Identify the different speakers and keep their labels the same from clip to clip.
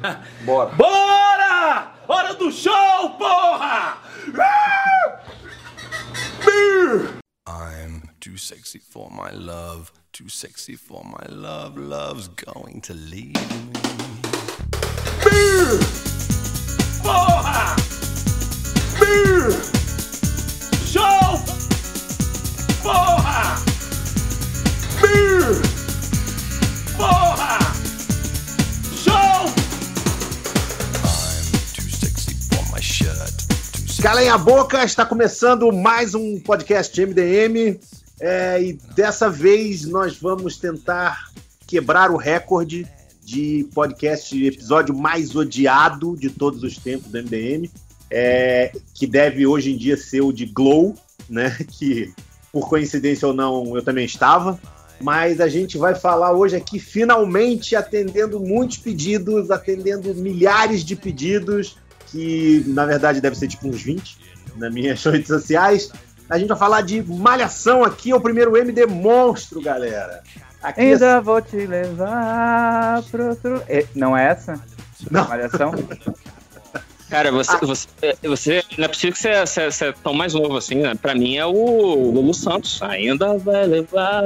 Speaker 1: Bora.
Speaker 2: Bora! Hora do show, porra!
Speaker 3: I'm too sexy for my love, too sexy for my love, love's going to leave me.
Speaker 2: Porra! Show!
Speaker 1: Calem a boca, está começando mais um podcast MDM. é, e dessa vez nós vamos tentar quebrar o recorde de podcast episódio mais odiado de todos os tempos do MDM, é, que deve hoje em dia ser o de Glow, né? Que por coincidência ou não eu também estava. Mas a gente vai falar hoje aqui, finalmente atendendo muitos pedidos, atendendo milhares de pedidos, que na verdade deve ser tipo uns 20 nas minhas redes sociais. A gente vai falar de Malhação aqui, é o primeiro MD Monstro, galera. Aqui é-
Speaker 4: Ainda vou te levar pro outro. É, não é essa?
Speaker 1: Não.
Speaker 4: Malhação?
Speaker 5: Cara, você, você, você. Não é possível que você, você, você é tão mais novo assim, né? Pra mim é o Lulu Santos. Ainda vai levar.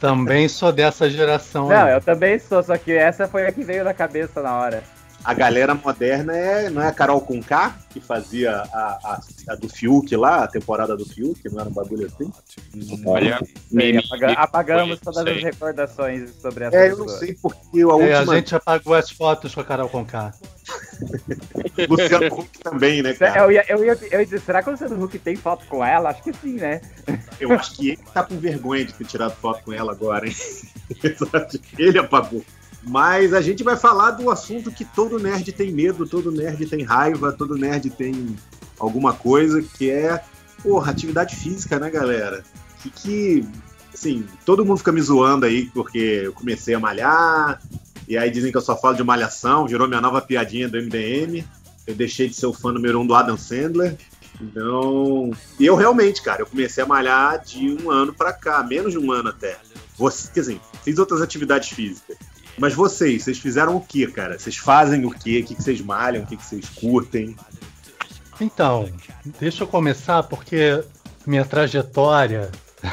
Speaker 6: Também sou dessa geração.
Speaker 4: Não,
Speaker 6: aí.
Speaker 4: eu também sou, só que essa foi a que veio na cabeça na hora.
Speaker 1: A galera moderna é, não é a Carol Conká, que fazia a, a, a do Fiuk lá, a temporada do Fiuk, não era um bagulho assim?
Speaker 5: Olha,
Speaker 4: Sim,
Speaker 5: me-
Speaker 4: apaga-
Speaker 5: me-
Speaker 4: apagamos todas
Speaker 5: sei.
Speaker 4: as recordações sobre essa
Speaker 1: É, eu não
Speaker 4: pessoa.
Speaker 1: sei porque a última.
Speaker 6: É, a gente apagou as fotos com a Carol Conká.
Speaker 1: Luciano Huck também, né, cara?
Speaker 4: Eu ia, eu, ia, eu ia dizer, será que o Luciano Huck tem foto com ela? Acho que sim, né?
Speaker 1: Eu acho que ele tá com vergonha de ter tirado foto com ela agora, hein? ele apagou. Mas a gente vai falar do assunto que todo nerd tem medo, todo nerd tem raiva, todo nerd tem alguma coisa, que é, porra, atividade física, né, galera? Que, que assim, todo mundo fica me zoando aí porque eu comecei a malhar, e aí dizem que eu só falo de malhação, virou minha nova piadinha do MDM. Eu deixei de ser o fã número um do Adam Sandler. Então, e eu realmente, cara, eu comecei a malhar de um ano pra cá, menos de um ano até. Quer dizer, fiz outras atividades físicas. Mas vocês, vocês fizeram o que, cara? Vocês fazem o quê? O que que vocês malham? O que que vocês curtem?
Speaker 6: Então, deixa eu começar porque minha trajetória.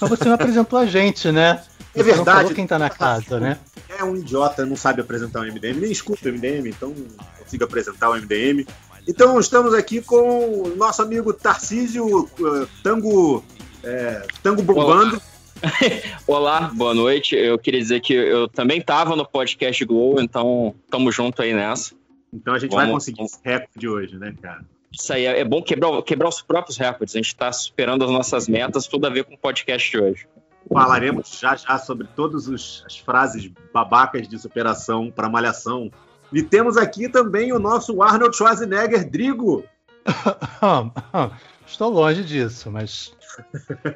Speaker 6: Mas você não apresentou a gente, né?
Speaker 1: É
Speaker 6: Você não
Speaker 1: verdade.
Speaker 6: falou quem tá na casa, né?
Speaker 1: É um idiota, não sabe apresentar o MDM, nem escuta o MDM, então não consigo apresentar o MDM. Então estamos aqui com o nosso amigo Tarcísio eh, Tango, eh, Tango Bombando.
Speaker 5: Olá, boa noite. Eu queria dizer que eu também tava no podcast Glow, então tamo junto aí nessa.
Speaker 1: Então a gente vai
Speaker 5: Vamos-
Speaker 1: conseguir esse recorde hoje, né, cara?
Speaker 5: Isso aí é bom quebrar, quebrar os próprios recordes. A gente tá superando as nossas metas, tudo a ver com o podcast de hoje.
Speaker 1: Falaremos já já sobre todas as frases babacas de superação para malhação. E temos aqui também o nosso Arnold Schwarzenegger Drigo.
Speaker 6: Estou longe disso, mas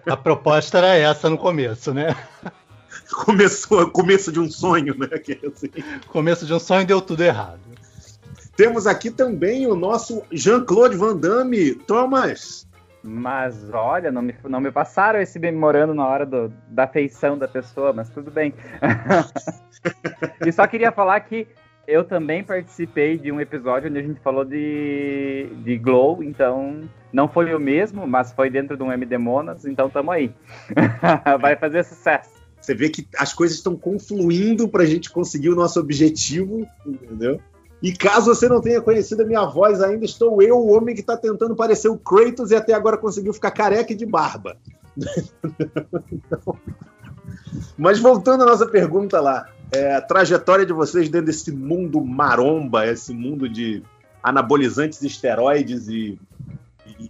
Speaker 6: a proposta era essa no começo, né?
Speaker 1: Começou começo de um sonho, né? que é assim.
Speaker 6: Começo de um sonho deu tudo errado.
Speaker 1: Temos aqui também o nosso Jean-Claude Van Damme. Thomas,
Speaker 4: Mas olha, não me, não me passaram esse memorando na hora do- da feição da pessoa, mas tudo bem. e só queria falar que eu também participei de um episódio onde a gente falou de, de Glow, então não foi o mesmo, mas foi dentro de um MD Monas, então tamo aí. Vai fazer sucesso.
Speaker 1: você vê que as coisas estão confluindo para a gente conseguir o nosso objetivo, entendeu? E caso você não tenha conhecido a minha voz ainda, estou eu, o homem que está tentando parecer o Kratos e até agora conseguiu ficar careca e de barba. Mas voltando à nossa pergunta lá, é, a trajetória de vocês dentro desse mundo maromba, esse mundo de anabolizantes, esteroides e,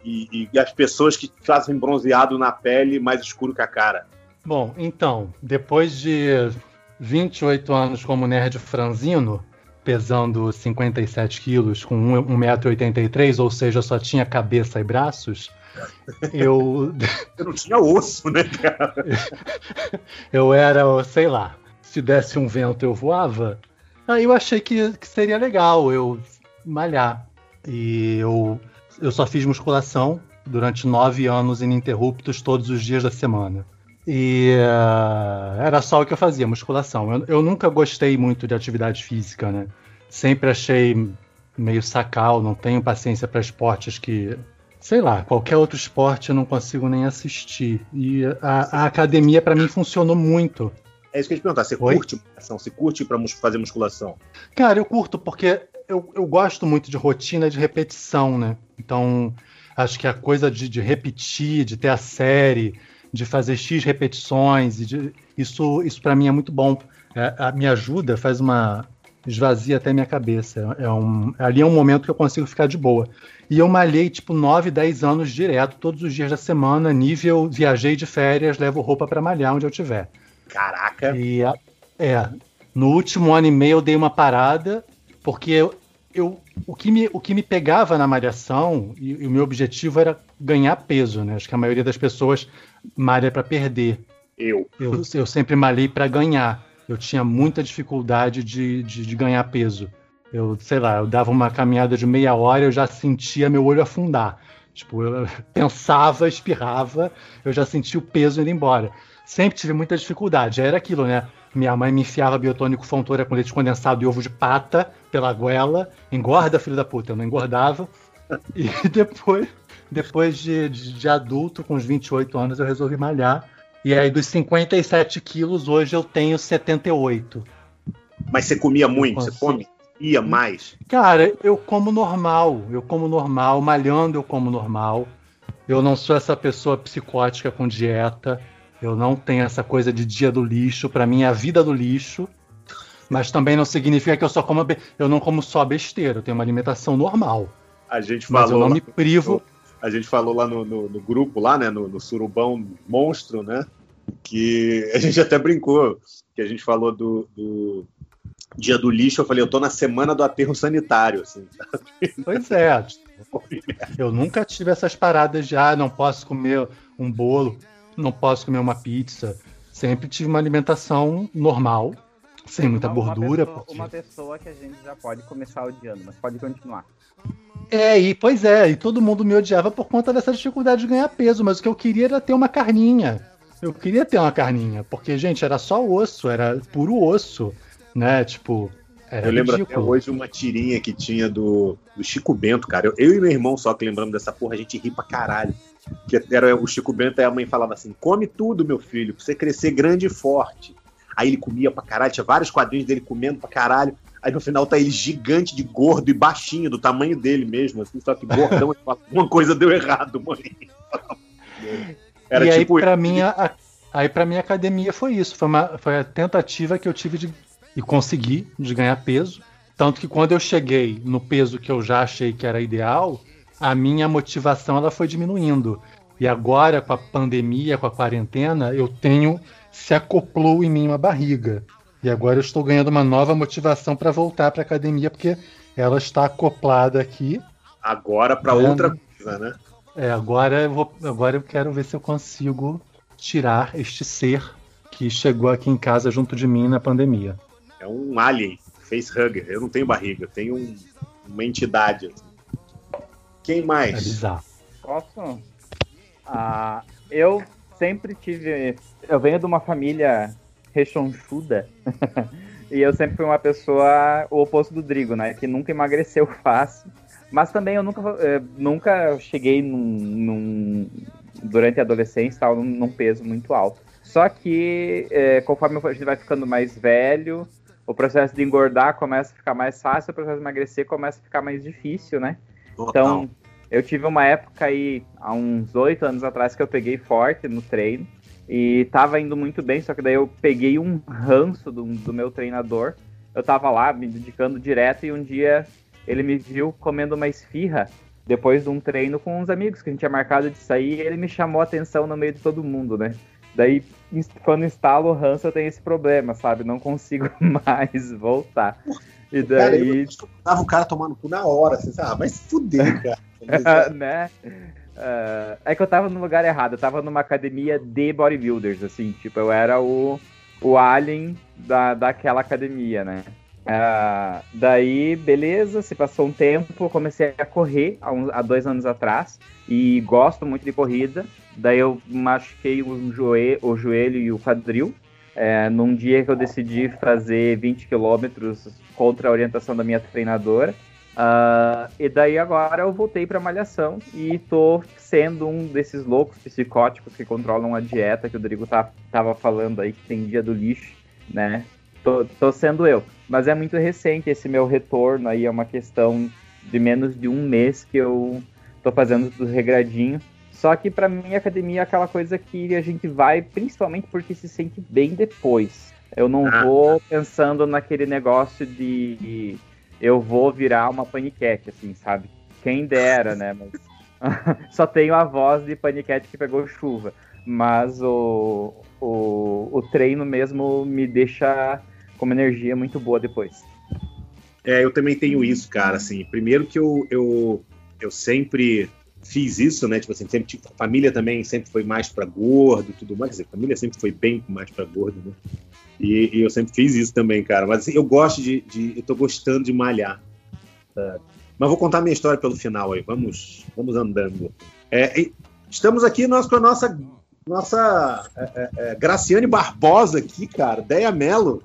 Speaker 1: e- e- as pessoas que fazem bronzeado na pele mais escuro que a cara.
Speaker 6: Bom, então, depois de 28 anos como nerd franzino, pesando 57 quilos, com 1,83m, ou seja, só tinha cabeça e braços, eu,
Speaker 1: Eu não tinha osso, né, cara?
Speaker 6: eu era, sei lá, se desse um vento eu voava. Aí eu achei que, que seria legal eu malhar. E eu, eu só fiz musculação durante nove anos ininterruptos todos os dias da semana. E uh, era só o que eu fazia, musculação. Eu, eu, nunca gostei muito de atividade física, né? Sempre achei meio sacal, não tenho paciência para esportes que. Sei lá, qualquer outro esporte eu não consigo nem assistir. E a, a academia, para mim, funcionou muito.
Speaker 1: É isso que eu ia te perguntar. Você Oi? curte musculação? Você curte para fazer musculação?
Speaker 6: Cara, eu curto porque eu, eu gosto muito de rotina de repetição, né? Então, acho que a coisa de, de repetir, de ter a série, de fazer X repetições, de, isso, isso para mim é muito bom. É, a, me ajuda, faz uma. esvazia até minha cabeça. É um, ali é um momento que eu consigo ficar de boa. E eu malhei tipo 9, 10 anos direto, todos os dias da semana, nível viajei de férias, levo roupa para malhar onde eu tiver.
Speaker 1: Caraca!
Speaker 6: E é, no último ano e meio eu dei uma parada porque eu, eu, o, que me, o que me pegava na malhação, e, e, o meu objetivo era ganhar peso, né? Acho que a maioria das pessoas malha para perder.
Speaker 1: Eu.
Speaker 6: eu. Eu sempre malhei para ganhar. Eu tinha muita dificuldade de, de, de, ganhar peso. Eu, sei lá, eu dava uma caminhada de meia hora, eu já sentia meu olho afundar. Tipo, eu pensava, espirrava, eu já sentia o peso indo embora. Sempre tive muita dificuldade. Era aquilo, né? Minha mãe me enfiava biotônico fontoura com leite condensado e ovo de pata pela goela. Engorda, filho da puta. Eu não engordava. E depois, depois de, de, de adulto, com uns 28 anos, eu resolvi malhar. E aí, dos 57 quilos, hoje eu tenho 78.
Speaker 1: Mas você comia muito? Você come? Ia mais?
Speaker 6: Cara, eu como normal. Eu como normal. Malhando, eu como normal. Eu não sou essa pessoa psicótica com dieta. Eu não tenho essa coisa de dia do lixo. Para mim é a vida do lixo. Mas também não significa que eu só como eu não como só besteira. Eu tenho uma alimentação normal.
Speaker 1: A gente falou.
Speaker 6: Mas eu não me privo.
Speaker 1: A gente falou lá no, no, no grupo, lá, né? No, no, Surubão Monstro, né? Que a gente até brincou. Que a gente falou do, do dia do lixo. Eu falei, eu tô na semana do aterro sanitário. Assim,
Speaker 6: pois é. Eu nunca tive essas paradas de, ah, não posso comer um bolo não posso comer uma pizza. Sempre tive uma alimentação normal, sem muita gordura.
Speaker 4: Uma pessoa, porque... uma pessoa que a gente já pode começar odiando, mas pode continuar.
Speaker 6: É, e pois é, e todo mundo me odiava por conta dessa dificuldade de ganhar peso, mas o que eu queria era ter uma carninha. Eu queria ter uma carninha, porque, gente, era só osso, era puro osso, né? Tipo, era
Speaker 1: eu lembro ridículo. até hoje uma tirinha que tinha do, do Chico Bento, cara. Eu, eu, e meu irmão só que lembramos dessa porra, a gente ri pra caralho. Que era o Chico Bento e a mãe falava assim: come tudo, meu filho, pra você crescer grande e forte. Aí ele comia pra caralho, tinha vários quadrinhos dele comendo pra caralho. Aí no final tá ele gigante de gordo e baixinho, do tamanho dele mesmo, assim, só que gordão, uma coisa deu errado, mãe.
Speaker 6: Era e tipo aí, pra mim, a, aí pra mim a academia foi isso, foi, uma, foi a tentativa que eu tive de, e consegui de ganhar peso. Tanto que quando eu cheguei no peso que eu já achei que era ideal, a minha motivação ela foi diminuindo. E agora, com a pandemia, com a quarentena, eu tenho. Se acoplou em mim uma barriga. E agora eu estou ganhando uma nova motivação para voltar para academia, porque ela está acoplada aqui.
Speaker 1: Agora para é, outra coisa, né?
Speaker 6: É, agora eu, vou, agora eu quero ver se eu consigo tirar este ser que chegou aqui em casa junto de mim na pandemia.
Speaker 1: É um alien, facehugger. Eu não tenho barriga, eu tenho um, uma entidade. Quem mais? É.
Speaker 4: Posso? Ah, eu sempre tive. Eu venho de uma família rechonchuda. e eu sempre fui uma pessoa o oposto do Drigo, né? Que nunca emagreceu fácil. Mas também eu nunca, eh, nunca cheguei num, num, durante a adolescência tal, num, num, peso muito alto. Só que eh, conforme a gente vai ficando mais velho, o processo de engordar começa a ficar mais fácil, o processo de emagrecer começa a ficar mais difícil, né? Então, eu tive uma época aí, há uns oito anos atrás, que eu peguei forte no treino e tava indo muito bem, só que daí eu peguei um ranço do, do meu treinador. Eu tava lá me dedicando direto e um dia ele me viu comendo uma esfirra depois de um treino com uns amigos que a gente tinha marcado de sair e ele me chamou a atenção no meio de todo mundo, né? Daí, quando instalo o ranço, eu tenho esse problema, sabe? Não consigo mais voltar.
Speaker 1: E daí. Cara, o cara tomando cu na hora, assim, ah, se fuder, cara.
Speaker 4: né? Uh, é que eu tava no lugar errado, eu tava numa academia de bodybuilders, assim, tipo, eu era o, o alien da, daquela academia, né? Uh, daí, beleza, se passou um tempo, eu comecei a correr há, há dois anos atrás e gosto muito de corrida. Daí eu machuquei o joelho, o joelho e o quadril. É, num dia que eu decidi fazer 20 quilômetros contra a orientação da minha treinadora. Uh, e daí agora eu voltei para malhação e tô sendo um desses loucos psicóticos que controlam a dieta que o Rodrigo tá, tava falando aí, que tem dia do lixo, né? Tô, tô sendo eu. Mas é muito recente esse meu retorno aí, é uma questão de menos de um mês que eu tô fazendo tudo regradinho. Só que para mim academia é aquela coisa que a gente vai principalmente porque se sente bem depois. Eu não ah. vou pensando naquele negócio de eu vou virar uma paniquete, assim, sabe? Quem dera, né? Mas só tenho a voz de paniquete que pegou chuva. Mas o, o, o treino mesmo me deixa com uma energia muito boa depois.
Speaker 1: É, eu também tenho isso, cara. Assim, primeiro que eu, eu, eu sempre fiz isso, né? Tipo assim, sempre, tipo, família também sempre foi mais para gordo tudo mais. Quer dizer, família sempre foi bem mais para gordo, né? E, e, eu sempre fiz isso também, cara. Mas assim, eu gosto de, de, Eu tô gostando de malhar. Tá? Mas vou contar minha história pelo final aí. Vamos, vamos andando. É, estamos aqui nós com a nossa. Nossa é, é, é, Graciane Barbosa aqui, cara. Deia Mello,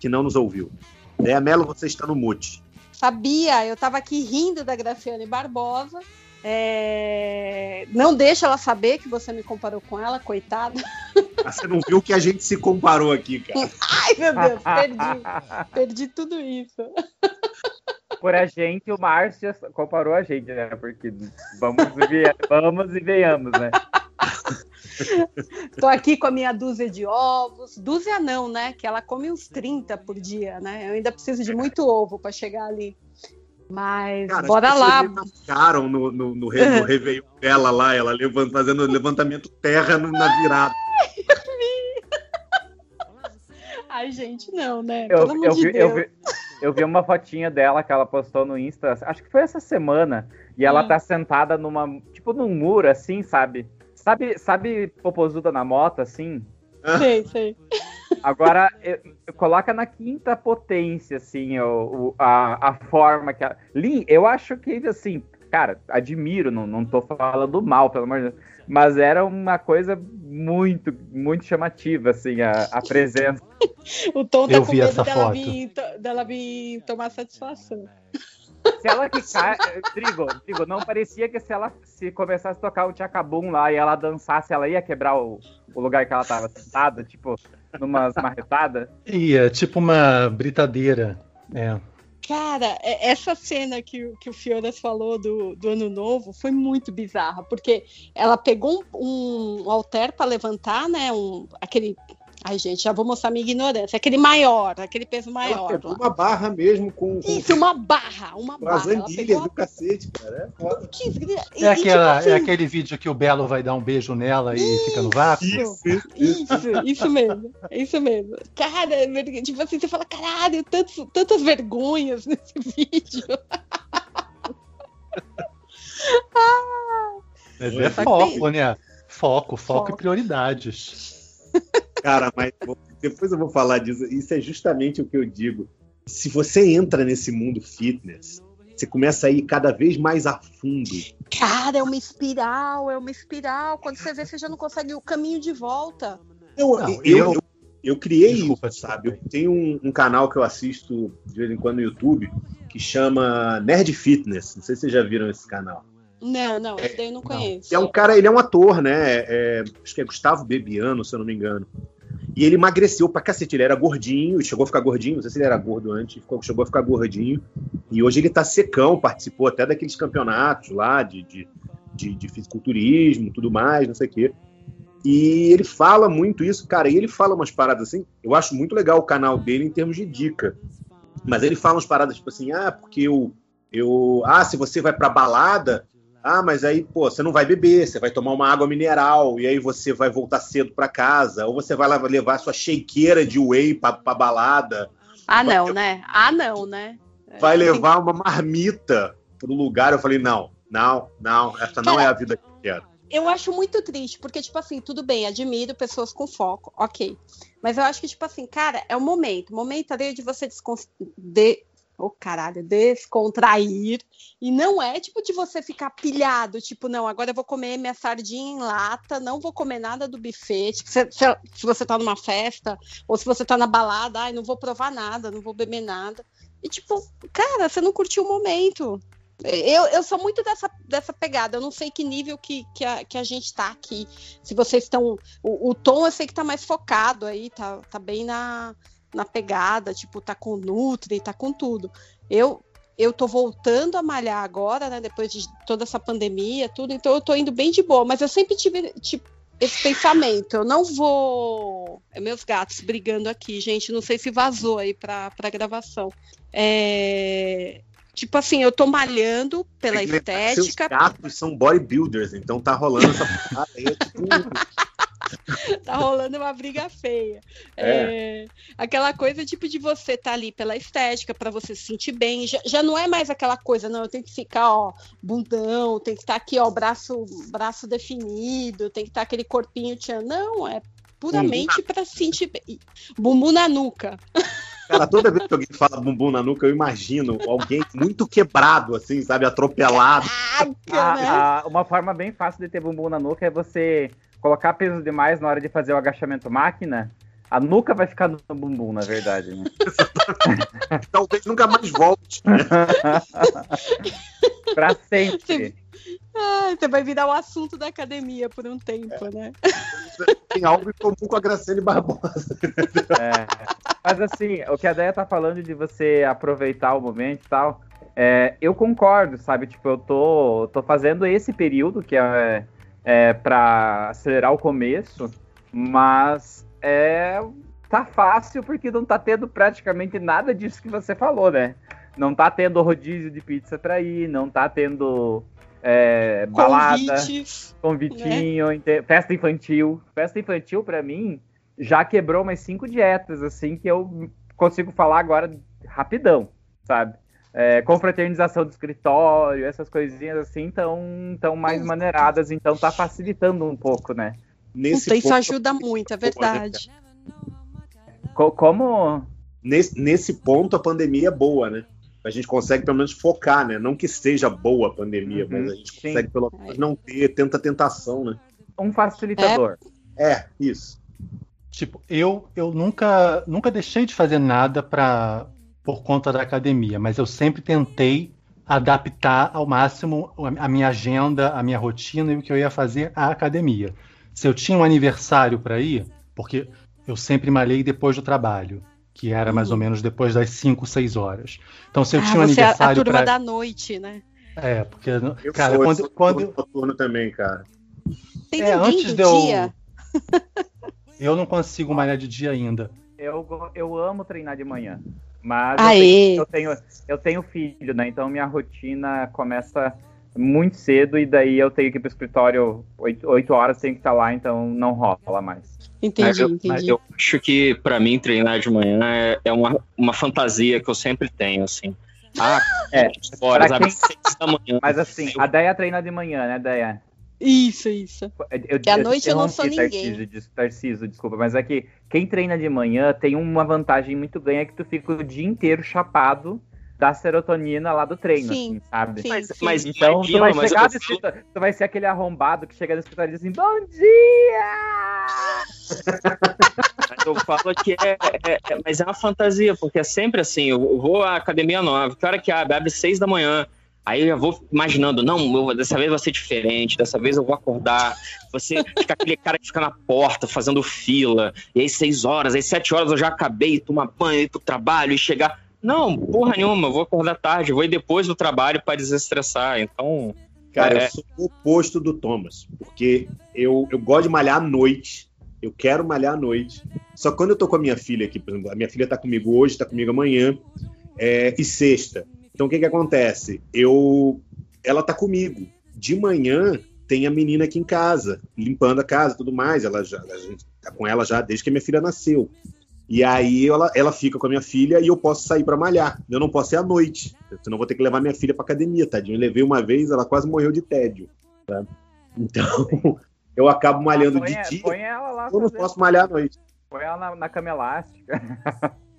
Speaker 1: que não nos ouviu. Deia Mello, você está no mute.
Speaker 7: Sabia, eu estava aqui rindo da Graciane Barbosa é... Não deixa ela saber que você me comparou com ela, coitada.
Speaker 1: Ah, você não viu que a gente se comparou aqui, cara.
Speaker 7: Ai, meu Deus, perdi. perdi tudo isso.
Speaker 4: Por a gente, o Márcio comparou a gente, né? Porque vamos e, vamos e venhamos, né?
Speaker 7: Tô aqui com a minha dúzia de ovos. Dúzia não, né? Que ela come uns 30 por dia, né? Eu ainda preciso de muito ovo para chegar ali. Mas Cara, bora lá.
Speaker 1: Ficaram no, no, no, re, no Réveillon dela lá, ela levant, fazendo levantamento terra no, na virada.
Speaker 7: Ai, gente, não, né?
Speaker 4: Eu, Pelo eu, vi, de eu, vi, eu vi uma fotinha dela que ela postou no Insta, acho que foi essa semana, e ela hum. tá sentada numa, tipo num muro, assim, sabe? Sabe, sabe Popozuda na moto, assim?
Speaker 7: Sei, sei.
Speaker 4: Agora, eu, eu coloca na quinta potência, assim, o, o, a, a forma que a. Lin, eu acho que, assim, cara, admiro, não, não tô falando mal, pelo amor de Deus, mas era uma coisa muito, muito chamativa, assim, a, a presença.
Speaker 7: o Tom tá eu com medo dela vir, dela vir tomar satisfação.
Speaker 4: Se ela ficar. Trigo, Trigo, não parecia que se ela se começasse a tocar o Tchacabum lá e ela dançasse, ela ia quebrar o, o lugar que ela tava sentada, tipo, numa marretada?
Speaker 6: Ia, tipo uma britadeira. É.
Speaker 7: Cara, é, essa cena que, que o Fioras falou do, do Ano Novo foi muito bizarra, porque ela pegou um, um alter para levantar, né? Um, aquele Ai, gente, já vou mostrar minha ignorância. Aquele maior, aquele peso maior.
Speaker 1: Ela uma barra mesmo com.
Speaker 7: com... Isso, uma barra, uma barra.
Speaker 1: As andilhas do cacete, cara. É foda.
Speaker 6: É, aquela, tipo assim... é aquele vídeo que o Belo vai dar um beijo nela e fica no vácuo.
Speaker 7: Isso, isso, isso mesmo. Isso mesmo. Cara, tipo assim, você fala, caralho, tantos, tantas vergonhas nesse vídeo.
Speaker 6: ah, Mas é foco, né? Foco, foco, foco e prioridades.
Speaker 1: Cara, mas depois eu vou falar disso. Isso é justamente o que eu digo. Se você entra nesse mundo fitness, você começa a ir cada vez mais a fundo.
Speaker 7: Cara, é uma espiral, é uma espiral. Quando você vê, você já não consegue o caminho de volta.
Speaker 1: Eu, não, eu, eu, eu, criei Desculpa, isso, sabe? Eu tenho um, um, canal que eu assisto de vez em quando no YouTube que chama Nerd Fitness. Não sei se vocês já viram esse canal.
Speaker 7: Não, não, esse daí eu não conheço.
Speaker 1: É um cara, ele é um ator, né? É, acho que é Gustavo Bebiano, se eu não me engano. E ele emagreceu pra cacete. Ele era gordinho, chegou a ficar gordinho. Não sei se ele era gordo antes, chegou a ficar gordinho. E hoje ele tá secão, participou até daqueles campeonatos lá de, de, de, de fisiculturismo tudo mais, não sei o quê. E ele fala muito isso, cara. E ele fala umas paradas assim. Eu acho muito legal o canal dele em termos de dica. Mas ele fala umas paradas tipo assim: ah, porque eu. eu ah, se você vai pra balada, ah, mas aí, pô, você não vai beber, você vai tomar uma água mineral e aí você vai voltar cedo para casa, ou você vai levar sua shakeira de whey pra, pra balada.
Speaker 7: Ah, não, né? Ah, não, né?
Speaker 1: Vai levar uma marmita pro lugar. Eu falei, não, não, não, essa não é a vida que eu quero.
Speaker 7: Eu acho muito triste, porque, tipo assim, tudo bem, admiro pessoas com foco, ok. Mas eu acho que, tipo assim, cara, é o momento. O momento ali de você de Ô, caralho, descontrair. E não é tipo de você ficar pilhado, tipo, não, agora eu vou comer minha sardinha em lata, não vou comer nada do buffet. Tipo, se, se, se você tá numa festa, ou se você tá na balada, ai, não vou provar nada, não vou beber nada. E tipo, cara, você não curtiu o momento. Eu, eu sou muito dessa, dessa pegada. Eu não sei que nível que, que, a, que a gente tá aqui. Se vocês estão. O, o tom eu sei que tá mais focado aí, tá, tá bem na, na pegada, tipo, tá com Nutri, tá com tudo. Eu eu tô voltando a malhar agora, né? Depois de toda essa pandemia, tudo, então eu tô indo bem de boa, mas eu sempre tive tipo, esse pensamento. Eu não vou. É meus gatos brigando aqui, gente. Não sei se vazou aí pra, pra gravação. É Tipo assim, eu tô malhando pela estética. Seus
Speaker 1: gatos são bodybuilders, então tá rolando essa parada aí. É tipo...
Speaker 7: tá rolando uma briga feia. É. É, aquela coisa tipo de você tá ali pela estética, para você se sentir bem. Já, já, não é mais aquela coisa, não, eu tenho que ficar, ó, bundão, tem que estar tá aqui, ó, braço, braço definido, tem que estar tá aquele corpinho tchan. Não, é puramente para se sentir bem. Bumbum na nuca.
Speaker 1: Cara, toda vez que alguém fala bumbum na nuca, eu imagino alguém muito quebrado, assim, sabe? Atropelado.
Speaker 4: Ah, ah, uma forma bem fácil de ter bumbum na nuca é você colocar peso demais na hora de fazer o agachamento máquina. A nuca vai ficar no bumbum, na verdade. Né?
Speaker 1: Talvez nunca mais volte.
Speaker 4: pra sempre.
Speaker 7: Ah, você vai virar o assunto da academia por um tempo, é. né?
Speaker 1: Tem algo em comum com a Graciane Barbosa.
Speaker 4: É. Mas assim, o que a Deia tá falando de você aproveitar o momento e tal, é, eu concordo, sabe? Tipo, eu tô, tô fazendo esse período que é, é para acelerar o começo, mas é, tá fácil porque não tá tendo praticamente nada disso que você falou, né? Não tá tendo rodízio de pizza pra ir, não tá tendo é, balada, convitinho, né? festa infantil. Festa infantil, para mim, já quebrou umas cinco dietas, assim, que eu consigo falar agora rapidão, sabe? É, confraternização do escritório, essas coisinhas assim, tão, tão mais maneiradas, então tá facilitando um pouco, né?
Speaker 7: Nesse Puta, isso ajuda muito, é verdade.
Speaker 4: Como?
Speaker 1: Nesse, nesse ponto, a pandemia é boa, né? a gente consegue pelo menos focar, né? Não que seja boa a pandemia, uhum, mas a gente sim. consegue pelo menos não ter tanta tentação, né?
Speaker 4: Um facilitador.
Speaker 1: É, é isso.
Speaker 6: Tipo, eu, eu nunca, nunca deixei de fazer nada para por conta da academia, mas eu sempre tentei adaptar ao máximo a minha agenda, a minha rotina e o que eu ia fazer à academia. Se eu tinha um aniversário para ir, porque eu sempre malhei depois do trabalho que era mais ou uhum. menos depois das 5, 6 horas. Então, se eu ah, tinha um aniversário.
Speaker 7: É a turma
Speaker 6: pra...
Speaker 7: da noite, né?
Speaker 6: É, porque.
Speaker 1: Eu cara, sou, quando. quando... noturno também, cara.
Speaker 7: Tem é, antes de eu. Dia?
Speaker 6: eu não consigo malhar de dia ainda.
Speaker 4: Eu, eu amo treinar de manhã. Mas eu tenho, eu tenho, eu tenho filho, né? Então minha rotina começa muito cedo e daí eu tenho que ir pro escritório 8, 8 horas, tenho que estar lá, então não rola mais.
Speaker 7: Entendi, mas eu, entendi. Mas
Speaker 5: eu acho que para mim treinar de manhã é, é, uma, uma fantasia que eu sempre tenho, assim.
Speaker 4: Ah, é. Horas, quem... da manhã. Mas assim, a Deia treina de manhã, né, Deia?
Speaker 7: Isso, isso.
Speaker 4: Eu,
Speaker 7: que à noite eu não sou ninguém.
Speaker 4: Tarcísio, Tarcísio, desculpa, mas é que quem treina de manhã tem uma vantagem muito ganha que tu fica o dia inteiro chapado da serotonina lá do treino, sim, assim, sabe?
Speaker 5: Sim, mas, sim. mas
Speaker 4: então tu vai chegar falo... tu vai ser aquele arrombado que chega no escritório e diz assim, bom dia!
Speaker 5: mas eu falo que é, é, é, mas é uma fantasia, porque é sempre assim, eu vou à academia nova, que hora que abre? Abre seis da manhã. Aí eu já vou imaginando, não, eu, dessa vez vai ser diferente, dessa vez eu vou acordar. Você fica aquele cara que fica na porta fazendo fila, e aí seis horas, aí sete horas eu já acabei, tomar banho, ir pro trabalho e chegar. Não, porra nenhuma, eu vou acordar tarde, vou ir depois do trabalho para desestressar. Então.
Speaker 1: Cara, é... eu sou o oposto do Thomas, porque eu, eu gosto de malhar à noite. Eu quero malhar à noite. Só quando eu tô com a minha filha aqui, por exemplo, a minha filha tá comigo hoje, tá comigo amanhã, é, e sexta. Então o que que acontece? Eu, ela tá comigo. De manhã tem a menina aqui em casa, limpando a casa, tudo mais. Ela já, a gente tá com ela já desde que a minha filha nasceu. E aí ela, ela fica com a minha filha e eu posso sair para malhar. Eu não posso ir à noite, senão vou ter que levar minha filha para academia, tadinho. Eu levei uma vez, ela quase morreu de tédio. Tá? Então, eu acabo malhando
Speaker 4: põe,
Speaker 1: de dia.
Speaker 4: Põe ela lá
Speaker 1: eu não posso malhar à noite.
Speaker 4: Põe ela na, na cama elástica.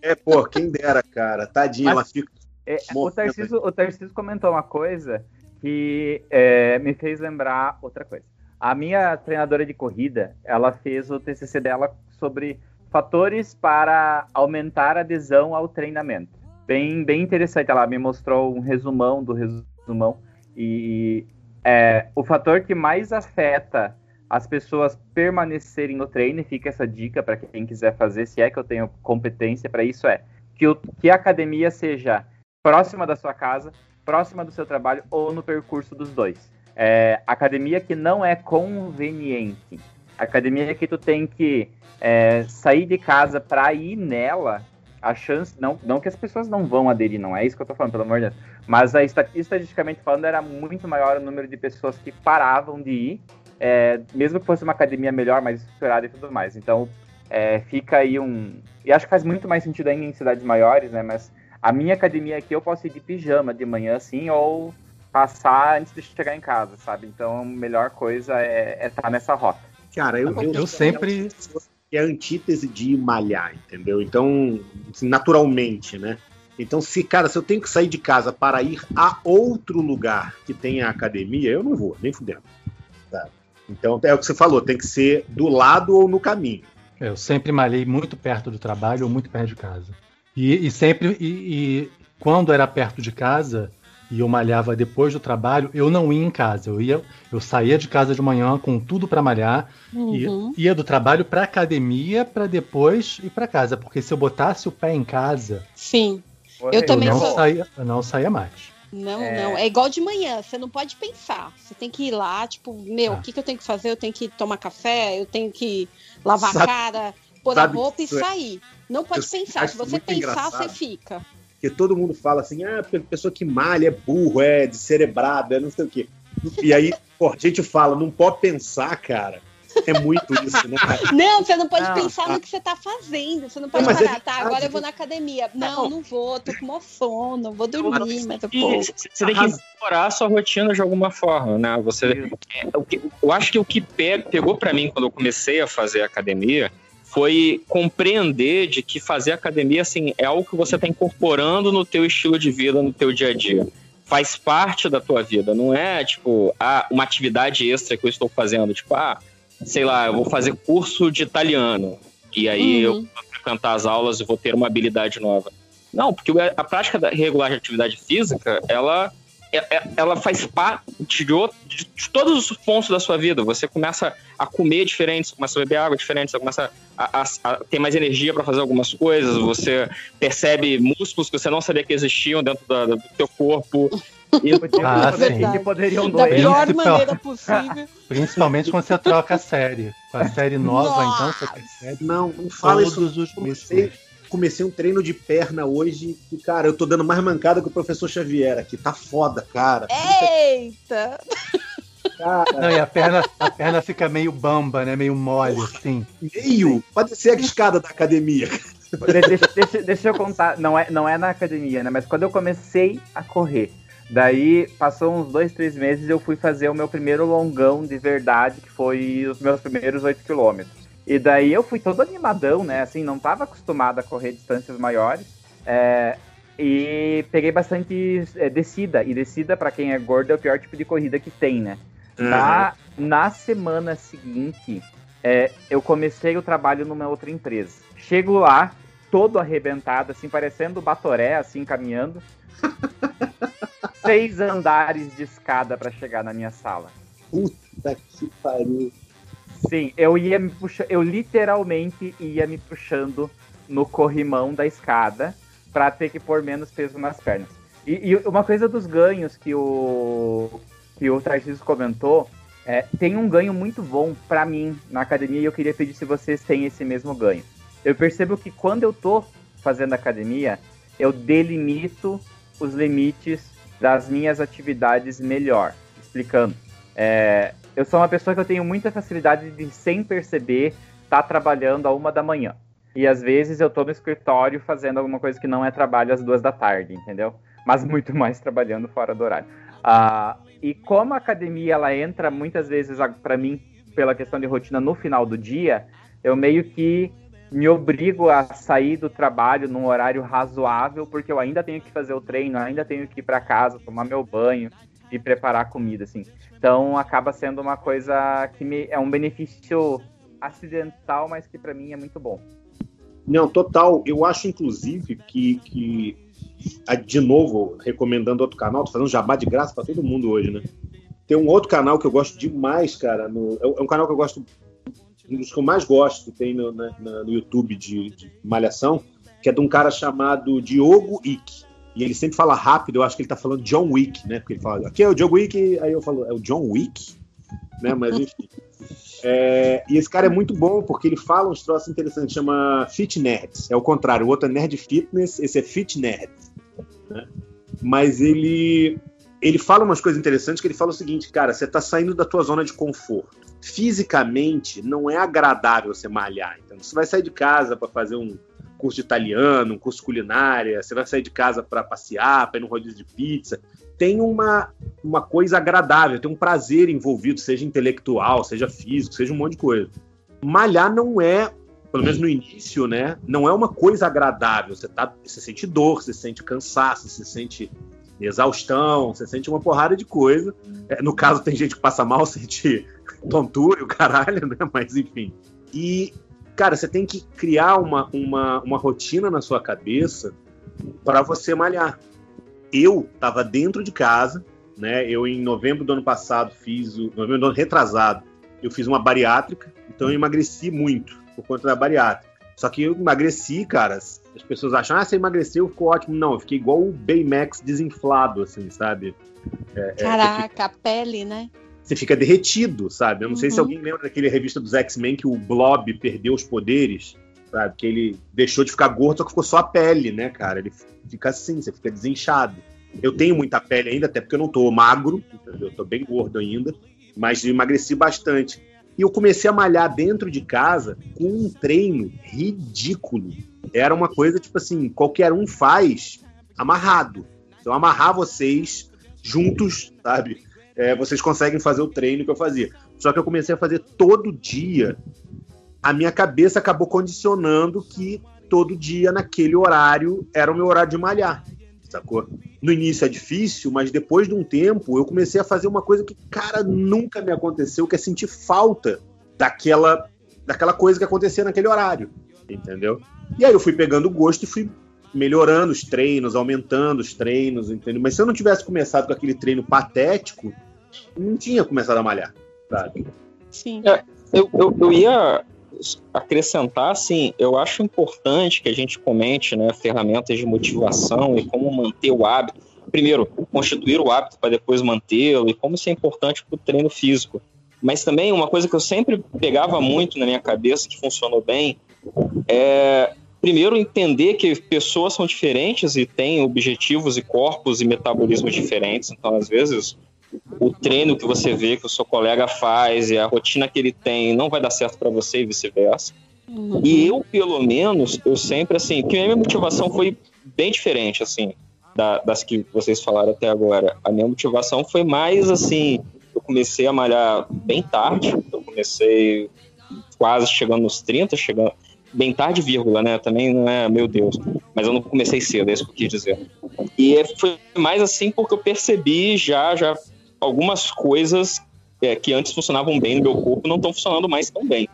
Speaker 1: É, pô, quem dera, cara. Tadinha, Mas... ela fica
Speaker 4: É, o, Tarcísio, o Tarcísio comentou uma coisa que é, me fez lembrar outra coisa. A minha treinadora de corrida, ela fez o TCC dela sobre fatores para aumentar a adesão ao treinamento. Bem, bem interessante. Ela me mostrou um resumão do resumão e é, o fator que mais afeta as pessoas permanecerem no treino, e fica essa dica para quem quiser fazer, se é que eu tenho competência para isso, é que, o, que a academia seja próxima da sua casa, próxima do seu trabalho ou no percurso dos dois. É, academia que não é conveniente. Academia que tu tem que é, sair de casa para ir nela, a chance, não, não que as pessoas não vão aderir, não é isso que eu tô falando, pelo amor de Deus, mas a, estatisticamente falando, era muito maior o número de pessoas que paravam de ir, é, mesmo que fosse uma academia melhor, mais estruturada e tudo mais. Então, é, fica aí um. E acho que faz muito mais sentido ainda em cidades maiores, né? Mas a minha academia aqui eu posso ir de pijama de manhã, assim, ou passar antes de chegar em casa, sabe? Então, a melhor coisa é estar tá nessa rota.
Speaker 1: Cara, eu, eu, eu sempre. É a antítese de malhar, entendeu? Então, assim, naturalmente, né? Então, se, cara, se eu tenho que sair de casa para ir a outro lugar que tenha academia, eu não vou, nem fudendo. Tá? Então, é o que você falou, tem que ser do lado ou no caminho.
Speaker 6: Eu sempre malhei muito perto do trabalho ou muito perto de casa. E, e sempre, e, e, quando era perto de casa e eu malhava depois do trabalho, eu não ia em casa. Eu ia, eu saía de casa de manhã com tudo para malhar, uhum. ia, ia do trabalho para academia para depois ir para casa, porque se eu botasse o pé em casa,
Speaker 7: sim,
Speaker 6: eu, eu também não saía, eu não saía mais.
Speaker 7: Não, é... não. É igual de manhã, você não pode pensar. Você tem que ir lá, tipo, meu, ah. o que, que eu tenho que fazer? Eu tenho que tomar café, eu tenho que lavar sabe, a cara, pôr a roupa e é sair. Não pode eu pensar. Se você pensar, você fica.
Speaker 1: Porque todo mundo fala assim, ah, a pessoa que malha é burro, é descerebrado, é não sei o quê. E aí, pô, a gente fala, não pode pensar, cara. É muito isso, né?
Speaker 7: Não, você não pode não, pensar no que você tá fazendo. Você não pode não, parar, é tá, agora eu vou na academia. Não, não vou, tô com sono, vou dormir, mas.
Speaker 5: Você tem que explorar a sua rotina de alguma forma, né? Você, é, eu acho que o que pegou para mim quando eu comecei a fazer academia foi compreender de que fazer academia assim é algo que você está incorporando no teu estilo de vida, no teu dia a dia. Faz parte da tua vida, não é tipo ah, uma atividade extra que eu estou fazendo, tipo, ah, sei lá, eu vou fazer curso de italiano e aí uhum. eu vou frequentar as aulas e vou ter uma habilidade nova. Não, porque a prática regular de atividade física, ela ela faz parte de, de, de, todos os pontos da sua vida. Você começa a comer diferente, você começa a beber água diferente, você começa a, a, a ter mais energia para fazer algumas coisas, você percebe músculos que você não sabia que existiam dentro da, do seu corpo.
Speaker 6: E ah, que poderiam
Speaker 7: Da pior maneira possível.
Speaker 6: Principalmente quando você troca a série. Com a série nova, Nossa. então você
Speaker 1: percebe. Não, não fala todos isso. os músculos comecei um treino de perna hoje e, cara, eu tô dando mais mancada que o professor Xavier aqui. Tá foda, cara.
Speaker 7: Eita!
Speaker 6: Cara. Não, e a perna, a perna fica meio bamba, né? Meio mole, assim.
Speaker 1: Meio? Pode ser a escada da academia.
Speaker 4: Deixa, deixa, deixa, eu contar, não é, não é na academia, né? Mas quando eu comecei a correr, daí passou uns dois, três meses, eu fui fazer o meu primeiro longão de verdade, que foi os meus primeiros oito quilômetros. E daí eu fui todo animadão, né? Assim, não estava acostumado a correr distâncias maiores. É, e peguei bastante é, descida. E descida, para quem é gordo, é o pior tipo de corrida que tem, né? Uhum. Na, na semana seguinte, é, eu comecei o trabalho numa outra empresa. Chego lá, todo arrebentado, assim, parecendo Batoré, assim, caminhando. Seis andares de escada para chegar na minha sala.
Speaker 1: Puta que pariu.
Speaker 4: Sim, eu ia me puxando, eu literalmente ia me puxando no corrimão da escada para ter que pôr menos peso nas pernas. E, e, uma coisa dos ganhos que o que o Tarcísio comentou, é, tem um ganho muito bom para mim na academia e eu queria pedir se vocês têm esse mesmo ganho. Eu percebo que quando eu tô fazendo academia, eu delimito os limites das minhas atividades melhor. Explicando. É, eu sou uma pessoa que eu tenho muita facilidade de, sem perceber, estar tá trabalhando a uma da manhã. E às vezes eu tô no escritório fazendo alguma coisa que não é trabalho às duas da tarde, entendeu? Mas muito mais trabalhando fora do horário. Uh, e como a academia ela entra muitas vezes para mim pela questão de rotina no final do dia, eu meio que me obrigo a sair do trabalho num horário razoável, porque eu ainda tenho que fazer o treino, ainda tenho que ir para casa, tomar meu banho e preparar comida, assim. Então acaba sendo uma coisa que me, é um benefício acidental, mas que para mim é muito bom.
Speaker 1: Não, total. Eu acho, inclusive, que, que de novo, recomendando outro canal, tô fazendo jabá de graça para todo mundo hoje, né? Tem um outro canal que eu gosto demais, cara. No, é um canal que eu gosto um dos que eu mais gosto, tem no, na, no YouTube de, de, Malhação, que é de um cara chamado Diogo Ick. E ele sempre fala rápido, eu acho que ele tá falando John Wick, né? Porque ele fala, aqui é o Diogo Wick, aí eu falo, é o John Wick? Né? Mas enfim. É, e esse cara é muito bom porque ele fala uns troços interessantes, chama Fit Nerds. É o contrário, o outro é Nerd Fitness, esse é Fit Nerds. Né? Mas ele ele fala umas coisas interessantes que ele fala o seguinte, cara, você tá saindo da tua zona de conforto fisicamente não é agradável você malhar. Então, você vai sair de casa para fazer um curso de italiano, um curso de culinária, você vai sair de casa para passear, para ir no rodízio de pizza. Tem uma, uma coisa agradável, tem um prazer envolvido, seja intelectual, seja físico, seja um monte de coisa. Malhar não é, pelo menos no início, né? Não é uma coisa agradável. Você, tá, você sente dor, você sente cansaço, você sente exaustão, você sente uma porrada de coisa. É, no caso, tem gente que passa mal, sente tontura e o caralho, né? Mas enfim. E, cara, você tem que criar uma, uma, uma rotina na sua cabeça para você malhar. Eu tava dentro de casa, né? Eu, em novembro do ano passado, fiz o. Novembro do ano retrasado, eu fiz uma bariátrica, então eu emagreci muito por conta da bariátrica. Só que eu emagreci, cara. As pessoas acham, ah, você emagreceu, ficou ótimo. Não, eu fiquei igual o Baymax desinflado, assim, sabe?
Speaker 7: É, é Caraca, é, a pele, né?
Speaker 1: Você fica derretido, sabe? Eu não uhum. sei se uhum. alguém lembra daquele revista dos X-Men que o Blob perdeu os poderes, sabe? Que ele deixou de ficar gordo, só que ficou só a pele, né, cara? Ele fica assim, você fica desinchado. Eu tenho muita pele ainda, até porque eu não tô magro, entendeu? Eu tô bem gordo ainda, mas emagreci bastante. E eu comecei a malhar dentro de casa com um treino ridículo. Era uma coisa tipo assim, qualquer um faz amarrado. Então amarrar vocês juntos, sabe? É, vocês conseguem fazer o treino que eu fazia. Só que eu comecei a fazer todo dia. A minha cabeça acabou condicionando que todo dia, naquele horário, era o meu horário de malhar sacou? No início é difícil, mas depois de um tempo eu comecei a fazer uma coisa que, cara, nunca me aconteceu, que é sentir falta daquela, daquela coisa que acontecia naquele horário, entendeu? E aí eu fui pegando gosto e fui melhorando os treinos, aumentando os treinos, entendeu? Mas se eu não tivesse começado com aquele treino patético, não tinha começado a malhar, sabe?
Speaker 7: Sim.
Speaker 5: É, eu, eu, eu ia acrescentar, assim, eu acho importante que a gente comente né, ferramentas de motivação e como manter o hábito. Primeiro, constituir o hábito para depois mantê-lo e como isso é importante para o treino físico. Mas também uma coisa que eu sempre pegava muito na minha cabeça, que funcionou bem, é primeiro entender que pessoas são diferentes e têm objetivos e corpos e metabolismos diferentes. Então, às vezes, o treino que você vê que o seu colega faz e a rotina que ele tem não vai dar certo para você e vice-versa. Uhum. E eu, pelo menos, eu sempre, assim, que a minha motivação foi bem diferente, assim, da, das que vocês falaram até agora. A minha motivação foi mais, assim, eu comecei a malhar bem tarde, eu comecei quase chegando nos 30, chegando bem tarde, vírgula, né? Também não é, meu Deus. Mas eu não comecei cedo, é isso que eu quis dizer. E foi mais assim porque eu percebi já, já algumas coisas é, que antes funcionavam bem no meu corpo não estão funcionando mais tão bem,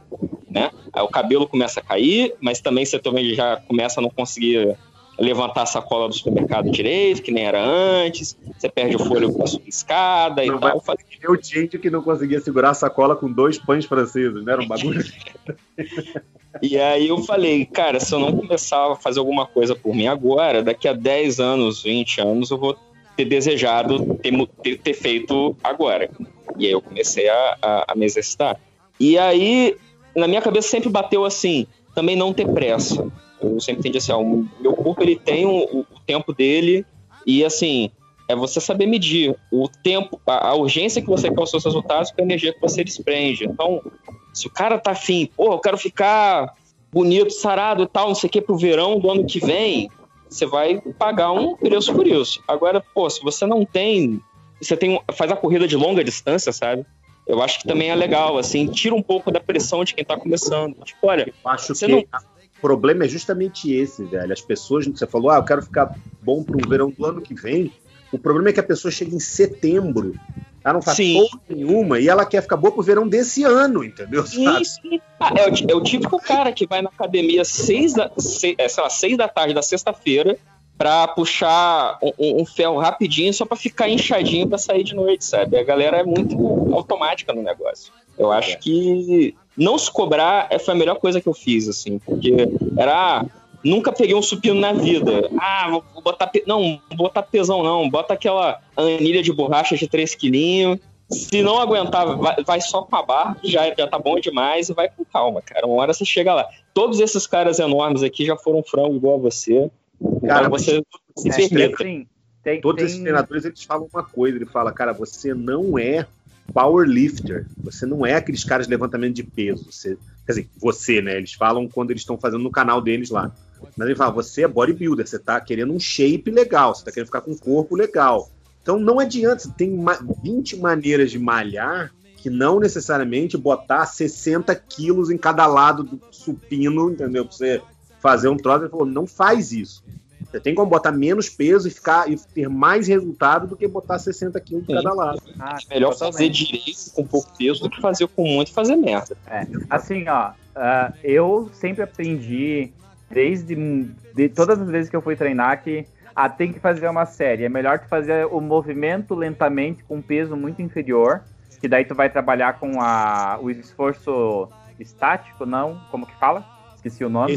Speaker 5: né? Aí o cabelo começa a cair, mas também você também já começa a não conseguir levantar a sacola do supermercado direito, que nem era antes, você perde o fôlego para subir escada não e tal.
Speaker 1: Vai... Eu tinha que não conseguia segurar a sacola com dois pães franceses, né? Era um bagulho.
Speaker 5: e aí eu falei, cara, se eu não começar a fazer alguma coisa por mim agora, daqui a 10 anos, 20 anos, eu vou ter desejado ter, ter, feito agora. E aí eu comecei a, a, a, me exercitar. E aí, na minha cabeça sempre bateu assim, também não ter pressa. Eu sempre entendi assim, ó, o meu corpo ele tem o, o tempo dele e assim, é você saber medir o tempo, a, a, urgência que você quer os seus resultados com a energia que você desprende. Então, se o cara tá afim, pô, eu quero ficar bonito, sarado e tal, não sei o que, pro verão do ano que vem, você vai pagar um preço por isso. Agora, pô, se você não tem, você tem faz a corrida de longa distância, sabe? Eu acho que também é legal, assim, tira um pouco da pressão de quem tá começando. Tipo, olha,
Speaker 1: eu acho que não... problema é justamente esse, velho. As pessoas, você falou, ah, eu quero ficar bom para um verão do ano que vem. O problema é que a pessoa chega em setembro, ela não faz
Speaker 5: Sim.
Speaker 1: nenhuma e ela quer ficar boa pro verão desse ano, entendeu?
Speaker 5: Sim, sim. Ah, é, o, é o típico cara que vai na academia seis da, se- é, sei lá, seis da tarde da sexta-feira pra puxar um, um- ferro rapidinho só pra ficar inchadinho pra sair de noite, sabe? A galera é muito automática no negócio. Eu acho que não se cobrar é, foi a melhor coisa que eu fiz, assim, porque era. Nunca peguei um supino na vida. Ah, vou, botar. pe- Não, não vou botar pesão, não. Bota aquela anilha de borracha de 3 quilinhos. Se não aguentar, vai, vai só com a barra, já, já tá bom demais e vai com calma, cara. Uma hora você chega lá. Todos esses caras enormes aqui já foram frango igual a você.
Speaker 1: Cara,
Speaker 5: Então você se
Speaker 1: esses
Speaker 5: permita.
Speaker 4: Sim, tem,
Speaker 1: Todos
Speaker 4: tem-
Speaker 1: esses treinadores eles falam uma coisa, ele fala, cara, você não é powerlifter, você não é aqueles caras de levantamento de peso, você, quer dizer, você, né? Eles falam quando eles estão fazendo no canal deles lá. Mas ele fala, você é bodybuilder, você tá querendo um shape legal, você tá querendo ficar com um corpo legal. Então não adianta, você tem ma- 20 maneiras de malhar que não necessariamente botar 60 quilos em cada lado do supino, entendeu? Pra você fazer um troço. Ele falou, não faz isso. Você tem como botar menos peso e ficar e ter mais resultado do que botar 60 quilos de cada lado.
Speaker 4: Ah,
Speaker 5: É melhor
Speaker 4: totalmente.
Speaker 5: fazer direito com pouco peso do que fazer com muito e fazer merda.
Speaker 4: Assim, ó, ah, eu sempre aprendi, desde de todas as vezes que eu fui treinar, que ah, tem que fazer uma série. É melhor tu fazer o movimento lentamente com um peso muito inferior, que daí tu vai trabalhar com a, o esforço estático, não? Como que fala? Esqueci o nome.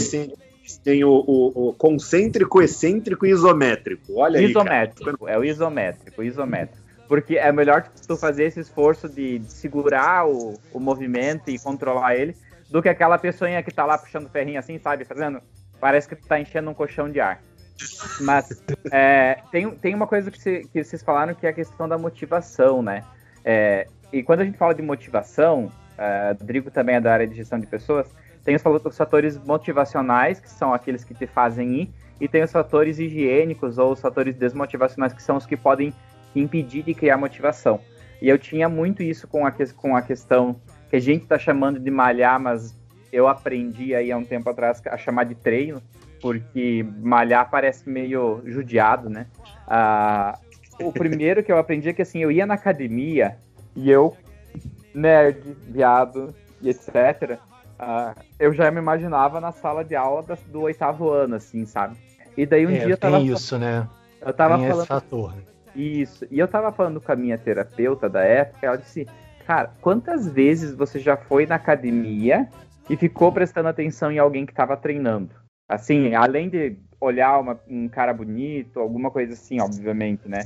Speaker 1: Esse tem o, o- o concêntrico, excêntrico e isométrico. Olha aí. cara.
Speaker 4: isométrico, é o isométrico, isométrico. Porque é melhor tu fazer esse esforço de, de segurar o, o movimento e controlar ele, do que aquela pessoinha que tá lá puxando ferrinho assim, sabe? Fazendo. Parece que tu tá enchendo um colchão de ar. Mas é, tem, tem uma coisa que, cê- que vocês falaram que é a questão da motivação, né? É, e quando a gente fala de motivação, é, Rodrigo também é da área de gestão de pessoas, tem os fatores motivacionais, que são aqueles que te fazem ir, e tem os fatores higiênicos ou os fatores desmotivacionais, que são os que podem impedir de criar motivação. E eu tinha muito isso com a, com a questão que a gente está chamando de malhar, mas eu aprendi aí há um tempo atrás a chamar de treino, porque malhar parece meio judiado, né? Ah, o primeiro que eu aprendi é que assim, eu ia na academia e eu, nerd, viado e etc., ah, eu já me imaginava na sala de aula das- do oitavo ano, assim, sabe? E daí um
Speaker 6: É,
Speaker 4: dia eu tava,
Speaker 6: tem isso, né?
Speaker 4: eu tava
Speaker 6: tem
Speaker 4: falando
Speaker 6: esse fator.
Speaker 4: isso. E eu tava falando com a minha terapeuta da época, ela disse: Cara, quantas vezes você já foi na academia e ficou prestando atenção em alguém que tava treinando? Assim, além de olhar uma- um cara bonito, alguma coisa assim, obviamente, né?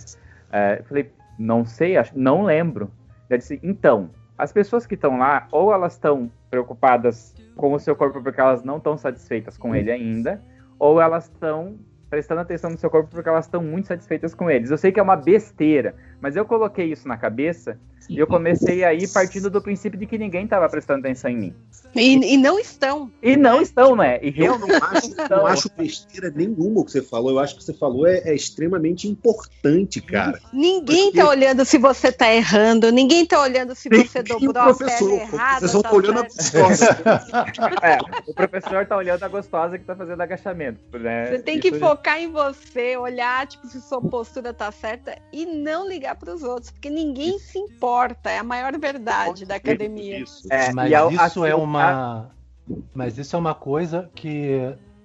Speaker 4: É, eu falei, não sei, acho- não lembro. Ela disse, então, as pessoas que estão lá, ou elas estão preocupadas com o seu corpo porque elas não estão satisfeitas com ele ainda, ou elas estão prestando atenção no seu corpo porque elas estão muito satisfeitas com eles. Eu sei que é uma besteira, mas eu coloquei isso na cabeça e eu comecei a ir partindo do princípio de que ninguém estava prestando atenção em mim.
Speaker 7: E, e não estão.
Speaker 4: E não estão, né? E
Speaker 1: Eu não acho, não acho besteira nenhuma o que você falou. Eu acho que você falou é, é extremamente importante, cara.
Speaker 7: Ninguém
Speaker 1: Porque-
Speaker 7: tá olhando se você tá errando, ninguém tá olhando se
Speaker 1: Nem-
Speaker 7: você
Speaker 1: nem
Speaker 7: dobrou
Speaker 1: o
Speaker 7: a
Speaker 1: professor.
Speaker 7: perna
Speaker 1: O
Speaker 7: errada.
Speaker 1: professor
Speaker 7: tá
Speaker 1: tá olhando a gostosa.
Speaker 4: É, o professor tá olhando a gostosa que tá fazendo agachamento. Né?
Speaker 7: Você tem que
Speaker 4: Isso-
Speaker 7: focar em você, olhar tipo, se sua postura tá certa e não ligar pros outros, porque ninguém se importa. É a maior verdade da academia.
Speaker 1: Isso.
Speaker 4: É,
Speaker 6: Mas
Speaker 4: e eu-
Speaker 6: isso
Speaker 4: assim,
Speaker 6: é
Speaker 4: a-
Speaker 6: uma. Mas isso é uma coisa que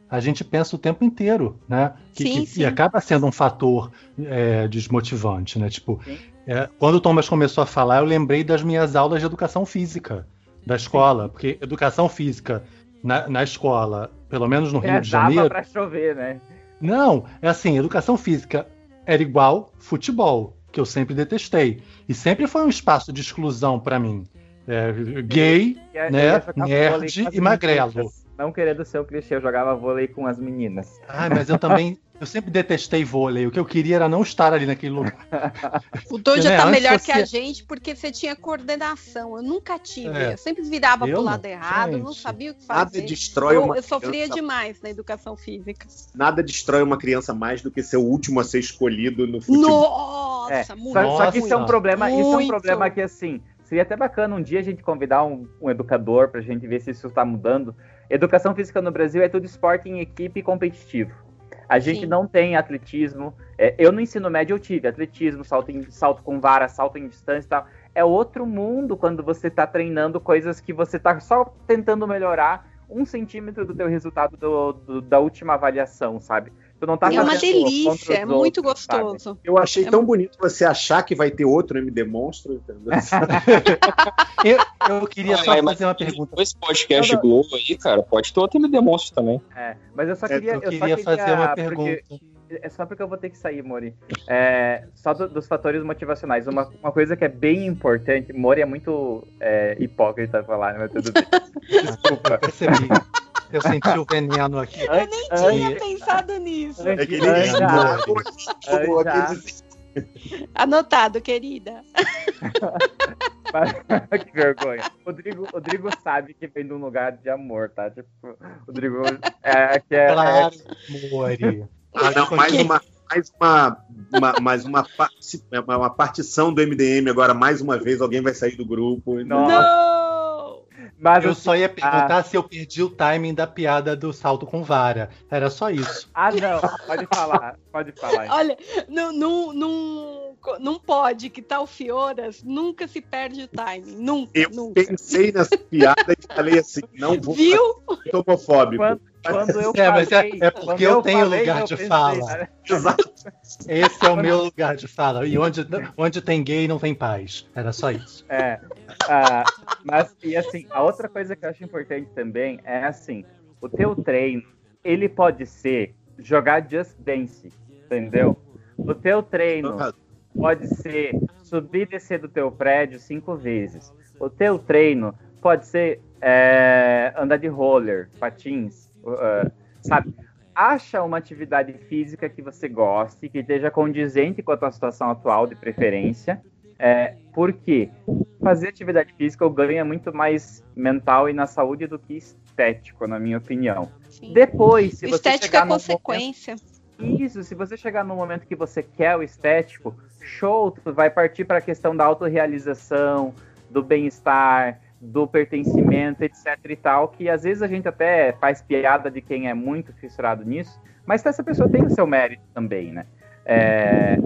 Speaker 6: a gente pensa o tempo inteiro, né? Que,
Speaker 7: Sim,
Speaker 6: que-
Speaker 7: sim.
Speaker 6: E acaba sendo um fator é, desmotivante, né? Tipo,
Speaker 4: Sim.
Speaker 6: é, quando o Thomas começou a falar, eu lembrei das minhas aulas de educação física da escola, porque educação física na, na escola, pelo menos no Rio
Speaker 4: É,
Speaker 6: de
Speaker 4: dava
Speaker 6: Janeiro,
Speaker 4: pra chover, né?
Speaker 6: não, é assim, educação física era igual futebol, que eu sempre detestei. E sempre foi um espaço de exclusão pra mim. É, gay,
Speaker 4: E
Speaker 6: Né?
Speaker 4: ia
Speaker 6: Nerd e magrelo.
Speaker 4: Não querendo ser o clichê, eu jogava vôlei com as meninas.
Speaker 6: Ai, mas eu também. Eu sempre detestei vôlei. O que eu queria era não estar ali naquele lugar.
Speaker 7: O Doja
Speaker 6: Né,
Speaker 7: tá melhor
Speaker 6: você-
Speaker 7: que a gente porque você tinha coordenação. Eu nunca tive.
Speaker 6: É.
Speaker 7: Eu sempre virava
Speaker 6: Eu
Speaker 7: pro
Speaker 6: não,
Speaker 7: lado errado, não
Speaker 6: gente.
Speaker 7: sabia o que
Speaker 1: Nada
Speaker 7: fazer.
Speaker 1: destrói
Speaker 7: Eu,
Speaker 1: uma
Speaker 7: eu sofria
Speaker 1: criança-
Speaker 7: demais na educação física.
Speaker 1: Nada destrói uma criança mais do que ser o último a ser escolhido no futebol.
Speaker 7: Nossa,
Speaker 4: É,
Speaker 7: muito.
Speaker 4: só, só que isso é um problema, isso é um
Speaker 7: Muito.
Speaker 4: problema que assim, seria até bacana um dia a gente convidar um, um educador pra gente ver se isso está mudando. Educação física no Brasil é tudo esporte em equipe competitivo. A gente
Speaker 7: Sim.
Speaker 4: não tem atletismo. É, eu no ensino médio eu tive atletismo, salto, em- salto com vara, salto em distância e tal. É outro mundo quando você está treinando coisas que você está só tentando melhorar um centímetro do teu resultado do- do- da última avaliação, sabe? Tu não tá
Speaker 7: É uma delícia, é muito
Speaker 4: outros, sabe?
Speaker 7: gostoso.
Speaker 1: Eu achei
Speaker 7: É
Speaker 1: tão bonito você achar que vai ter outro MD Monstro, entendeu?
Speaker 6: Eu, eu queria só
Speaker 5: mas-
Speaker 6: fazer uma pergunta.
Speaker 5: Esse podcast. Globo aí, cara, pode ter outro MD Monstro também.
Speaker 4: É, mas eu só
Speaker 1: É,
Speaker 4: queria.
Speaker 6: Eu
Speaker 4: só
Speaker 6: queria fazer uma
Speaker 4: porque-
Speaker 6: pergunta.
Speaker 4: É só porque eu vou ter que sair, Mori. É, só do- dos fatores motivacionais. Uma, uma coisa que é bem importante. Mori é muito é, hipócrita falar, mas tudo bem. Desculpa.
Speaker 6: Percebi. Eu senti o veneno aqui.
Speaker 7: Eu nem tinha pensado nisso.
Speaker 1: É que ele
Speaker 4: Antes-
Speaker 1: anja,
Speaker 4: Anja.
Speaker 1: aqueles-
Speaker 7: Anotado, querida.
Speaker 4: que vergonha. Rodrigo, Rodrigo sabe que vem de um lugar de amor, tá? Tipo, Rodrigo é que é,
Speaker 6: Claro, Mori.
Speaker 1: Ah, não, mais uma, mais uma, uma, mais uma, parti- uma, uma partição do MDM agora, mais uma vez, alguém vai sair do grupo.
Speaker 4: Nossa.
Speaker 7: Não!
Speaker 4: Mas
Speaker 6: Eu
Speaker 4: assim,
Speaker 6: só ia perguntar se eu perdi o timing da piada do salto com vara. Era só isso.
Speaker 4: Ah, não. Pode falar. Pode falar.
Speaker 7: Olha, não, não, não, não pode que tal Fioras nunca se perde o timing. Nunca,
Speaker 1: Eu
Speaker 7: nunca.
Speaker 1: pensei nessa piada e falei assim, não vou
Speaker 7: Viu?
Speaker 1: homofóbico.
Speaker 4: Quando, quando eu
Speaker 6: É, mas é-
Speaker 4: falei-
Speaker 6: é porque
Speaker 4: quando
Speaker 6: eu tenho
Speaker 4: falei,
Speaker 6: lugar
Speaker 4: eu
Speaker 6: de
Speaker 4: pensei,
Speaker 6: fala.
Speaker 4: né?
Speaker 1: Exato.
Speaker 6: Esse é o meu lugar de fala. E onde, onde tem gay não tem paz. Era só isso.
Speaker 4: É. Ah, mas, e assim, a outra coisa que eu acho importante também é assim: o teu treino, ele pode ser jogar Just Dance, entendeu? O teu treino pode ser subir e descer do teu prédio cinco vezes. O teu treino pode ser é, andar de roller, patins, uh, sabe? Acha uma atividade física que você goste, que esteja condizente com a tua situação atual, de preferência. É, porque fazer atividade física o ganho é muito mais mental e na saúde do que estético, na minha opinião.
Speaker 7: Sim.
Speaker 4: Depois, se você
Speaker 7: Estética
Speaker 4: chegar
Speaker 7: é
Speaker 4: num momento-
Speaker 7: consequência.
Speaker 4: isso, se você chegar no momento que você quer o estético, show, tu vai partir para a questão da autorrealização, do bem-estar, do pertencimento, etc e tal, que às vezes a gente até faz piada de quem é muito fissurado nisso, mas essa pessoa tem o seu mérito também, né? É,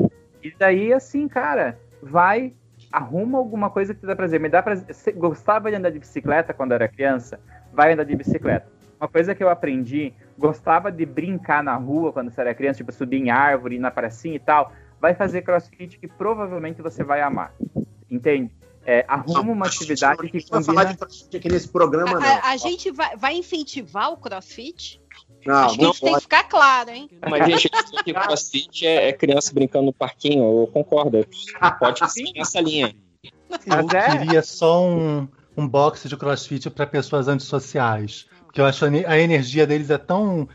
Speaker 4: e daí, assim, cara, vai, arruma alguma coisa que te dá prazer. Me dá prazer. Gostava de andar de bicicleta quando era criança? Vai andar de bicicleta. Uma coisa que eu aprendi, gostava de brincar na rua quando você era criança, tipo subir em árvore, ir na pracinha e tal. Vai fazer crossfit que provavelmente você vai amar. Entende? É, arruma uma
Speaker 1: A gente
Speaker 4: atividade que
Speaker 1: vai falar
Speaker 4: combina.
Speaker 1: de crossfit aqui nesse programa, não.
Speaker 7: A, a gente vai, vai incentivar o crossfit?
Speaker 1: Não,
Speaker 7: Acho que
Speaker 1: não
Speaker 7: isso tem que ficar claro, hein?
Speaker 5: Mas, gente, isso que crossfit é, é criança brincando no parquinho, eu concordo. Pode ser nessa linha.
Speaker 6: Eu
Speaker 4: Mas é.
Speaker 6: queria só um, um box de crossfit para pessoas antissociais. Porque eu acho a energia deles é tão.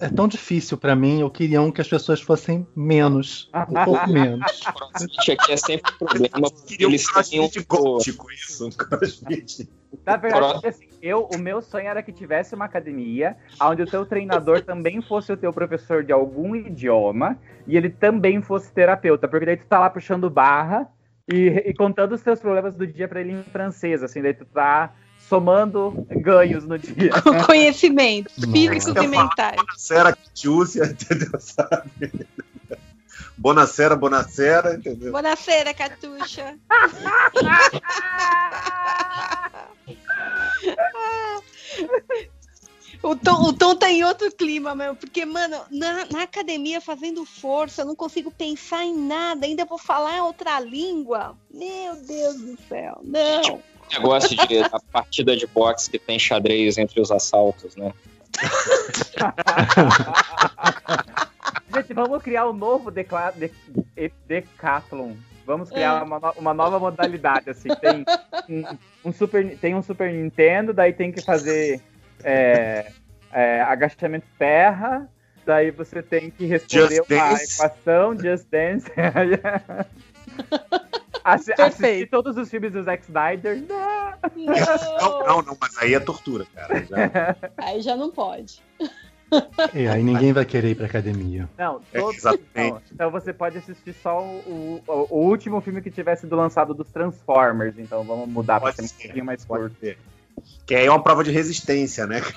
Speaker 6: É tão difícil para mim. Eu queria um que as pessoas fossem menos. Um pouco menos.
Speaker 5: Crossfit aqui é sempre um problema, porque
Speaker 1: Queria um
Speaker 5: eles têm um...
Speaker 1: crossfit gótico, isso. Um crossfit.
Speaker 4: Na verdade, assim, eu, o meu sonho era que tivesse uma academia onde o teu treinador também fosse o teu professor de algum idioma e ele também fosse terapeuta, porque daí tu tá lá puxando barra e, e contando os teus problemas do dia pra ele em francês, assim, daí tu tá somando ganhos no dia.
Speaker 7: Conhecimentos físicos
Speaker 1: Nossa.
Speaker 7: e mentais.
Speaker 1: Bonacera, Catiúcia, entendeu? Sabe? Bonacera, Bonacera, entendeu?
Speaker 7: Bonacera, Catuxa. O Tom, o Tom tá em outro clima mesmo, porque, mano, na, na academia fazendo força, eu não consigo pensar em nada, ainda vou falar outra língua. Meu Deus do céu, não.
Speaker 5: Negócio de a partida de boxe que tem xadrez entre os assaltos, né?
Speaker 4: Gente, vamos criar um novo decla- de- de- Decathlon. Vamos criar uma, no- uma nova modalidade, assim. Tem um, um super, tem um Super Nintendo, daí tem que fazer é, é, agachamento terra, daí você tem que responder
Speaker 1: Just
Speaker 4: uma
Speaker 1: Dance.
Speaker 4: equação, Just Dance. Assi-
Speaker 7: Perfeito.
Speaker 4: Assistir todos os filmes do Zack Snyder. Não.
Speaker 1: Não, não, não, mas aí é tortura, cara. Já.
Speaker 7: Aí já não pode.
Speaker 6: E aí ninguém vai querer ir pra academia.
Speaker 4: Não,
Speaker 1: É,
Speaker 4: todos,
Speaker 1: exatamente.
Speaker 4: não. Então você pode assistir só o, o, o último filme que tiver sido lançado dos Transformers. Então vamos mudar pra
Speaker 1: Pode
Speaker 4: ser um pouquinho mais
Speaker 1: Pode
Speaker 4: curto.
Speaker 1: ser. Que aí é uma prova de resistência, né?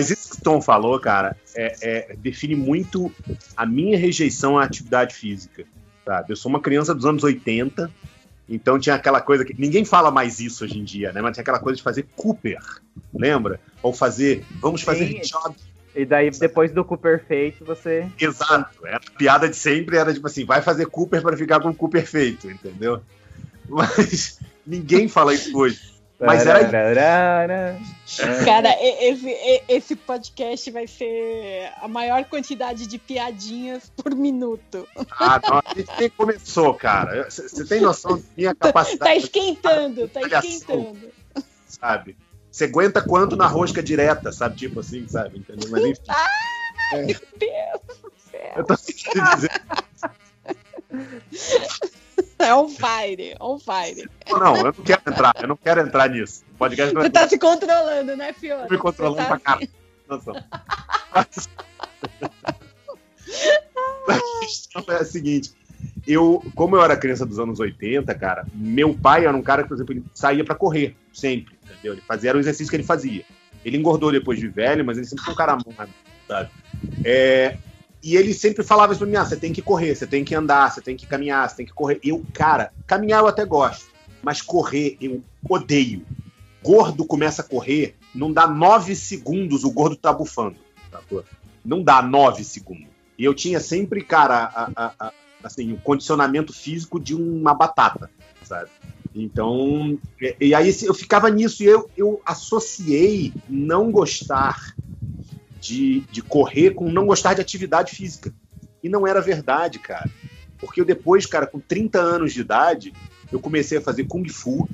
Speaker 1: Mas isso que o Tom falou, cara, é- é- define muito a minha rejeição à atividade física. Sabe? Eu sou uma criança dos anos 80, então tinha aquela coisa que. Ninguém fala mais isso hoje em dia, né? Mas tinha aquela coisa de fazer Cooper, lembra? Ou fazer. Vamos fazer
Speaker 4: Sim.
Speaker 1: jog.
Speaker 4: E daí, depois do Cooper feito, você.
Speaker 1: Exato. Era, a piada de sempre era tipo assim: vai fazer Cooper para ficar com o Cooper feito, entendeu? Mas ninguém fala isso hoje. Mas era
Speaker 4: Tararara.
Speaker 7: Cara, esse, esse podcast vai ser a maior quantidade de piadinhas por minuto.
Speaker 1: Ah, não, a gente nem começou, cara. Você tem noção da minha
Speaker 7: Tá
Speaker 1: capacidade,
Speaker 7: esquentando, tá esquentando.
Speaker 1: sabe? Você aguenta quanto na rosca direta, sabe? Tipo assim, sabe? Entendeu? Mas enfim.
Speaker 7: Meu Deus do céu.
Speaker 1: Eu tô querendo dizer.
Speaker 7: É on fire, on fire.
Speaker 1: Não, eu não quero entrar, eu não quero entrar nisso. Podcast
Speaker 7: Você tá se controlando, né, Fiona?
Speaker 1: me controlando pra
Speaker 7: tá
Speaker 1: cá. Noção. Mas- A questão é a seguinte. Eu, como eu era criança dos anos 80, cara, meu pai era um cara que, por exemplo, ele saía pra correr, sempre, entendeu? Ele fazia era o exercício que ele fazia. Ele engordou depois de velho, mas ele sempre foi um cara magro, sabe? É, e ele sempre falava isso pra mim: ah, você tem que correr, você tem que andar, você tem que caminhar, você tem que correr. Eu, cara, caminhar eu até gosto, mas correr eu odeio. Gordo começa a correr, não dá nove segundos, o gordo tá bufando. Não dá nove segundos. E eu tinha sempre, cara, a- a- a- assim, o condicionamento físico de uma batata, sabe? Então, e, e aí eu ficava nisso e eu, eu associei não gostar de, de correr com não gostar de atividade física. E não era verdade, cara. Porque eu depois, cara, com 30 anos de idade, eu comecei a fazer Kung Fu.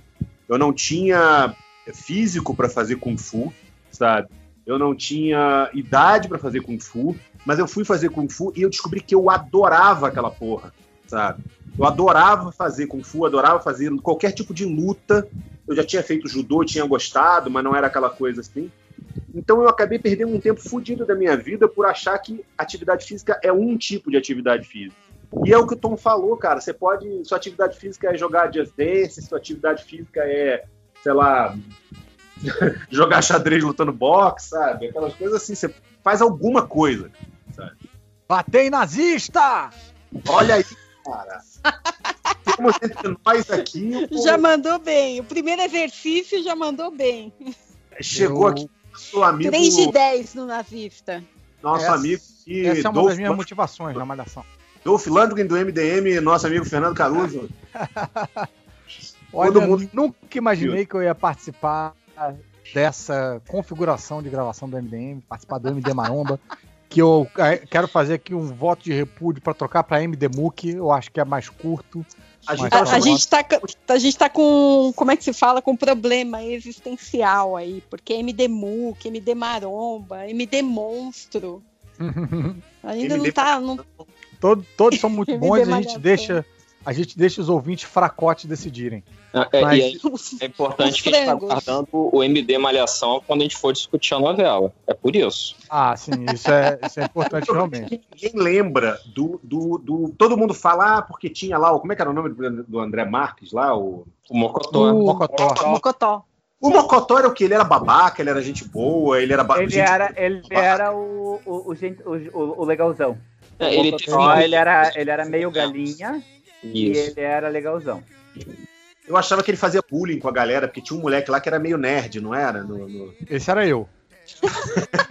Speaker 1: Eu não tinha físico para fazer Kung Fu, sabe? Eu não tinha idade para fazer Kung Fu, mas eu fui fazer Kung Fu e eu descobri que eu adorava aquela porra, sabe? Eu adorava fazer Kung Fu, adorava fazer qualquer tipo de luta. Eu já tinha feito judô, tinha gostado, mas não era aquela coisa assim. Então eu acabei perdendo um tempo fodido da minha vida por achar que atividade física é um tipo de atividade física. E é o que o Tom falou, cara. Você pode. Sua atividade física é jogar Just Dance, sua atividade física é, sei lá, jogar xadrez lutando boxe, sabe? Aquelas coisas assim. Você faz alguma coisa.
Speaker 8: Batei nazista!
Speaker 1: Olha aí, cara. Temos entre nós aqui. o-
Speaker 7: Já mandou bem. O primeiro exercício já mandou bem.
Speaker 1: Chegou
Speaker 8: Eu-
Speaker 1: aqui nosso amigo.
Speaker 7: 3 de 10 no nazista.
Speaker 1: Nosso
Speaker 8: Essa-
Speaker 1: amigo. E
Speaker 8: Essa é uma
Speaker 1: Dolph,
Speaker 8: das minhas motivações na malhação.
Speaker 1: Dolph Landgren do MDM, nosso amigo Fernando Caruso.
Speaker 8: Olha,
Speaker 1: Todo mundo-
Speaker 8: nunca imaginei que eu ia participar dessa configuração de gravação do MDM, participar do MD Maromba, que eu eh, quero fazer aqui um voto de repúdio para trocar para MD MUC, eu acho que é mais curto.
Speaker 1: A gente
Speaker 7: A, gente tá, ca- a gente tá com, como é que se fala, com problema existencial aí, porque MD Muc, MD Maromba, MD Monstro, ainda
Speaker 1: MD
Speaker 7: não tá, não,
Speaker 8: Todos, todos são muito bons e a gente deixa a gente deixa os ouvintes fracotes decidirem.
Speaker 5: Ah, é,
Speaker 8: Mas-
Speaker 5: aí, é importante que a gente tá guardando o MD Malhação quando a gente for discutir a novela. É por isso.
Speaker 8: Ah, sim, isso é, isso é importante realmente.
Speaker 1: Ninguém lembra do, do, do- Todo mundo fala, ah, porque tinha lá, o, como é que era o nome do, do André Marques lá? O,
Speaker 5: O Mocotó.
Speaker 8: O Mocotó.
Speaker 7: Mocotó.
Speaker 1: o Mocotó era o que? Ele era babaca, ele era gente boa, ele era. ba-
Speaker 4: Ele
Speaker 1: gente-
Speaker 4: era, ele era o, o, o, gente- o, o- o legalzão.
Speaker 5: É, ele
Speaker 4: O
Speaker 5: teve
Speaker 4: Mocotó, ele era, ele era meio galinha e ele era legalzão.
Speaker 1: Eu achava que ele fazia bullying com a galera, porque tinha um moleque lá que era meio nerd, não era? No- no-
Speaker 8: Esse era eu.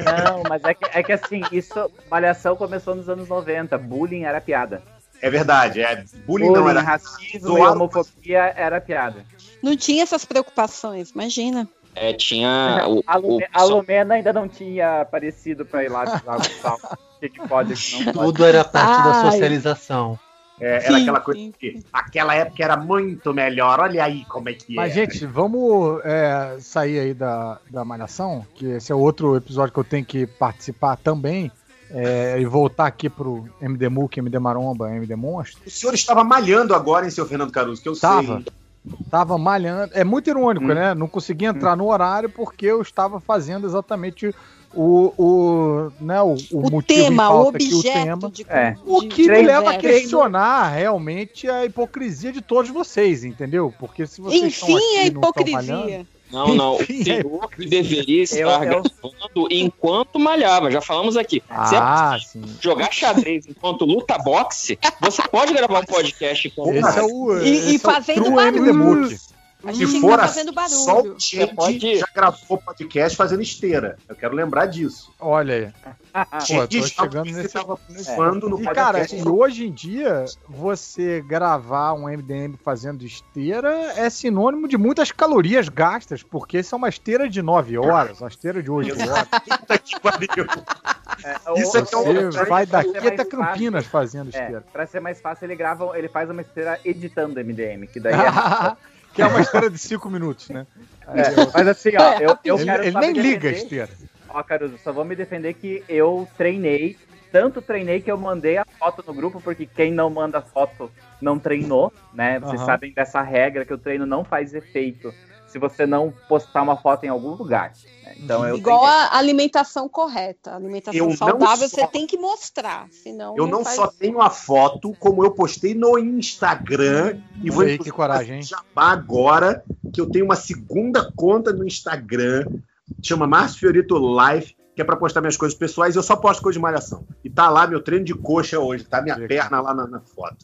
Speaker 4: Não, mas é que, é que assim, isso, malhação começou nos anos 90, bullying era piada.
Speaker 1: É verdade, é. Bullying,
Speaker 4: Bullying,
Speaker 1: não era.
Speaker 4: racismo
Speaker 1: zoado.
Speaker 4: e homofobia era piada.
Speaker 7: Não tinha essas preocupações, imagina.
Speaker 5: É, tinha o,
Speaker 4: a,
Speaker 5: o,
Speaker 4: Lume- a Lumena ainda não tinha aparecido pra ir lá o. O que, que pode, o que não pode.
Speaker 6: Tudo era parte da
Speaker 7: Ai.
Speaker 6: socialização.
Speaker 1: É, era
Speaker 7: Sim,
Speaker 1: aquela coisa
Speaker 7: sim,
Speaker 1: que aquela época era muito melhor. Olha aí como é que
Speaker 8: Mas,
Speaker 1: é.
Speaker 8: gente, vamos é, sair aí da, da Malhação, que esse é outro episódio que eu tenho que participar também, é, e voltar aqui pro MD MUC, MD Maromba, MD Monstro.
Speaker 1: O senhor estava malhando agora, hein, seu Fernando Caruso, que eu
Speaker 8: Tava.
Speaker 1: sei.
Speaker 8: Tava malhando. É muito irônico,
Speaker 4: Hum.
Speaker 8: né? Não conseguia entrar no horário porque eu estava fazendo exatamente o, o, né, o, o
Speaker 7: O
Speaker 8: motivo em
Speaker 7: tema, o
Speaker 8: pauta aqui, o
Speaker 7: objeto
Speaker 8: tema.
Speaker 7: de,
Speaker 4: É.
Speaker 8: O
Speaker 7: de-
Speaker 8: que me leva a questionar realmente a hipocrisia de todos vocês, entendeu? Porque se vocês estão
Speaker 7: Enfim,
Speaker 8: aqui
Speaker 7: a
Speaker 8: malhando-
Speaker 7: hipocrisia.
Speaker 5: Não, não. O
Speaker 8: Enfim, é
Speaker 5: senhor que deveria estar
Speaker 4: Eu- eu-
Speaker 5: enquanto malhava. Já falamos aqui. Se é
Speaker 8: Ah, sim.
Speaker 5: jogar xadrez enquanto luta boxe, você pode gravar um podcast enquanto
Speaker 8: Esse é o,
Speaker 7: E- e
Speaker 8: é o
Speaker 7: fazendo
Speaker 8: true
Speaker 7: barulho. A
Speaker 1: Se
Speaker 7: gente
Speaker 1: for
Speaker 7: tá fazendo barulho.
Speaker 1: só o Change
Speaker 5: pode-
Speaker 1: já gravou podcast fazendo esteira. Eu quero lembrar disso.
Speaker 8: Olha aí. Pô,
Speaker 1: Change
Speaker 8: tô
Speaker 1: estava
Speaker 8: chegando nesse-
Speaker 1: participando no
Speaker 8: E, cara,
Speaker 1: podcast.
Speaker 8: e hoje em dia, você gravar um MDM fazendo esteira é sinônimo de muitas calorias gastas, porque isso é uma esteira de 9 horas, uma esteira de 8 horas.
Speaker 1: Puta que pariu. Isso
Speaker 4: Ou-
Speaker 1: aqui é um-
Speaker 4: ou-
Speaker 8: Você vai
Speaker 4: pra ser
Speaker 8: daqui até
Speaker 4: fácil-
Speaker 8: Campinas fazendo
Speaker 4: É,
Speaker 8: esteira.
Speaker 4: pra ser mais fácil, ele grava, ele faz uma esteira editando MDM, que daí é.
Speaker 8: que é uma esteira de 5 minutos, né?
Speaker 4: é, mas assim, ó, eu, eu
Speaker 8: ele ele nem liga a esteira.
Speaker 4: Ó, Caruso, só vou me defender que eu treinei, tanto treinei que eu mandei a foto no grupo, porque quem não manda foto não treinou, né? Vocês
Speaker 8: Aham.
Speaker 4: sabem dessa regra que o treino não faz efeito se você não postar uma foto em algum lugar. né? Então eu
Speaker 7: Igual
Speaker 4: treinei.
Speaker 7: a alimentação correta. A alimentação
Speaker 1: Eu
Speaker 7: saudável
Speaker 1: só-
Speaker 7: você tem que mostrar, senão
Speaker 1: Eu não
Speaker 7: faz-
Speaker 1: só tenho a foto, como eu postei no Instagram. E vou inclusive
Speaker 8: que coragem, hein?
Speaker 1: agora, que eu tenho uma segunda conta no Instagram, chama Márcio Fiorito Life, que é pra postar minhas coisas pessoais. e Eu só posto coisa de malhação. E tá lá meu treino de coxa hoje, tá minha perna lá na, na foto.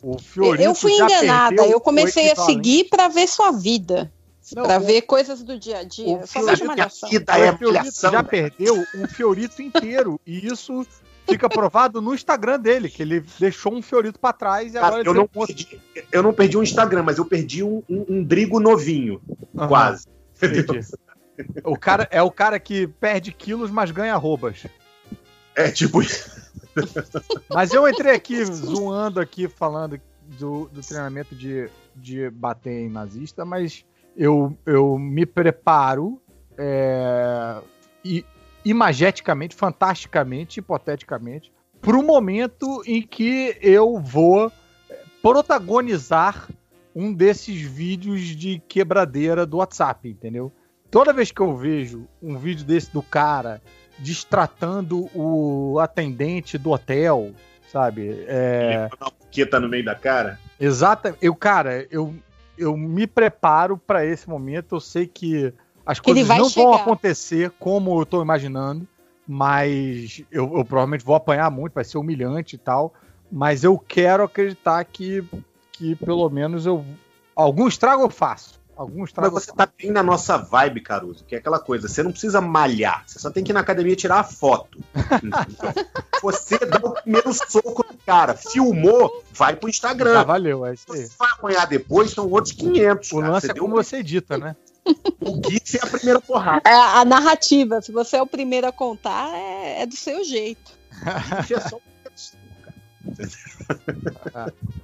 Speaker 7: Eu fui enganada, eu comecei a seguir pra ver sua vida.
Speaker 8: Não,
Speaker 7: pra
Speaker 8: o-
Speaker 7: ver coisas do dia a dia.
Speaker 8: o
Speaker 7: só malhação.
Speaker 1: vida
Speaker 8: O Fiorito já perdeu um Fiorito inteiro. E isso fica provado no Instagram dele, que ele deixou um Fiorito pra trás e
Speaker 1: Cara,
Speaker 8: agora ele
Speaker 1: eu,
Speaker 8: tem
Speaker 1: não perdi, eu não perdi um Instagram, mas eu perdi um, um, um Drigo novinho,
Speaker 8: Aham,
Speaker 1: quase.
Speaker 8: entendi. O cara, é o cara que perde quilos, mas ganha arrobas.
Speaker 1: É tipo
Speaker 8: Mas eu entrei aqui zoando aqui, falando do, do treinamento de, de bater em nazista, mas eu, eu me preparo é, e, imageticamente, fantasticamente, hipoteticamente, para o momento em que eu vou protagonizar um desses vídeos de quebradeira do WhatsApp, entendeu? Toda vez que eu vejo um vídeo desse do cara destratando o atendente do hotel, sabe? É,
Speaker 1: que tá no meio da cara.
Speaker 8: exata, eu, cara, eu, eu me preparo para esse momento. Eu sei que as coisas não vão
Speaker 7: chegar.
Speaker 8: acontecer como eu tô imaginando, mas eu, eu provavelmente vou apanhar muito, vai ser humilhante e tal. Mas eu quero acreditar que, que pelo menos eu algum estrago eu faço. Algum
Speaker 1: Mas você tá bem na nossa vibe, Caruso, que é aquela coisa, você não precisa malhar, você só tem que ir na academia tirar a foto. Você dá o primeiro soco no cara, filmou, vai pro
Speaker 8: Já
Speaker 1: Instagram.
Speaker 8: valeu, é isso aí.
Speaker 1: Você vai apanhar depois, são outros 500.
Speaker 8: O
Speaker 1: cara.
Speaker 8: lance
Speaker 1: Você
Speaker 8: é
Speaker 1: deu
Speaker 8: como
Speaker 1: um-
Speaker 8: você edita, né?
Speaker 1: O GIF é a primeira porrada.
Speaker 7: É, a narrativa, se você é o primeiro a contar, é, é do seu jeito.
Speaker 1: O GIF é só um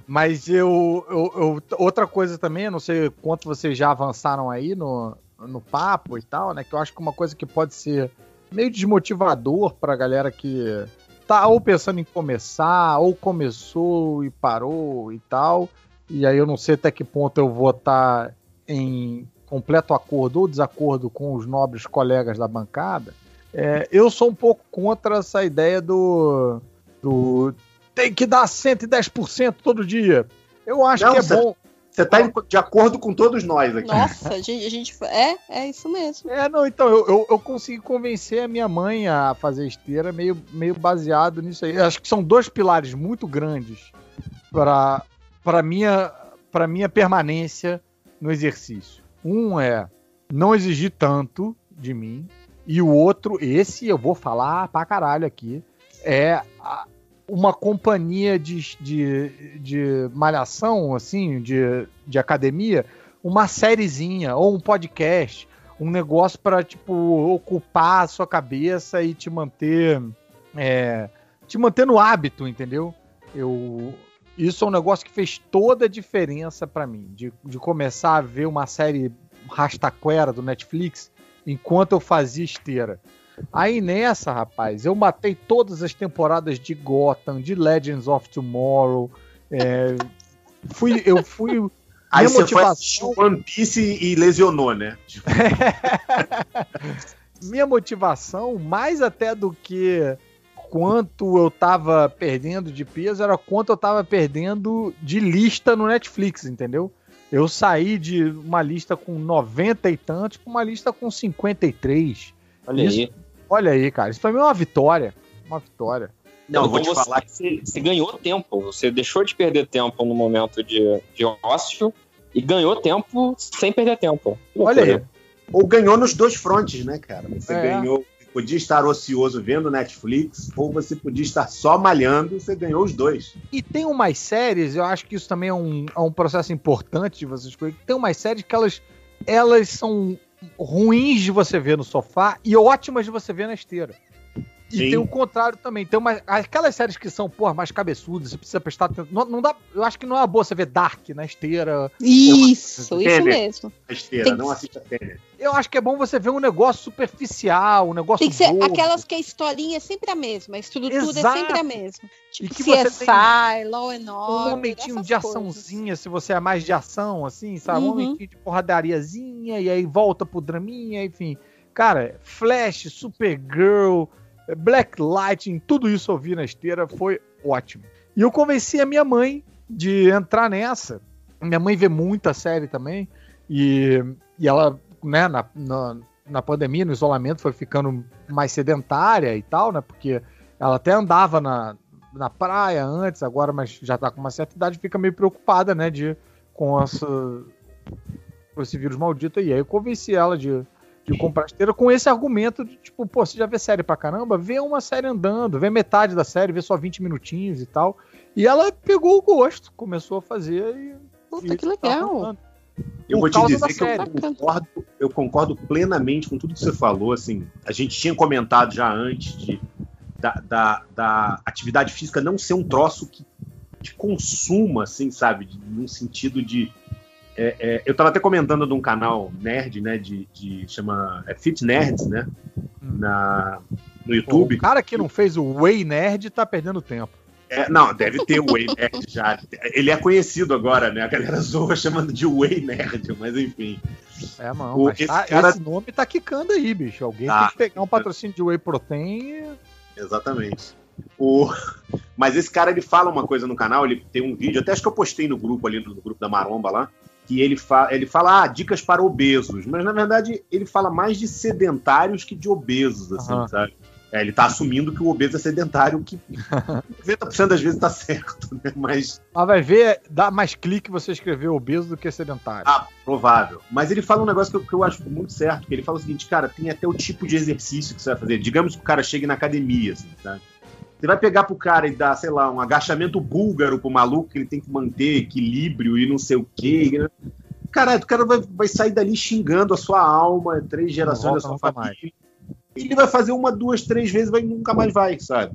Speaker 8: Mas eu, eu- eu- Outra coisa também, não sei quanto vocês já avançaram aí no, no papo e tal, né? Que eu acho que uma coisa que pode ser meio desmotivador pra galera que tá ou pensando em começar, ou começou e parou e tal. E aí eu não sei até que ponto eu vou estar em completo acordo ou desacordo com os nobres colegas da bancada. É, eu sou um pouco contra essa ideia do, do tem que dar 110% todo dia. Eu acho
Speaker 1: Não,
Speaker 8: que é
Speaker 1: você-
Speaker 8: bom.
Speaker 1: Você tá em- de acordo com todos nós aqui.
Speaker 7: Nossa, a gente, a gente- é, é isso mesmo.
Speaker 8: É, não, então, eu, eu, eu consegui convencer a minha mãe a fazer esteira meio, meio baseado nisso aí. Eu acho que são dois pilares muito grandes para para minha para minha permanência no exercício. Um é não exigir tanto de mim e o outro, esse eu vou falar pra caralho aqui, é a- uma companhia de, de, de malhação, assim, de, de academia, uma sériezinha ou um podcast, um negócio para tipo ocupar a sua cabeça e te manter é, te manter no hábito, entendeu? Eu isso é um negócio que fez toda a diferença para mim, de, de começar a ver uma série rastaquera do Netflix enquanto eu fazia esteira. Aí nessa, rapaz, eu matei todas as temporadas de Gotham, de Legends of Tomorrow. é, fui, eu fui
Speaker 1: Aí
Speaker 8: Minha
Speaker 1: você foi
Speaker 8: motivação-
Speaker 1: assistir One Piece e lesionou, né?
Speaker 8: Minha motivação, mais até do que quanto eu tava perdendo de peso, era quanto eu tava perdendo de lista no Netflix, entendeu? Eu saí de uma lista com 90 e tantos pra uma lista com 53.
Speaker 5: Olha
Speaker 8: Isso.
Speaker 5: aí.
Speaker 8: Olha aí, cara, isso pra mim é uma vitória. Uma vitória.
Speaker 1: não, eu vou te falar que
Speaker 5: você, você ganhou tempo. Você deixou de perder tempo no momento de, de ócio e ganhou tempo sem perder tempo.
Speaker 8: Olha aí.
Speaker 1: ou ganhou nos dois frontes, né, cara? Você
Speaker 8: É.
Speaker 1: ganhou, podia estar ocioso vendo Netflix, ou você podia estar só malhando, você ganhou os dois.
Speaker 8: E tem umas séries, eu acho que isso também é um, é um processo importante de você escolher. Tem umas séries que elas, elas são ruins de você ver no sofá e ótimas de você ver na esteira. E
Speaker 1: Sim.
Speaker 8: tem o contrário também. Tem uma, aquelas séries que são, porra, mais cabeçudas, você precisa prestar atenção. Não, não dá, eu acho que não é uma boa você ver Dark na esteira.
Speaker 7: Isso, isso
Speaker 1: Temer.
Speaker 7: mesmo.
Speaker 1: A esteira,
Speaker 7: Tem que-
Speaker 1: não assista a Temer.
Speaker 8: Eu acho que é bom você ver um negócio superficial, um negócio
Speaker 7: Tem que ser
Speaker 8: bobo.
Speaker 7: aquelas que a historinha é sempre a mesma, a estrutura
Speaker 8: Exato.
Speaker 7: é sempre a mesma. Tipo
Speaker 8: que você
Speaker 7: CSI, Law and
Speaker 8: um
Speaker 7: Order,
Speaker 8: momentinho
Speaker 7: essas
Speaker 8: de
Speaker 7: coisas.
Speaker 8: açãozinha, se você é mais de ação, assim, sabe? Um
Speaker 7: Uhum.
Speaker 8: momentinho de porradariazinha, e aí volta pro draminha, enfim. Cara, Flash, Supergirl, Black Lightning, tudo isso eu vi na esteira, foi ótimo. E eu convenci a minha mãe de entrar nessa. Minha mãe vê muita série também, e, e ela, né, na, na, na pandemia, no isolamento, foi ficando mais sedentária e tal, né? Porque ela até andava na, na praia antes, agora, mas já tá com uma certa idade, fica meio preocupada, né, de, com, essa, com esse vírus maldito. E aí eu convenci ela de, de comprar esteira com esse argumento de, tipo, pô, você já vê série pra caramba? Vê uma série andando, vê metade da série, vê só 20 minutinhos e tal. E ela pegou o gosto, começou a fazer e...
Speaker 7: Puta,
Speaker 8: e
Speaker 7: que legal.
Speaker 1: Eu vou te dizer que eu concordo, eu concordo plenamente com tudo que você falou. Assim, a gente tinha comentado já antes de, da, da, da atividade física não ser um troço que de consumo, assim, sabe? De, num sentido de. é, é, eu estava até comentando de um canal nerd, né? De, de chama é Fit Nerds, né? Na, no
Speaker 8: Pô,
Speaker 1: YouTube.
Speaker 8: o cara que não fez o Way Nerd tá perdendo tempo.
Speaker 1: É, não, deve ter o Way Nerd já. Ele é conhecido agora, né? A galera zoa chamando de Way Nerd, mas enfim.
Speaker 8: É, não,
Speaker 1: O-
Speaker 8: mas
Speaker 1: esse
Speaker 8: tá-
Speaker 1: cara-
Speaker 8: esse nome tá quicando aí, bicho. Alguém
Speaker 1: Tá.
Speaker 8: tem que pegar um patrocínio de Whey Protein.
Speaker 1: Exatamente. O... Mas esse cara ele fala uma coisa no canal, ele tem um vídeo, até acho que eu postei no grupo ali, no grupo da Maromba lá, que ele, fa... ele fala, ah, dicas para obesos, mas na verdade ele fala mais de sedentários que de obesos, assim,
Speaker 8: Aham.
Speaker 1: sabe? É, ele tá assumindo que o obeso é sedentário, que 90% das vezes tá certo, né? Mas
Speaker 8: Mas vai ver, dá mais clique você escrever obeso do que sedentário.
Speaker 1: Ah, provável. Mas ele fala um negócio que eu, que eu acho muito certo, que ele fala o seguinte, cara, tem até o tipo de exercício que você vai fazer. Digamos que o cara chegue na academia, assim, sabe? Você vai pegar pro cara e dar, sei lá, um agachamento búlgaro pro maluco, que ele tem que manter equilíbrio e não sei o quê. né? Caralho, o cara vai, vai sair dali xingando a sua alma, três gerações da sua família. Ele vai fazer uma, duas, três vezes, vai nunca mais vai, sabe?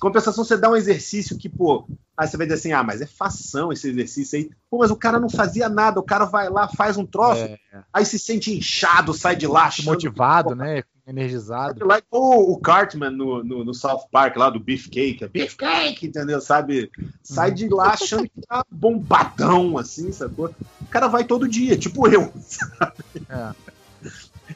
Speaker 1: Compensação, você dá um exercício que, pô, aí você vai dizer assim, ah, mas é fação esse exercício aí. Pô, mas o cara não fazia nada, o cara vai lá, faz um troço,
Speaker 8: É,
Speaker 1: aí se sente inchado, sai de lá,
Speaker 8: motivado, né? Energizado.
Speaker 1: Lá, o, o Cartman no, no, no South Park, lá do Beefcake, Beefcake, entendeu? Sabe? Sai de lá achando que tá bombadão, assim, sacou? O cara vai todo dia, tipo eu. sabe?
Speaker 8: É.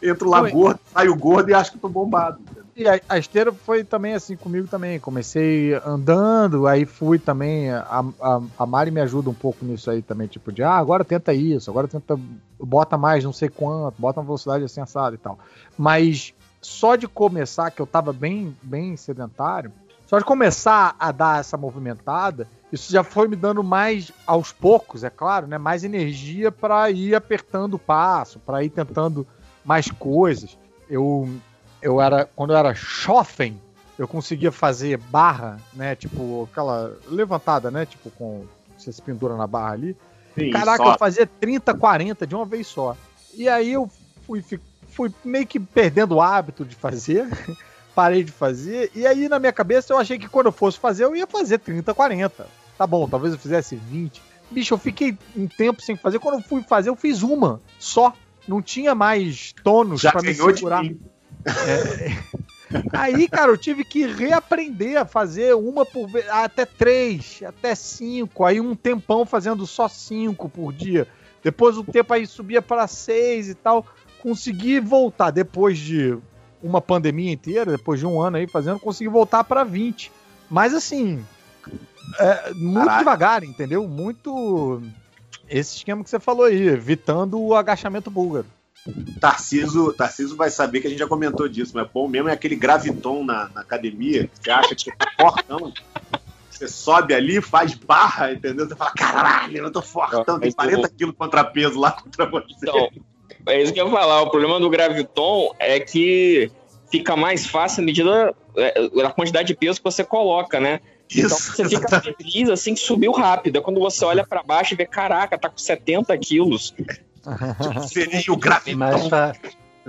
Speaker 1: Entro lá
Speaker 8: e-
Speaker 1: gordo, saio gordo e acho que tô bombado.
Speaker 8: E a, a esteira foi também assim comigo também. Comecei andando, aí fui também. A, a, a Mari me ajuda um pouco nisso aí também, tipo de ah, agora tenta isso, agora tenta. Bota mais não sei quanto, bota uma velocidade assim assada e tal. Mas só de começar, que eu tava bem, bem sedentário, só de começar a dar essa movimentada, isso já foi me dando mais, aos poucos, é claro, né? Mais energia para ir apertando o passo, para ir tentando mais coisas. Eu eu era quando eu era jovem, eu conseguia fazer barra, né, tipo aquela levantada, né, tipo com você se pendura na barra ali.
Speaker 1: Sim,
Speaker 8: Caraca,
Speaker 1: só.
Speaker 8: eu fazia 30, 40 de uma vez só. E aí eu fui, fui meio que perdendo o hábito de fazer, parei de fazer, e aí na minha cabeça eu achei que quando eu fosse fazer eu ia fazer 30, 40. Tá bom, talvez eu fizesse 20. Bicho, eu fiquei um tempo sem fazer. Quando eu fui fazer, eu fiz uma só. Não tinha mais tônus
Speaker 1: Já
Speaker 8: pra me segurar.
Speaker 1: mim.
Speaker 8: Aí, cara, eu tive que reaprender a fazer uma por vez, até três, até cinco, aí um tempão fazendo só cinco por dia. Depois o tempo aí subia para 6 e tal. Consegui voltar depois de uma pandemia inteira, depois de um ano aí fazendo, consegui voltar para 20. Mas assim, é, muito
Speaker 1: Caraca.
Speaker 8: devagar, entendeu? Muito esse esquema que você falou aí, evitando o agachamento búlgaro.
Speaker 1: Tarciso, Tarciso vai saber que a gente já comentou disso, mas bom mesmo é aquele graviton na, na academia, que você acha que você tá fortão. Você sobe ali, faz barra, entendeu? Você fala, caralho, eu tô fortão, tem
Speaker 5: Mas eu-
Speaker 1: 40 quilos contrapeso lá contra você.
Speaker 5: Então, é isso que eu ia falar. O problema do graviton é que fica mais fácil à medida é, da quantidade de peso que você coloca, né? Então
Speaker 1: Isso,
Speaker 5: você fica feliz assim que subiu rápido. É quando você olha pra baixo e vê, caraca, tá com 70 quilos.
Speaker 1: seria o graviton.
Speaker 6: Mas, fa-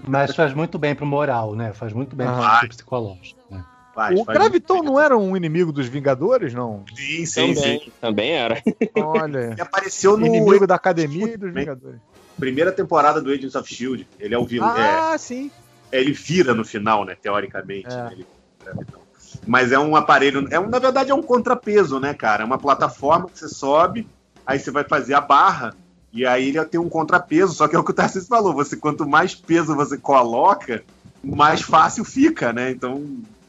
Speaker 6: mas faz muito bem pro moral, né? Faz muito bem
Speaker 8: Ah.
Speaker 6: pro psicológico. Né?
Speaker 1: Faz,
Speaker 8: o
Speaker 1: faz
Speaker 8: Graviton não era um inimigo dos Vingadores, não?
Speaker 1: Sim, sim,
Speaker 5: Também,
Speaker 1: sim.
Speaker 5: também era.
Speaker 8: Olha.
Speaker 1: Ele apareceu no
Speaker 8: inimigo da academia e dos Vingadores.
Speaker 1: primeira temporada do Agents of Shield. Ele é o vilão.
Speaker 8: Ah, sim.
Speaker 1: É, ele vira no final, né? Teoricamente.
Speaker 8: É.
Speaker 1: né, ele- graviton. Mas é um aparelho. É um, na verdade, é um contrapeso, né, cara? É uma plataforma que você sobe, aí você vai fazer a barra, e aí ele tem um contrapeso. Só que é o que o Tarcísio falou: você, quanto mais peso você coloca, mais fácil fica, né? Então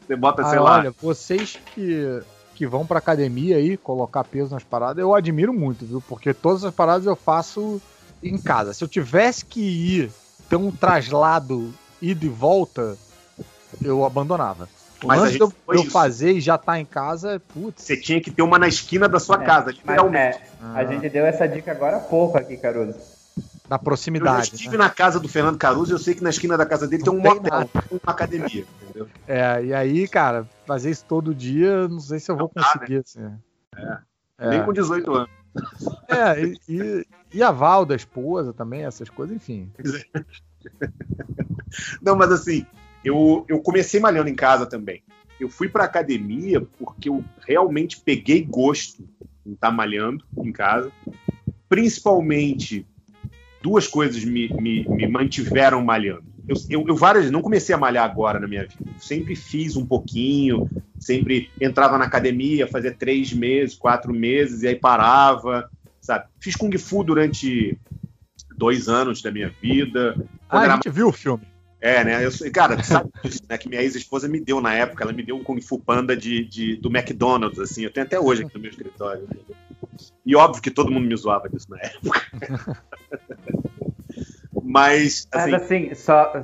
Speaker 1: você bota, sei
Speaker 8: Ah,
Speaker 1: lá.
Speaker 8: olha, vocês que, que vão pra academia aí colocar peso nas paradas, eu admiro muito, viu? Porque todas as paradas eu faço em casa. Se eu tivesse que ir ter um traslado ida e volta, eu abandonava.
Speaker 1: Mas a
Speaker 8: Antes de eu, eu fazer e já tá em casa, putz.
Speaker 1: Você tinha que ter uma na esquina da sua
Speaker 4: É,
Speaker 1: casa, literalmente.
Speaker 4: é, a gente deu essa dica agora há pouco aqui, Caruso.
Speaker 8: Na
Speaker 1: Eu já
Speaker 8: proximidade.
Speaker 1: estive
Speaker 8: né?
Speaker 1: na casa do Fernando Caruso e eu sei que na esquina da casa dele tem um
Speaker 8: Não tem
Speaker 1: motel,
Speaker 8: nada.
Speaker 1: uma academia, entendeu?
Speaker 8: É, e aí, cara, fazer isso todo dia, não sei se eu vou
Speaker 1: Não dá,
Speaker 8: conseguir. Assim. É.
Speaker 1: Nem com 18 anos.
Speaker 8: É, e, e, e aval da esposa também, essas coisas, enfim.
Speaker 1: Não, mas assim, eu, eu comecei malhando em casa também. Eu fui pra academia porque eu realmente peguei gosto em estar malhando em casa. Principalmente, duas coisas me, me, me mantiveram malhando. Eu, eu, eu várias não comecei a malhar agora na minha vida. Eu sempre fiz um pouquinho, sempre entrava na academia, fazia três meses, quatro meses, e aí parava, sabe? Fiz Kung Fu durante dois anos da minha vida.
Speaker 8: Ah, a gente viu o filme.
Speaker 1: É, né? Eu, cara, tu sabe disso, né? Que minha ex-esposa me deu na época. Ela me deu um Kung Fu Panda de, de- do McDonald's, assim. Eu tenho até hoje aqui no meu escritório. E óbvio que todo mundo me zoava disso na época. Mas, assim,
Speaker 4: Mas assim, só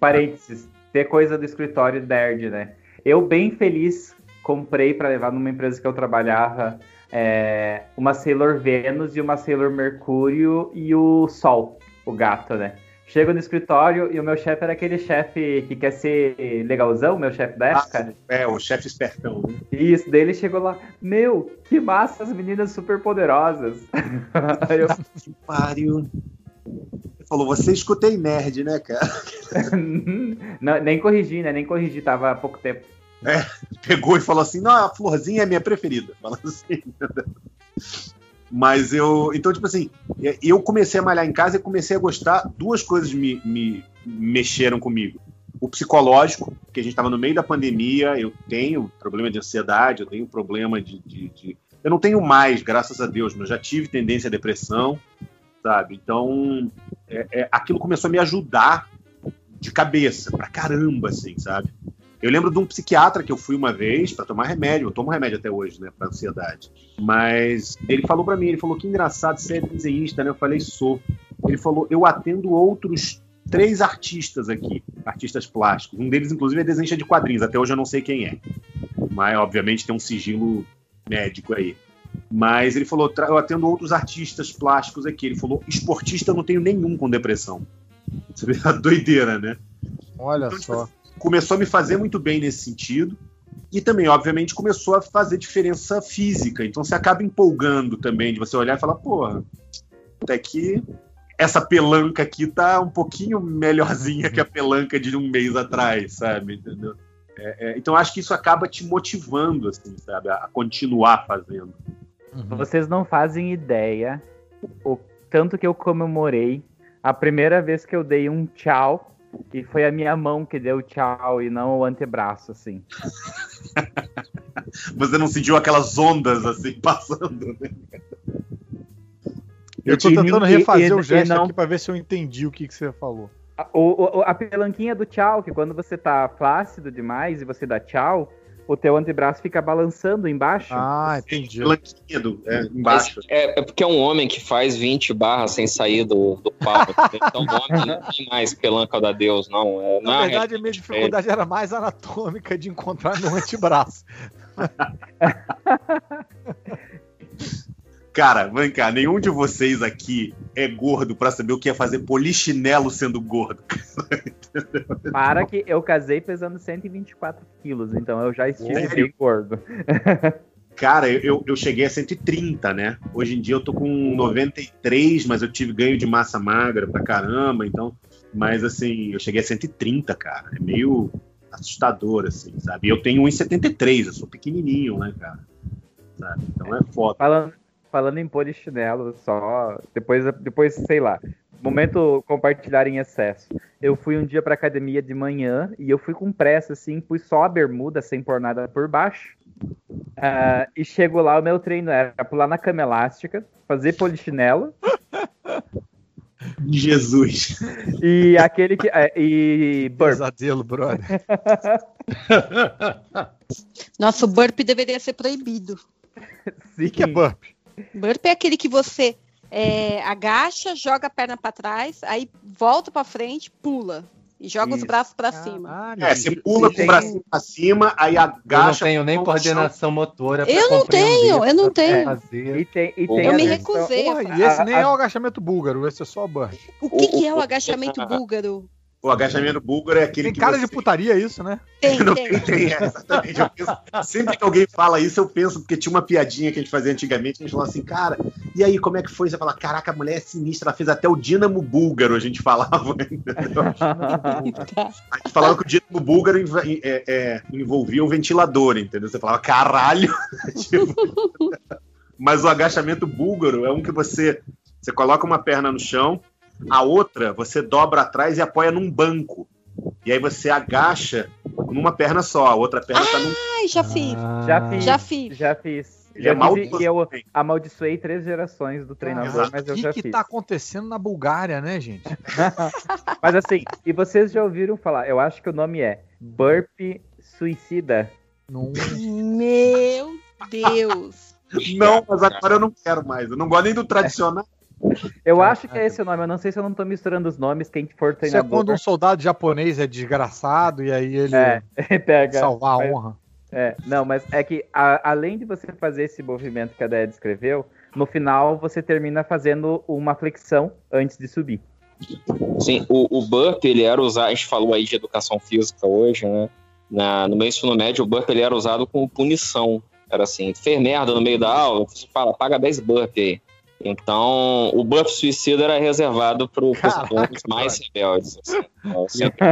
Speaker 4: parênteses, ter coisa do escritório nerd, né? Eu bem feliz comprei pra levar numa empresa que eu trabalhava é, uma Sailor Vênus e uma Sailor Mercúrio e o Sol, o gato, né? Chego no escritório e o meu chefe era aquele chefe que quer ser legalzão, meu chefe da época.
Speaker 1: é, o chefe espertão. Né?
Speaker 4: Isso, daí ele chegou lá, meu, que massa as meninas super poderosas. Eu,
Speaker 1: Que pariu. Ele falou, você escutei nerd, né, cara?
Speaker 4: Não, nem corrigi, né? Nem corrigi, tava há pouco tempo.
Speaker 1: Pegou e falou assim, não, a florzinha é minha preferida. Fala assim. Mas eu. Então, tipo assim, eu comecei a malhar em casa e comecei a gostar. Duas coisas me, me mexeram comigo. O psicológico, que a gente estava no meio da pandemia, eu tenho problema de ansiedade, eu tenho problema de, de- de- Eu não tenho mais, graças a Deus, mas já tive tendência à depressão, sabe? Então, é- é, aquilo começou a me ajudar de cabeça, pra caramba, assim, sabe? Eu lembro de um psiquiatra que eu fui uma vez para tomar remédio, eu tomo remédio até hoje, né, para ansiedade. Mas ele falou para mim, ele falou que engraçado, você é desenhista, né? Eu falei, sou. Ele falou, eu atendo outros três artistas aqui, artistas plásticos. Um deles, inclusive, é desenhista de quadrinhos, até hoje eu não sei quem é. Mas, obviamente, tem um sigilo médico aí. Mas ele falou, "Tra- eu atendo outros artistas plásticos aqui. Ele falou, esportista eu não tenho nenhum com depressão. Você vê a doideira, né?
Speaker 8: Olha
Speaker 1: Então, tipo
Speaker 8: só.
Speaker 1: Começou a me fazer muito bem nesse sentido. E também, obviamente, começou a fazer diferença física. Então você acaba empolgando também de você olhar e falar, porra, até que essa pelanca aqui tá um pouquinho melhorzinha que a pelanca de um mês atrás, sabe? Entendeu? É, é, então acho que isso acaba te motivando, assim, sabe, a, continuar fazendo.
Speaker 8: Uhum.
Speaker 4: Vocês não fazem ideia o tanto que eu comemorei a primeira vez que eu dei um tchau e foi a minha mão que deu tchau e não o antebraço, assim.
Speaker 1: Você não sentiu aquelas ondas assim passando, né?
Speaker 8: Eu tô tentando refazer
Speaker 4: e-
Speaker 8: o gesto
Speaker 4: não-
Speaker 8: aqui pra ver se eu entendi o que, que você falou.
Speaker 4: A, o- a pelanquinha do tchau, que quando você tá flácido demais e você dá tchau, o teu antebraço fica balançando embaixo.
Speaker 8: Ah, entendi.
Speaker 1: Blanquinha do, é, embaixo.
Speaker 5: É, é porque é um homem que faz 20 barras sem sair do, do. Então, o homem não tem mais pelanca da Deus, não. É, não
Speaker 8: Na
Speaker 5: é
Speaker 8: verdade, a minha dificuldade era mais anatômica de encontrar meu antebraço.
Speaker 1: Cara, vem cá, nenhum de vocês aqui é gordo pra saber o que é fazer polichinelo sendo gordo.
Speaker 4: Para que eu casei pesando 124 quilos, então eu já estive
Speaker 1: Sério?
Speaker 4: bem gordo.
Speaker 1: Cara, eu, eu- cheguei a 130, né? Hoje em dia eu tô com 93, mas eu tive ganho de massa magra pra caramba, então. Mas assim, eu cheguei a 130, cara. É meio assustador, assim, sabe? Eu tenho 1,73, eu sou pequenininho, né, cara? Sabe? Então é foda.
Speaker 4: Falando, falando em polichinelo, só. Depois, depois, sei lá. Momento compartilhar em excesso. Eu fui um dia pra academia de manhã e eu fui com pressa, assim, pus só a bermuda sem pôr nada por baixo. Ah, e chego lá, o meu treino era pular na cama elástica, fazer polichinelo
Speaker 1: Jesus.
Speaker 4: e aquele que. é, e burp.
Speaker 8: Pesadelo, brother.
Speaker 7: Nossa, o burp deveria ser proibido.
Speaker 4: Sim.
Speaker 8: O que é burp?
Speaker 7: Burp é aquele que você é, agacha, joga a perna pra trás, aí volta pra frente, pula e joga os
Speaker 4: Isso.
Speaker 7: braços pra cima.
Speaker 8: Caralho,
Speaker 1: É, você pula com
Speaker 4: tem-
Speaker 1: o bracinho pra cima, aí
Speaker 6: Eu não
Speaker 1: agacha.
Speaker 6: tenho nem
Speaker 1: com o chão.
Speaker 6: coordenação motora
Speaker 7: Eu não tenho, eu não
Speaker 6: o
Speaker 7: tenho.
Speaker 4: E tem, e
Speaker 5: Eu
Speaker 4: tem
Speaker 7: Eu
Speaker 4: a
Speaker 7: me recusei.
Speaker 8: Porra, e esse nem
Speaker 4: a-
Speaker 8: é o agachamento búlgaro, esse é só burp.
Speaker 7: O que, que é o
Speaker 5: o-
Speaker 7: agachamento búlgaro?
Speaker 1: O agachamento búlgaro é aquele
Speaker 8: Tem
Speaker 1: que
Speaker 8: cara
Speaker 1: você...
Speaker 8: de putaria isso, né?
Speaker 7: Tem,
Speaker 1: Não
Speaker 7: tem.
Speaker 1: tem, tem, é, exatamente. Eu penso- sempre que alguém fala isso, eu penso, porque tinha uma piadinha que a gente fazia antigamente, a gente falava assim, cara, e aí, como é que foi? Você fala, caraca, a mulher é sinistra, ela fez até o Dínamo Búlgaro, a gente falava. entendeu? A gente falava que o Dínamo Búlgaro env- é, é, envolvia um ventilador, entendeu? Você falava, caralho! Tipo, Mas o agachamento búlgaro é um que você, você coloca uma perna no chão, a outra você dobra atrás e apoia num banco. E aí você agacha numa perna só, a outra perna tá num.
Speaker 7: Ai, já fiz.
Speaker 4: Já fiz.
Speaker 7: Já fiz.
Speaker 4: Já fiz. Já
Speaker 1: é
Speaker 4: e eu amaldiçoei três gerações do treinador,
Speaker 1: Exato.
Speaker 4: mas
Speaker 8: O
Speaker 4: eu
Speaker 8: que
Speaker 4: já
Speaker 8: que
Speaker 4: fiz.
Speaker 8: tá acontecendo na Bulgária, né, gente?
Speaker 4: Mas assim, e vocês já ouviram falar? Eu acho que o nome é Burp Suicida.
Speaker 8: Não...
Speaker 7: Meu Deus.
Speaker 1: Não, mas agora eu não quero mais. Eu não gosto nem do tradicional.
Speaker 4: Eu acho que é esse o nome. Eu não sei se eu não tô misturando os nomes. Quem for
Speaker 8: Isso é
Speaker 4: treinador.
Speaker 8: quando um soldado japonês é desgraçado e aí ele
Speaker 4: É, pega.
Speaker 8: salvar a
Speaker 4: Mas-
Speaker 8: honra.
Speaker 4: É, não, mas é que a- além de você fazer esse movimento que a Déia descreveu, no final você termina fazendo uma flexão antes de subir.
Speaker 5: Sim, o, o burp, ele era usado, a gente falou aí de educação física hoje, né? Na, no meu ensino médio, o burp ele era usado como punição. Era assim, fez merda no meio da aula, você fala, paga 10 burp aí. Então, o burp suicida era reservado para os alunos mais rebeldes. Assim. Eu sempre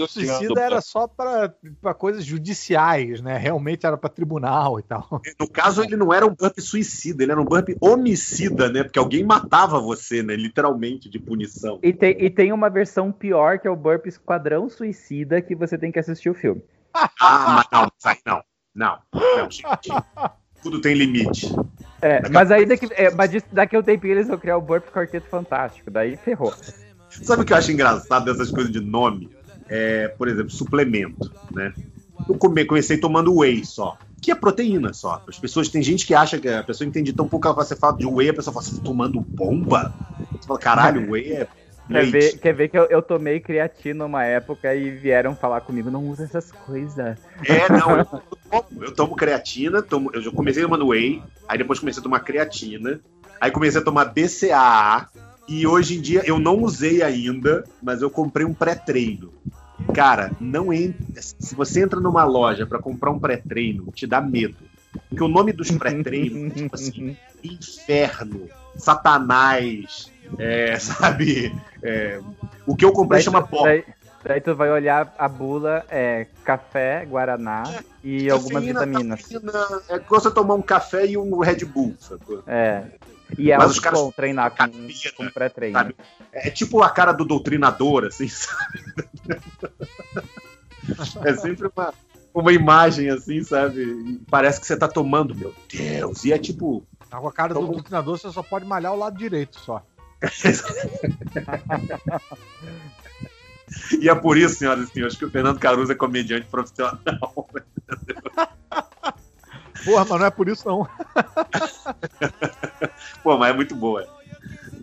Speaker 8: O
Speaker 5: o
Speaker 8: suicida era só pra coisas judiciais, né? Realmente era pra tribunal e tal.
Speaker 1: No caso, ele não era um burp suicida, ele era um burp homicida, né? Porque alguém matava você, né? Literalmente, de punição.
Speaker 4: E tem, e tem uma versão pior que é o Burp Esquadrão Suicida que você tem que assistir o filme.
Speaker 1: Ah, mas não, sai, não. Não, não, gente. Tudo tem limite.
Speaker 4: É,
Speaker 1: Daqui a
Speaker 4: mas aí daqui, é, mas daqui a um tempinho eles vão criar o Burp Quarteto Fantástico. Daí ferrou.
Speaker 1: Sabe o que eu acho engraçado dessas coisas de nome? É, por exemplo, suplemento, né? Eu come- comecei tomando whey só. Que é proteína só. As pessoas, tem gente que acha que a pessoa entende tão pouco, ela- você fala de whey, a pessoa fala, você tá tomando bomba? Você fala, caralho, whey é
Speaker 4: Quer ver, quer ver que eu, eu tomei creatina uma época e vieram falar comigo, não usa essas coisas.
Speaker 1: É, não, eu tomo, eu tomo creatina, tomo, eu já comecei tomando whey, aí depois comecei a tomar creatina, aí comecei a tomar BCAA, e hoje em dia eu não usei ainda, mas eu comprei um pré-treino. Cara, não entra, se você entra numa loja pra comprar um pré-treino, te dá medo. Porque o nome dos pré-treinos é tipo assim, inferno, satanás, é, sabe? É, o que eu comprei
Speaker 4: Daí,
Speaker 1: chama
Speaker 4: tu-
Speaker 1: pó.
Speaker 4: daí, daí tu vai olhar a bula, é café, guaraná e algumas vitaminas.
Speaker 1: cafeína, É você tomar um café e um Red Bull, sacou?
Speaker 4: É. E é
Speaker 1: Mas os caras-
Speaker 4: bom treinar com,
Speaker 1: Cafeína,
Speaker 4: com pré-treino.
Speaker 1: sabe? É tipo a cara do doutrinador, assim, sabe? É sempre uma, uma imagem assim, sabe? E Parece que você tá tomando, meu Deus. E é tipo.
Speaker 8: Tá com a cara do treinador, você só pode malhar o lado direito só.
Speaker 1: e é por isso, senhoras e senhores, que o Fernando Caruso é comediante profissional.
Speaker 8: Porra, mas não é por isso não.
Speaker 1: Pô, mas é muito boa.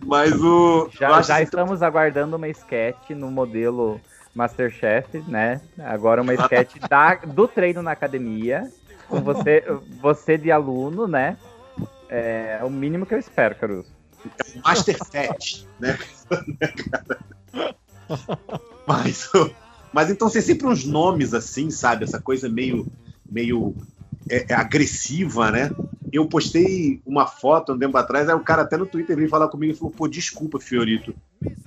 Speaker 1: Mas o.
Speaker 4: Já, já
Speaker 1: assim,
Speaker 4: estamos aguardando uma sketch no modelo Masterchef, né? Agora uma sketch da, do treino na academia, com você, você de aluno, né? É o mínimo que eu espero, Caruso.
Speaker 1: Master Fat, né? mas, mas então tem sempre uns nomes assim, sabe? Essa coisa meio, meio é, é agressiva, né? Eu postei uma foto um tempo atrás, aí o cara até no Twitter veio falar comigo e falou: pô, desculpa, Fiorito.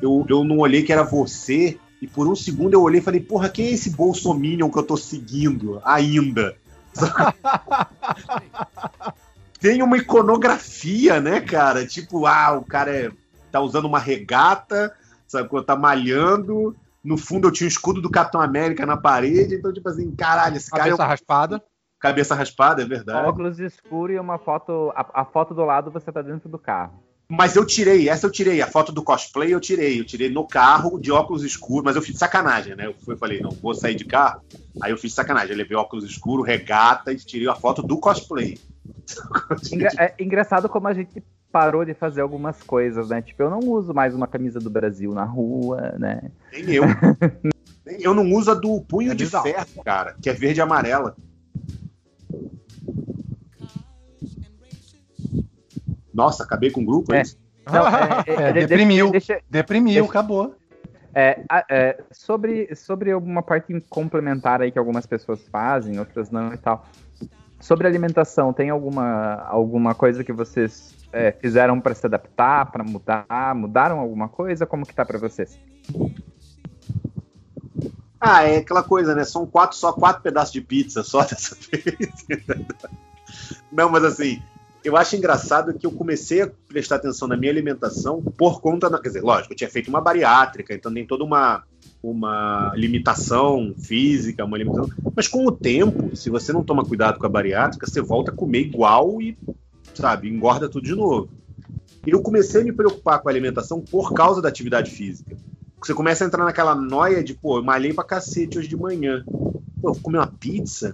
Speaker 1: Eu, eu não olhei que era você, e por um segundo eu olhei e falei: porra, quem é esse Bolsominion que eu tô seguindo ainda? Tem uma iconografia, né, cara? Tipo, ah, o cara é, tá usando uma regata, sacou? Tá malhando. No fundo eu tinha o escudo do Capitão América na parede, então, tipo assim, caralho, esse cara é
Speaker 8: Cabeça
Speaker 1: um
Speaker 8: raspada.
Speaker 1: cabeça raspada, é verdade.
Speaker 4: Óculos escuro e uma foto. A, a foto do lado você tá dentro do carro.
Speaker 1: Mas eu tirei, essa eu tirei. A foto do cosplay eu tirei. Eu tirei no carro, de óculos escuros, mas eu fiz de sacanagem, né? Eu fui, falei, não, vou sair de carro. Aí eu fiz de sacanagem. Eu levei óculos escuros, regata e tirei a foto do cosplay.
Speaker 4: Engra- é engraçado como a gente parou de fazer algumas coisas, né? Tipo, eu não uso mais uma camisa do Brasil na rua, né?
Speaker 1: Nem eu. Eu não uso a do punho
Speaker 8: É
Speaker 1: de ferro, cara, que é verde e amarela. Nossa, acabei com o grupo, é,
Speaker 4: É.
Speaker 1: isso?
Speaker 4: Não, é, é,
Speaker 6: É,
Speaker 4: de-
Speaker 6: deprimiu.
Speaker 4: Deixa,
Speaker 6: Deprimiu,
Speaker 4: Deixa-
Speaker 6: acabou.
Speaker 4: É, é, sobre, sobre alguma parte complementar aí que algumas pessoas fazem, outras não e tal. Sobre alimentação, tem alguma, alguma coisa que vocês é, fizeram para se adaptar, para mudar? Mudaram alguma coisa? Como que tá para vocês?
Speaker 1: Ah, é aquela coisa, né? São quatro, só quatro pedaços de pizza só dessa vez. Não, mas assim, eu acho engraçado que eu comecei a prestar atenção na minha alimentação por conta, da, quer dizer, lógico, eu tinha feito uma bariátrica, então tem toda uma uma limitação física, uma limitação. Mas com o tempo, se você não toma cuidado com a bariátrica, você volta a comer igual e, sabe, engorda tudo de novo. E eu comecei a me preocupar com a alimentação por causa da atividade física. Você começa a entrar naquela noia de, pô, eu malhei pra cacete hoje de manhã. Pô, eu vou comer uma pizza?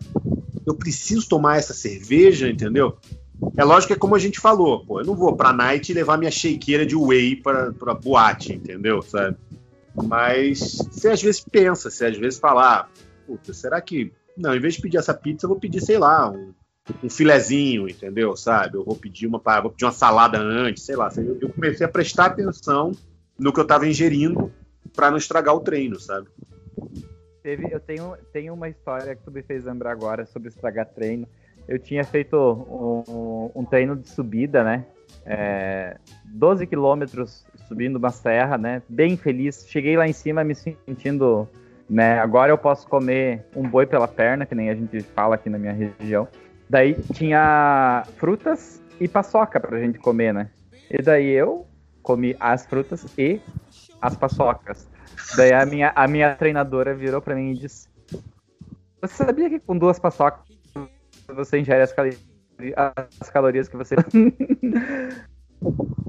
Speaker 1: Eu preciso tomar essa cerveja, entendeu? É lógico que é como a gente falou, pô, eu não vou pra night levar minha shakeira de whey pra, pra boate, entendeu? Sabe? Mas você às vezes pensa, você às vezes fala, ah, puta, será que. Não, em vez de pedir essa pizza, eu vou pedir, sei lá, um, um filezinho, entendeu? Sabe? Eu vou pedir uma, vou pedir uma salada antes, sei lá. Eu eu comecei a prestar atenção no que eu tava ingerindo pra não estragar o treino, sabe?
Speaker 4: Teve, eu tenho, tenho uma história que tu me fez lembrar agora sobre estragar treino. Eu tinha feito um, um treino de subida, né? É, 12 quilômetros subindo uma serra, né? Bem feliz. Cheguei lá em cima me sentindo, né? Agora eu posso comer um boi pela perna, que nem a gente fala aqui na minha região. Daí tinha frutas e paçoca pra gente comer, né? E daí eu comi as frutas e as paçocas. Daí a minha, a minha treinadora virou pra mim e disse: Você sabia que com duas paçocas você ingere as, as calorias que você.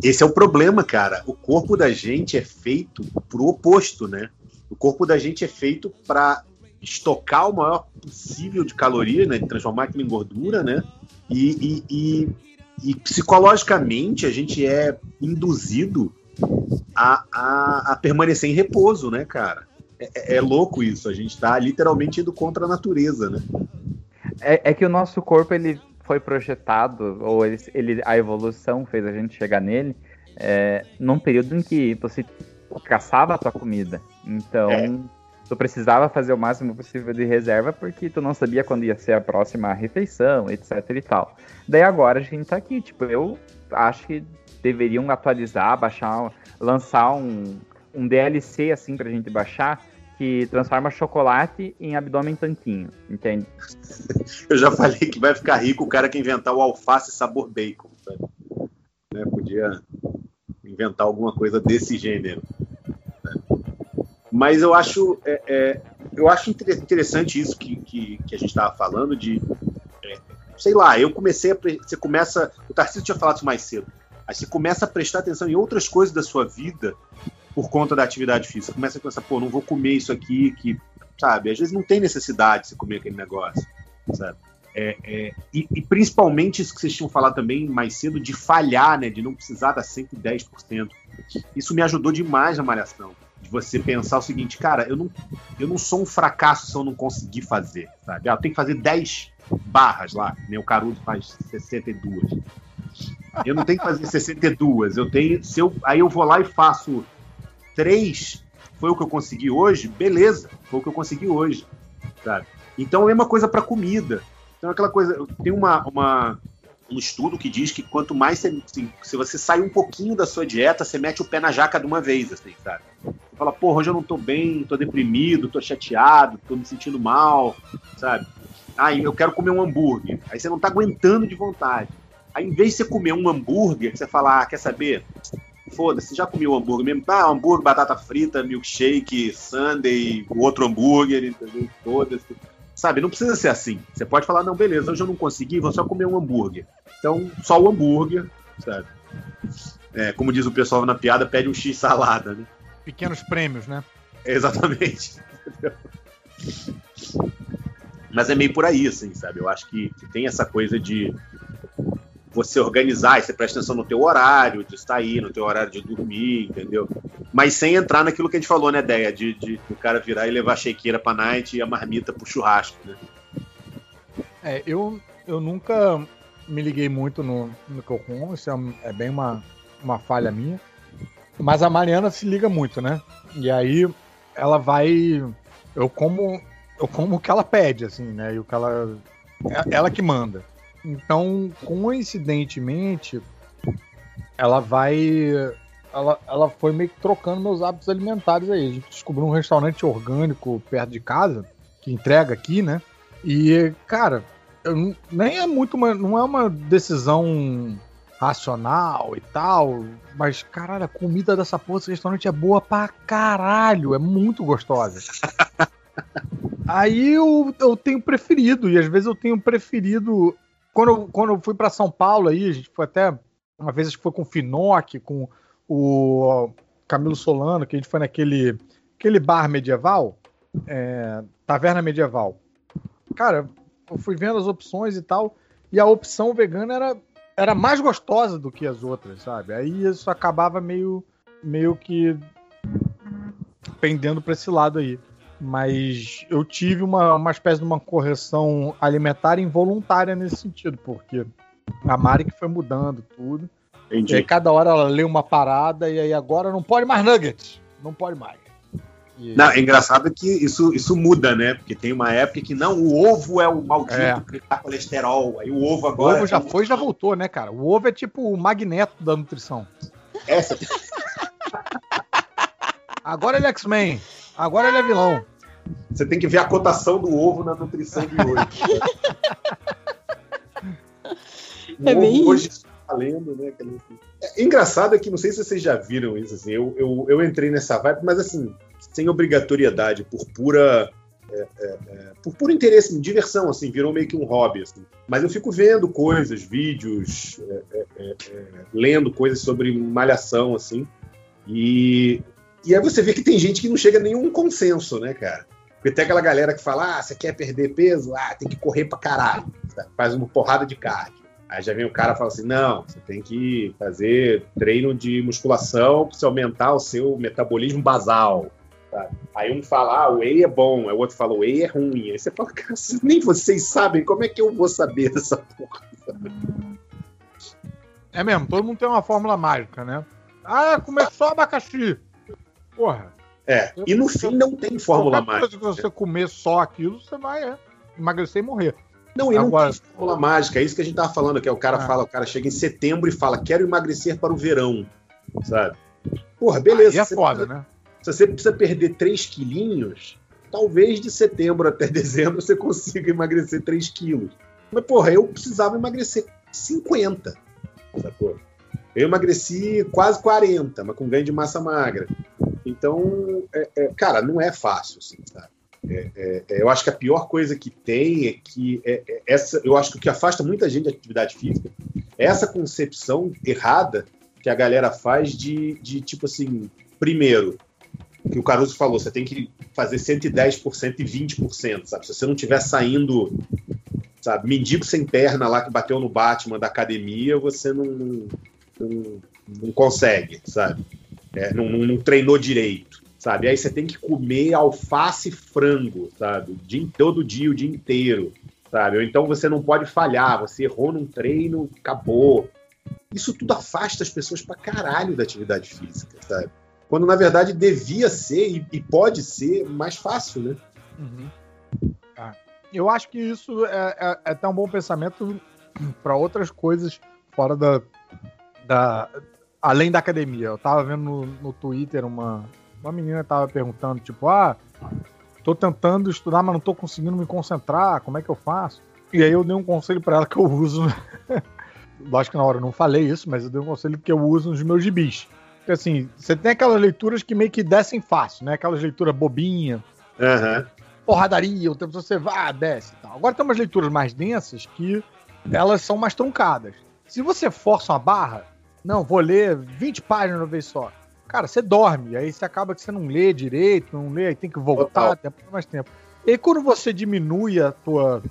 Speaker 1: Esse é o problema, cara. O corpo da gente é feito pro oposto, né? O corpo da gente é feito para estocar o maior possível de calorias, né? Transformar aquilo em gordura, né? E, e- e- e psicologicamente a gente é induzido a, a- a permanecer em repouso, né, cara? É, é- é louco isso. A gente tá literalmente indo contra a natureza, né?
Speaker 4: É, é que o nosso corpo ele foi projetado, ou ele, ele- a evolução fez a gente chegar nele, é, num período em que você caçava a tua comida. Então,
Speaker 1: É.
Speaker 4: tu precisava fazer o máximo possível de reserva porque tu não sabia quando ia ser a próxima refeição, etc e tal. Daí agora a gente tá aqui, tipo, eu acho que deveriam atualizar, baixar, lançar um, um DLC assim pra gente baixar que transforma chocolate em abdômen tanquinho, entende?
Speaker 1: Eu já falei que vai ficar rico o cara que inventar o alface sabor bacon. Né? Podia inventar alguma coisa desse gênero. né? Mas eu acho. é, é, eu acho inter- interessante isso que, que, que a gente estava falando de. é, sei lá, eu comecei a. Você começa. O Tarcísio tinha falado isso mais cedo. Aí você começa a prestar atenção em outras coisas da sua vida por conta da atividade física. Começa a pensar, pô, não vou comer isso aqui, que, sabe? Às vezes não tem necessidade de você comer aquele negócio, sabe? É, é, e, e principalmente isso que vocês tinham falado também mais cedo, de falhar, né? De não precisar dar 110%. Isso me ajudou demais na malhação. De você pensar o seguinte, cara, eu não, eu não sou um fracasso se eu não conseguir fazer, sabe? Ah, eu tenho que fazer 10 barras lá, né? O Caruso faz 62. Eu não tenho que fazer 62. Eu tenho. Se eu, aí eu vou lá e faço 3, foi o que eu consegui hoje, beleza, foi o que eu consegui hoje. Sabe? Então é a mesma coisa para comida. Então aquela coisa. Tem uma, uma, um estudo que diz que quanto mais você. assim, se você sai um pouquinho da sua dieta, você mete o pé na jaca de uma vez, assim, sabe? Você fala, porra, hoje eu não tô bem, tô deprimido, tô chateado, tô me sentindo mal, sabe? Ah, eu quero comer um hambúrguer. Aí você não tá aguentando de vontade. Aí, em vez de você comer um hambúrguer, você fala, ah, quer saber? Foda-se, já comi o hambúrguer mesmo. Ah, hambúrguer, batata frita, milkshake, sundae, o outro hambúrguer, entendeu? Foda-se. Sabe, não precisa ser assim. Você pode falar, não, beleza, hoje eu não consegui, vou só comer um hambúrguer. Então, só o hambúrguer, sabe? É, como diz o pessoal na piada, pede um X salada, né?
Speaker 8: Pequenos prêmios, né?
Speaker 1: Exatamente. Mas é meio por aí, assim, sabe? Eu acho que, que tem essa coisa de você organizar, e você presta atenção no teu horário de sair, no teu horário de dormir, entendeu? Mas sem entrar naquilo que a gente falou, né, ideia de, de o cara virar e levar a shakeira pra night e a marmita pro churrasco, né?
Speaker 8: É, eu, eu nunca me liguei muito no, no que eu como, isso é, é bem uma, uma falha minha. Mas a Mariana se liga muito, né? E aí ela vai. Eu como. Eu como o que ela pede, assim, né? E o que ela. é ela que manda. Então, coincidentemente, ela vai. Ela, ela foi meio que trocando meus hábitos alimentares aí. A gente descobriu um restaurante orgânico perto de casa, que entrega aqui, né? E, cara, eu nem é muito uma, não é uma decisão racional e tal, mas caralho, a comida dessa porra desse restaurante é boa pra caralho, é muito gostosa. Aí eu, eu tenho preferido, e às vezes eu tenho preferido. Quando eu, quando eu fui pra São Paulo aí, a gente foi até. Uma vez a gente foi com o Finoc, com o Camilo Solano, que a gente foi naquele aquele bar medieval, é, taverna medieval. Cara, eu fui vendo as opções e tal, e a opção vegana era, era mais gostosa do que as outras, sabe? Aí isso acabava meio, meio que pendendo para esse lado aí. Mas eu tive uma, uma espécie de uma correção alimentar involuntária nesse sentido, porque a Mari que foi mudando tudo. E aí
Speaker 1: Entendi.
Speaker 8: cada hora ela lê uma parada e aí agora não pode mais nuggets. Não pode mais. E-
Speaker 1: Não, é engraçado que isso, isso muda, né? Porque tem uma época que não, o ovo é o maldito
Speaker 8: É.
Speaker 1: que dá colesterol. Aí o ovo
Speaker 8: O
Speaker 1: agora.
Speaker 8: ovo já
Speaker 1: é um-
Speaker 8: foi e já voltou, né, cara? O ovo é tipo o magneto da nutrição.
Speaker 1: Essa,
Speaker 8: Agora ele é X-Men. Agora ele é vilão.
Speaker 1: Você tem que ver a cotação do ovo na nutrição de hoje. o
Speaker 7: É bem
Speaker 1: hoje está valendo, né? É engraçado é que não sei se vocês já viram isso. Assim, eu, eu, eu entrei nessa vibe, mas assim, sem obrigatoriedade, por pura. é, é, é, por puro interesse, diversão, assim, virou meio que um hobby. Assim. Mas eu fico vendo coisas, vídeos, é, é, é, lendo coisas sobre malhação, assim. E, e aí você vê que tem gente que não chega a nenhum consenso, né, cara? Porque tem aquela galera que fala: ah, você quer perder peso? Ah, tem que correr pra caralho. Faz uma porrada de cardio. Aí já vem o cara e fala assim: não, você tem que fazer treino de musculação pra você aumentar o seu metabolismo basal. Aí um fala: ah, o whey é bom. Aí o outro fala: o whey é ruim. Aí você fala: cara, nem vocês sabem, como é que eu vou saber dessa porra?
Speaker 8: É mesmo, todo mundo tem uma fórmula mágica, né? Ah, comer só abacaxi. Porra.
Speaker 1: É, e no fim não tem fórmula
Speaker 8: qualquer
Speaker 1: mágica.
Speaker 8: coisa que você comer só aquilo, você vai é, emagrecer e morrer.
Speaker 1: Não, e não
Speaker 8: Agora-
Speaker 1: tem fórmula mágica, é isso que a gente tava falando, que é o cara
Speaker 8: Ah.
Speaker 1: fala, o cara chega em setembro e fala, quero emagrecer para o verão, sabe? Porra, beleza.
Speaker 8: Aí é foda,
Speaker 1: precisa-
Speaker 8: né?
Speaker 1: Se você precisa perder 3 quilinhos, talvez de setembro até dezembro você consiga emagrecer 3 quilos. Mas, porra, eu precisava emagrecer 50, sacou? Eu emagreci quase 40, mas com ganho de massa magra. Então, é- é, cara, não é fácil, assim, sabe? É, eu acho que a pior coisa que tem é que é essa, eu acho que o que afasta muita gente da atividade física é essa concepção errada que a galera faz de, de tipo assim, primeiro, que o Caruso falou, você tem que fazer 110% e 20%, sabe? Se você não estiver saindo, sabe, mendigo sem perna lá que bateu no Batman da academia, você não, não, não consegue, sabe? É, não, não, treinou direito, sabe? Aí você tem que comer alface e frango, sabe? Dia, todo dia, o dia inteiro, sabe? Ou então você não pode falhar, você errou num treino, acabou. Isso tudo afasta as pessoas pra caralho da atividade física, sabe? Quando na verdade devia ser e, e pode ser mais fácil, né?
Speaker 8: Uhum. Ah, eu acho que isso é, é, é até um bom pensamento para outras coisas fora da, da. além da academia. Eu tava vendo no, no Twitter uma, uma menina tava perguntando, tipo, ah, tô tentando estudar, mas não tô conseguindo me concentrar, como é que eu faço? E aí eu dei um conselho para ela que eu uso. Lógico que na hora eu não falei isso, mas eu dei um conselho que eu uso nos meus gibis assim, você tem aquelas leituras que meio que descem fácil, né? Aquelas leituras bobinha,
Speaker 1: uhum.
Speaker 8: porradaria, o tempo você vai, desce e tal. Agora tem umas leituras mais densas que elas são mais truncadas. Se você força uma barra, não, vou ler 20 páginas uma vez só. Cara, você dorme, aí você acaba que você não lê direito, não lê, aí tem que voltar, tem mais tempo. E quando você diminui a tua.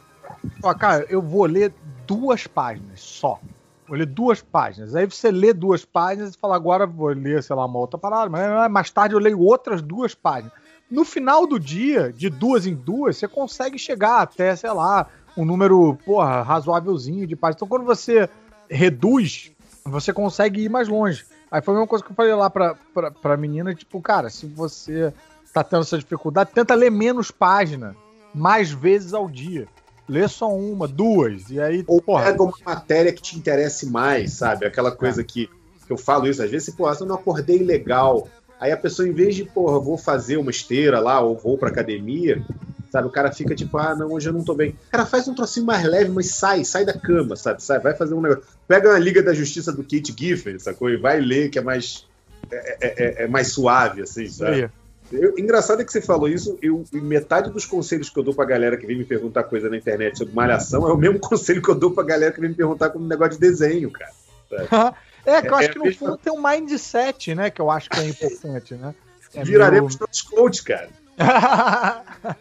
Speaker 8: Fala, cara, eu vou ler duas páginas só. Vou ler duas páginas. Aí você lê duas páginas e fala, agora vou ler, sei lá, uma outra parada, mas mais tarde eu leio outras duas páginas. No final do dia, de duas em duas, você consegue chegar até, sei lá, um número, porra, razoávelzinho de páginas. Então quando você reduz, você consegue ir mais longe. Aí foi a mesma coisa que eu falei lá pra, pra, pra menina, tipo, cara, se você tá tendo essa dificuldade, tenta ler menos página, mais vezes ao dia lê só uma, duas, e aí.
Speaker 1: Ou porra. pega uma matéria que te interesse mais, sabe? Aquela coisa é. que, que eu falo isso, às vezes, pô, eu não acordei legal. Aí a pessoa, em vez de, porra, vou fazer uma esteira lá, ou vou pra academia, sabe? O cara fica tipo, ah, não, hoje eu não tô bem. Cara, faz um trocinho mais leve, mas sai, sai da cama, sabe? Sai, vai fazer um negócio. Pega uma Liga da Justiça do Kate Giffen, sacou? E vai ler, que é mais. É, é, é, é mais suave, assim, sabe? Eu, engraçado é que você falou isso, eu, metade dos conselhos que eu dou pra galera que vem me perguntar coisa na internet sobre malhação é o mesmo conselho que eu dou pra galera que vem me perguntar como um negócio de desenho, cara.
Speaker 8: é, que eu acho é, que no fundo tem um mindset, né? Que eu acho que é importante, né?
Speaker 1: É Viraremos meu... todos coach, cara.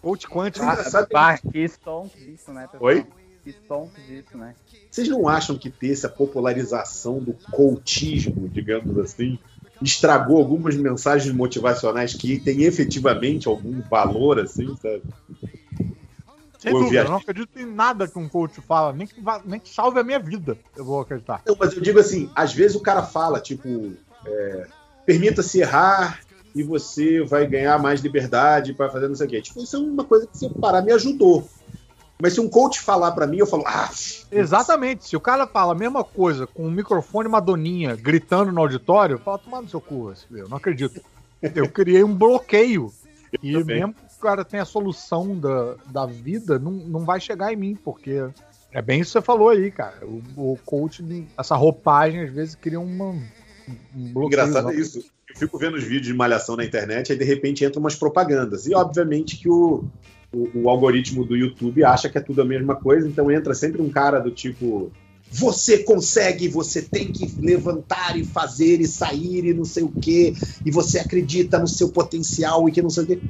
Speaker 8: coach quântico.
Speaker 4: Ah, que stonks disso, né?
Speaker 1: Pessoal? Oi?
Speaker 4: Que stonks disso, né?
Speaker 1: Vocês não acham que ter essa popularização do coachismo, digamos assim, estragou algumas mensagens motivacionais que têm efetivamente algum valor, assim, sabe?
Speaker 8: Sem Ou dúvida, eu não acredito em nada que um coach fala, nem que, nem que salve a minha vida, eu vou acreditar.
Speaker 1: Não, mas eu digo assim, às vezes o cara fala, tipo, é, permita-se errar e você vai ganhar mais liberdade para fazer não sei o quê. Tipo, isso é uma coisa que, se eu parar, me ajudou. Mas se um coach falar para mim, eu falo, ah.
Speaker 8: Exatamente. Se o cara fala a mesma coisa com um microfone madoninha gritando no auditório, eu falo, tomar no seu cu, eu não acredito. Eu criei um bloqueio. e mesmo que o cara tenha a solução da, da vida, não, não vai chegar em mim, porque é bem isso que você falou aí, cara. O, o coach, essa roupagem, às vezes, cria uma,
Speaker 1: um. Engraçado é isso. Eu fico vendo os vídeos de malhação na internet, aí de repente entram umas propagandas. E obviamente que o, o, o, algoritmo do YouTube acha que é tudo a mesma coisa, então entra sempre um cara do tipo. Você consegue, você tem que levantar e fazer e sair e não sei o quê, e você acredita no seu potencial e que não sei o quê.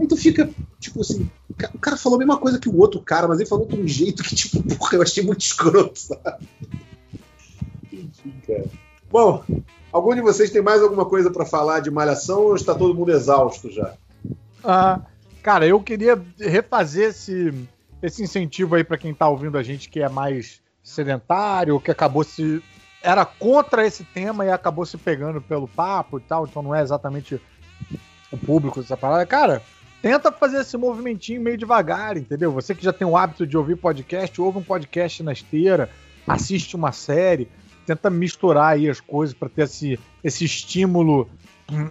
Speaker 1: Aí tu fica, tipo assim, o cara falou a mesma coisa que o outro cara, mas ele falou de um jeito que, tipo, porra, eu achei muito escroto, sabe? Enfim, cara. Bom, algum de vocês tem mais alguma coisa para falar de malhação ou está todo mundo exausto já?
Speaker 8: Ah. Cara, eu queria refazer esse, esse incentivo aí para quem tá ouvindo a gente que é mais sedentário, que acabou se. Era contra esse tema e acabou se pegando pelo papo e tal, então não é exatamente o público dessa parada. Cara, tenta fazer esse movimentinho meio devagar, entendeu? Você que já tem o hábito de ouvir podcast, ouve um podcast na esteira, assiste uma série, tenta misturar aí as coisas para ter esse, esse estímulo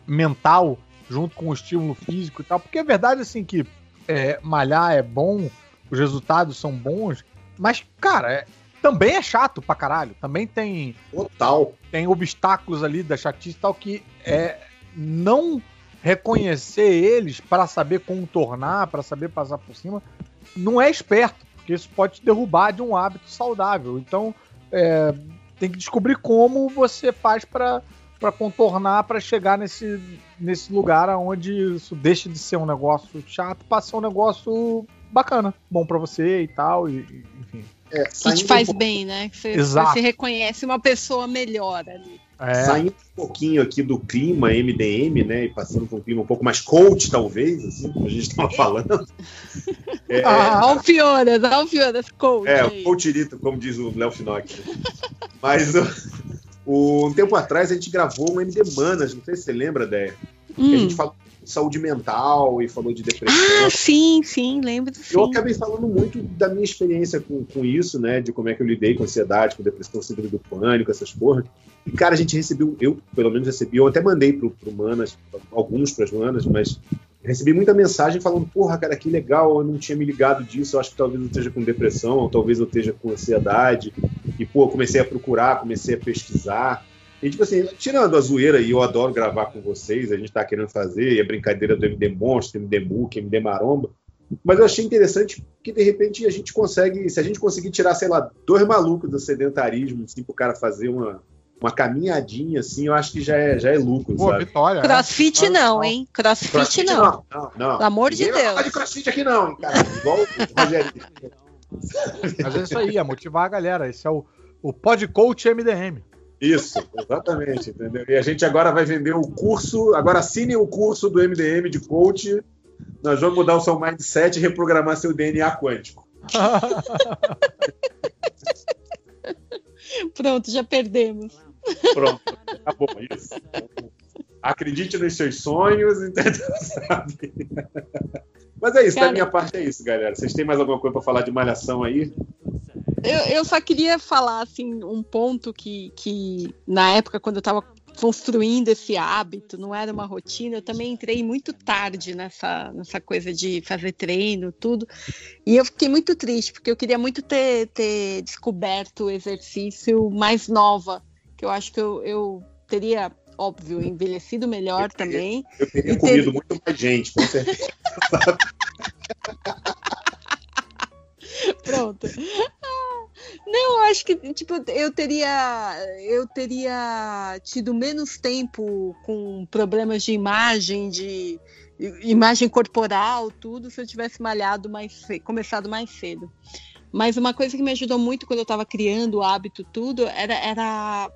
Speaker 8: mental junto com o estímulo físico e tal. Porque é verdade, assim, que é, malhar é bom, os resultados são bons, mas, cara, é, também é chato pra caralho. Também tem.
Speaker 1: Total.
Speaker 8: Tem obstáculos ali da chatice e tal que é, não reconhecer eles para saber contornar, para saber passar por cima, não é esperto, porque isso pode te derrubar de um hábito saudável. Então, é, tem que descobrir como você faz para para contornar, para chegar nesse, nesse lugar onde isso deixa de ser um negócio chato para ser um negócio bacana, bom para você e tal, e, e, enfim.
Speaker 7: É, que te faz um bem, né? Que você,
Speaker 8: Exato.
Speaker 7: você reconhece uma pessoa melhor ali.
Speaker 8: É,
Speaker 1: Saindo um pouquinho aqui do clima MDM, né? E passando para um clima um pouco mais coach, talvez, assim, como a gente estava falando. É,
Speaker 8: Ah,
Speaker 7: Alfioras, Alfioras, coach.
Speaker 1: É,
Speaker 7: aí.
Speaker 1: o coachirito, como diz o Léo Finocchi. Mas o- um tempo atrás a gente gravou um MD Manas, não sei se você lembra, Déia. Que A
Speaker 7: Hum.
Speaker 1: gente falou de saúde mental e falou de depressão.
Speaker 7: Ah, sim, sim, lembro sim.
Speaker 1: Eu acabei falando muito da minha experiência com, com isso, né? De como é que eu lidei com ansiedade, com depressão, síndrome do pânico, essas porra. E, cara, a gente recebeu, eu pelo menos recebi, eu até mandei pro, pro Manas, alguns pras Manas, mas recebi muita mensagem falando, porra, cara, que legal, eu não tinha me ligado disso, eu acho que talvez eu esteja com depressão, ou talvez eu esteja com ansiedade. E, pô, comecei a procurar, comecei a pesquisar. E, tipo assim, tirando a zoeira, e eu adoro gravar com vocês, a gente tá querendo fazer, e a brincadeira do MD Monstro, MD Book, MD Maromba. Mas eu achei interessante que, de repente, a gente consegue, se a gente conseguir tirar, sei lá, dois malucos do sedentarismo, assim, pro cara fazer uma, uma caminhadinha, assim, eu acho que já é, já é lucro,
Speaker 8: Pô,
Speaker 1: sabe?
Speaker 8: vitória. né?
Speaker 7: Crossfit não, hein? Crossfit, não.
Speaker 1: não, não.
Speaker 7: Pelo amor de
Speaker 1: Ninguém vai
Speaker 7: Deus.
Speaker 1: falar de crossfit aqui não, cara. Igual o Rogério.
Speaker 8: Mas é isso aí, é motivar a galera. Esse é o, o Pod Coach MDM.
Speaker 1: Isso, exatamente, entendeu? E a gente agora vai vender o curso, agora assine o curso do MDM de coach. Nós vamos mudar o seu mindset e reprogramar seu DNA quântico.
Speaker 7: Pronto, já perdemos.
Speaker 1: Pronto, acabou isso. Acredite nos seus sonhos, entendeu? Sabe? Mas é isso,
Speaker 7: Cara-
Speaker 1: da minha parte é isso, galera. Vocês têm mais alguma coisa para falar de malhação aí?
Speaker 7: Eu, eu só queria falar assim um ponto que, que na época quando eu estava construindo esse hábito, não era uma rotina, eu também entrei muito tarde nessa, nessa coisa de fazer treino, tudo. E eu fiquei muito triste, porque eu queria muito ter, ter descoberto o exercício mais nova, que eu acho que eu, eu teria, óbvio, envelhecido melhor também.
Speaker 1: Eu teria comido muito mais gente, com certeza.
Speaker 7: Pronto. Ah, Não, eu acho que tipo eu teria eu teria tido menos tempo com problemas de imagem, de imagem corporal, tudo se eu tivesse malhado mais começado mais cedo. Mas uma coisa que me ajudou muito quando eu estava criando o hábito tudo era era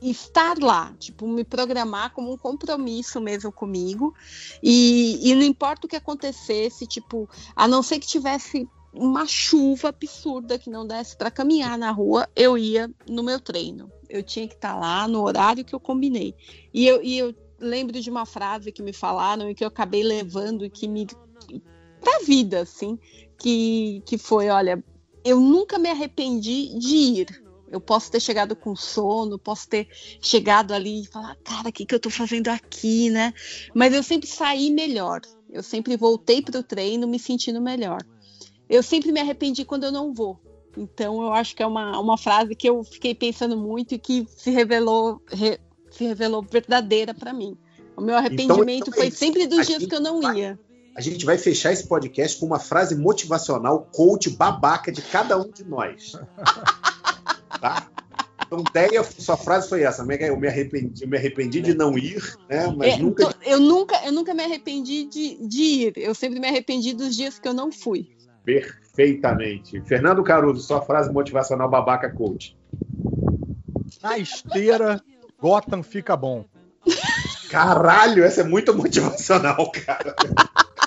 Speaker 7: estar lá, tipo, me programar como um compromisso mesmo comigo. E, e não importa o que acontecesse, tipo, a não ser que tivesse uma chuva absurda que não desse para caminhar na rua, eu ia no meu treino. Eu tinha que estar lá no horário que eu combinei. E eu, e eu lembro de uma frase que me falaram e que eu acabei levando e que me pra vida, assim, que, que foi, olha, eu nunca me arrependi de ir. Eu posso ter chegado com sono, posso ter chegado ali e falar, cara, o que, que eu tô fazendo aqui, né? Mas eu sempre saí melhor. Eu sempre voltei pro treino me sentindo melhor eu sempre me arrependi quando eu não vou. Então eu acho que é uma, uma frase que eu fiquei pensando muito e que se revelou re- se revelou verdadeira para mim. O meu arrependimento
Speaker 1: então é
Speaker 7: foi
Speaker 1: isso.
Speaker 7: sempre dos dias que eu não
Speaker 1: vai-
Speaker 7: ia.
Speaker 1: A gente vai fechar esse podcast com uma frase motivacional, coach babaca de cada um de nós. Tá? Então, Deia, sua frase foi essa. Mega, Eu me arrependi, eu me arrependi de não ir, né? Mas
Speaker 7: É,
Speaker 1: nunca.
Speaker 7: tô- eu nunca eu nunca me arrependi de, de ir. Eu sempre me arrependi dos dias que eu não fui.
Speaker 1: Perfeitamente. Fernando Caruso, sua frase motivacional babaca coach.
Speaker 8: Na esteira, Gotham fica bom.
Speaker 1: Caralho, essa é muito motivacional, cara.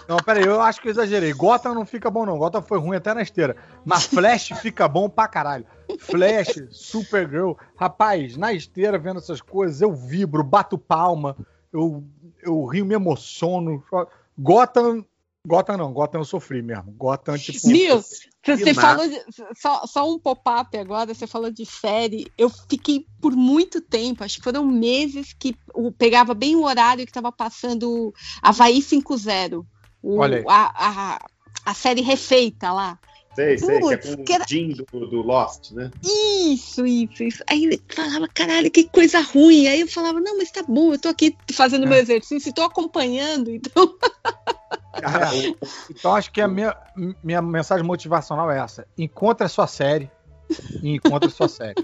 Speaker 8: Não, peraí, eu acho que eu exagerei. Gotham não fica bom, não. Gotham foi ruim até na esteira. Mas Flash fica bom pra caralho. Flash, Supergirl. Rapaz, na esteira, vendo essas coisas, eu vibro, bato palma, eu, eu rio, me emociono. Gotham. Gotham não, Gotham eu sofri mesmo. Gotham, tipo.
Speaker 7: Nil, você falou de, só, só um pop-up agora, você falou de série. Eu fiquei por muito tempo, acho que foram meses que pegava bem o horário que estava passando Havaí 5.0. O-
Speaker 8: Olha.
Speaker 7: A, a, a série refeita lá.
Speaker 1: Sei, sei, que é com
Speaker 7: que era-
Speaker 1: o Jim do, do Lost, né?
Speaker 7: Isso, isso, isso. Aí ele falava, caralho, que coisa ruim. Aí eu falava, não, mas tá bom, eu tô aqui fazendo meu exercício e tô acompanhando, então.
Speaker 1: Cara,
Speaker 8: É. Então acho que a minha, minha mensagem motivacional é essa. Encontre a sua série e encontre a sua série.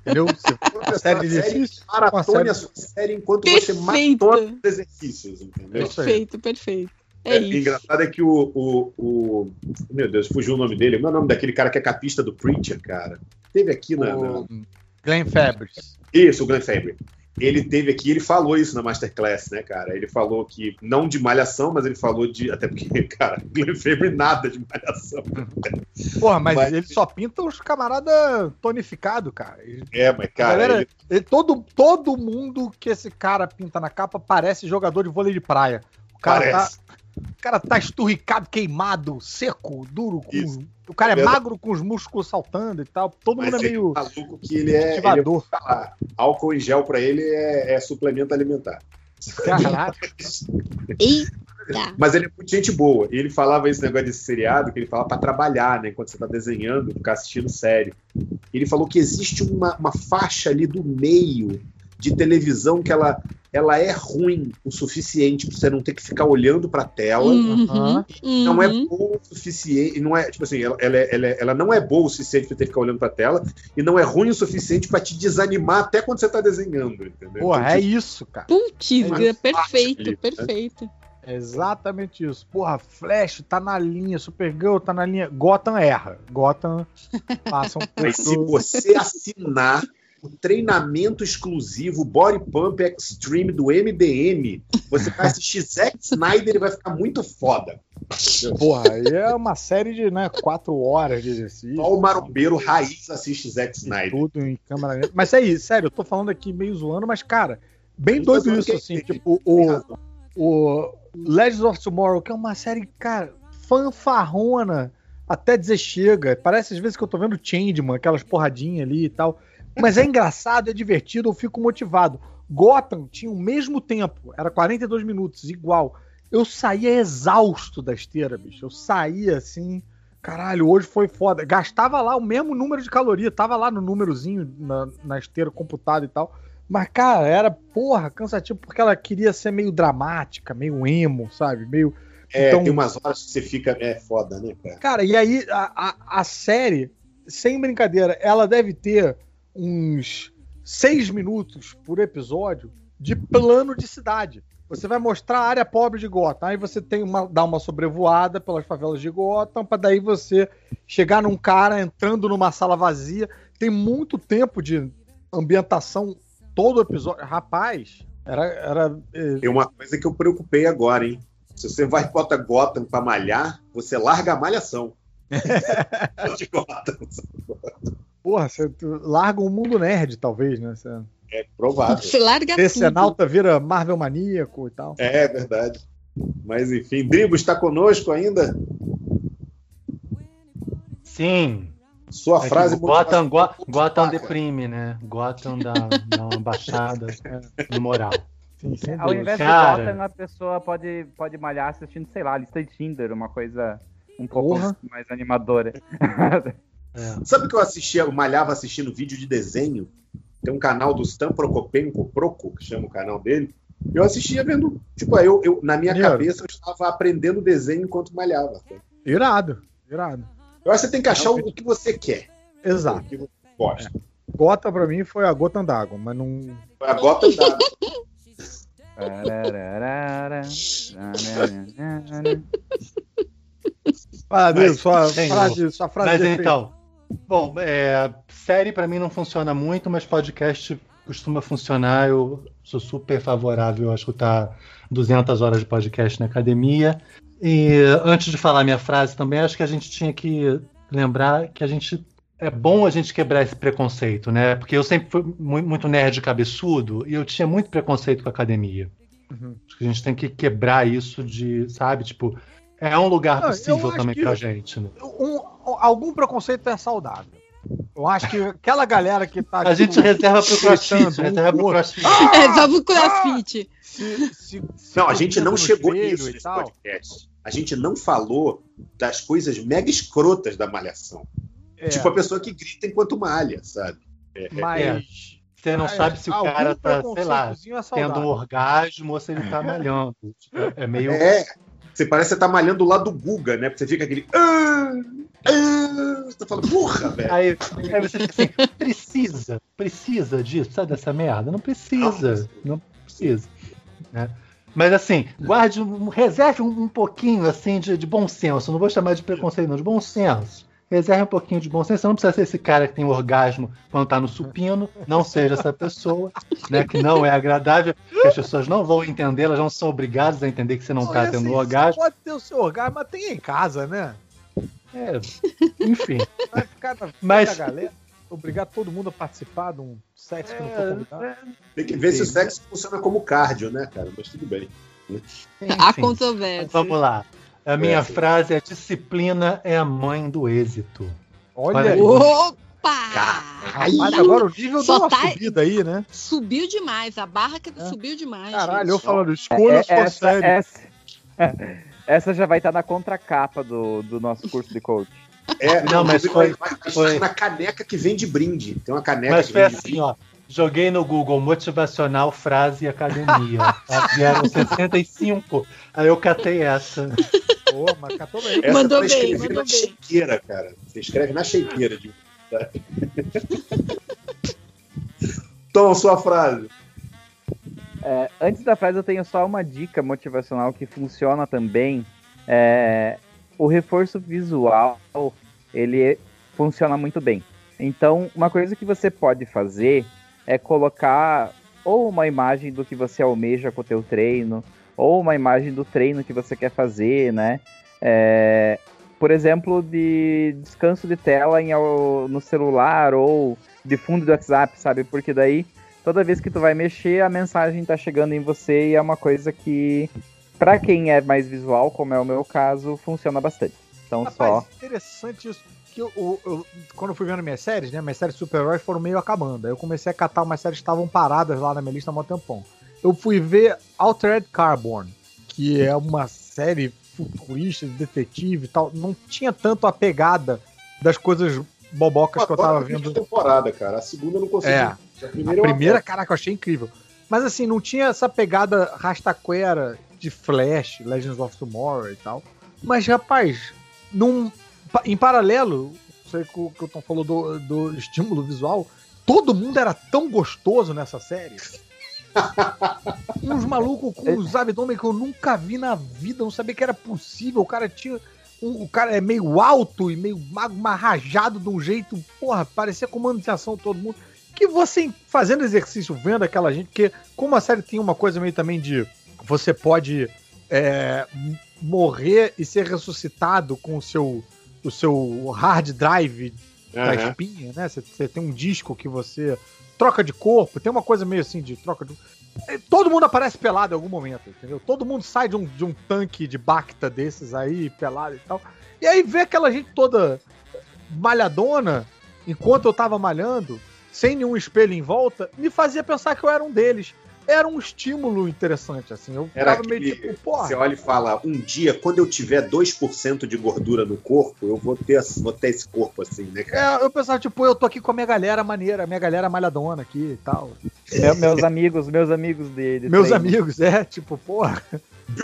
Speaker 8: Entendeu? Você
Speaker 1: a
Speaker 8: série de exercício,
Speaker 1: maratone a sua série enquanto você
Speaker 7: Perfeito.
Speaker 1: maratona os exercícios, entendeu?
Speaker 7: Perfeito, perfeito. É,
Speaker 1: É, engraçado é que o, o, o- Meu Deus, fugiu o nome dele. Meu nome daquele cara que é capista do Preacher, cara. Teve aqui na. na-
Speaker 8: O Glenn Fabris.
Speaker 1: Isso, o Glenn Fabry. Ele teve aqui, ele falou isso na Masterclass, né, cara? Ele falou que, não de malhação, mas ele falou de. Até porque, cara, Glenn Fabry nada de malhação.
Speaker 8: Porra, mas,
Speaker 1: Mas-
Speaker 8: ele só pinta os camaradas tonificados, cara.
Speaker 1: É, mas, cara,
Speaker 8: galera-
Speaker 1: ele-
Speaker 8: ele- todo, todo mundo que esse cara pinta na capa parece jogador de vôlei de praia. O cara, tá,
Speaker 1: parece.
Speaker 8: O cara tá esturricado, queimado, seco, duro. com- o cara é magro com os músculos saltando e tal. Todo
Speaker 1: Mas
Speaker 8: mundo é meio
Speaker 1: é maluco que ele é. Ele é
Speaker 8: ativador.
Speaker 1: álcool em gel pra ele é, é suplemento alimentar.
Speaker 8: Caraca.
Speaker 7: Eita.
Speaker 1: Mas ele é muito gente boa. E ele falava esse negócio desse seriado, que ele falava pra trabalhar, né? Enquanto você tá desenhando, ficar assistindo série. Ele falou que existe uma, uma faixa ali do meio de televisão que ela, ela é ruim o suficiente pra você não ter que ficar olhando pra tela.
Speaker 7: Uhum,
Speaker 8: Aham.
Speaker 1: Não é
Speaker 7: uhum.
Speaker 1: boa o suficiente, não é, tipo assim, ela, ela, é- ela, é- ela não é boa o suficiente pra ter que ficar olhando pra tela e não é ruim o suficiente pra te desanimar até quando você tá desenhando, entendeu?
Speaker 8: Porra,
Speaker 1: Então,
Speaker 8: é
Speaker 1: tipo,
Speaker 8: isso, cara.
Speaker 7: Putz,
Speaker 1: Mas
Speaker 7: é
Speaker 1: fácil
Speaker 7: perfeito,
Speaker 1: ali, né?
Speaker 7: perfeito.
Speaker 8: É exatamente isso. Porra, Flash tá na linha, Supergirl tá na linha. Gotham erra. Gotham passa um pouco.
Speaker 1: Mas se você assinar o treinamento exclusivo Body Pump Extreme do MDM, você vai assistir Zack Snyder e vai ficar muito foda.
Speaker 8: Porra, aí é uma série de né, quatro horas de exercício.
Speaker 1: Só o marombeiro raiz assiste Zack Snyder.
Speaker 8: Tudo em câmera. Mas é isso, sério, eu tô falando aqui meio zoando, mas, cara, bem
Speaker 1: tô
Speaker 8: doido isso,
Speaker 1: que-
Speaker 8: assim, tipo,
Speaker 1: tem
Speaker 8: o,
Speaker 1: razão.
Speaker 8: o Legends of Tomorrow, que é uma série, cara, fanfarrona, até dizer chega. Parece às vezes que eu tô vendo Changeman, aquelas porradinhas ali e tal. Mas é engraçado, é divertido, eu fico motivado. Gotham tinha o mesmo tempo, era 42 minutos, igual. Eu saía exausto da esteira, bicho. Eu saía assim, caralho, hoje foi foda. Gastava lá o mesmo número de caloria, tava lá no númerozinho na, na esteira computado e tal. Mas, cara, era, porra, cansativo, porque ela queria ser meio dramática, meio emo, sabe? Meio.
Speaker 1: É,
Speaker 8: Então-
Speaker 1: tem umas horas que você fica. É foda, né, cara?
Speaker 8: Cara, e aí a, a, a série, sem brincadeira, ela deve ter uns seis minutos por episódio de plano de cidade. Você vai mostrar a área pobre de Gotham, aí você tem uma, dá uma sobrevoada pelas favelas de Gotham, pra daí você chegar num cara entrando numa sala vazia. Tem muito tempo de ambientação todo episódio. Rapaz, era. era eh,
Speaker 1: Tem uma coisa que eu preocupei agora, hein? Se você vai e bota Gotham pra malhar, você larga a malhação. de Gotham.
Speaker 8: Porra, você larga um mundo nerd, talvez, né? Você...
Speaker 1: É provável.
Speaker 7: Você larga tudo.
Speaker 8: Decenalta vira Marvel maníaco e tal.
Speaker 1: É verdade. Mas enfim, Dribo está conosco ainda?
Speaker 6: Sim.
Speaker 1: Sua
Speaker 6: É que
Speaker 1: frase
Speaker 6: Gotham, Go- Gotham deprime, né? Gotham dá, dá uma baixada no moral.
Speaker 8: Sim,
Speaker 4: Ao invés
Speaker 6: Cara.
Speaker 4: de Gotham, a pessoa pode, pode malhar assistindo, sei lá, lista de Tinder, uma coisa um pouco
Speaker 8: Porra.
Speaker 4: mais animadora.
Speaker 6: É.
Speaker 1: Sabe que eu assistia, eu malhava assistindo vídeo de desenho? Tem um canal do Stan Prokopenko, Proco, que chama o canal dele. Eu assistia vendo, tipo, eu, eu na minha cabeça eu estava aprendendo desenho enquanto malhava.
Speaker 8: Irado, irado.
Speaker 1: Eu acho que você tem que achar o, o que você quer, o
Speaker 8: Exato.
Speaker 1: que você gosta.
Speaker 8: Gota pra mim foi a gota d'água, mas não.
Speaker 1: A da,
Speaker 4: Tararara, tararara.
Speaker 8: Ah, Adriano,
Speaker 1: Mas-
Speaker 8: sua sua frase
Speaker 6: Mas então, bom, é, série pra mim não funciona muito, mas podcast costuma funcionar. Eu sou super favorável a escutar 200 horas de podcast na academia. E antes de falar minha frase também, acho que a gente tinha que lembrar que a gente é bom a gente quebrar esse preconceito, né? Porque eu sempre fui mu- muito nerd cabeçudo e eu tinha muito preconceito com a academia.
Speaker 8: Uhum.
Speaker 6: Acho que a gente tem que quebrar isso de, sabe, tipo, é um lugar possível também pra gente, né?
Speaker 8: Um- algum preconceito é saudável. Eu acho que aquela galera que tá.
Speaker 6: A gente reserva pro crossfit, reserva pro crossfit.
Speaker 7: É, só pro crossfit.
Speaker 8: se- se- se
Speaker 1: Não, a gente não chegou nisso
Speaker 8: e
Speaker 1: nesse
Speaker 8: tal.
Speaker 1: podcast. a gente não falou das coisas mega escrotas da malhação.
Speaker 8: É,
Speaker 1: Tipo a pessoa que grita enquanto malha, sabe?
Speaker 8: mas.
Speaker 6: Você não
Speaker 8: Ah,
Speaker 6: sabe se o cara tá, sei lá,
Speaker 8: é
Speaker 6: tendo um orgasmo ou se ele tá malhando. Tipo, É meio.
Speaker 1: É. Você parece que você tá malhando do lado do Guga, né? Porque você fica aquele. "Ah, ah", Você fala, porra, velho.
Speaker 6: Aí, aí você fica assim, precisa, precisa disso, sabe dessa merda? Não precisa, não precisa. né? Mas assim, guarde, reserve um, um pouquinho assim de, de bom senso. Não vou chamar de preconceito, não, de bom senso. Reserve um pouquinho de bom senso. Você não precisa ser esse cara que tem orgasmo quando tá no supino. Não seja essa pessoa, né? Que não é agradável, que as pessoas não vão entender, elas não são obrigadas a entender que você não tá
Speaker 8: e
Speaker 6: tendo
Speaker 8: assim, você
Speaker 6: orgasmo.
Speaker 8: Pode ter o seu orgasmo, mas tem em casa, né?
Speaker 6: É, enfim. Mas-
Speaker 8: galera. Obrigar todo mundo a participar de um sexo que não for convidado.
Speaker 1: Tem que ver se o sexo funciona como cardio, né, cara? Mas tudo bem.
Speaker 7: Há
Speaker 6: Enfim.
Speaker 7: controvérsia.
Speaker 6: Vamos lá. A minha
Speaker 1: É.
Speaker 6: frase é: disciplina é a mãe do êxito.
Speaker 8: Olha, aí.
Speaker 7: Opa!
Speaker 8: Rapaz, agora o nível
Speaker 7: Só
Speaker 8: deu uma
Speaker 7: tá-
Speaker 8: subida aí, né?
Speaker 7: Subiu demais, a barra que
Speaker 8: É.
Speaker 7: subiu demais.
Speaker 8: Caralho,
Speaker 7: gente.
Speaker 8: eu falando, escolha
Speaker 4: É,
Speaker 8: sua
Speaker 4: essa,
Speaker 8: série.
Speaker 4: essa, essa já vai estar na contracapa do, do nosso curso de coach.
Speaker 1: É,
Speaker 6: Não, mas foi- foi-
Speaker 1: na caneca que vem de brinde. Tem uma caneca
Speaker 6: Mas
Speaker 1: que
Speaker 6: foi
Speaker 1: vem de
Speaker 6: assim,
Speaker 1: brinde.
Speaker 6: ó. Joguei no Google motivacional frase academia. Tá? Vieram 65. Aí eu catei essa.
Speaker 8: Pô, mas catou bem.
Speaker 1: Essa
Speaker 7: Mandou bem, mandou
Speaker 1: na
Speaker 7: bem.
Speaker 1: shakeira, cara. Você escreve na shakeira. De... tá? Tom, sua frase.
Speaker 4: É, antes da frase, eu tenho só uma dica motivacional que funciona também. É, o reforço visual, ele funciona muito bem. Então, uma coisa que você pode fazer é colocar ou uma imagem do que você almeja com o teu treino, ou uma imagem do treino que você quer fazer, né? É, por exemplo, de descanso de tela em, no celular ou de fundo do WhatsApp, sabe? Porque daí toda vez que tu vai mexer, a mensagem tá chegando em você e é uma coisa que, pra quem é mais visual, como é o meu caso, funciona bastante. Então
Speaker 8: Rapaz,
Speaker 4: só.
Speaker 8: interessante isso. Que eu, eu- eu- quando eu fui vendo minhas séries, né? Minhas séries de super-heróis foram meio acabando. Aí eu comecei a catar umas séries que estavam paradas lá na minha lista há um tempão. Eu fui ver Altered Carbon, que é uma série futurista, de detetive e tal. Não tinha tanto a pegada das coisas bobocas que eu tava
Speaker 1: a primeira
Speaker 8: vendo.
Speaker 1: temporada, cara. A segunda eu não consegui.
Speaker 8: É.
Speaker 1: A primeira,
Speaker 8: A
Speaker 1: eu
Speaker 8: primeira,
Speaker 1: adoro.
Speaker 8: caraca, eu achei incrível. Mas assim, não tinha essa pegada rastaquera de Flash, Legends of Tomorrow e tal. Mas, rapaz, num, em paralelo, sei que o que o Tom falou do, do estímulo visual, todo mundo era tão gostoso nessa série. Uns malucos com os abdômen que eu nunca vi na vida, não sabia que era possível. O cara tinha. um- o cara é meio alto e meio mago, mas rajado de um jeito, porra, parecia comando de ação todo mundo que você fazendo exercício, vendo aquela gente, porque como a série tem uma coisa meio também de você pode é, morrer e ser ressuscitado com o seu, o seu hard drive da
Speaker 1: Aham.
Speaker 8: espinha, né? Você, você tem um disco que você troca de corpo, tem uma coisa meio assim de troca de. É, Todo mundo aparece pelado em algum momento, entendeu? Todo mundo sai de um, de um tanque de Bacta desses aí, pelado e tal. E aí vê aquela gente toda malhadona, enquanto eu tava malhando, sem nenhum espelho em volta, me fazia pensar que eu era um deles. Era um estímulo interessante, assim. Eu
Speaker 1: Era
Speaker 8: ficava meio tipo, porra.
Speaker 1: Você olha e fala, um dia, quando eu tiver 2% de gordura no corpo, eu vou ter, vou ter esse corpo assim, né, cara?
Speaker 8: É, eu pensava, tipo, eu tô aqui com a minha galera maneira, a minha galera malhadona aqui e tal.
Speaker 4: Meu- meus amigos, meus amigos de, de
Speaker 8: Meus
Speaker 4: treino.
Speaker 8: amigos, é, tipo, porra.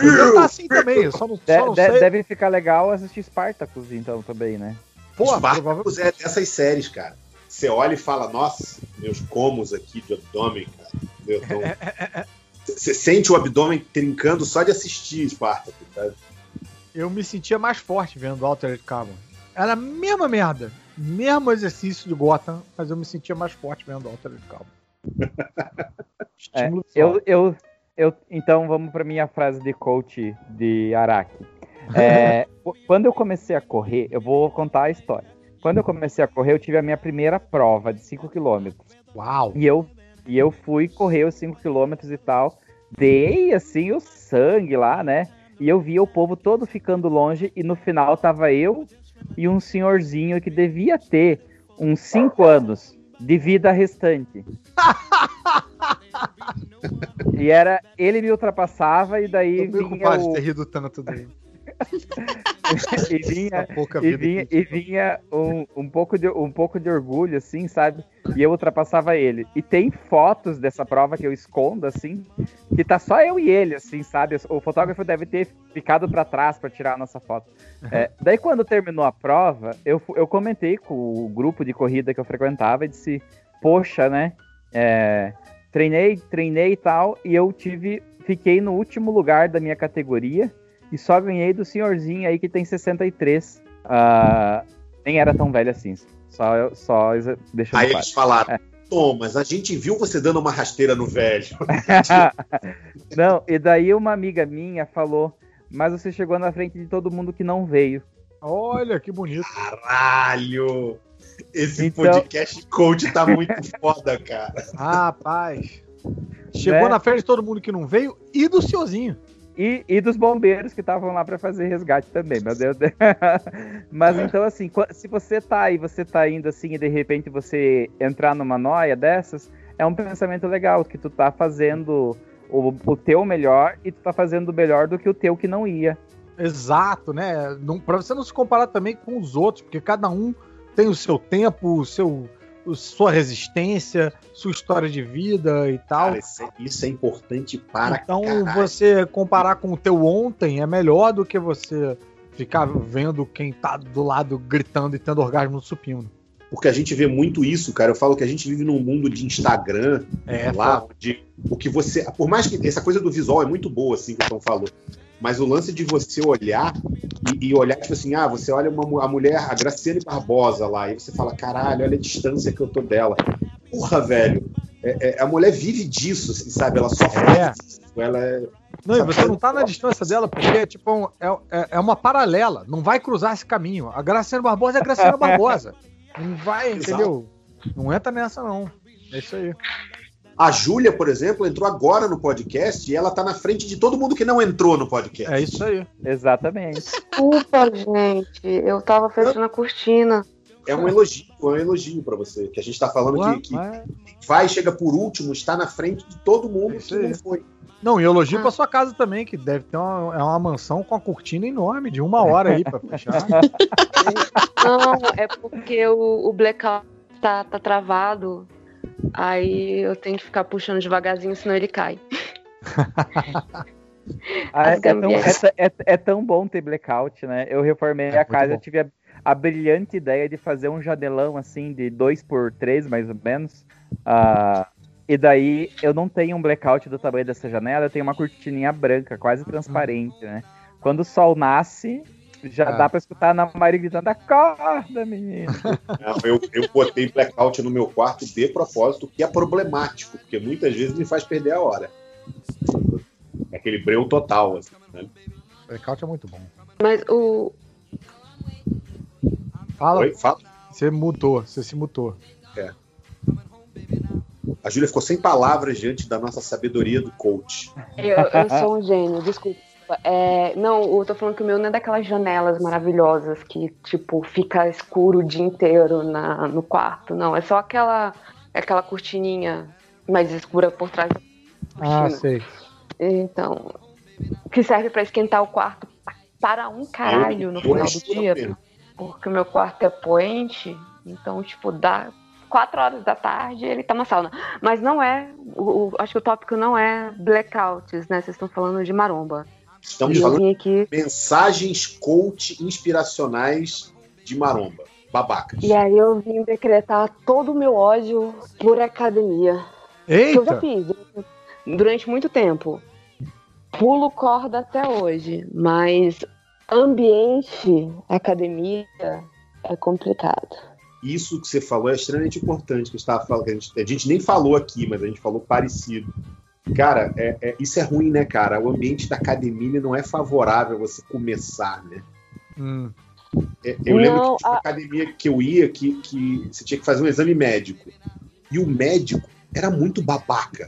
Speaker 8: Eu tá assim também, só não,
Speaker 4: De-
Speaker 8: só não
Speaker 4: de-
Speaker 8: sei.
Speaker 4: Deve ficar legal assistir Spartacus, então, também, né?
Speaker 8: Porra,
Speaker 1: Spartacus é dessas séries, cara. Você olha e fala, nossa, meus comos aqui de abdômen, cara. Eu tô- Você sente o abdômen trincando só de assistir Spartacus, sabe?
Speaker 8: eu me sentia mais forte vendo Altered Carbon. Era a mesma merda. Mesmo exercício de Gotham, mas eu me sentia mais forte vendo Altered Carbon.
Speaker 4: É,
Speaker 8: Estímulo
Speaker 4: eu, eu, eu, então vamos para minha frase de coach de Araki. É, quando eu comecei a correr, eu vou contar a história. Quando eu comecei a correr, eu tive a minha primeira prova de 5 km.
Speaker 8: Uau!
Speaker 4: E eu, e eu fui correr os 5 km e tal. Dei assim o sangue lá, né? E eu via o povo todo ficando longe. E no final tava eu e um senhorzinho que devia ter uns 5 anos de vida restante. e era. Ele me ultrapassava e daí
Speaker 8: Tô
Speaker 4: vinha
Speaker 8: de
Speaker 4: o,
Speaker 8: ter rido tanto dele.
Speaker 4: e vinha, e vinha, e vinha um, um, pouco de, um pouco de orgulho, assim, sabe? E eu ultrapassava ele. E tem fotos dessa prova que eu escondo, assim, que tá só eu e ele, assim, sabe? O fotógrafo deve ter ficado pra trás pra tirar a nossa foto. É, daí, quando terminou a prova, eu, eu comentei com o grupo de corrida que eu frequentava e disse: Poxa, né? é, treinei, treinei e tal, e eu tive. Fiquei no último lugar da minha categoria e só ganhei do senhorzinho aí que tem 63. Ah, nem era tão velho assim. Só, só deixando
Speaker 1: Aí eles falaram,
Speaker 4: É.
Speaker 1: Thomas, a gente viu você dando uma rasteira no velho.
Speaker 4: não, e daí uma amiga minha falou, mas você chegou na frente de todo mundo que não veio.
Speaker 8: Olha que bonito.
Speaker 1: Caralho! Esse
Speaker 4: Então-
Speaker 1: podcast coach tá muito foda, cara.
Speaker 8: Rapaz. Chegou
Speaker 4: Né?
Speaker 8: na frente de todo mundo que não veio e do senhorzinho.
Speaker 4: E, e dos bombeiros que estavam lá para fazer resgate também, meu Deus. Mas então, assim, se você tá aí, você tá indo assim e de repente você entrar numa noia dessas, é um pensamento legal, que tu tá fazendo o, o teu melhor e tu tá fazendo melhor do que o teu que não ia.
Speaker 8: Exato, né? Não, pra você não se comparar também com os outros, porque cada um tem o seu tempo, o seu, sua resistência, sua história de vida e tal.
Speaker 1: Cara, isso é, isso é importante para
Speaker 8: então,
Speaker 1: caralho.
Speaker 8: você comparar com o teu ontem é melhor do que você ficar vendo quem tá do lado gritando e tendo orgasmo no supino.
Speaker 1: Porque a gente vê muito isso, cara. Eu falo que a gente vive num mundo de Instagram,
Speaker 8: É,
Speaker 1: lá, onde o que você. Por mais que essa coisa do visual é muito boa, assim, que o Tom falou. Mas o lance de você olhar e, e olhar, tipo assim, ah, você olha uma, a mulher, a Graciane Barbosa lá, e você fala, caralho, olha a distância que eu tô dela. Porra, velho. é- é- a mulher vive disso, assim, sabe? Ela só
Speaker 8: É.
Speaker 1: disso. Ela é.
Speaker 8: Não, e você não tá na distância dela, porque tipo, um- é, é, é uma paralela. Não vai cruzar esse caminho. A Graciana Barbosa é a Graciana Barbosa. Não vai,
Speaker 1: Exato.
Speaker 8: entendeu? Não entra nessa, não. É isso aí.
Speaker 1: A Júlia, por exemplo, entrou agora no podcast e ela tá na frente de todo mundo que não entrou no podcast.
Speaker 8: É isso aí.
Speaker 4: Exatamente.
Speaker 9: Desculpa, gente. Eu tava fechando a cortina.
Speaker 1: É um elogio, é um elogio pra você. Que a gente tá falando
Speaker 8: Ué,
Speaker 1: que, que
Speaker 8: mas-
Speaker 1: vai, chega por último, está na frente de todo mundo
Speaker 8: É
Speaker 1: que não foi.
Speaker 8: Não, e elogio pra sua casa também, que deve ter uma, é uma mansão com a cortina enorme, de uma hora aí pra fechar.
Speaker 9: Não, é porque o, o blackout tá, tá travado. Aí eu tenho que ficar puxando devagarzinho, senão ele cai.
Speaker 4: Ah, é,
Speaker 9: As
Speaker 4: é tão, é, é- é tão bom ter blackout, né? Eu reformei
Speaker 8: É
Speaker 4: a casa,
Speaker 8: bom.
Speaker 4: eu tive a, a brilhante ideia de fazer um janelão assim de 2 por 3 mais ou menos. Ah, e daí eu não tenho um blackout do tamanho dessa janela, eu tenho uma cortininha branca, quase transparente, né? Quando o sol nasce, já
Speaker 8: Ah.
Speaker 4: dá pra escutar a Ana Maria gritando: Acorda, menino!
Speaker 1: Não, eu, eu botei blackout no meu quarto de propósito, que é problemático, porque muitas vezes me faz perder a hora. É aquele breu total, assim, né?
Speaker 8: Blackout é muito bom.
Speaker 9: Mas o.
Speaker 8: Fala,
Speaker 1: Oi, fala.
Speaker 8: você mutou, você se mutou.
Speaker 1: A Júlia ficou sem palavras diante da nossa sabedoria do coach.
Speaker 9: Eu, eu sou um gênio, desculpa. É, não, eu tô falando que o meu não é daquelas janelas maravilhosas que, tipo, fica escuro o dia inteiro na, no quarto. Não, é só aquela, aquela cortininha mais escura por trás da
Speaker 8: Ah,
Speaker 9: cortina.
Speaker 8: sei.
Speaker 9: Então, que serve pra esquentar o quarto para um caralho no final do dia, porque o meu quarto é poente, então, tipo, dá quatro horas da tarde ele tá na sauna. Mas não é, o, o- acho que o tópico não é blackouts, né? Vocês estão falando de maromba.
Speaker 1: Estamos
Speaker 9: E eu
Speaker 1: falando
Speaker 9: aqui,
Speaker 1: de mensagens coach inspiracionais de maromba. Babacas.
Speaker 9: e aí eu vim decretar todo o meu ódio por academia. Que eu já
Speaker 8: Eita!
Speaker 9: fiz durante- durante muito tempo. Pulo corda até hoje, mas ambiente, academia, é complicado.
Speaker 1: Isso que você falou é extremamente importante, que eu estava falando, que a gente, a gente nem falou aqui, mas a gente falou parecido. Cara, é- é- isso é ruim, né, cara? O ambiente da academia não é favorável a você começar, né?
Speaker 8: Hum,
Speaker 1: É, Eu lembro
Speaker 9: Não,
Speaker 1: que tinha uma
Speaker 9: a-
Speaker 1: academia que eu ia que, que você tinha que fazer um exame médico. E o médico era muito babaca.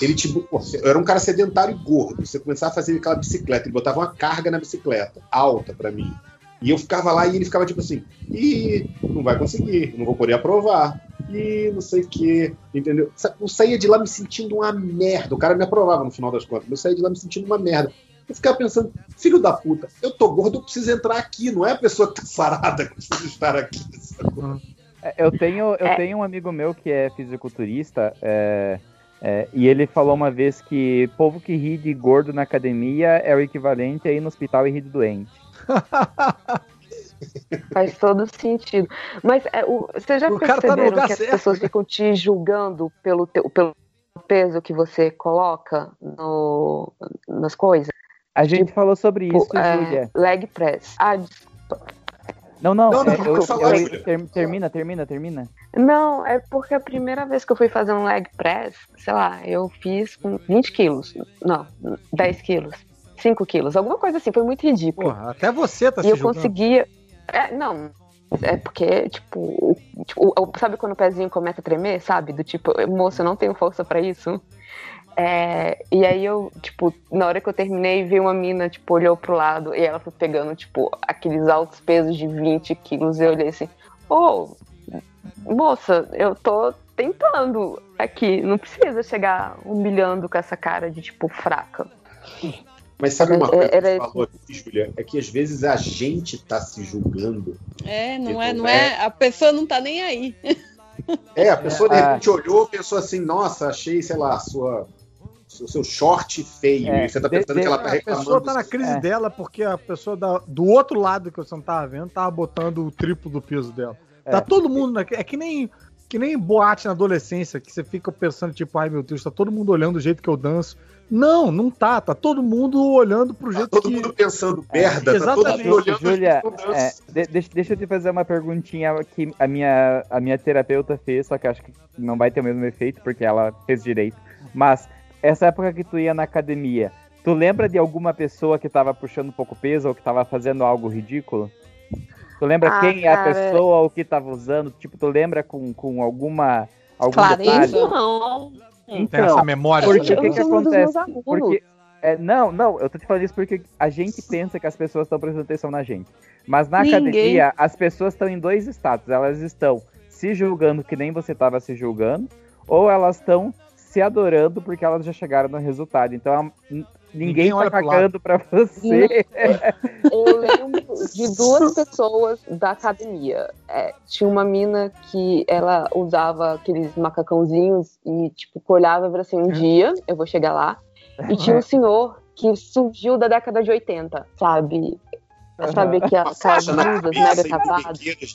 Speaker 1: Ele tipo, pô, era um cara sedentário e gordo. Você começava a fazer aquela bicicleta, ele botava uma carga na bicicleta, alta pra mim. E eu ficava lá e ele ficava tipo assim: ih, não vai conseguir, não vou poder aprovar. Ih, não sei o quê, entendeu? Eu saía de lá me sentindo uma merda. O cara me aprovava no final das contas. Eu saía de lá me sentindo uma merda. Eu ficava pensando, filho da puta, eu tô gordo, eu preciso entrar aqui, não é a pessoa que tá sarada que precisa estar aqui.
Speaker 4: É, Eu tenho, eu
Speaker 9: É.
Speaker 4: tenho um amigo meu que é fisiculturista, é, é, e ele falou uma vez que povo que ri de gordo na academia é o equivalente a ir no hospital e rir de doente.
Speaker 9: Faz todo sentido. Mas é, o, vocês já
Speaker 8: O cara tá no
Speaker 9: perceberam
Speaker 8: lugar
Speaker 9: que as
Speaker 8: certo,
Speaker 9: pessoas
Speaker 8: né?
Speaker 9: ficam te julgando pelo, teu, pelo peso que você coloca no, nas coisas?
Speaker 4: A gente falou sobre
Speaker 9: Tipo,
Speaker 4: isso,
Speaker 9: é,
Speaker 4: Júlia.
Speaker 9: leg press. Ah,
Speaker 4: Não, não,
Speaker 1: Não, não,
Speaker 4: é, eu-
Speaker 1: falar,
Speaker 4: eu- ter- termina, termina, termina.
Speaker 9: Não, é porque a primeira vez que eu fui fazer um leg press, sei lá, eu fiz com 20 quilos. Não, 10 quilos. 5 quilos, alguma coisa assim, foi muito ridículo.
Speaker 8: Porra, até você tá
Speaker 9: e
Speaker 8: se
Speaker 9: eu
Speaker 8: julgando.
Speaker 9: conseguia. É, não. É porque, tipo, o- tipo, o- sabe quando o pezinho começa a tremer, sabe? Do tipo, moço, eu não tenho força pra isso. É, e aí eu, tipo, na hora que eu terminei, vi uma mina, tipo, olhou pro lado e ela foi pegando, tipo, aqueles altos pesos de 20 quilos e eu olhei assim, ô, moça, eu tô tentando aqui, não precisa chegar humilhando com essa cara de, tipo, fraca.
Speaker 1: Mas sabe uma
Speaker 9: É,
Speaker 1: coisa que
Speaker 9: era
Speaker 1: você
Speaker 9: isso.
Speaker 1: falou aqui, Julia? É que às vezes a gente tá se julgando.
Speaker 7: É, não é, não é. A pessoa não tá nem aí.
Speaker 1: É, a pessoa de
Speaker 4: Ah.
Speaker 1: repente olhou e pensou assim, nossa, achei, sei lá, sua, seu, seu short feio.
Speaker 4: É,
Speaker 1: e você tá
Speaker 4: de-
Speaker 1: pensando que ela tá
Speaker 8: A
Speaker 1: reclamando.
Speaker 8: pessoa tá na crise
Speaker 4: É.
Speaker 8: dela porque a pessoa da- do outro lado que você não tava vendo tava botando o triplo do peso dela. Tá
Speaker 4: É.
Speaker 8: todo mundo. Na, é que nem, que nem boate na adolescência, que você fica pensando, tipo, ai meu Deus, tá todo mundo olhando do jeito que eu danço. Não, não tá. Tá todo mundo olhando pro
Speaker 1: Tá
Speaker 8: jeito
Speaker 1: todo
Speaker 8: que.
Speaker 1: mundo pensando merda, tá todo
Speaker 8: exatamente.
Speaker 1: mundo olhando
Speaker 4: Júlia, é, de- deixa, deixa eu te fazer uma perguntinha que a minha, a minha terapeuta fez, só que acho que não vai ter o mesmo efeito, porque ela fez direito. Mas, essa época que tu ia na academia, tu lembra de alguma pessoa que tava puxando pouco peso ou que tava fazendo algo ridículo? Tu lembra
Speaker 9: Ah,
Speaker 4: quem é a pessoa ou que tava usando? Tipo, tu lembra com, com alguma. Algum
Speaker 7: Clareza.
Speaker 4: detalhe?
Speaker 9: Não,
Speaker 8: Tem
Speaker 4: Então,
Speaker 8: essa memória.
Speaker 4: porque o que, que acontece? Porque, é, não, não, eu tô te falando isso porque a gente pensa que as pessoas estão prestando atenção na gente. Mas na
Speaker 7: Ninguém.
Speaker 4: academia, as pessoas estão em dois status. Elas estão se julgando que nem você estava se julgando, ou elas estão se adorando porque elas já chegaram no resultado. Então, n- ninguém,
Speaker 8: Ninguém
Speaker 4: tá
Speaker 8: olha
Speaker 4: cagando pra você.
Speaker 9: Eu lembro de duas pessoas da academia. É, tinha uma mina que ela usava aqueles macacãozinhos e, tipo, olhava e falava assim: um dia eu vou chegar lá. E tinha um senhor que surgiu da década de 80, sabe? Sabe
Speaker 1: Uma
Speaker 9: aquelas blusas mega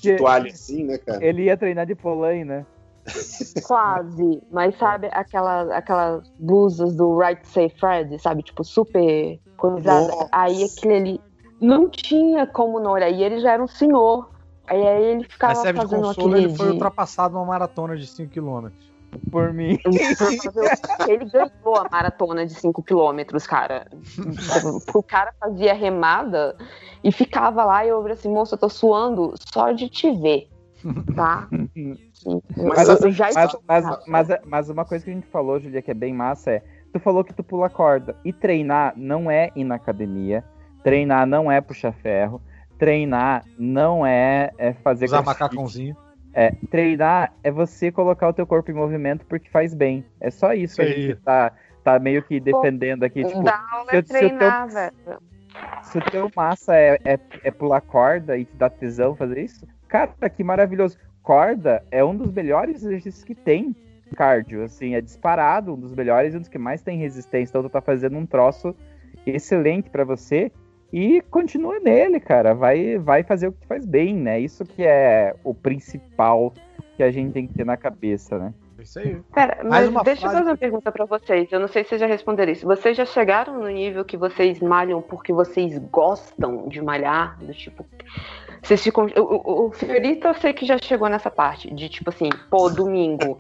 Speaker 1: de toalha assim, né, cara?
Speaker 4: Ele ia treinar de polain, né?
Speaker 9: Quase. Mas sabe aquelas, aquelas blusas do Right Safe Fred, sabe? Tipo, super coisada.
Speaker 1: Nossa.
Speaker 9: Aí aquele ali não tinha como não olhar. E ele já era um senhor. Aí, aí ele ficava
Speaker 8: Mas serve de
Speaker 9: fazendo
Speaker 8: consolo,
Speaker 9: aquele
Speaker 8: ele foi
Speaker 9: de-
Speaker 8: ultrapassado numa maratona de 5km.
Speaker 4: Por mim.
Speaker 9: Ele ganhou a maratona de 5 quilômetros, cara. O cara fazia remada e ficava lá e eu assim, moça, eu tô suando só de te ver, tá?
Speaker 4: Mas,
Speaker 9: eu
Speaker 4: assim,
Speaker 9: já
Speaker 4: mas, mas, mas, mas uma coisa que a gente falou, Julia, que é bem massa é. Tu falou que tu pula corda. E treinar não é ir na academia. Treinar não é puxar ferro. Treinar não é, é fazer
Speaker 8: Usar
Speaker 4: crossfit.
Speaker 8: macacãozinho.
Speaker 4: É, treinar é você colocar o teu corpo em movimento porque faz bem. É só isso que a gente tá, tá meio que defendendo aqui. Tipo,
Speaker 9: Dá aula
Speaker 4: se
Speaker 9: é
Speaker 4: eu- se eu
Speaker 9: treinar, velho.
Speaker 4: se o teu massa é, é, é pular corda e te dá tesão fazer isso, cara, que maravilhoso. Corda é um dos melhores exercícios que tem cardio, assim, é disparado, um dos melhores e um dos que mais tem resistência. Então tu tá fazendo um troço excelente pra você e continua nele, cara. Vai, vai fazer o que faz bem, né? Isso que é o principal que a gente tem que ter na cabeça, né?
Speaker 8: Isso aí.
Speaker 9: Pera,
Speaker 8: Mais
Speaker 9: mas
Speaker 8: uma
Speaker 9: deixa eu fazer uma pergunta pra vocês. Eu não sei se vocês já responderam isso. Vocês já chegaram no nível que vocês malham porque vocês gostam de malhar? Do tipo. Vocês ficam. O, o, o Fiorito eu sei que já chegou nessa parte. De tipo assim, pô, domingo.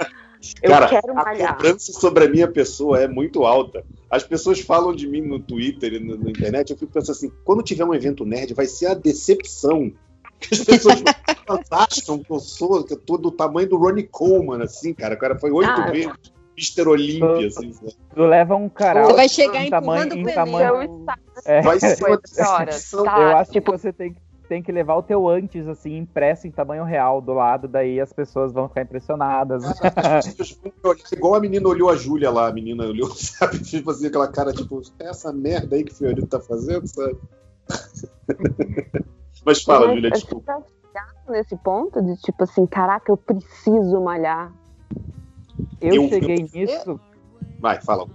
Speaker 9: Eu
Speaker 1: Cara,
Speaker 9: quero
Speaker 1: a
Speaker 9: malhar.
Speaker 1: cobrança sobre a minha pessoa é muito alta. As pessoas falam de mim no Twitter e no- na internet, eu fico pensando assim, quando tiver um evento nerd, vai ser a decepção. Que as pessoas acham que eu sou, que eu tô do tamanho do Ronnie Coleman, assim, cara. O cara foi oito
Speaker 9: Ah,
Speaker 1: vezes Mr. Olímpia, assim. sabe?
Speaker 4: Tu leva um caralho.
Speaker 7: Você vai chegar
Speaker 4: em
Speaker 7: empurrando
Speaker 4: tamanho,
Speaker 7: o
Speaker 4: em
Speaker 7: pneu.
Speaker 4: tamanho, É,
Speaker 1: Vai ser uma
Speaker 9: depois da hora,
Speaker 1: decepção.
Speaker 9: tá?
Speaker 4: eu acho
Speaker 9: tipo,
Speaker 4: que você tem que tem que levar o teu antes, assim, impresso em tamanho real do lado, daí as pessoas vão ficar impressionadas.
Speaker 1: Vão olhar, igual a menina olhou a Júlia lá, a menina olhou, sabe? Tipo assim, aquela cara, tipo, é essa merda aí que o Fiorito tá fazendo, sabe? Mas fala,
Speaker 10: Mas
Speaker 1: Júlia,
Speaker 10: você
Speaker 1: desculpa.
Speaker 10: tá nesse ponto de tipo assim, caraca, eu preciso malhar.
Speaker 4: Eu,
Speaker 1: Eu-
Speaker 4: cheguei nisso.
Speaker 1: Vai, fala.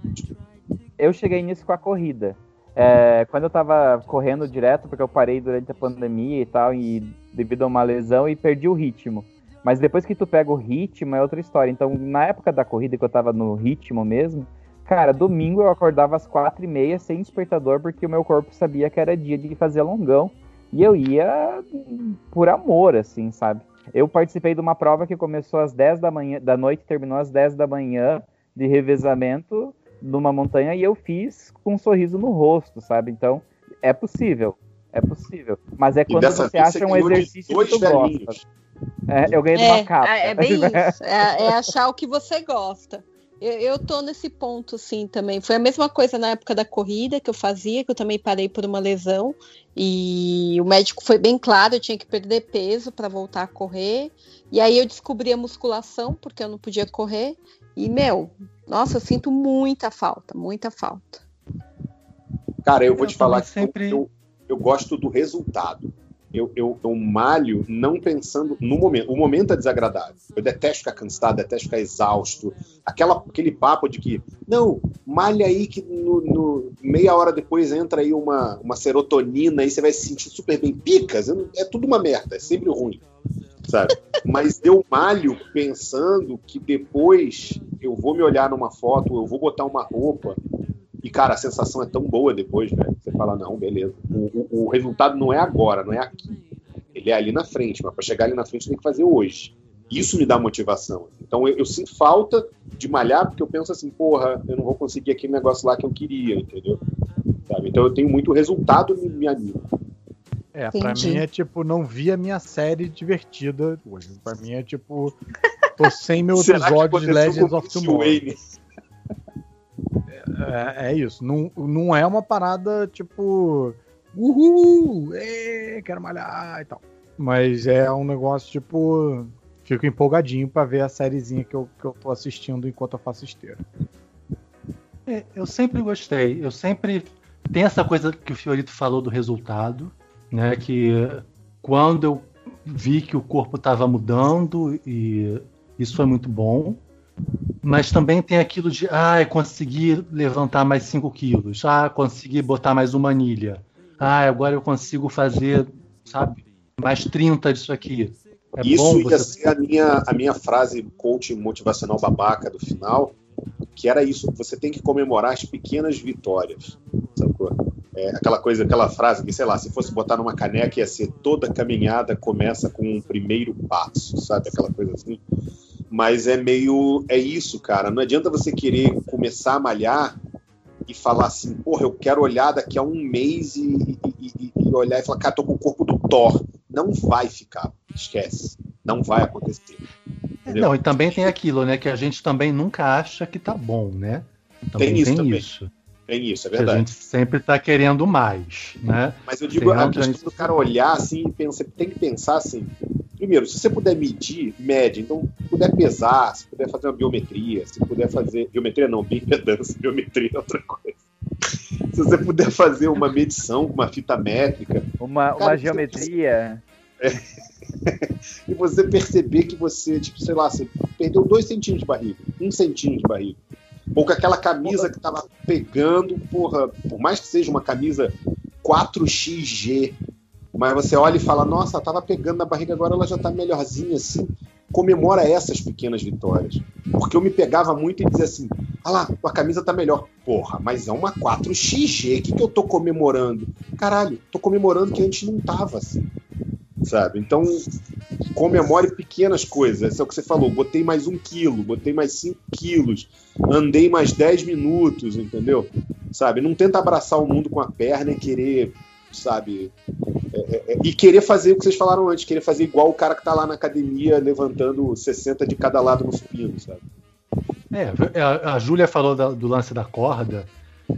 Speaker 4: Eu cheguei nisso com a corrida. É, quando eu tava correndo direto, porque eu parei durante a pandemia e tal, e devido a uma lesão, e perdi o ritmo. Mas depois que tu pega o ritmo, é outra história. Então, na época da corrida, que eu tava no ritmo mesmo, cara, domingo eu acordava às quatro e meia sem despertador, porque o meu corpo sabia que era dia de fazer longão. E eu ia por amor, assim, sabe? Eu participei de uma prova que começou às 10 da manhã, da noite, terminou às 10 da manhã, de revezamento numa montanha, e eu fiz com um sorriso no rosto, sabe? Então, é possível. É possível. Mas é quando você acha um exercício que tu gosta. É, eu ganhei
Speaker 7: É,
Speaker 4: uma capa.
Speaker 7: é bem isso. É, é achar o que você gosta. Eu, eu tô nesse ponto, assim, também. Foi a mesma coisa na época da corrida que eu fazia, que eu também parei por uma lesão. E o médico foi bem claro, eu tinha que perder peso para voltar a correr. E aí eu descobri a musculação, porque eu não podia correr. E, meu, nossa, eu sinto muita falta, muita falta.
Speaker 1: Cara, eu vou
Speaker 6: Eu
Speaker 1: te falar
Speaker 6: também
Speaker 1: que
Speaker 6: sempre-
Speaker 1: eu, eu, gosto do resultado. Eu, eu, eu malho não pensando no momento. O momento é desagradável. Eu detesto ficar cansado, detesto ficar exausto. Aquela, aquele papo de que, não, malha aí que no, no- meia hora depois entra aí uma, uma serotonina e você vai se sentir super bem. Picas, não- é tudo uma merda, é sempre ruim. Sabe? Mas eu malho pensando que depois eu vou me olhar numa foto, eu vou botar uma roupa e, cara, a sensação é tão boa depois, velho. Você fala, não, beleza. O, o- o resultado não é agora, não é aqui. Ele é ali na frente, mas para chegar ali na frente tem que fazer hoje. Isso me dá motivação. Então eu, eu sinto falta de malhar, porque eu penso assim, porra, eu não vou conseguir aquele negócio lá que eu queria, entendeu? Sabe? Então eu tenho muito resultado me, me anima.
Speaker 8: É, pra
Speaker 7: Entendi.
Speaker 8: mim é tipo, não vi a minha série divertida hoje. Pra mim é tipo, tô sem meu episódio de Legends of Tomorrow.
Speaker 1: Wayne?
Speaker 8: É, é isso. Não, não é uma parada tipo, uhul, é, quero malhar e tal. Mas é um negócio tipo, fico empolgadinho pra ver a sériezinha que eu, que eu tô assistindo enquanto eu faço esteira.
Speaker 6: É, eu sempre gostei. Eu sempre. Tem essa coisa que o Fiorito falou do resultado, né? Que quando eu vi que o corpo estava mudando e isso foi muito bom. Mas também tem aquilo de, ah, consegui levantar mais 5 quilos, ah, consegui botar mais uma anilha, ah, agora eu consigo fazer, sabe, mais 30 disso aqui. É
Speaker 1: Isso ia
Speaker 6: você
Speaker 1: ser a minha, a minha frase coach motivacional babaca do final, que era isso, você tem que comemorar as pequenas vitórias, sacou? É, aquela coisa, aquela frase que, sei lá, se fosse botar numa caneca ia ser toda caminhada começa com um primeiro passo, sabe? Aquela coisa assim. Mas é meio, é isso, cara, não adianta você querer começar a malhar e falar assim, porra, eu quero olhar daqui a um mês e, e- e- olhar e falar, cara, tô com o corpo do Thor. Não vai ficar, esquece. Não vai acontecer. Entendeu?
Speaker 6: Não, e também tem aquilo, né? Que a gente também nunca acha que tá bom, né? Também
Speaker 1: Tem isso
Speaker 6: tem
Speaker 1: também.
Speaker 6: isso.
Speaker 1: Tem isso, é
Speaker 6: Que a
Speaker 1: verdade.
Speaker 6: gente sempre tá querendo mais, né?
Speaker 1: Mas eu digo,
Speaker 6: Tem
Speaker 1: a questão do cara olhar assim e pensar, tem que pensar assim. Primeiro, se você puder medir, mede. Então, se puder pesar, se puder fazer uma biometria, se puder fazer. Biometria não, bioimpedância, biometria é outra coisa. Se você puder fazer uma medição com uma fita métrica
Speaker 4: Uma,
Speaker 1: Cara,
Speaker 4: uma geometria.
Speaker 1: e você perceber que você, tipo, sei lá, você perdeu dois centímetros de barriga, um centímetro de barriga. Ou com aquela camisa que tava pegando, porra, por mais que seja uma camisa 4XG, mas você olha e fala, nossa, tava pegando na barriga, agora ela já tá melhorzinha assim. Comemora essas pequenas vitórias. Porque eu me pegava muito e dizia assim, ah lá, tua camisa tá melhor. Porra, mas é uma 4XG, o que, que eu tô comemorando? Caralho, tô comemorando que antes não tava assim. Sabe? Então, comemore pequenas coisas. Esse é o que você falou. Botei mais um quilo, botei mais cinco quilos, andei mais 10 minutos, entendeu? Sabe? Não tenta abraçar o mundo com a perna e querer, sabe? É, é, é, e querer fazer o que vocês falaram antes, querer fazer igual o cara que tá lá na academia levantando 60 de cada lado no supino, sabe?
Speaker 6: É, a, a Júlia falou da- do lance da corda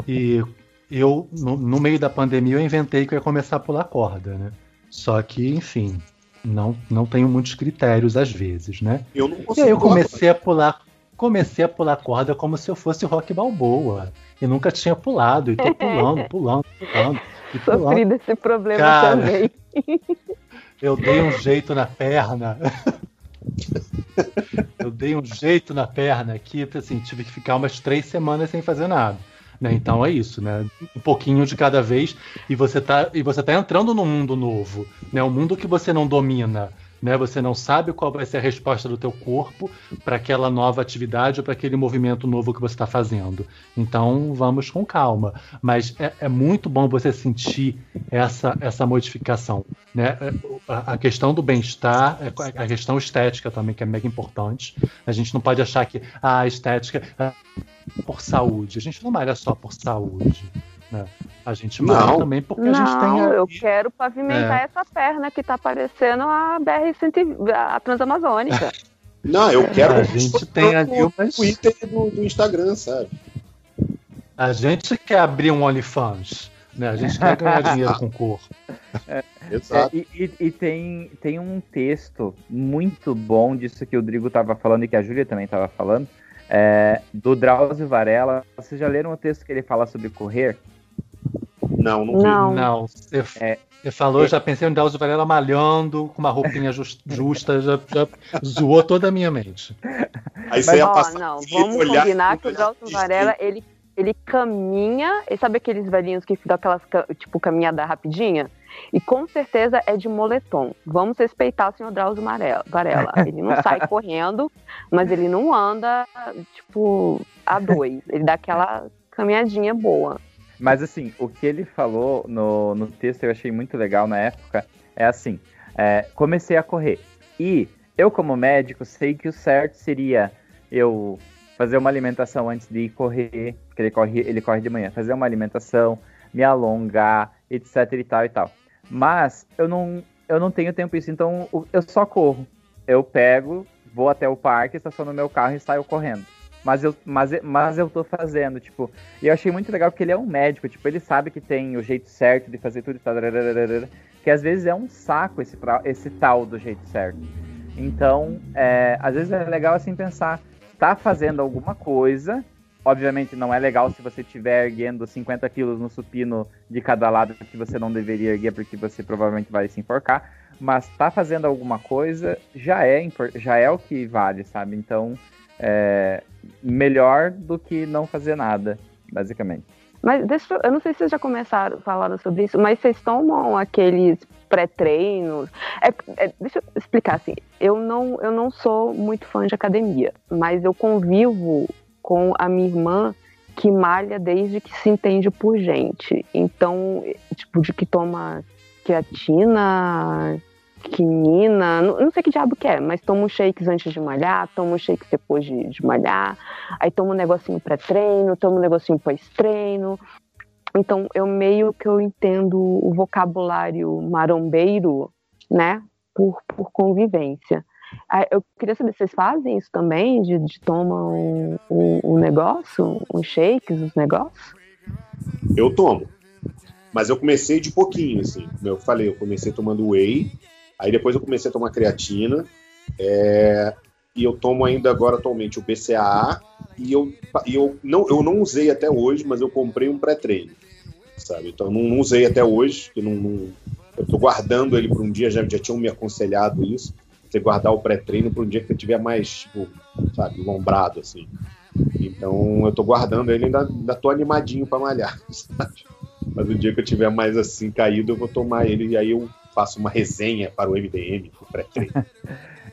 Speaker 6: e eu, no, no meio da pandemia, eu inventei que eu ia começar a pular corda, né? Só que, enfim, não, não tenho muitos critérios às vezes, né?
Speaker 1: Eu não
Speaker 6: E
Speaker 1: consigo.
Speaker 6: aí eu comecei a pular, comecei a pular corda como se eu fosse rock balboa. E nunca tinha pulado, e tô pulando, pulando, pulando. E pulando.
Speaker 9: Sofri desse problema
Speaker 6: Cara.
Speaker 9: também.
Speaker 6: Eu dei um jeito na perna. eu dei um jeito na perna aqui, assim, tive que ficar umas três semanas sem fazer nada. Né? Então é isso, né? Um pouquinho de cada vez e você tá e você tá entrando num mundo novo, né? Um mundo que você não domina, né? Você não sabe qual vai ser a resposta do teu corpo para aquela nova atividade ou para aquele movimento novo que você está fazendo. Então vamos com calma. Mas é, é muito bom você sentir essa essa modificação, né? A, a questão do bem-estar, é, a questão estética também que é mega importante. A gente não pode achar que ah, a estética é por saúde. A gente não malha só por saúde. Né? A gente
Speaker 1: Não.
Speaker 6: também porque a gente tem.
Speaker 9: Não, eu quero pavimentar
Speaker 6: É.
Speaker 9: essa perna que tá parecendo a BR-120, a Transamazônica.
Speaker 1: Não, eu quero.
Speaker 6: A gente tem ali
Speaker 1: o
Speaker 6: umas-
Speaker 1: Twitter do, do Instagram, sabe?
Speaker 6: A gente quer abrir um OnlyFans. Né? A gente quer ganhar dinheiro com corpo.
Speaker 1: Exato.
Speaker 4: É, e e- e tem, tem um texto muito bom disso que o Drigo estava falando e que a Júlia também estava falando, é, do Drauzio Varela. Vocês já leram o texto que ele fala sobre correr?
Speaker 1: Não, não vi.
Speaker 9: Não.
Speaker 6: Não, você,
Speaker 4: É.
Speaker 6: você falou, já pensei no Drauzio Varela malhando, com uma roupinha jus- justa, já, já zoou toda a minha mente.
Speaker 1: Aí você ia
Speaker 9: Ó,
Speaker 1: passar.
Speaker 9: não, vamos
Speaker 1: olhar-
Speaker 9: combinar que o Drauzio Varela, ele, ele caminha, e sabe aqueles velhinhos que dão aquelas, tipo, caminhada rapidinha? E com certeza é de moletom. Vamos respeitar o senhor Drauzio. Varela. Ele não sai correndo, mas ele não anda, tipo, a dois. Ele dá aquela caminhadinha boa.
Speaker 4: Mas assim, o que ele falou no, no texto eu achei muito legal na época é assim: é, comecei a correr. E eu, como médico, sei que o certo seria eu fazer uma alimentação antes de ir correr, porque ele corre, ele corre de manhã, fazer uma alimentação, me alongar, etc e tal e tal. Mas eu não, eu não tenho tempo isso, então eu só corro. Eu pego, vou até o parque, estaciono meu carro e saio correndo. Mas eu, mas, mas eu tô fazendo, tipo, e eu achei muito legal porque ele é um médico, tipo, ele sabe que tem o jeito certo de fazer tudo e tal, que às vezes é um saco esse, esse tal do jeito certo. Então, é, às vezes é legal assim pensar, tá fazendo alguma coisa, obviamente não é legal se você estiver erguendo 50 quilos no supino de cada lado que você não deveria erguer porque você provavelmente vai se enforcar, mas tá fazendo alguma coisa já é, já é o que vale, sabe? Então, é melhor do que não fazer nada, basicamente.
Speaker 9: Mas deixa eu, não sei se vocês já começaram falaram sobre isso, mas vocês tomam aqueles pré-treinos. É, é, deixa eu explicar assim. Eu não, eu não sou muito fã de academia, mas eu convivo com a minha irmã que malha desde que se entende por gente. Então, tipo, de que toma creatina, quinina, não, não sei que diabo que é, mas toma uns shakes antes de malhar, toma uns shakes depois de, de malhar, aí toma um negocinho pré-treino, toma um negocinho pós-treino. Então, eu meio que eu entendo o vocabulário marombeiro, né, por, por convivência. Eu queria saber, vocês fazem isso também, de, de tomar um, um, um negócio, uns shakes, uns negócios?
Speaker 1: Eu tomo. Mas eu comecei de pouquinho, assim. Eu falei, eu comecei tomando whey, aí depois eu comecei a tomar creatina, é, e eu tomo ainda agora atualmente o BCAA, e eu, e eu, não, eu não usei até hoje, mas eu comprei um pré-treino, sabe? Então não, não usei até hoje, que não, não- eu tô guardando ele para um dia, já, já tinham me aconselhado isso, você guardar o pré-treino para um dia que eu tiver mais, tipo, sabe, lombrado, assim. Então eu tô guardando ele, ainda, ainda tô animadinho para malhar, sabe? Mas o dia que eu tiver mais assim caído, eu vou tomar ele e aí eu faço uma resenha para o MDM, pro pré-treino.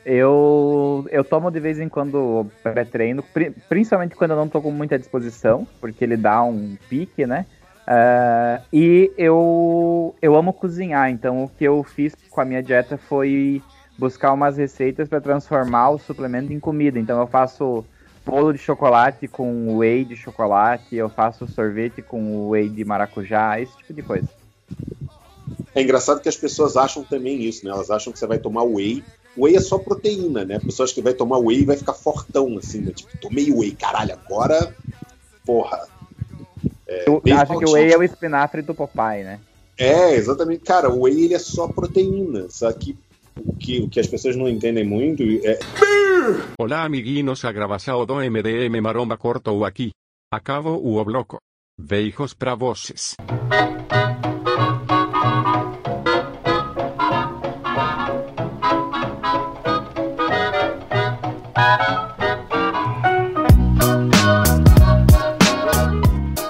Speaker 4: Eu, eu tomo de vez em quando pré-treino, pri- principalmente quando eu não tô com muita disposição, porque ele dá um pique, né? Ah, e eu, eu amo cozinhar, então o que eu fiz com a minha dieta foi buscar umas receitas para transformar o suplemento em comida. Então eu faço bolo de chocolate com whey de chocolate, eu faço sorvete com whey de maracujá, esse tipo de coisa.
Speaker 1: É engraçado que as pessoas acham também isso, né? Elas acham que você vai tomar whey. Whey é só proteína, né? Pessoas que vai tomar whey vai ficar fortão, assim, né? Tipo, tomei whey, caralho, agora. Porra. É,
Speaker 4: Eu acho que o whey é o espinafre do Popeye, né?
Speaker 1: É, exatamente. Cara, o whey ele é só proteína, só que o que, o que as pessoas não entendem muito é.
Speaker 11: Olá, amiguinhos, a gravação do MDM Maromba cortou aqui. Acabo o bloco. Beijos pra vocês.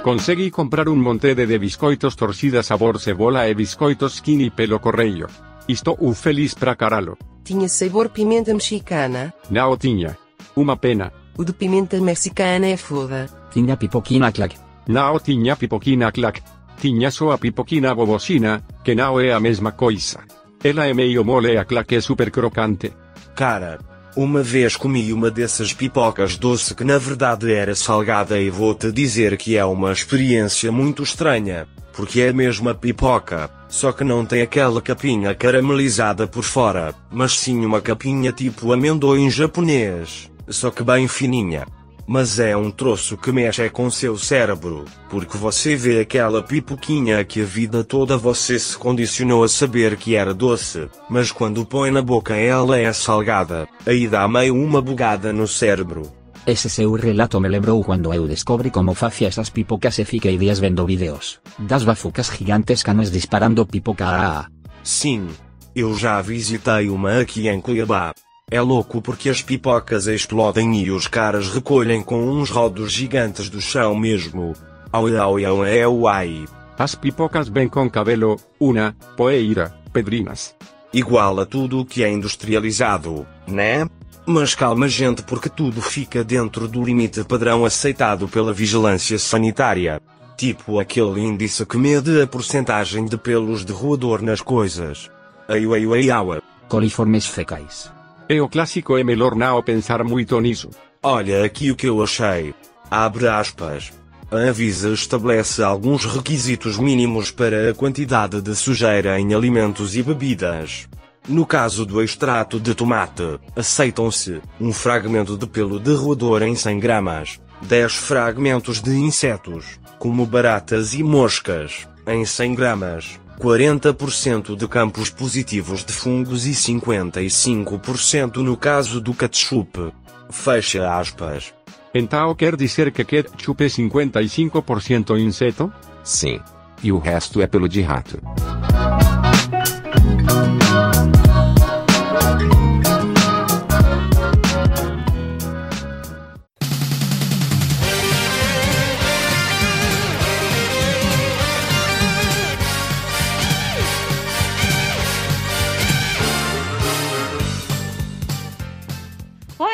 Speaker 11: Consegui comprar un monte de, de biscoitos torcida sabor cebola e biscoitos skinny pelo correio. Estou u feliz pra caralho.
Speaker 12: Tinha sabor pimenta mexicana.
Speaker 11: Não tinha. Uma pena.
Speaker 12: O de pimenta mexicana é foda.
Speaker 13: Tinha pipoquina clac.
Speaker 11: Não tinha pipoquina clac. Tinha só a pipoquina bobocina, que não é a mesma coisa. Ela é meio mole e a clac é super crocante.
Speaker 14: Cara, uma vez comi uma dessas pipocas doce que na verdade era salgada e vou-te dizer que é uma experiência muito estranha, porque é a pipoca, só que não tem aquela capinha caramelizada por fora, mas sim uma capinha tipo amendoim japonês, só que bem fininha. Mas é um troço que mexe com seu cérebro, porque você vê aquela pipoquinha que a vida toda você se condicionou a saber que era doce, mas quando põe na boca ela é salgada, aí dá meio uma bugada no cérebro.
Speaker 13: Ese seu relato me lembrou quando eu descobri como facía esas pipocas e fiquei días vendo vídeos das bafucas gigantes canas disparando pipoca a...
Speaker 14: Sim, eu já visitei uma aqui em Cuiabá. É louco porque as pipocas explodem e os caras recolhem com uns rodos gigantes do chão mesmo. Au au au é uai.
Speaker 11: As pipocas vêm com cabelo, una, poeira, pedrinas.
Speaker 14: Igual a tudo o que é industrializado, né? Mas calma gente porque tudo fica dentro do limite padrão aceitado pela vigilância sanitária. Tipo aquele índice que mede a porcentagem de pelos de roedor nas coisas. Ai ai ai au.
Speaker 13: Coliformes fecais.
Speaker 11: É o clássico é melhor não pensar muito nisso.
Speaker 14: Olha aqui o que eu achei. Abre aspas. A Anvisa estabelece alguns requisitos mínimos para a quantidade de sujeira em alimentos e bebidas. No caso do extrato de tomate, aceitam-se um fragmento de pelo de roedor em 100 gramas, 10 fragmentos de insetos, como baratas e moscas, em 100 gramas, 40% de campos positivos de fungos e 55% no caso do ketchup. Fecha aspas.
Speaker 11: Então quer dizer que ketchup é 55% inseto?
Speaker 15: Sim. E o resto é pelo de rato.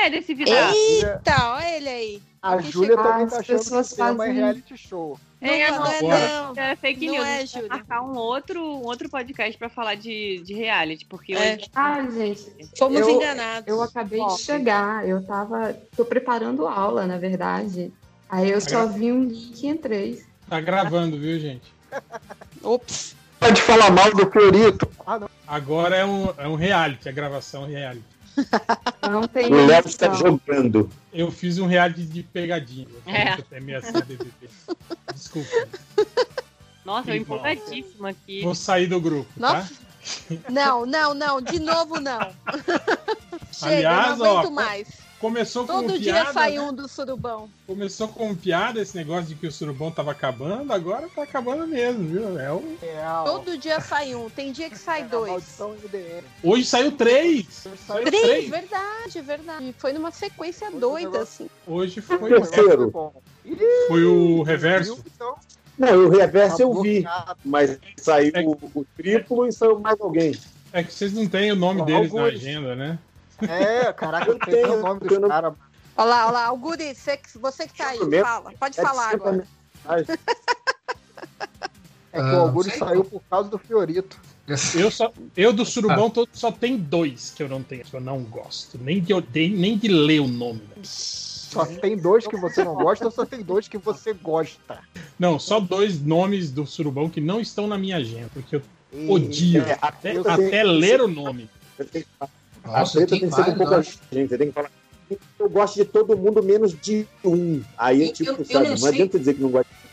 Speaker 16: É desse vidro?
Speaker 7: Eita, olha ele aí.
Speaker 8: A
Speaker 7: Quem
Speaker 8: Júlia
Speaker 7: chegou?
Speaker 8: também tá achando que o tema é
Speaker 10: fazem-
Speaker 8: reality show.
Speaker 16: É,
Speaker 7: Não,
Speaker 16: não,
Speaker 7: não é
Speaker 16: agora-
Speaker 7: não.
Speaker 16: é fake
Speaker 7: Não
Speaker 16: news.
Speaker 7: é,
Speaker 16: a gente vai
Speaker 7: Júlia.
Speaker 16: marcar um outro, um outro podcast pra falar de, de reality, porque
Speaker 7: É.
Speaker 16: hoje...
Speaker 10: Ah, gente.
Speaker 7: Fomos
Speaker 10: eu,
Speaker 7: enganados.
Speaker 10: Eu acabei
Speaker 7: Ó.
Speaker 10: de chegar. Eu tava. tô preparando aula, na verdade. Aí eu só vi um link e entrei.
Speaker 17: Tá gravando, viu, gente?
Speaker 7: Ops.
Speaker 8: Pode falar mal do Fiorito. Ah, não.
Speaker 17: Agora é um, é um reality, a gravação é reality.
Speaker 10: Não tem.
Speaker 1: O Léo está jogando.
Speaker 17: Eu fiz um reality de pegadinha.
Speaker 16: É.
Speaker 17: Até. Desculpa.
Speaker 16: Nossa, eu empolgadíssima aqui.
Speaker 17: Vou sair do grupo, tá?
Speaker 7: Não, não, não. De novo, não. Chega,
Speaker 17: Aliás,
Speaker 7: não aguento
Speaker 17: ó,
Speaker 7: mais.
Speaker 17: Começou com
Speaker 7: Todo dia
Speaker 17: piada,
Speaker 7: sai
Speaker 17: né?
Speaker 7: um do surubão.
Speaker 17: Começou com piada esse negócio de que o surubão tava acabando, agora tá acabando mesmo, viu? É o...
Speaker 7: Todo dia sai um. Tem dia que sai dois.
Speaker 17: Hoje saiu três! Saiu
Speaker 7: Três,
Speaker 17: três!
Speaker 7: verdade, verdade. Foi numa sequência doida, assim.
Speaker 17: Hoje foi,
Speaker 1: O terceiro.
Speaker 17: foi o reverso.
Speaker 1: Não, o reverso eu vi, mas saiu o, o triplo e saiu mais alguém.
Speaker 17: É que vocês não têm o nome deles na
Speaker 1: alguns.
Speaker 17: agenda, né?
Speaker 8: É, caraca, eu tenho o nome dos caras.
Speaker 7: Olha lá, olha lá. O Guri, você, que- você que tá aí, fala. Pode
Speaker 8: É
Speaker 7: falar agora.
Speaker 8: É que
Speaker 17: Ah,
Speaker 8: o Augusto
Speaker 17: sei.
Speaker 8: saiu por causa do Fiorito.
Speaker 17: Eu, só, eu do surubão todo só tem dois que eu não tenho, que eu não gosto. Nem de, ode- nem de ler o nome.
Speaker 8: Só tem dois que você não gosta ou só tem dois que você gosta?
Speaker 17: Não, só dois nomes do surubão que não estão na minha agenda, porque eu
Speaker 8: E-
Speaker 17: odio
Speaker 1: É,
Speaker 17: até,
Speaker 1: eu
Speaker 17: até
Speaker 1: sei-
Speaker 17: ler o nome.
Speaker 1: A treta tem que ser com pouca gente. Você tem que falar. Eu gosto de todo mundo menos de um. Aí é
Speaker 18: Eu-
Speaker 1: tipo,
Speaker 18: eu- eu
Speaker 1: sabe?
Speaker 18: não
Speaker 1: Não,
Speaker 18: sei.
Speaker 1: adianta dizer que não gosta de.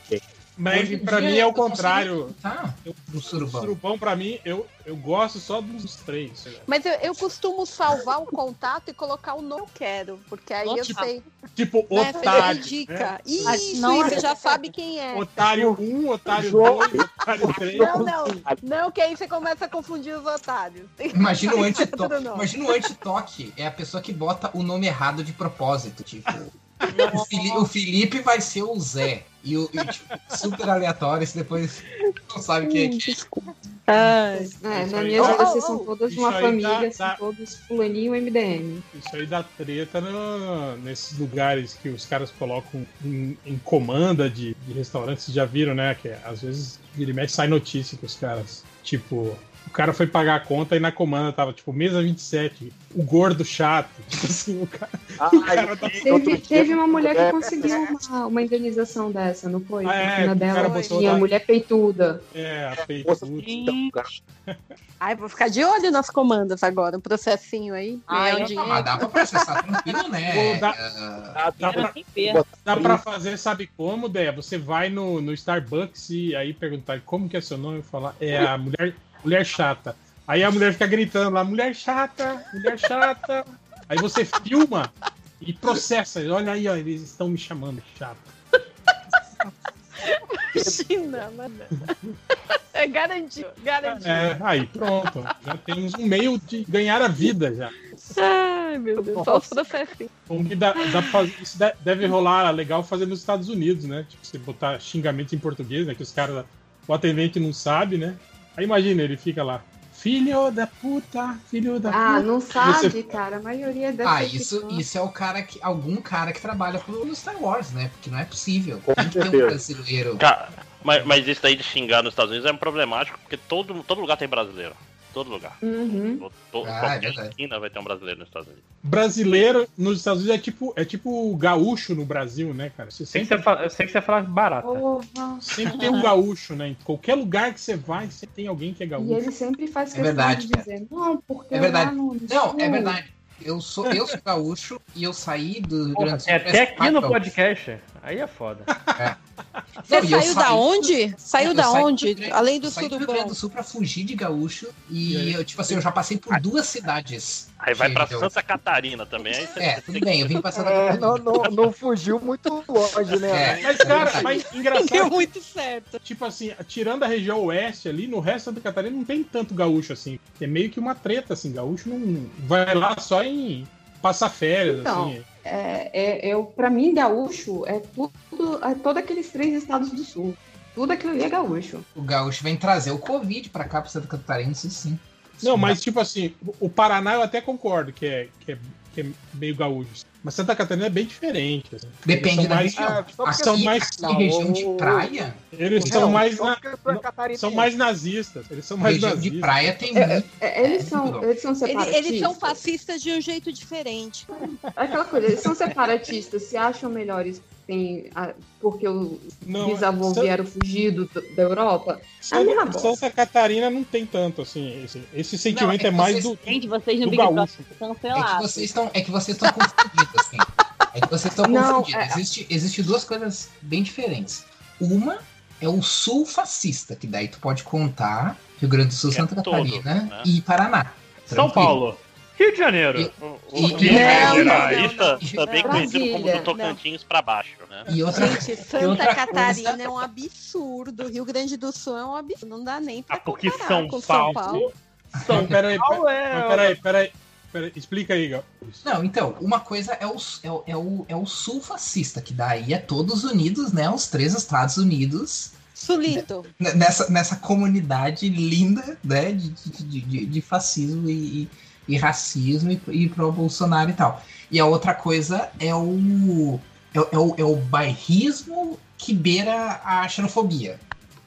Speaker 17: Mas
Speaker 18: Hoje em
Speaker 17: pra
Speaker 18: dia
Speaker 17: mim é o contrário.
Speaker 18: Tá,
Speaker 17: Eu-
Speaker 18: no surubão.
Speaker 17: surubão, pra mim, eu, eu gosto só dos três.
Speaker 7: Mas eu, eu costumo salvar o contato e colocar o não quero, porque aí eu
Speaker 17: Tipo,
Speaker 7: sei.
Speaker 17: Tipo,
Speaker 7: né?
Speaker 17: otário.
Speaker 7: Indica.
Speaker 17: né?
Speaker 7: Isso,
Speaker 16: Não,
Speaker 7: isso, já sabe quem é.
Speaker 17: Otário 1, otário
Speaker 8: João-
Speaker 17: 2, otário 3.
Speaker 7: Não, não, não, que aí você começa a confundir os otários.
Speaker 18: Imagina o antitoque.
Speaker 7: não.
Speaker 18: Imagina o antitoque. É a pessoa que bota o nome errado de propósito. Tipo, o, Fili- o Felipe vai ser o Zé. E o e, tipo, super aleatório, você depois não sabe quem é quem.
Speaker 7: Ai.
Speaker 10: É,
Speaker 17: Isso
Speaker 10: na
Speaker 17: aí
Speaker 10: minha vida
Speaker 7: Oh,
Speaker 10: vocês
Speaker 7: oh,
Speaker 10: são todas uma família,
Speaker 17: dá-
Speaker 10: são
Speaker 17: dá-
Speaker 10: todos fulaninho MDM.
Speaker 17: Isso aí dá treta no- nesses lugares que os caras colocam em, em comanda de, de restaurantes. Vocês já viram, né? Que às vezes vira e mexe sai notícia que os caras, tipo, o cara foi pagar a conta e na comanda tava, tipo, mesa 27, o gordo chato. Tipo assim, o cara. o cara tá-
Speaker 10: Teve, teve uma mulher que conseguiu uma, uma indenização dessa, não foi?
Speaker 17: Ah, é,
Speaker 10: Na dela tinha
Speaker 17: lá-
Speaker 10: mulher peituda.
Speaker 17: É, a peituda.
Speaker 7: Ai, vou ficar de olho nas comandas agora, um processinho aí.
Speaker 10: Ai,
Speaker 7: ganhar um
Speaker 10: não,
Speaker 7: dinheiro.
Speaker 18: Mas dá pra processar tranquilo, né?
Speaker 17: Pô, dá-
Speaker 18: Ah,
Speaker 17: Dá pra, dá pra fazer, sabe como, Dé? Você vai no, no Starbucks e aí perguntar como que é seu nome e falar, é a mulher, mulher chata. Aí a mulher fica gritando lá, mulher chata, mulher chata. Aí você filma e processa. Olha aí, ó, eles estão me chamando de chata.
Speaker 7: Imagina, mano. É garantido, garantido.
Speaker 17: É, aí pronto. Já temos um meio de ganhar a vida já.
Speaker 7: Ai, meu Deus, só
Speaker 17: dá, dá pra fazer- isso de- deve rolar legal fazer nos Estados Unidos, né? Tipo, você botar xingamentos em português, né? Que os caras, o atendente não sabe, né? Aí imagina, ele fica lá. Filho da puta, filho da
Speaker 10: Ah,
Speaker 17: puta.
Speaker 10: não
Speaker 17: Você-
Speaker 10: sabe, cara. A maioria deve
Speaker 18: Ah, isso, isso é o cara que. Algum cara que trabalha pro Star Wars, né? Porque não é possível. Tem que ter um brasileiro.
Speaker 19: Cara, mas, mas isso daí de xingar nos Estados Unidos é problemático, porque todo, todo lugar tem brasileiro. Todo lugar.
Speaker 10: Uhum.
Speaker 19: To- to-
Speaker 18: Ah, é
Speaker 19: qualquer
Speaker 18: verdade.
Speaker 19: esquina vai ter um brasileiro nos Estados Unidos.
Speaker 17: Brasileiro nos Estados Unidos é tipo, é tipo o gaúcho no Brasil, né, cara? Você sempre,
Speaker 4: você fala, eu sei que você fala barata.
Speaker 10: Porra.
Speaker 17: sempre tem um gaúcho, né? Em qualquer lugar que você vai, você tem alguém que é
Speaker 10: E
Speaker 17: gaúcho.
Speaker 10: ele sempre faz
Speaker 18: É
Speaker 10: questão
Speaker 18: verdade,
Speaker 10: de
Speaker 18: cara.
Speaker 10: dizer, não, porque
Speaker 18: É verdade. Não,
Speaker 10: sul-
Speaker 18: é verdade. Eu sou, eu sou gaúcho e eu saí do Rio Grande do Sul.
Speaker 4: até aqui no
Speaker 18: Não,
Speaker 4: podcast. Aí é foda.
Speaker 7: Você
Speaker 18: Não,
Speaker 7: saiu da
Speaker 18: saí-
Speaker 7: onde? Saiu
Speaker 18: eu
Speaker 7: da
Speaker 18: saí do
Speaker 7: onde?
Speaker 18: Grande-
Speaker 7: Além do
Speaker 18: eu saí do Rio. Grande do Sul pra fugir de gaúcho e,
Speaker 17: E aí?
Speaker 18: eu, tipo assim, eu já passei por duas cidades.
Speaker 19: Aí vai pra Santa Catarina também. Aí você
Speaker 18: É, tudo bem, eu vim pra Santa
Speaker 8: É,
Speaker 18: Catarina.
Speaker 8: não, não, não fugiu muito longe, né?
Speaker 18: É,
Speaker 17: Mas,
Speaker 18: é
Speaker 17: cara,
Speaker 18: verdade.
Speaker 17: mas
Speaker 7: Deu
Speaker 17: engraçado,
Speaker 7: muito certo.
Speaker 17: tipo assim, tirando a região oeste ali, no resto da Santa Catarina não tem tanto gaúcho assim. É meio que uma treta, assim. Gaúcho não vai lá só em passar férias,
Speaker 10: Então,
Speaker 17: assim.
Speaker 10: É, é, eu, pra mim, gaúcho é tudo, é todos aqueles três estados do sul. Tudo aquilo ali é gaúcho.
Speaker 18: O gaúcho vem trazer o Covid pra cá, pra Santa Catarina, isso sim.
Speaker 17: Não, mas tipo assim, o- o Paraná eu até concordo que é, que é, que é meio gaúcho. Mas Santa Catarina é bem diferente. assim.
Speaker 18: Depende
Speaker 17: Eles são
Speaker 18: da
Speaker 17: mais,
Speaker 18: região.
Speaker 8: Ah,
Speaker 17: são
Speaker 18: Aqui,
Speaker 17: mais,
Speaker 18: aqui, região de praia,
Speaker 17: eles
Speaker 18: Não,
Speaker 17: são mais, na-
Speaker 8: tu é
Speaker 17: são mais nazistas. Eles são mais
Speaker 18: região
Speaker 17: nazistas.
Speaker 18: de praia tem
Speaker 10: É,
Speaker 18: muito.
Speaker 10: é, eles, são, eles são
Speaker 7: Eles,
Speaker 10: separatistas.
Speaker 7: eles são fascistas de um jeito diferente.
Speaker 10: Aquela coisa, eles são separatistas, se acham melhores tem, a- porque os
Speaker 17: Não,
Speaker 10: bisavôs
Speaker 17: Santa-
Speaker 10: vieram fugido do- da Europa.
Speaker 17: Santa,
Speaker 10: minha bosta.
Speaker 17: Santa Catarina não tem tanto assim. Esse, esse sentimento
Speaker 18: Não, é
Speaker 17: é, mais
Speaker 18: vocês-
Speaker 17: do,
Speaker 16: Gente, vocês no
Speaker 17: do
Speaker 16: Big Brother
Speaker 17: gaúcho.
Speaker 16: estão
Speaker 18: É que
Speaker 16: cancelados.
Speaker 18: vocês estão, é que vocês estão confundidos, assim. É que vocês estão
Speaker 10: Não,
Speaker 18: confundidos.
Speaker 10: é-
Speaker 18: Existe, existe duas coisas bem diferentes. Uma é o sul fascista, que daí tu pode contar Rio Grande do Sul,
Speaker 19: é
Speaker 18: Santa
Speaker 19: todo,
Speaker 18: Catarina
Speaker 19: né?
Speaker 18: e Paraná.
Speaker 4: São
Speaker 18: Tranquilo.
Speaker 4: Paulo. Rio de Janeiro.
Speaker 18: E-
Speaker 19: O,
Speaker 18: E-
Speaker 19: o que
Speaker 18: e-
Speaker 19: é
Speaker 7: Não,
Speaker 18: não, não.
Speaker 19: também conhecido como do Tocantins pra baixo, né?
Speaker 18: E outra,
Speaker 7: Gente,
Speaker 18: e
Speaker 7: Santa
Speaker 18: outra
Speaker 7: Catarina
Speaker 18: coisa-
Speaker 7: é um absurdo. Rio Grande do Sul é um absurdo. Não dá nem pra
Speaker 4: Ah, porque
Speaker 7: comparar
Speaker 4: São
Speaker 7: com
Speaker 4: Paulo.
Speaker 7: São Paulo.
Speaker 17: Não, peraí,
Speaker 4: Paulo
Speaker 17: peraí,
Speaker 4: é.
Speaker 17: mas peraí, peraí, peraí, explica aí, Gal.
Speaker 18: Não, então, uma coisa é o, é, o, é, o, é o sul fascista, que daí é todos unidos, né? Os três Estados Unidos
Speaker 7: Sulito.
Speaker 18: nessa, nessa comunidade linda, né? De, de, de, de fascismo e, e, racismo e, e pro Bolsonaro e tal. E a outra coisa é o, é, o- é o, é o bairrismo que beira a xenofobia.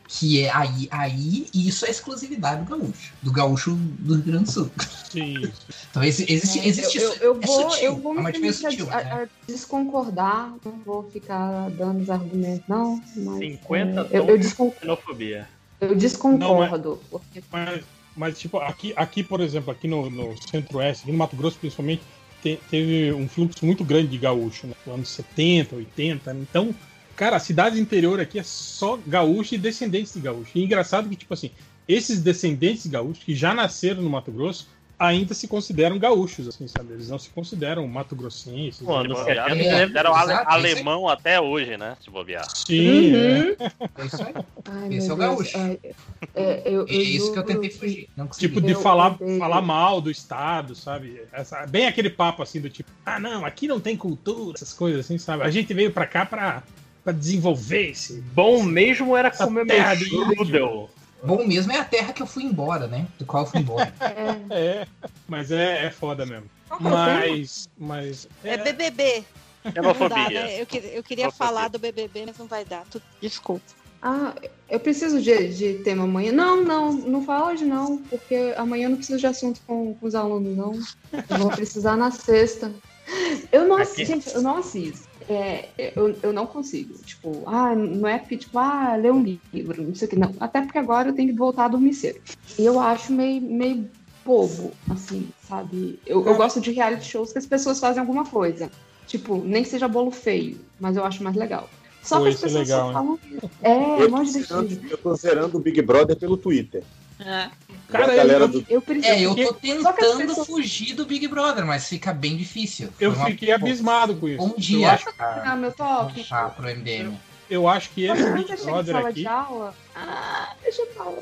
Speaker 18: Que é aí, aí isso é exclusividade do gaúcho, do gaúcho do Rio Grande do Sul.
Speaker 17: Sim.
Speaker 18: Então existe, existe, existe
Speaker 10: eu, eu, eu
Speaker 18: é
Speaker 10: vou,
Speaker 18: sutil,
Speaker 10: eu vou
Speaker 18: é
Speaker 10: me permitir
Speaker 18: sutil,
Speaker 10: a,
Speaker 18: né?
Speaker 10: a desconcordar, não vou ficar dando os argumentos, não. Mas,
Speaker 4: 50
Speaker 10: é, eu, eu,
Speaker 4: tons de
Speaker 10: descon-
Speaker 4: xenofobia.
Speaker 10: eu desconcordo. porque
Speaker 17: Mas, mas tipo, aqui, aqui, por exemplo, aqui no, no Centro-Oeste, aqui no Mato Grosso principalmente, te- teve um fluxo muito grande de gaúcho, né? Nos anos 70, 80. Então, Cara, a cidade interior aqui é só gaúcho e descendentes de gaúcho. E engraçado que, tipo assim, esses descendentes de gaúchos que já nasceram no Mato Grosso ainda se consideram gaúchos, assim, sabe? Eles não se consideram mato-grossenses.
Speaker 19: Pô,
Speaker 17: né?
Speaker 19: no bobear, eles consideram ale- alemão até hoje, né? Se bobear.
Speaker 17: Sim,
Speaker 18: Uhum.
Speaker 17: é.
Speaker 18: É isso aí.
Speaker 10: Ai,
Speaker 18: Esse é o gaúcho.
Speaker 10: é, é, eu,
Speaker 18: É isso que eu tentei fugir. Não consegui.
Speaker 17: Tipo, de
Speaker 10: Eu
Speaker 17: falar, falar mal do Estado, sabe? Essa- bem aquele papo assim do tipo, ah, não, aqui não tem cultura, essas coisas assim, sabe? A gente veio pra cá pra, pra desenvolver esse.
Speaker 20: Bom mesmo era comer meu.
Speaker 18: Bom mesmo é a terra que eu fui embora, né? Do qual eu fui embora.
Speaker 17: É, mas é, é foda mesmo.
Speaker 7: É
Speaker 17: Mas. mas
Speaker 7: É BBB.
Speaker 19: Xenofobia.
Speaker 7: Não dá, né? Eu, eu queria falar do BBB, mas não vai dar. Tu- Desculpa.
Speaker 10: Ah, eu preciso de, de tema amanhã. Não, não, não fala hoje não, porque amanhã eu não preciso de assunto com, com os alunos, não. Eu vou precisar na sexta. Eu não assisto, gente, eu não assisto. É, eu, eu não consigo. Tipo, ah, não é porque, tipo, ah, ler um livro, não sei o que, não. Até porque agora eu tenho que voltar a dormir cedo. E eu acho meio, meio bobo, assim, sabe? Eu, eu gosto de reality shows que as pessoas fazem alguma coisa. Tipo, nem que seja bolo feio, mas eu acho mais legal. Só
Speaker 1: Pô,
Speaker 10: que as
Speaker 1: é
Speaker 10: pessoas
Speaker 1: legal,
Speaker 10: só
Speaker 1: hein?
Speaker 10: falam isso. É,
Speaker 1: eu,
Speaker 10: mó
Speaker 1: tô
Speaker 10: divertido.
Speaker 1: eu tô zerando o Big Brother pelo Twitter.
Speaker 17: Cara,
Speaker 1: a galera
Speaker 17: eu-
Speaker 1: do...
Speaker 10: Eu preciso.
Speaker 18: É, eu tô tentando
Speaker 10: pessoas-
Speaker 18: fugir do Big Brother, mas fica bem difícil.
Speaker 17: Eu
Speaker 18: uma-
Speaker 17: fiquei abismado com isso.
Speaker 18: Um
Speaker 17: Eu
Speaker 18: dia
Speaker 17: acho,
Speaker 10: Ah, meu top.
Speaker 18: pro MDM.
Speaker 17: eu acho que esse Big Brother
Speaker 10: sala
Speaker 17: aqui.
Speaker 10: de aula. Ah, deixa eu falar.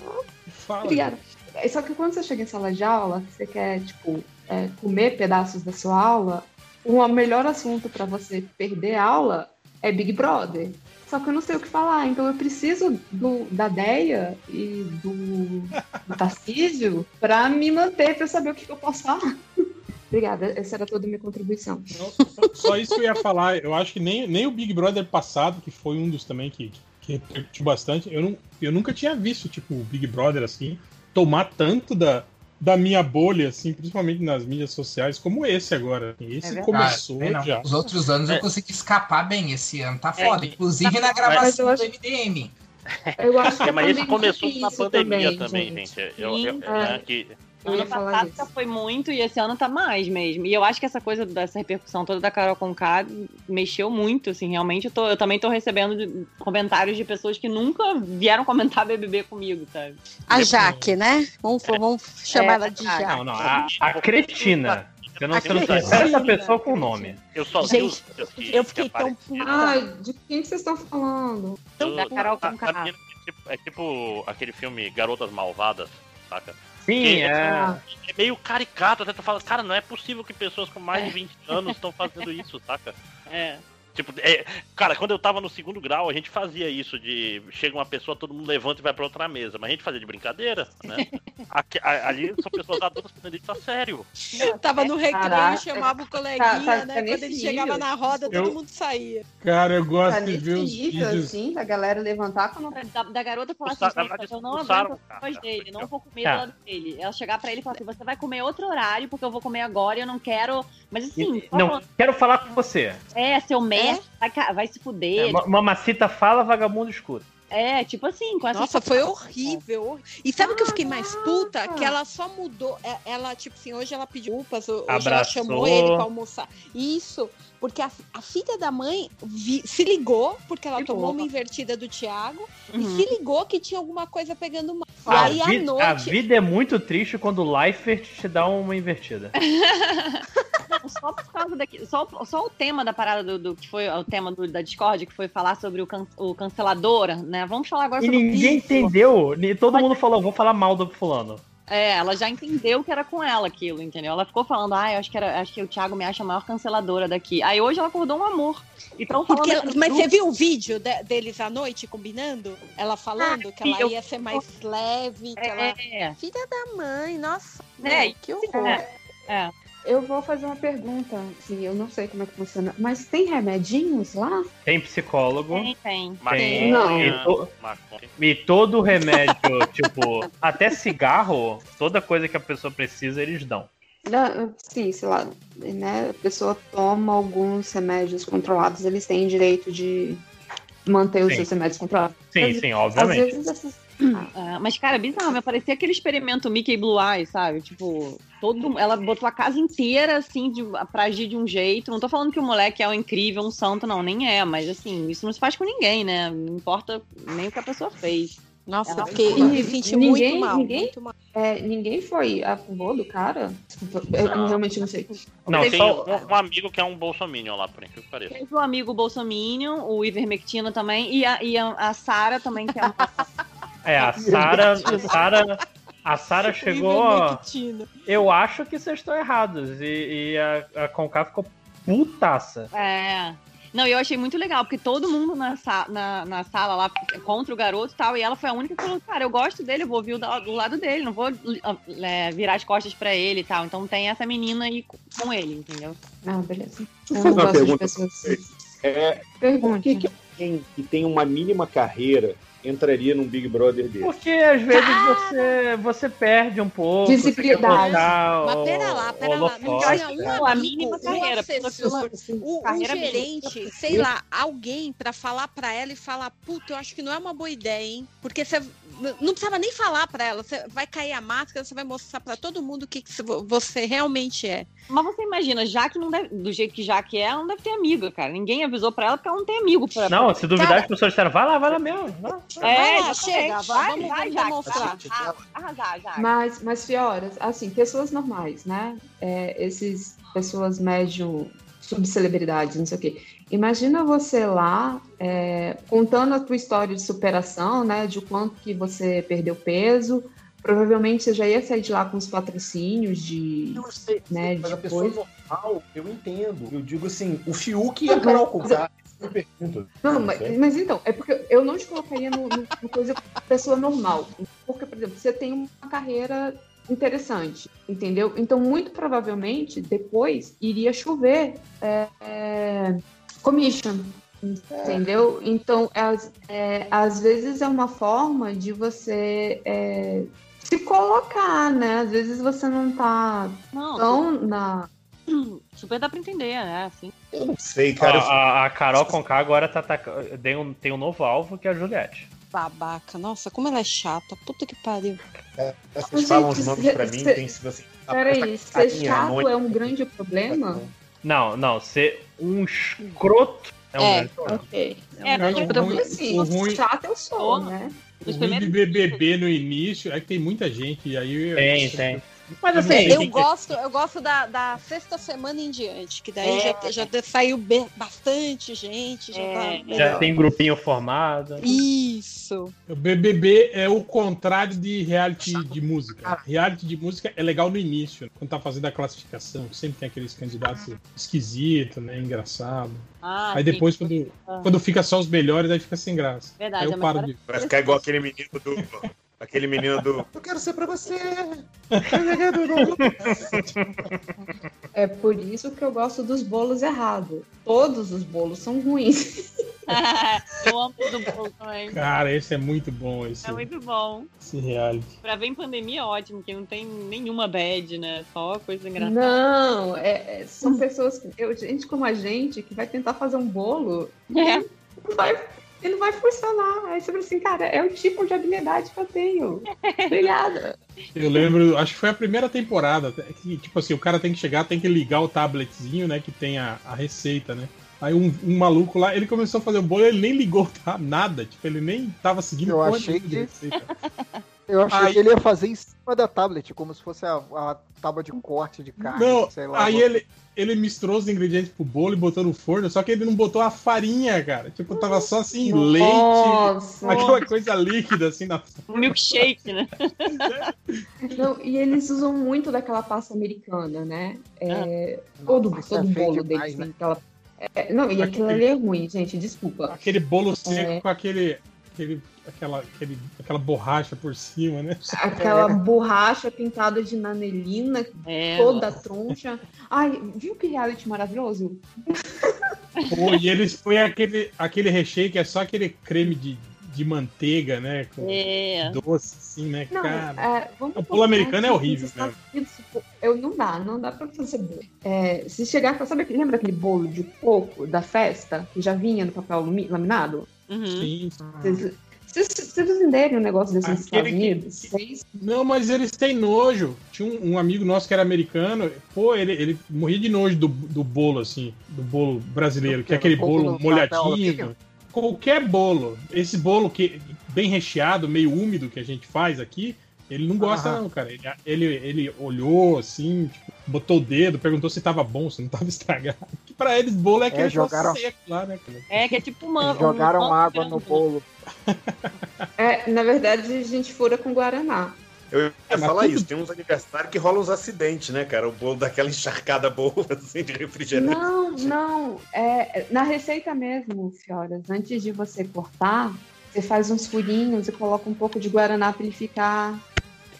Speaker 17: Fala.
Speaker 10: Obrigada. É, Só que quando você chega em sala de aula, que você quer, tipo, é, comer pedaços da sua aula, o melhor assunto pra você perder aula é Big Brother. Só que eu não sei o que falar, então eu preciso do, da Deia e do, do Tarcísio pra me manter, eu saber o que, que eu posso falar. Obrigada, essa era toda a minha contribuição.
Speaker 17: Só isso que eu ia falar. Eu acho que nem, nem o Big Brother passado, que foi um dos também que, que repercutiu bastante, eu, não, eu nunca tinha visto, tipo, o Big Brother assim, tomar tanto da, da minha bolha, assim, principalmente nas mídias sociais, como esse agora. Esse
Speaker 18: verdade.
Speaker 17: começou
Speaker 18: Ah, não.
Speaker 17: já.
Speaker 18: Os outros anos eu
Speaker 17: É.
Speaker 18: consegui escapar bem. Esse ano tá
Speaker 19: É,
Speaker 18: foda. Inclusive na gravação
Speaker 10: Mas
Speaker 18: do
Speaker 10: eu
Speaker 18: MDM.
Speaker 10: Eu acho que
Speaker 19: É,
Speaker 10: a
Speaker 19: mas isso
Speaker 10: pandemia
Speaker 19: começou na pandemia também,
Speaker 10: gente.
Speaker 19: gente. Eu, eu,
Speaker 16: Sim,
Speaker 19: né,
Speaker 10: é.
Speaker 19: que,
Speaker 10: Eu
Speaker 16: Ano passado já foi muito e esse ano tá mais mesmo. E eu acho que essa coisa dessa repercussão toda da Carol Conká mexeu muito, assim, realmente. Eu, tô- eu também tô recebendo de- comentários de pessoas que nunca vieram comentar BBB comigo, sabe?
Speaker 7: A Jaque, né? Vamos, vamos chamar
Speaker 16: É,
Speaker 7: ela de
Speaker 16: verdade.
Speaker 7: Jaque.
Speaker 20: Não, não, a, a cretina. Você não, você não
Speaker 7: cretina.
Speaker 20: conhece essa pessoa com nome.
Speaker 19: eu só
Speaker 7: Gente, eu
Speaker 19: que
Speaker 7: fiquei tão
Speaker 19: apareceram.
Speaker 10: Ai, de quem que vocês estão falando?
Speaker 19: Do-
Speaker 16: Da Carol Conká.
Speaker 19: que, tipo, É tipo aquele filme Garotas Malvadas, saca?
Speaker 20: Sim, é.
Speaker 10: Ah,
Speaker 19: É meio caricato, até tu fala, cara, não é possível que pessoas com mais de 20 anos estão fazendo isso, saca?
Speaker 16: É.
Speaker 19: Tipo, é, cara, quando eu tava no segundo grau, a gente fazia isso de chega uma pessoa, todo mundo levanta e vai pra outra mesa, mas a gente fazia de brincadeira, né? Aqui- a- ali são pessoas adultas fazendo isso a sério.
Speaker 7: Tava no recreio,
Speaker 10: Caraca.
Speaker 7: chamava o coleguinha,
Speaker 10: Tá- tá-
Speaker 7: né?
Speaker 10: tá
Speaker 7: Quando ele chegava
Speaker 10: nível.
Speaker 7: na roda, todo
Speaker 17: Eu-
Speaker 7: mundo saía.
Speaker 17: Cara, eu gosto
Speaker 10: Tá
Speaker 17: de ver os
Speaker 10: nível,
Speaker 17: vídeos.
Speaker 10: assim, da galera levantar quando
Speaker 16: Da, da garota falar assim,
Speaker 19: verdade,
Speaker 16: eu não aguento
Speaker 19: cara.
Speaker 16: a voz dele, não vou comer do lado dele. Ela chegar pra ele e falar assim, você vai comer outro horário, porque eu vou comer agora e eu não quero... Mas assim,
Speaker 20: Não, quero falar com você.
Speaker 16: é, seu mestre, vai, ca- vai se fuder.
Speaker 20: É, ma- mamacita fala, vagabundo escuta.
Speaker 16: É, tipo assim, com essa
Speaker 7: Nossa, foi horrível. hor- E sabe o que eu fiquei mais puta? Que ela só mudou. é- Ela, tipo assim, hoje ela pediu desculpas, hoje ela
Speaker 20: Abraçou.
Speaker 7: chamou ele pra almoçar. Isso, porque a, a filha da mãe vi- se ligou, porque ela
Speaker 16: Ligou.
Speaker 7: tomou uma invertida do Thiago,
Speaker 16: Uhum.
Speaker 7: e se ligou que tinha alguma coisa pegando mal. E
Speaker 20: A,
Speaker 7: aí, à
Speaker 20: vi- a
Speaker 7: noite.
Speaker 20: vida é muito triste quando o Leifert te dá uma invertida.
Speaker 16: Não, só por causa daqui. Só, só o tema da parada do, do- que foi o tema do- da Discord, que foi falar sobre o, can, o canceladora, né? Vamos falar agora
Speaker 20: E
Speaker 16: sobre
Speaker 20: ninguém
Speaker 16: isso.
Speaker 20: entendeu. Todo mundo falou, vou falar mal do fulano.
Speaker 16: É, ela já entendeu que era com ela aquilo, entendeu? Ela ficou falando, ah, eu acho que, era, acho que o Thiago me acha a maior canceladora daqui. Aí hoje ela acordou um amor. Então, falando
Speaker 7: Porque ela- mas
Speaker 16: grupo-
Speaker 7: você viu o vídeo de- deles à noite combinando? Ela falando que ela
Speaker 16: eu-
Speaker 7: ia ser mais leve, que ela.
Speaker 16: É,
Speaker 7: Filha da mãe, nossa.
Speaker 16: É,
Speaker 7: meu, que horror.
Speaker 16: é, é.
Speaker 10: Eu vou fazer uma pergunta, assim, eu não sei como é que funciona, mas tem remedinhos lá?
Speaker 20: Tem psicólogo.
Speaker 16: Tem, tem.
Speaker 20: Tem.
Speaker 10: Não.
Speaker 20: E, to- e todo remédio, tipo, até cigarro, toda coisa que a pessoa precisa, eles dão.
Speaker 10: Não, Sim, sei lá, né? A pessoa toma alguns remédios controlados, eles têm direito de manter os
Speaker 20: Sim.
Speaker 10: seus remédios controlados.
Speaker 20: Sim,
Speaker 10: Às-
Speaker 20: sim,
Speaker 10: Às
Speaker 20: obviamente.
Speaker 10: vezes essas,
Speaker 16: Ah, mas, cara, bizarro, me parecia aquele experimento Mickey Blue Eye, sabe? Tipo, todo, ela botou a casa inteira, assim, de, pra agir de um jeito. Não tô falando que o moleque é um incrível, um santo, não, nem é, mas assim, isso não se faz com ninguém, né? Não importa nem o que a pessoa fez.
Speaker 7: Nossa,
Speaker 16: Ela-
Speaker 7: eu fiquei me senti
Speaker 10: ninguém,
Speaker 7: muito mal.
Speaker 10: Ninguém,
Speaker 7: muito mal.
Speaker 10: é, ninguém foi a favor do cara? Eu
Speaker 19: Não.
Speaker 10: realmente não sei.
Speaker 19: Não,
Speaker 16: Tem só-
Speaker 19: um, um amigo que é um bolsominion lá, por incrível que pareça.
Speaker 16: Teve o amigo Bolsominion, o Ivermectina também, e a, e a, a Sara também, que é uma.
Speaker 20: É, a Sara. A Sara, a Sara chegou. Eu acho que vocês estão errados. E, e a, a Conká ficou putaça.
Speaker 16: É. Não, eu achei muito legal, porque todo mundo na, sa- na, na sala lá contra o garoto e tal, e ela foi a única que falou, cara, eu gosto dele, eu vou vir do, do lado dele, não vou é, virar as costas pra ele e tal. Então tem essa menina aí com ele, entendeu?
Speaker 10: Ah, beleza.
Speaker 1: Eu
Speaker 10: não
Speaker 1: uma
Speaker 10: gosto de
Speaker 1: pergunta
Speaker 10: pessoas
Speaker 1: pra vocês. É, por
Speaker 10: Pergunte.
Speaker 1: que, que alguém que tem uma mínima carreira entraria num Big Brother dele?
Speaker 20: Porque às vezes você, você perde um pouco.
Speaker 10: Visibilidade.
Speaker 7: Mas pera lá, pera lá. Não tinha um
Speaker 20: né?
Speaker 16: a
Speaker 7: amigo,
Speaker 16: mínima
Speaker 7: um
Speaker 16: carreira,
Speaker 7: assessor, o, um
Speaker 16: carreira mínima.
Speaker 7: gerente, sei lá, alguém pra falar pra ela e falar, puta, eu acho que não é uma boa ideia, hein? Porque você não precisava nem falar pra ela, você vai cair a máscara, você vai mostrar pra todo mundo o que, que você realmente é.
Speaker 16: Mas você imagina, Jaque não deve, do jeito que Jaque é, ela não deve ter amiga, cara. Ninguém avisou pra ela porque ela não tem amigo pra
Speaker 20: Não, se duvidar,
Speaker 16: Cara,
Speaker 20: as pessoas disseram, vai lá, vai lá mesmo. vai lá.
Speaker 16: É,
Speaker 7: Vai lá, chega, vai, vamos-
Speaker 16: vai,
Speaker 7: vamos demonstrar.
Speaker 16: Ah, Arrasar, Jaque.
Speaker 10: Mas, mas Fioras, assim, pessoas normais, né? É, esses pessoas médio, subcelebridades, não sei o quê. Imagina você lá é, contando a tua história de superação, né? De quanto que você perdeu peso. Provavelmente você já ia sair de lá com os patrocínios de,
Speaker 1: Eu sei,
Speaker 10: né,
Speaker 1: mas a
Speaker 10: de
Speaker 1: pessoa
Speaker 10: coisa.
Speaker 1: normal, eu entendo. Eu digo assim, o Fiuk e a Carol Conká,
Speaker 10: Não, mas, mas então, é porque eu não te colocaria no, no, no coisa pessoa normal. Porque, por exemplo, você tem uma carreira interessante, entendeu? Então, muito provavelmente, depois iria chover é, é, commission, entendeu? Então, às, é, às vezes é uma forma de você é, se colocar, né? Às vezes você não tá
Speaker 16: Não,
Speaker 10: tão na...
Speaker 16: Super dá pra entender, né? Assim.
Speaker 1: Eu não sei,
Speaker 20: A,
Speaker 1: cara.
Speaker 20: a, a Carol Conká agora tá atacando. Tem um, tem um novo alvo que é a Juliette.
Speaker 7: Babaca, nossa, como ela é chata, puta que pariu.
Speaker 1: É, vocês falam os
Speaker 10: Gente,
Speaker 1: nomes
Speaker 10: cê-
Speaker 1: pra mim,
Speaker 10: cê-
Speaker 1: tem sido assim.
Speaker 10: Peraí,
Speaker 1: essa
Speaker 10: ser chato é um grande problema?
Speaker 20: Não, não, ser um escroto é um
Speaker 7: É.
Speaker 20: grande problema.
Speaker 10: Ok.
Speaker 16: É,
Speaker 17: Cara,
Speaker 16: tipo,
Speaker 17: o ruim-
Speaker 10: assim,
Speaker 17: o ruim-
Speaker 10: chato eu sou, né?
Speaker 17: O ruim de BBB no início é que tem muita gente, e aí...
Speaker 20: Tem, tem. Mas
Speaker 17: Eu
Speaker 20: assim,
Speaker 7: Eu
Speaker 17: quem que-
Speaker 7: gosto, eu gosto da, da sexta semana em diante, que daí
Speaker 16: É.
Speaker 7: já, já saiu bastante gente, já
Speaker 16: É.
Speaker 7: tá
Speaker 20: já tem grupinho formado.
Speaker 7: Isso.
Speaker 17: O BBB é o contrário de reality de música. Reality de música é legal no início, quando tá fazendo a classificação, sempre tem aqueles candidatos esquisitos, né, engraçado.
Speaker 16: Ah,
Speaker 17: aí
Speaker 16: sim.
Speaker 17: depois, quando,
Speaker 16: Ah.
Speaker 17: quando fica só os melhores, aí fica sem graça.
Speaker 16: Verdade,
Speaker 17: aí
Speaker 16: é
Speaker 17: eu paro
Speaker 16: melhor-
Speaker 17: de...
Speaker 1: Vai ficar igual aquele menino do. Aquele menino do. Eu quero ser pra você!
Speaker 10: É por isso que eu gosto dos bolos errados. Todos os bolos são ruins.
Speaker 16: eu amo do bolo também.
Speaker 17: Cara, esse é muito bom, esse,
Speaker 16: É muito bom.
Speaker 17: esse reality.
Speaker 16: Pra ver em pandemia é ótimo, que não tem nenhuma bad, né? Só coisa engraçada.
Speaker 10: Não, é- é- são pessoas, que- eu, gente como a gente, que vai tentar fazer um bolo
Speaker 16: É.
Speaker 10: não vai, e não vai funcionar. Aí você fala assim, cara, é o tipo de habilidade que eu tenho. Obrigada.
Speaker 17: Eu lembro, acho que foi a primeira temporada, que, tipo assim, o cara tem que chegar, tem que ligar o tabletzinho, né, que tem a, a receita, né? Aí um, um maluco lá, ele começou a fazer o bolo, ele nem ligou tá, nada, tipo, ele nem tava seguindo
Speaker 8: Eu achei que-
Speaker 17: receita.
Speaker 8: Eu achei
Speaker 17: Aí-
Speaker 8: que ele ia fazer em cima da tablet, como se fosse a, a tábua de corte de carne.
Speaker 17: Não,
Speaker 8: sei lá.
Speaker 17: aí ele, ele misturou os ingredientes pro bolo e botou no forno, só que ele não botou a farinha, cara. Tipo, tava só assim,
Speaker 10: Nossa.
Speaker 17: leite, aquela coisa líquida assim na
Speaker 16: Um milkshake, né?
Speaker 10: Não, e eles usam muito daquela pasta americana, né? É, todo
Speaker 8: Nossa,
Speaker 10: todo
Speaker 8: é
Speaker 10: bolo
Speaker 8: demais,
Speaker 10: deles
Speaker 8: né?
Speaker 10: aquela. É, não, e aquilo ali é ruim, gente, desculpa.
Speaker 17: Aquele bolo seco
Speaker 10: É.
Speaker 17: com aquele, aquele, aquela, aquele, aquela borracha por cima, né?
Speaker 10: Aquela borracha pintada de nanelina,
Speaker 16: É,
Speaker 10: toda troncha. Ai, viu que reality maravilhoso?
Speaker 17: Pô, e eles põem aquele, aquele recheio que é só aquele creme de, de manteiga, né? Com
Speaker 16: É.
Speaker 17: doce, assim, né,
Speaker 10: Não,
Speaker 17: cara?
Speaker 10: é, vamos
Speaker 17: o bolo americano é horrível, né?
Speaker 10: Eu não dá, não dá pra fazer bolo. É, se chegar, sabe, aquele- lembra aquele bolo de coco da festa que já vinha no papel laminado?
Speaker 16: Uhum.
Speaker 17: Sim.
Speaker 10: Vocês- Vocês, vocês entenderem um negócio desse nos Estados
Speaker 17: que-
Speaker 10: Unidos? Vocês-
Speaker 17: Não, mas eles têm nojo. Tinha um, um amigo nosso que era americano, pô, ele, ele morria de nojo do, do bolo, assim, do bolo brasileiro, que é aquele
Speaker 8: bolo do
Speaker 17: molhadinho. Qualquer bolo. Esse bolo que bem recheado, meio úmido que a gente faz aqui, ele não gosta, não, cara. Ele, ele, ele olhou assim, tipo, botou o dedo, perguntou se tava bom, se não tava estragado. Que pra eles, bolo é aquele troço
Speaker 8: jogaram-
Speaker 17: seco lá, né, cara?
Speaker 16: É, que é tipo uma.
Speaker 8: Eles jogaram
Speaker 16: um-
Speaker 8: água no bolo.
Speaker 10: É, na verdade, a gente fura com Guaraná.
Speaker 1: Eu ia falar
Speaker 17: tudo-
Speaker 1: isso, tem uns aniversários que rolam uns acidentes, né, cara? O bolo daquela encharcada boa, assim, de refrigerante.
Speaker 10: Não, não. É, na receita mesmo, Fioras, antes de você cortar, você faz uns furinhos e coloca um pouco de Guaraná pra ele ficar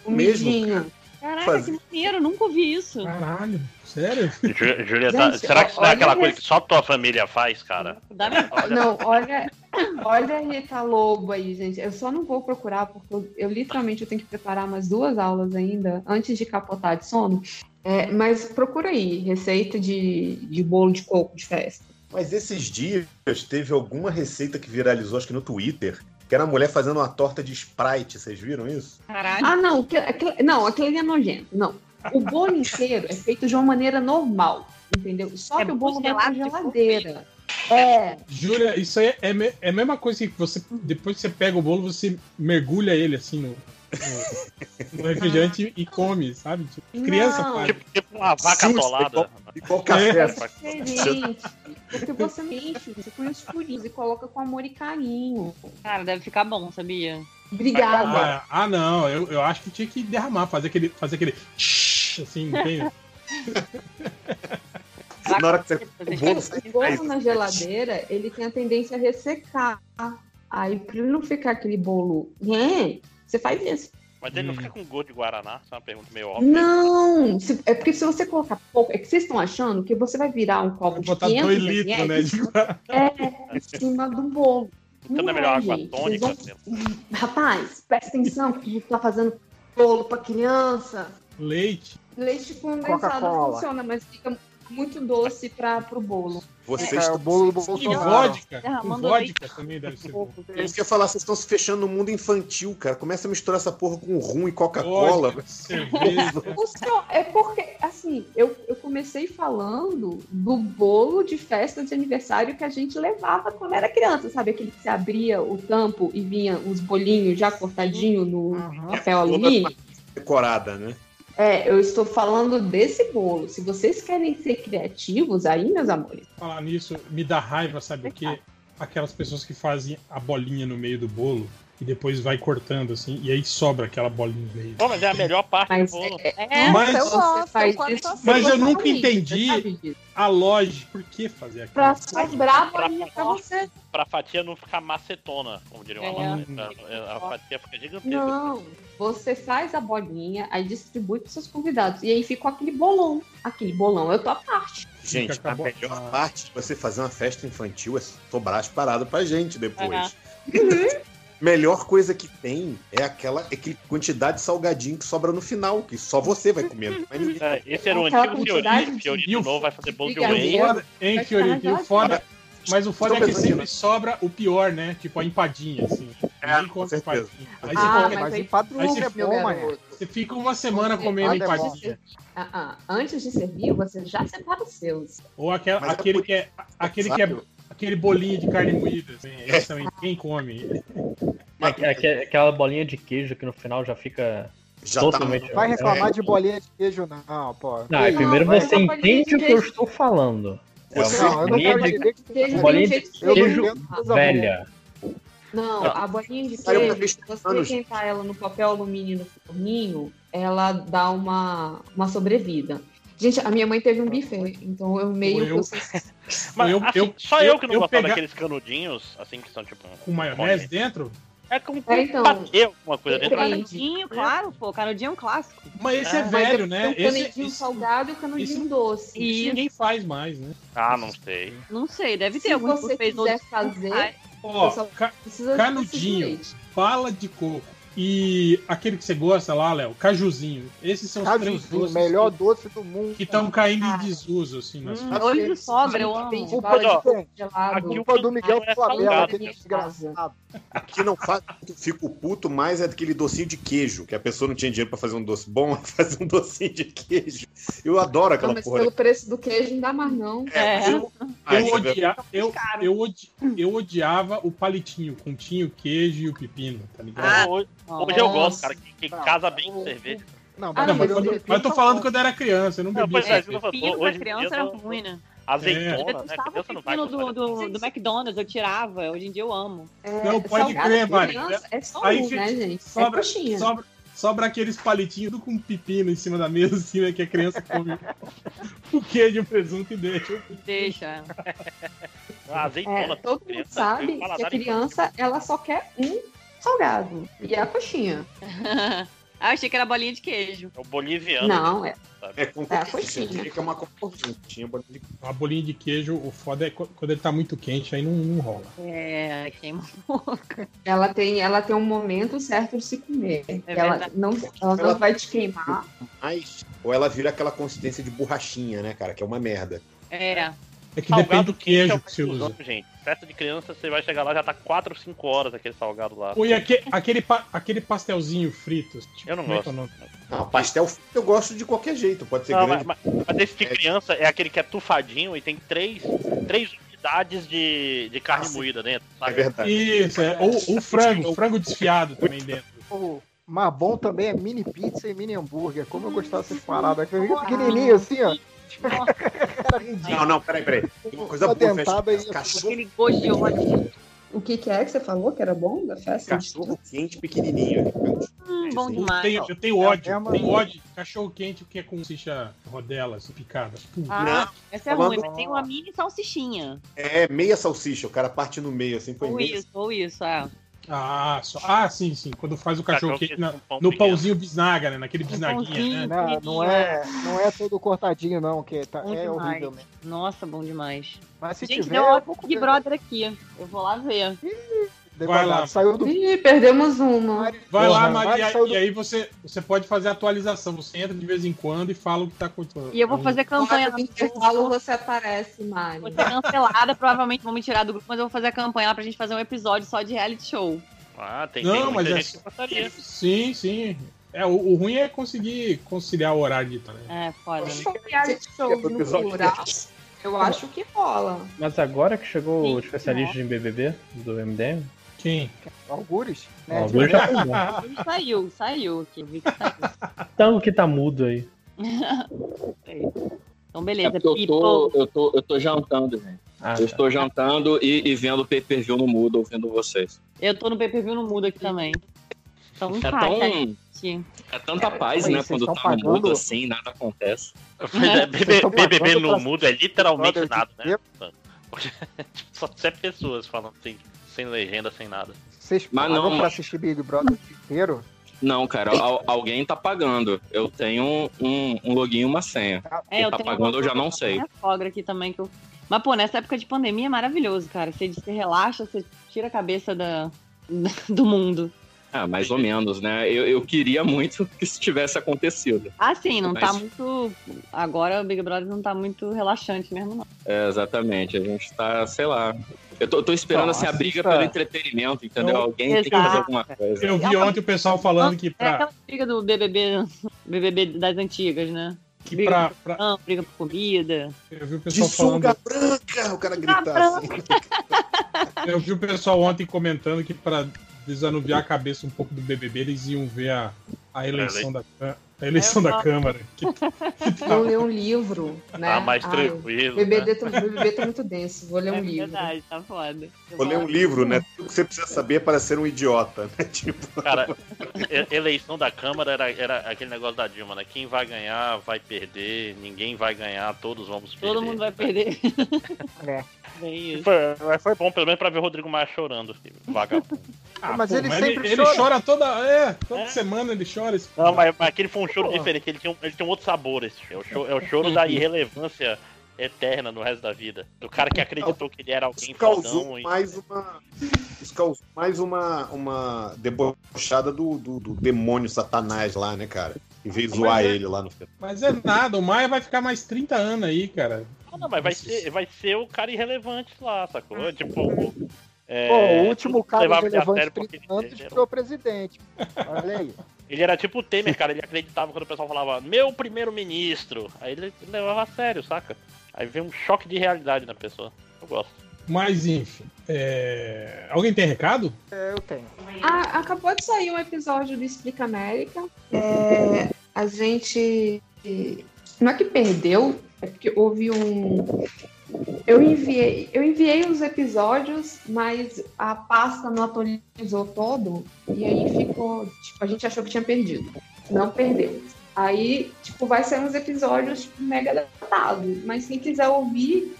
Speaker 1: Mesmo?
Speaker 10: umidinho.
Speaker 16: Caraca,
Speaker 1: Faz-
Speaker 16: que maneiro, nunca ouvi isso.
Speaker 17: Caralho, sério?
Speaker 19: Ju- Julieta,
Speaker 10: Gente,
Speaker 19: será que isso não é aquela coisa
Speaker 10: res-
Speaker 19: que só tua família faz, cara?
Speaker 10: Não, olha, olha a Rita Lobo aí, gente. Eu só não vou procurar, porque eu, eu literalmente eu tenho que preparar umas duas aulas ainda antes de capotar de sono. É, mas procura aí, receita de, de bolo de coco de festa.
Speaker 1: Mas esses dias teve alguma receita que viralizou, acho que no Twitter, que era a mulher fazendo uma torta de Sprite. Vocês viram isso?
Speaker 16: Caralho.
Speaker 10: Ah, não, aquilo, aquilo- não, aquilo ali é nojento. Não. O bolo inteiro é feito de uma maneira normal, entendeu? Só
Speaker 16: É
Speaker 10: que o bolo vai pra
Speaker 16: coco
Speaker 10: geladeira. É,
Speaker 17: Júlia, isso aí é, me- é a mesma coisa que você. Depois que você pega o bolo, você mergulha ele assim no, no, no refrigerante e come, sabe? Tipo, criança
Speaker 10: Não.
Speaker 17: faz.
Speaker 19: Tipo, tipo uma vaca
Speaker 1: Sim,
Speaker 19: atolada.
Speaker 1: igual- café.
Speaker 17: É.
Speaker 10: diferente. Porque você mente, você põe os furinhos e coloca com amor e carinho.
Speaker 16: Cara, deve ficar bom, sabia?
Speaker 10: Obrigada.
Speaker 17: Ah, ah, não, eu, eu acho que tinha que derramar, fazer aquele. Fazer aquele assim, não tem?
Speaker 1: Na hora que você. O bolo
Speaker 10: O bolo na geladeira, ele tem a tendência a ressecar. Aí, pra ele não ficar aquele bolo, né? Você faz isso.
Speaker 19: Mas ele não
Speaker 17: Hum.
Speaker 19: fica com gosto de Guaraná? Isso é uma pergunta meio óbvia.
Speaker 10: Não! Se- é porque se você colocar pouco, é que vocês estão achando que você vai virar um copo de
Speaker 17: Botar
Speaker 10: 500
Speaker 17: dois litros, né?
Speaker 10: ml
Speaker 17: De Guaraná.
Speaker 10: é, em cima do bolo.
Speaker 19: Então não é melhor
Speaker 10: é,
Speaker 19: água
Speaker 10: gente.
Speaker 19: tônica?
Speaker 10: Vocês Rapaz, presta atenção que a gente tá fazendo bolo pra criança.
Speaker 17: Leite.
Speaker 10: Leite condensado funciona, mas fica muito doce para pro bolo.
Speaker 1: Vocês
Speaker 8: É,
Speaker 1: estão
Speaker 8: o bolo do
Speaker 17: E
Speaker 8: Bolsonaro.
Speaker 17: vodka. Com
Speaker 16: Derramando
Speaker 17: vodka também deve ser bom.
Speaker 1: Eu queria falar, vocês estão se fechando no mundo infantil, cara. Começa a misturar essa porra com rum e Coca-Cola.
Speaker 10: É porque, assim, eu, eu comecei falando do bolo de festa de aniversário que a gente levava quando era criança, sabe? Aquele que você abria o tampo e vinha uns bolinhos já cortadinhos no papel alumínio.
Speaker 1: Decorada, né?
Speaker 10: É, eu estou falando desse bolo. Se vocês querem ser criativos, aí, meus amores.
Speaker 17: Falar nisso, me dá raiva, sabe o quê? Aquelas pessoas que fazem a bolinha no meio do bolo e depois vai cortando assim, e aí sobra aquela bolinha no meio.
Speaker 19: Pô, mas é a melhor parte
Speaker 10: Mas
Speaker 19: do bolo.
Speaker 16: É,
Speaker 17: Mas-
Speaker 16: eu gosto,
Speaker 10: faz
Speaker 16: eu gosto
Speaker 10: isso-
Speaker 16: assim.
Speaker 17: Mas eu nunca
Speaker 10: disso,
Speaker 17: entendi. A lógica, por que fazer aquilo?
Speaker 10: Pra sobrar a bolinha pra você.
Speaker 19: Pra fatia não ficar macetona, como diria uma
Speaker 16: É.
Speaker 19: A fatia fica gigantesca.
Speaker 10: Não, você faz a bolinha, aí distribui para seus convidados. E aí fica aquele bolão. Aquele bolão é a tua parte.
Speaker 1: Gente, a melhor parte de você fazer uma festa infantil é sobrar as paradas pra gente depois.
Speaker 16: Aham.
Speaker 1: Melhor coisa que tem é aquela aquele quantidade de salgadinho que sobra no final, que só você vai comer. ninguém.
Speaker 19: É, esse era o
Speaker 10: Aquela
Speaker 19: antigo Fiorito.
Speaker 10: de-
Speaker 19: Fiorito novo vai fazer bolo de whey.
Speaker 17: Hein, Fiorito? E o foda, mas o foda é que sempre sobra o pior, né? Tipo a empadinha, assim.
Speaker 1: É,
Speaker 17: Ninguém
Speaker 1: com certeza.
Speaker 17: empadinha. Aí você,
Speaker 10: Ah,
Speaker 17: fica-
Speaker 10: mas aí-
Speaker 17: aí
Speaker 8: é
Speaker 17: você-
Speaker 10: meu
Speaker 8: bom,
Speaker 17: você fica uma semana
Speaker 10: Você-
Speaker 17: comendo
Speaker 8: é
Speaker 17: empadinha.
Speaker 10: Ah, ah, Antes de servir, você já separa os seus.
Speaker 17: Ou aquela-
Speaker 1: Mas é
Speaker 17: aquele,
Speaker 1: por-
Speaker 17: que é, aquele que é aquele bolinho de carne moída. Assim, esse também ninguém come.
Speaker 20: Aque- aque- Aquela bolinha de queijo que no final já fica
Speaker 1: Já
Speaker 20: totalmente.
Speaker 1: tá.
Speaker 8: Vai reclamar
Speaker 1: É.
Speaker 8: de bolinha de queijo, não, pô.
Speaker 20: Não, é primeiro
Speaker 8: isso?
Speaker 20: você entende
Speaker 10: de
Speaker 20: o que eu estou falando. É
Speaker 1: Você-
Speaker 20: uma
Speaker 8: Não, eu não
Speaker 20: bolinha
Speaker 8: quero
Speaker 20: de
Speaker 8: dizer que
Speaker 10: Queijo
Speaker 20: bolinha de
Speaker 8: não
Speaker 20: queijo velha.
Speaker 10: Não, a bolinha de queijo, se você esquentar ela no papel alumínio no forninho, ela dá uma, uma sobrevida. Gente, a minha mãe teve um buffet, então eu meio
Speaker 17: Eu-
Speaker 10: que
Speaker 19: Mas
Speaker 17: Eu-
Speaker 19: assim,
Speaker 17: eu-
Speaker 19: só eu, que não
Speaker 17: eu
Speaker 19: gostava
Speaker 17: pega-
Speaker 19: daqueles canudinhos, assim, que são tipo.
Speaker 17: Com maionese dentro?
Speaker 19: É como
Speaker 10: É, então.
Speaker 19: bater alguma coisa dentro.
Speaker 16: Canudinho, claro, pô. Canudinho é um clássico.
Speaker 17: Mas esse é,
Speaker 19: É,
Speaker 17: velho,
Speaker 10: Tem
Speaker 17: né?
Speaker 10: o canudinho
Speaker 17: esse-
Speaker 10: salgado e o canudinho
Speaker 17: esse-
Speaker 10: doce.
Speaker 17: isso
Speaker 16: E-
Speaker 17: ninguém faz mais, né?
Speaker 19: Ah, não sei.
Speaker 16: Não sei, deve ter
Speaker 10: Se
Speaker 16: alguns
Speaker 10: você quiser fazer,
Speaker 17: Ó, ca- canudinho, bala de coco, e aquele que você gosta lá, Léo, cajuzinho. Esses são os três
Speaker 8: Cajuzinho,
Speaker 17: doces
Speaker 8: melhor doce do mundo.
Speaker 17: que estão caindo em desuso, assim, nas
Speaker 16: Hum, olho de sobra, eu amo.
Speaker 8: Culpa de quem?
Speaker 10: Gelado.
Speaker 8: Culpa do Miguel
Speaker 19: é salgado,
Speaker 8: aquele desgraçado.
Speaker 1: O que não faz, eu fico puto mais é daquele docinho de queijo, que a pessoa não tinha dinheiro pra fazer um doce bom, faz um docinho de queijo. Eu adoro
Speaker 10: Não,
Speaker 1: aquela
Speaker 10: mas
Speaker 1: porra.
Speaker 10: pelo preço do queijo não dá mais, não.
Speaker 16: É.
Speaker 17: Eu,
Speaker 1: Ah,
Speaker 17: eu,
Speaker 1: é
Speaker 17: odia, eu, eu, odi- eu odiava o palitinho com tinha o queijo e o pepino, tá ligado?
Speaker 16: Ah,
Speaker 19: hoje, eu gosto, cara, que, que casa bem com cerveja.
Speaker 8: Não,
Speaker 10: Ah,
Speaker 17: Não,
Speaker 10: não,
Speaker 17: mas,
Speaker 10: mas eu-
Speaker 17: mas eu tô falando quando eu era criança, eu não
Speaker 19: Não,
Speaker 17: bebia
Speaker 19: pois é, eu
Speaker 16: Pepino pra criança era
Speaker 19: eu tô-
Speaker 16: ruim, né? Eu
Speaker 19: Azeitona, né?
Speaker 16: o
Speaker 19: não vai
Speaker 16: pepino
Speaker 19: gostar
Speaker 16: do, do, do McDonald's, eu tirava. Hoje em dia eu amo.
Speaker 10: É,
Speaker 17: Não, pode
Speaker 10: salgado
Speaker 17: crer, Mari.
Speaker 10: É só
Speaker 17: Aí
Speaker 10: um, né, gente?
Speaker 17: sobra-
Speaker 10: é coxinha.
Speaker 17: Sobra, sobra aqueles palitinhos tudo com pepino em cima da mesa, assim, né, que a criança come o queijo, o presunto e deixa.
Speaker 16: Deixa.
Speaker 19: Ah, azeitona.
Speaker 10: É, todo mundo
Speaker 19: criança,
Speaker 10: sabe que a
Speaker 19: paladar
Speaker 10: criança, ela só quer um salgado. E é a coxinha.
Speaker 16: ah, eu achei que era bolinha de queijo.
Speaker 19: É o boliviano.
Speaker 10: Não, é.
Speaker 1: É com
Speaker 10: É a
Speaker 1: coxinha. Fica uma coxinha. Tinha bolinha de
Speaker 17: Uma bolinha de queijo, o foda é quando ele tá muito quente, aí não, não rola.
Speaker 16: É, queima a boca.
Speaker 10: Ela tem, ela tem um momento certo de se comer.
Speaker 16: É
Speaker 10: ela
Speaker 16: verdade.
Speaker 10: não, ela não
Speaker 1: Ela-
Speaker 10: vai te queimar.
Speaker 1: mais. Ou ela vira aquela consistência de borrachinha, né, cara? Que é uma merda.
Speaker 16: É.
Speaker 17: É que
Speaker 19: Salgado
Speaker 17: depende do
Speaker 19: é
Speaker 17: queijo
Speaker 19: o
Speaker 17: que você usa.
Speaker 19: gente. Festa de criança, você vai chegar lá, já tá 4 ou 5 horas aquele salgado lá.
Speaker 17: Ou e aque- aquele, pa- aquele pastelzinho frito. Tipo,
Speaker 19: Eu não
Speaker 17: é
Speaker 19: gosto.
Speaker 17: é o nome?
Speaker 1: Não, pastel frito eu gosto de qualquer jeito. Pode ser
Speaker 19: Não,
Speaker 1: grande.
Speaker 19: mas, mas- mas esse de criança é aquele que é tufadinho e tem três, três unidades de, de carne moída dentro.
Speaker 1: É
Speaker 19: Sabe?
Speaker 1: verdade.
Speaker 17: Isso, é. Ou o frango, frango desfiado também dentro.
Speaker 8: O mais bom também é mini pizza e mini hambúrguer. Como eu gostava dessas paradas. pequenininho assim, ó. Era ridículo.
Speaker 1: Não, não, peraí, peraí. Tem uma coisa boa, festa.
Speaker 8: aí.
Speaker 1: Cachorro,
Speaker 16: Aquele gosto de ódio.
Speaker 10: O que, que é que você falou que era bom da festa?
Speaker 1: cachorro quente pequenininho.
Speaker 16: Hum, bom
Speaker 17: Eu
Speaker 16: demais.
Speaker 17: tenho, eu tenho ódio,
Speaker 8: É uma-
Speaker 17: tenho ódio. Cachorro quente que é com salsicha rodelas picadas. Puta.
Speaker 16: Ah, essa é
Speaker 1: falando-
Speaker 16: ruim, mas tem uma mini salsichinha.
Speaker 1: É, meia salsicha. O cara parte no meio, assim, põe
Speaker 16: Ou
Speaker 1: meia.
Speaker 16: isso, ou isso, é.
Speaker 17: Ah, só, ah, sim, sim. Quando faz o cachorro
Speaker 19: Cachorro
Speaker 17: quente na-
Speaker 19: pão
Speaker 17: no
Speaker 19: pequeno.
Speaker 17: pãozinho bisnaga, né? Naquele bisnaguinha, né?
Speaker 8: Não, não é, não é todo cortadinho, não, que tá, é
Speaker 16: demais.
Speaker 8: horrível mesmo.
Speaker 16: Nossa, bom demais.
Speaker 8: Mas se
Speaker 16: Gente,
Speaker 8: tiver,
Speaker 16: deu
Speaker 8: vou
Speaker 16: Big Brother aqui. Eu vou lá ver.
Speaker 17: Vai lá.
Speaker 8: Saiu do.
Speaker 10: Ih, perdemos uma.
Speaker 17: Vai lá, Maria,
Speaker 8: do-
Speaker 17: e aí você, você pode fazer a atualização. Você entra de vez em quando e fala o que tá acontecendo.
Speaker 16: E eu vou fazer campanha
Speaker 10: No intervalo você aparece, Mari.
Speaker 16: Vou ser cancelada, provavelmente vão me tirar do grupo, mas eu vou fazer a campanha lá pra gente fazer um episódio só de reality show.
Speaker 19: Ah, tem,
Speaker 17: Não,
Speaker 19: tem
Speaker 17: mas é-
Speaker 19: gente que gostaria.
Speaker 17: Sim, sim. É, o, o ruim é conseguir conciliar o horário de né?
Speaker 16: É, foda.
Speaker 10: Reality show no plural. Eu acho que rola.
Speaker 20: Mas agora que chegou
Speaker 16: Sim,
Speaker 20: o especialista em BBB do MDM,
Speaker 17: Quem?
Speaker 8: Algures,
Speaker 20: o
Speaker 8: né?
Speaker 20: Augusto já foi bom.
Speaker 16: Ele saiu, saiu vi que saiu.
Speaker 20: Então o que tá mudo aí?
Speaker 16: Então,
Speaker 5: É
Speaker 16: beleza.
Speaker 5: porque eu tô, eu, tô, eu tô jantando, gente.
Speaker 20: Ah,
Speaker 5: eu
Speaker 20: tá.
Speaker 5: estou jantando e, e vendo pay per view no mudo, ouvindo vocês.
Speaker 16: Eu tô no PPV no mudo aqui também. Então,
Speaker 5: É
Speaker 16: tá,
Speaker 5: tão-. É tanta paz,
Speaker 8: Aí,
Speaker 5: né? Quando tá no mudo
Speaker 8: pagando?
Speaker 5: assim, nada acontece.
Speaker 19: É, BBB
Speaker 8: pagando
Speaker 19: no
Speaker 8: pra-
Speaker 19: mudo é literalmente nada, né? tipo, Só sete pessoas falando sem, sem legenda, sem nada.
Speaker 8: Vocês
Speaker 5: Mas
Speaker 8: pagam
Speaker 5: não,
Speaker 8: pra
Speaker 5: mas-
Speaker 8: assistir Big Brother o dia inteiro?
Speaker 5: Não, cara, al- alguém tá pagando. Eu tenho um, um login e uma senha.
Speaker 16: É,
Speaker 5: Quem
Speaker 16: eu
Speaker 5: tá
Speaker 16: tenho
Speaker 5: pagando eu já não sei.
Speaker 16: minha sogra aqui também que eu. Mas, pô, nessa época de pandemia é maravilhoso, cara. Você, você relaxa, você tira a cabeça da, do mundo.
Speaker 5: Ah, mais ou menos, né? Eu, eu queria muito que isso tivesse acontecido.
Speaker 16: Ah, sim, não tá
Speaker 5: Mas-
Speaker 16: muito. Agora o Big Brother não tá muito relaxante mesmo, não.
Speaker 5: É, exatamente. A gente tá, sei lá. Eu tô, tô esperando assim, a
Speaker 8: Nossa.
Speaker 5: briga pelo entretenimento, entendeu?
Speaker 17: Eu-
Speaker 5: Alguém tem que fazer
Speaker 16: Exato.
Speaker 5: alguma coisa.
Speaker 17: Eu vi ontem o pessoal falando que
Speaker 16: É
Speaker 17: pra,
Speaker 16: aquela briga do BBB, BBB das antigas, né?
Speaker 17: que
Speaker 16: briga
Speaker 17: pra, pra-
Speaker 16: pão, briga por comida.
Speaker 17: eu vi o
Speaker 1: De
Speaker 17: pessoal falando
Speaker 1: sunga branca! O cara gritar assim.
Speaker 17: Eu vi o pessoal ontem comentando que para desanuviar a cabeça um pouco do BBB, eles iam ver a, a eleição da Cã- a eleição
Speaker 16: Eu
Speaker 17: da. Câmara. Que,
Speaker 10: Vou ler um livro, né?
Speaker 19: Tá mais
Speaker 10: Ai,
Speaker 19: tranquilo.
Speaker 10: o
Speaker 19: né?
Speaker 10: BBB, tá, o BBB tá muito denso. Vou ler um
Speaker 16: é
Speaker 10: livro.
Speaker 16: verdade, tá foda.
Speaker 1: Vou ler um livro, né? Tudo que você precisa saber para ser um idiota, né? Tipo,
Speaker 19: Cara, eleição da Câmara era, era aquele negócio da Dilma, né? Quem vai ganhar vai perder, ninguém vai ganhar, todos vamos perder.
Speaker 16: Todo mundo vai perder.
Speaker 8: É.
Speaker 16: Bem isso.
Speaker 19: Foi, mas foi bom, pelo menos pra ver o Rodrigo Maia chorando, filho. vagabundo.
Speaker 17: Ah,
Speaker 8: Mas
Speaker 17: pô,
Speaker 8: ele
Speaker 17: mas
Speaker 8: sempre
Speaker 17: ele,
Speaker 8: chora.
Speaker 17: ele chora toda, é, toda
Speaker 19: É.
Speaker 17: semana ele chora. Esse...
Speaker 19: Não, mas, mas aquele foi um choro
Speaker 8: Pô.
Speaker 19: diferente, ele tinha um, ele tinha um outro sabor, esse. É o choro, é o choro da irrelevância eterna no resto da vida. Do cara que acreditou que ele era alguém
Speaker 1: Isso causou
Speaker 19: fodão e.
Speaker 1: mais uma. Isso causou mais uma, uma debochada do, do, do demônio satanás lá, né, cara? Em vez de zoar
Speaker 17: é-
Speaker 1: ele lá no final.
Speaker 17: Mas é nada, o Maia vai ficar mais 30 anos aí, cara.
Speaker 19: Não, não, mas vai ser, vai ser o cara irrelevante lá, sacou? Tipo. é,
Speaker 21: Pô, o último cara
Speaker 19: levava ele a
Speaker 21: relevante
Speaker 19: sério
Speaker 21: de
Speaker 19: porque
Speaker 21: 30 anos
Speaker 19: ele era-
Speaker 21: virou presidente. Olha aí.
Speaker 19: Ele era tipo o Temer, cara. Ele acreditava quando o pessoal falava, meu primeiro-ministro. Aí ele levava a sério, saca? Aí vem um choque de realidade na pessoa. Eu gosto.
Speaker 17: Mas enfim. é, Alguém tem recado?
Speaker 21: É, eu tenho.
Speaker 10: Ah, acabou de sair um episódio do Explica América. É, a gente. Não é que perdeu, é porque houve um. Eu enviei, eu enviei os episódios, mas a pasta não atualizou todo, e aí ficou. Tipo, a gente achou que tinha perdido. Não perdeu. Aí, tipo, vai sair uns episódios tipo, mega datados. Mas quem quiser ouvir,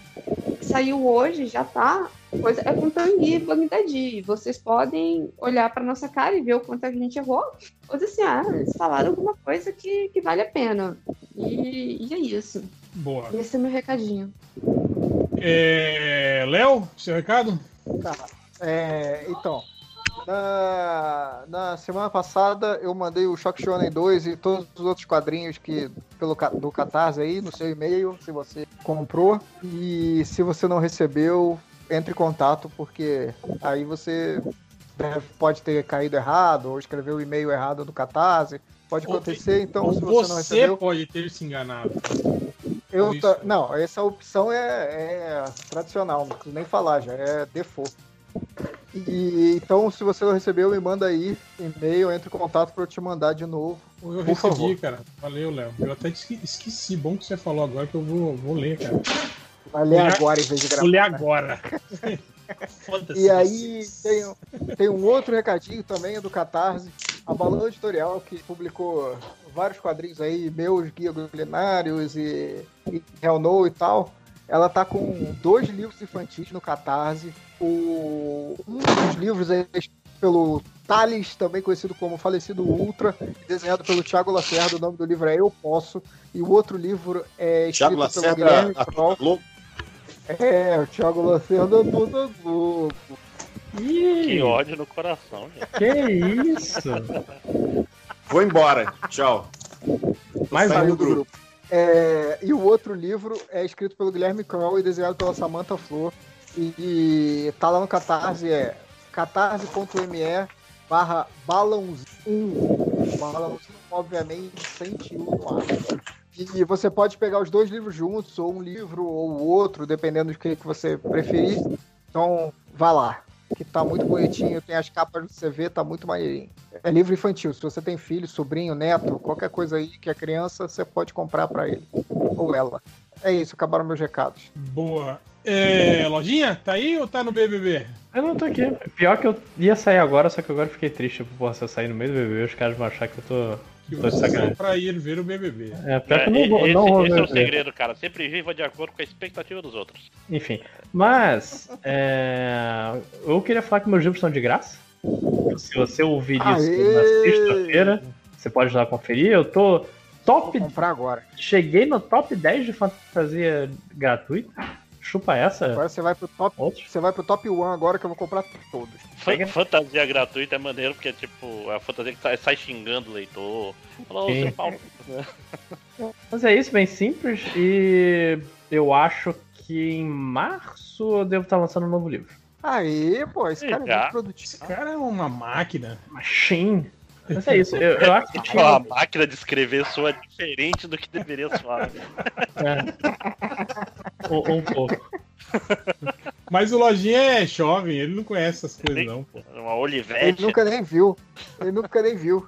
Speaker 10: saiu hoje, já tá. Coisa, é com Tanguy e Planetadi. Vocês podem olhar pra nossa cara e ver o quanto a gente errou. Ou dizer assim, ah, eles falaram alguma coisa que, que vale a pena. E, e é isso.
Speaker 17: Boa.
Speaker 10: Esse é o meu recadinho.
Speaker 17: É... Léo, seu recado?
Speaker 21: Tá. É, então, na, na semana passada eu mandei o Shock Shonen 2 e todos os outros quadrinhos que pelo ca- do Catarse aí no seu e-mail, se você comprou. E se você não recebeu, entre em contato, porque aí você deve- pode ter caído errado ou escreveu o e-mail errado do Catarse. Pode acontecer, então
Speaker 17: Ou
Speaker 21: se você não
Speaker 17: você
Speaker 21: recebeu.
Speaker 17: pode ter se enganado.
Speaker 21: Eu ta- Não, essa opção é, é tradicional, não preciso nem falar, já é default. E, então, se você não recebeu, me manda aí e-mail, entre em contato para eu te mandar de novo.
Speaker 17: Eu
Speaker 21: por
Speaker 17: recebi,
Speaker 21: favor.
Speaker 17: cara. Valeu, Léo. Eu até esque- esqueci. Bom que você falou agora que eu vou, vou ler, cara.
Speaker 21: Vai ler agora em vez de gravar.
Speaker 17: Vou ler
Speaker 21: né?
Speaker 17: agora. Foda-se
Speaker 21: E aí tem, um- tem um outro recadinho também do Catarse, a Balão Editorial, que publicou vários quadrinhos aí, meus guia culinários e, e Hell No e tal. Ela tá com dois livros infantis no Catarse. O, um dos livros é escrito pelo Thales, também conhecido como Falecido Ultra, desenhado pelo Thiago Lacerda. O nome do livro é Eu Posso. E o outro livro é escrito
Speaker 1: Thiago
Speaker 21: pelo
Speaker 1: Lacerda,
Speaker 21: Guilherme
Speaker 1: a
Speaker 21: Kroll.
Speaker 1: Globo.
Speaker 21: É, o Thiago Lacerda é do da Globo.
Speaker 19: Que ódio no coração, gente.
Speaker 20: Que isso?
Speaker 1: Vou embora. Tchau.
Speaker 21: Mais um
Speaker 1: do grupo.
Speaker 21: grupo. É, e o outro livro é escrito pelo Guilherme Kroll e desenhado pela Samantha Flor. E, e tá lá no Catarse, é catarse.me barra balãozinho. Balãozinho, obviamente, sem tio no ar. E você pode pegar os dois livros juntos, ou um livro ou o outro, dependendo do que, que você preferir. Então, vá lá, que tá muito bonitinho, tem as capas do CV, tá muito maneirinho. É livro infantil, se você tem filho, sobrinho, neto, qualquer coisa aí que é criança, você pode comprar pra ele, ou ela. É isso, acabaram meus recados.
Speaker 17: Boa. É, lojinha, tá aí ou tá no BBB?
Speaker 20: Eu não tô aqui. Pior que eu ia sair agora, só que agora eu fiquei triste. Tipo, porra, se eu sair no meio do BBB, os caras vão achar que eu tô,
Speaker 17: Que pra ir ver o BBB.
Speaker 20: É, pior que eu
Speaker 19: É,
Speaker 20: não vou,
Speaker 19: esse
Speaker 20: não vou
Speaker 19: esse
Speaker 20: ver
Speaker 19: é
Speaker 20: o
Speaker 19: segredo, cara. Sempre viva de acordo com a expectativa dos outros.
Speaker 20: Enfim. Mas, é, eu queria falar que meus livros estão de graça. Se você ouvir isso
Speaker 21: Aê!
Speaker 20: na sexta-feira, você pode lá conferir. Eu tô top.
Speaker 21: Vou comprar agora.
Speaker 20: Cheguei no top 10 de fantasia gratuita. Chupa essa.
Speaker 21: Agora você vai pro top. Você vai pro top 1 agora que eu vou comprar todos.
Speaker 19: Fan- Fantasia gratuita é maneiro porque, tipo, é a fantasia que sai, sai xingando o leitor. Falou,
Speaker 20: Sim.
Speaker 19: seu pau.
Speaker 20: Mas é isso, bem simples. E eu acho que em março eu devo estar lançando um novo livro.
Speaker 21: Aí, pô, esse cara é muito produtivo.
Speaker 17: Esse cara é uma máquina.
Speaker 20: Machine. Mas é isso, eu, eu acho que tinha.
Speaker 19: A máquina de escrever soa diferente do que deveria soar.
Speaker 20: Um, um pouco.
Speaker 17: Mas o Lojinha é jovem, ele não conhece essas coisas, não, pô.
Speaker 19: Uma
Speaker 21: Ele
Speaker 19: Olivete.
Speaker 21: nunca nem viu. Ele nunca nem viu.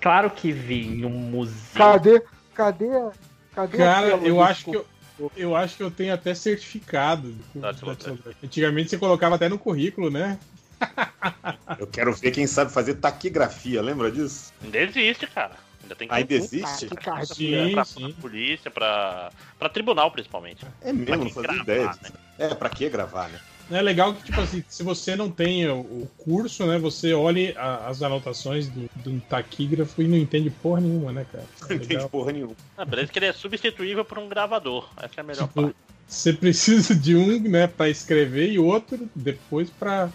Speaker 20: Claro que vi em um museu.
Speaker 21: Cadê? Cadê? Cadê
Speaker 17: Cara, eu acho que eu, eu acho que eu tenho até certificado. Antigamente você colocava até no currículo, né?
Speaker 1: Eu quero ver quem sabe fazer taquigrafia, lembra disso?
Speaker 19: Ainda existe, cara. Ainda tem
Speaker 1: Ainda
Speaker 19: concurso
Speaker 1: existe?
Speaker 19: pra-
Speaker 17: Sim,
Speaker 19: pra,
Speaker 17: sim.
Speaker 19: pra polícia, pra, pra tribunal, principalmente.
Speaker 1: É mesmo, não
Speaker 19: quem
Speaker 1: fazia
Speaker 19: gravar,
Speaker 1: ideia.
Speaker 19: né?
Speaker 1: É, pra que gravar, né?
Speaker 17: É legal que, tipo assim, se você não tem o, curso, né, você olhe a- as anotações do, do taquígrafo e não entende porra nenhuma, né, cara? É
Speaker 1: Não entende porra nenhuma.
Speaker 19: Ah, beleza que ele é substituível por um gravador. Essa é a melhor
Speaker 17: Tipo,
Speaker 19: parte.
Speaker 17: Você precisa de um, né, pra escrever e outro depois pra,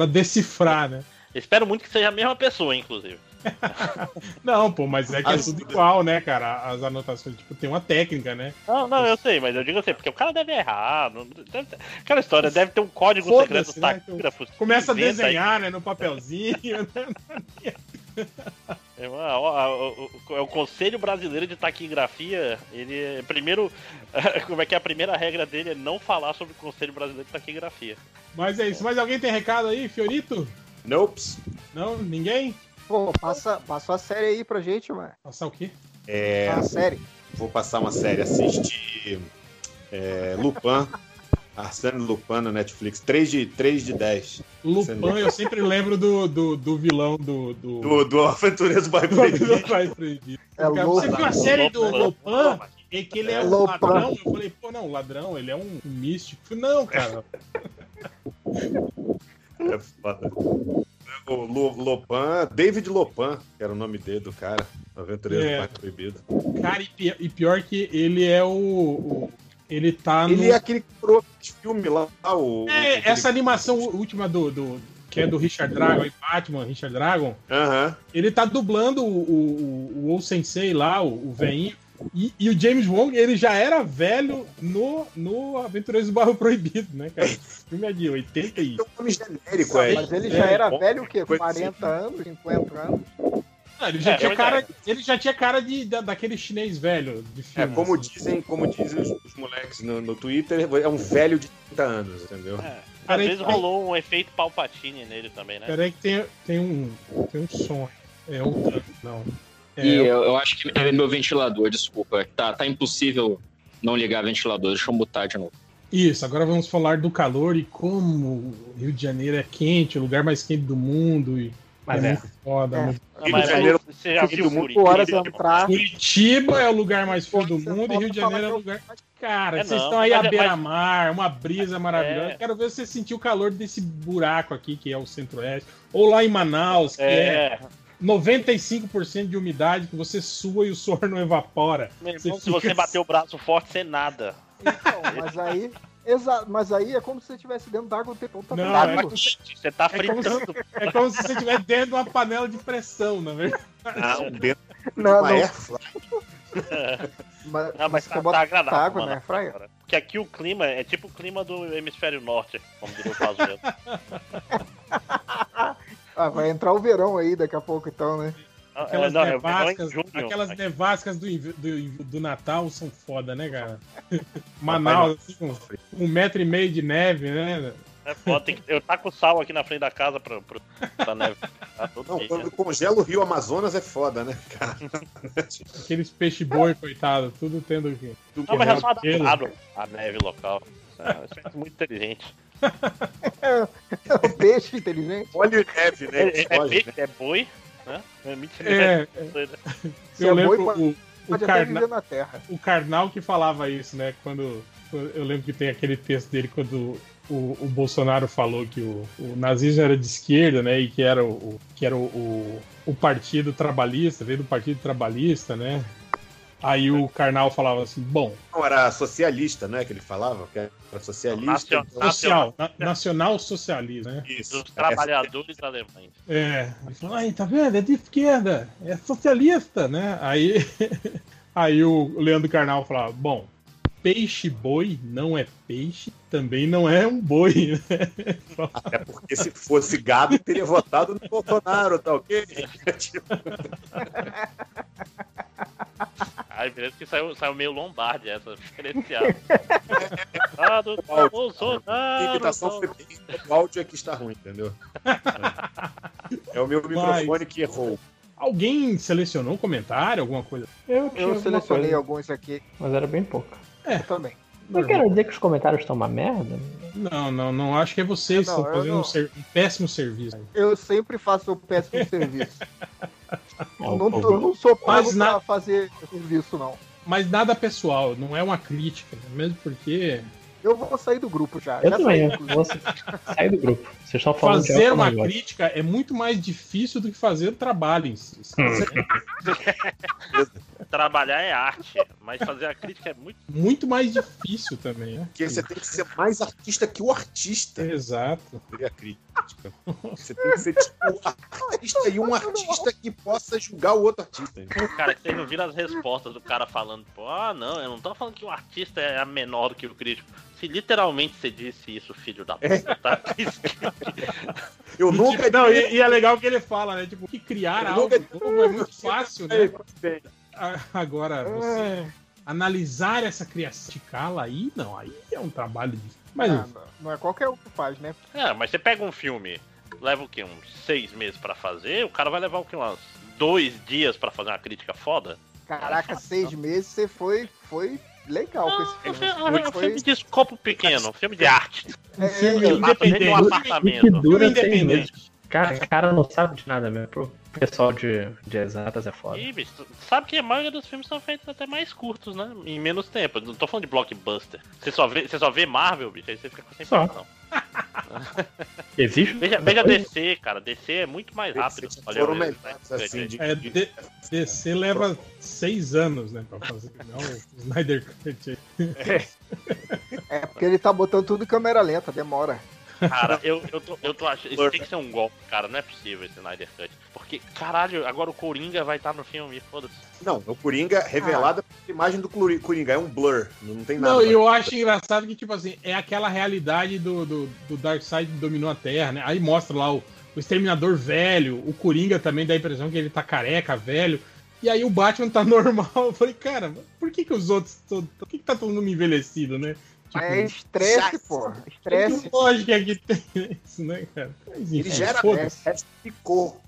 Speaker 17: pra decifrar, né?
Speaker 19: Espero muito que seja a mesma pessoa, inclusive.
Speaker 17: Não, pô, mas é que é tudo igual, né, cara? As anotações, tipo, tem uma técnica, né?
Speaker 19: Não, não, eu sei, mas eu digo assim, porque o cara deve errar. não- deve ter- Aquela história, deve ter um código secreto
Speaker 17: né? Começa a desenhar, né, no papelzinho, né?
Speaker 19: É, o- é o Conselho Brasileiro de Taquigrafia. Ele é primeiro. Como é que é a primeira regra dele é não falar sobre o Conselho Brasileiro de Taquigrafia.
Speaker 17: Mas é isso. Mas alguém tem recado aí, Fiorito?
Speaker 1: Nope.
Speaker 17: Não? Ninguém?
Speaker 21: Pô, passa, passa a série aí pra gente, mano.
Speaker 17: Passar o quê?
Speaker 1: É,
Speaker 21: A série.
Speaker 1: Vou passar uma série. Assisti é, Lupin. Arsène Lupin na Netflix. 3 de, 3 de 10.
Speaker 17: Lupin, eu sempre lembro do, do, do vilão do. Do,
Speaker 1: Do, do Aventureiro. Bairro Proibido.
Speaker 21: É.
Speaker 17: Você viu a série do
Speaker 19: Lupin.
Speaker 17: E que ele é um
Speaker 21: Lupin.
Speaker 17: ladrão? Eu falei, pô, não, ladrão, ele é um místico. Não, cara.
Speaker 1: É foda. O Lopan, David Lopan, que era o nome dele do cara. Aventureiro
Speaker 17: É.
Speaker 1: do Bairro Proibido.
Speaker 17: Cara, e pior, e pior que ele é o. o- ele tá no.
Speaker 1: Ele é aquele que criou esse filme lá, o.
Speaker 17: É,
Speaker 1: aquele-
Speaker 17: essa animação última do, do- que é do Richard Dragon, aí, Batman, Richard Dragon,
Speaker 1: Aham.
Speaker 17: ele tá dublando o, o, o, o Sensei lá, o, o veinho. E, e o James Wong, ele já era velho no, no Aventureiros do Barro Proibido, né, cara? Esse filme é de 80 e...
Speaker 1: É um nome genérico, é.
Speaker 21: Mas ele já era
Speaker 1: Bom,
Speaker 21: velho o quê?
Speaker 1: coisa
Speaker 21: 40 anos, 50 anos?
Speaker 17: Ah, ele, já
Speaker 19: É,
Speaker 17: tinha
Speaker 19: é
Speaker 17: cara, ele já tinha cara de, da- daquele chinês velho de
Speaker 1: É,
Speaker 17: filme.
Speaker 1: como
Speaker 17: assim.
Speaker 1: dizem, como dizem os, os moleques no, no Twitter, é um velho de 30 anos, entendeu?
Speaker 19: É. Às
Speaker 17: Peraí,
Speaker 19: vezes rolou um efeito Palpatine nele também, né?
Speaker 17: Peraí que tem, tem um tem um som. É um... Não. É,
Speaker 5: E eu, eu acho que é meu ventilador, desculpa. Tá, tá impossível não ligar ventilador. Deixa eu mutar de novo.
Speaker 17: Isso, agora vamos falar do calor e como o Rio de Janeiro é quente, o lugar mais quente do mundo. E
Speaker 20: Mas
Speaker 17: é,
Speaker 20: é.
Speaker 17: foda.
Speaker 21: É.
Speaker 17: muito-
Speaker 19: mas
Speaker 1: de Janeiro-
Speaker 19: você já viu
Speaker 1: muito
Speaker 19: Curitiba?
Speaker 21: horas entrar.
Speaker 17: Curitiba é o lugar mais frio do
Speaker 21: Você
Speaker 17: mundo e Rio de Janeiro é o lugar. Cara,
Speaker 19: É,
Speaker 17: vocês
Speaker 19: não,
Speaker 17: estão aí à
Speaker 19: é-
Speaker 17: beira-mar, uma brisa maravilhosa.
Speaker 19: É.
Speaker 17: Quero ver você sentir o calor desse buraco aqui, que é o Centro-Oeste. Ou lá em Manaus, que é,
Speaker 19: É,
Speaker 17: 95% de umidade, que você sua e o suor não evapora.
Speaker 19: meu
Speaker 17: Você
Speaker 19: irmão, se você
Speaker 17: fica-
Speaker 19: bater o braço forte, você nada.
Speaker 21: Então, mas aí. Exa mas aí é como se você estivesse dentro d'água o tempo todo.
Speaker 17: Não,
Speaker 19: Tá
Speaker 17: é-
Speaker 19: quente, você tá
Speaker 17: É como, se,
Speaker 19: fritando.
Speaker 17: é como se você estivesse dentro de uma panela de pressão, na verdade.
Speaker 1: Não, dentro
Speaker 21: Não,
Speaker 1: de uma
Speaker 21: não. Mas,
Speaker 19: Não, mas
Speaker 21: você
Speaker 19: tá, tá agradável,
Speaker 21: água,
Speaker 19: mano,
Speaker 21: né?
Speaker 19: Agora. Porque aqui o clima é tipo o clima do hemisfério norte, como diria o.
Speaker 21: Ah, vai entrar o verão aí daqui a pouco, então, né?
Speaker 17: Aquelas
Speaker 19: não, é o
Speaker 17: nevascas,
Speaker 19: junho.
Speaker 17: aquelas nevascas do, do, do Natal são foda, né, cara? Manaus, assim, um metro e meio de neve, né?
Speaker 19: É foda, tem que, eu com sal aqui na frente da casa pra, pra, pra neve. Tá
Speaker 1: Não,
Speaker 19: dia.
Speaker 1: quando congela o rio Amazonas é foda, né, cara?
Speaker 17: Aqueles peixe boi, coitado, tudo tendo que.
Speaker 19: Não, mas é só adaptado à neve local. É, isso é muito inteligente.
Speaker 21: É o peixe inteligente.
Speaker 1: Óleo e neve, né?
Speaker 19: É, é, é peixe, é boi, né? É mentira.
Speaker 17: É, eu
Speaker 21: é boi,
Speaker 17: lembro
Speaker 21: pode-
Speaker 17: o, o,
Speaker 21: Pode até
Speaker 17: carna,
Speaker 21: viver na terra.
Speaker 17: o Karnal que falava isso, né? Quando, quando- eu lembro que tem aquele texto dele quando o, o Bolsonaro falou que o, o nazismo era de esquerda, né? E que era o, o- que era o, o, o partido trabalhista, veio do partido trabalhista, né? Aí o Karnal falava assim, bom,
Speaker 1: Não, era socialista, né? Que ele falava, que era socialista.
Speaker 19: Nacional.
Speaker 1: então-
Speaker 17: social, na- nacional socialismo, né?
Speaker 1: Isso.
Speaker 19: Dos trabalhadores alemães.
Speaker 17: É, ele falou, aí, tá vendo? É de esquerda, é socialista, né? Aí, aí o Leandro Carnal falava, bom, peixe boi não é peixe, também não é um boi, né?
Speaker 1: Até porque se fosse gado, teria votado no Bolsonaro, tá ok? Tipo,
Speaker 19: Ai, beleza que saiu, saiu meio Lombardi essa diferenciada. ah, do
Speaker 1: a
Speaker 19: Bolsonaro.
Speaker 1: imitação foi bem, o áudio é que está ruim, entendeu? É o meu microfone que errou.
Speaker 17: Alguém selecionou um comentário, alguma coisa?
Speaker 20: Eu,
Speaker 21: Eu selecionei
Speaker 20: coisa,
Speaker 21: alguns aqui
Speaker 20: Mas era bem pouco.
Speaker 21: eu também.
Speaker 20: Não quero dizer que os comentários estão uma merda.
Speaker 17: Não, não, não. Acho que é vocês que estão fazendo um, ser- um péssimo serviço.
Speaker 21: Eu sempre faço o péssimo serviço.
Speaker 20: Não,
Speaker 21: Eu não, tô- eu não sou pago
Speaker 17: Mas na-
Speaker 21: pra fazer serviço, não.
Speaker 17: Mas nada pessoal, não é uma crítica, mesmo porque
Speaker 21: Eu vou sair do grupo já.
Speaker 20: Eu
Speaker 21: já
Speaker 20: também,
Speaker 21: saí,
Speaker 20: vou sair do grupo. Vocês estão falando de
Speaker 17: fazer uma crítica é muito mais difícil do que fazer o trabalho em si.
Speaker 20: Hum.
Speaker 19: Trabalhar é arte. Mas fazer a crítica é muito.
Speaker 17: Muito mais difícil também, né?
Speaker 1: Porque você tem que ser mais artista que o artista.
Speaker 17: Exato.
Speaker 1: Seria a crítica. Você tem que ser tipo um artista e um artista que possa julgar o outro artista.
Speaker 19: Cara, vocês não viram as respostas do cara falando, pô, ah, não, eu não tô falando que o artista é menor do que o crítico. Se literalmente você disse isso, filho da puta, tá?
Speaker 1: Eu
Speaker 17: E,
Speaker 1: nunca.
Speaker 17: tipo, não, e, e é legal que ele fala, né? Tipo, que criar
Speaker 1: Eu
Speaker 17: algo
Speaker 1: nunca-
Speaker 17: novo é muito fácil, né?
Speaker 1: É.
Speaker 17: Agora, você analisar essa criação de cala aí, não, aí é um trabalho de. Mas
Speaker 21: Não, não, não é qualquer um que faz, né?
Speaker 19: É, mas você pega um filme, leva o quê? Uns seis meses pra fazer, o cara vai levar o quê? Uns dois dias pra fazer uma crítica foda?
Speaker 21: Caraca, seis meses você foi, foi legal com esse
Speaker 19: um
Speaker 21: filme.
Speaker 19: é um
Speaker 21: Foi-
Speaker 19: filme de escopo pequeno, um filme de arte.
Speaker 21: É,
Speaker 17: filme
Speaker 21: é,
Speaker 17: independente.
Speaker 19: Um apartamento.
Speaker 20: que dura
Speaker 17: independente.
Speaker 20: Cara, cara não sabe de nada mesmo. Pro pessoal de, de exatas é foda.
Speaker 19: Ih, bicho, sabe que a maioria dos filmes são feitos até mais curtos, né? Em menos tempo. Não tô falando de blockbuster. Você só vê, você só vê Marvel, bicho, aí você fica com essa
Speaker 20: Só.
Speaker 19: impressão.
Speaker 20: Existe?
Speaker 19: Veja, veja DC, cara. DC é muito mais rápido. Olha,
Speaker 1: Foram melhores, assim, de-
Speaker 17: É, D- DC leva seis anos, né, pra fazer. Não, o Snyder Cut aí.
Speaker 21: é porque ele tá botando tudo em câmera lenta, demora.
Speaker 19: Cara, eu, eu, tô, eu tô achando. Isso tem que ser um golpe, cara. Não é possível esse Snyder Cut. Porque, caralho, agora o Coringa vai estar no filme, foda-se.
Speaker 1: Não, o Coringa revelada pela imagem do Coringa. É um blur. Não tem nada.
Speaker 17: Não, e eu acho engraçado que, tipo assim, é aquela realidade do, do, do Darkseid que dominou a Terra, né? Aí mostra lá o, o Exterminador velho, o Coringa também dá a impressão que ele tá careca, velho. E aí o Batman tá normal. Eu falei, cara, por que que os outros... to- Por que que tá todo mundo envelhecido, né? Tipo,
Speaker 21: É estresse, pô. Estresse.
Speaker 17: Que lógica que tem isso, né, cara? Mas,
Speaker 1: Ele
Speaker 17: enfim,
Speaker 1: gera
Speaker 17: foda-se.
Speaker 1: ficou.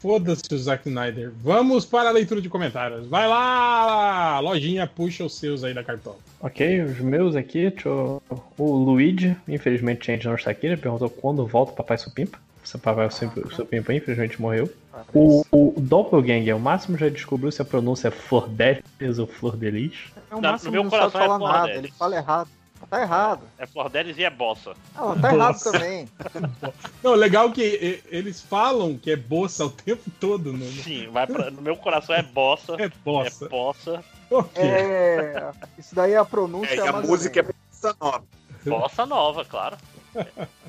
Speaker 17: Foda-se o Zack Snyder. Vamos para a leitura de comentários. Vai lá, lojinha, puxa os seus aí da cartola.
Speaker 20: Ok, os meus aqui, o Luigi, infelizmente a gente não está aqui, ele perguntou quando volta o Papai Supimpa. Seu Papai Sup- Supimpa infelizmente morreu. O, o Doppelganger, o Máximo já descobriu se a pronúncia é Flordelis ou Flordelis.
Speaker 21: É o
Speaker 19: Não,
Speaker 21: máximo
Speaker 19: no meu
Speaker 21: não sabe
Speaker 19: coração é
Speaker 21: falar nada,
Speaker 19: Flordelis.
Speaker 21: ele fala errado. Tá errado.
Speaker 19: É Flordelis e é bossa.
Speaker 21: Não, tá errado também.
Speaker 17: Não, legal que eles falam que é bossa o tempo todo. No...
Speaker 19: Sim, vai pra, no meu coração é bossa.
Speaker 17: É bossa.
Speaker 19: É bossa.
Speaker 21: É, isso daí é a pronúncia.
Speaker 1: É, e a música é bossa nova.
Speaker 19: Bossa nova, claro.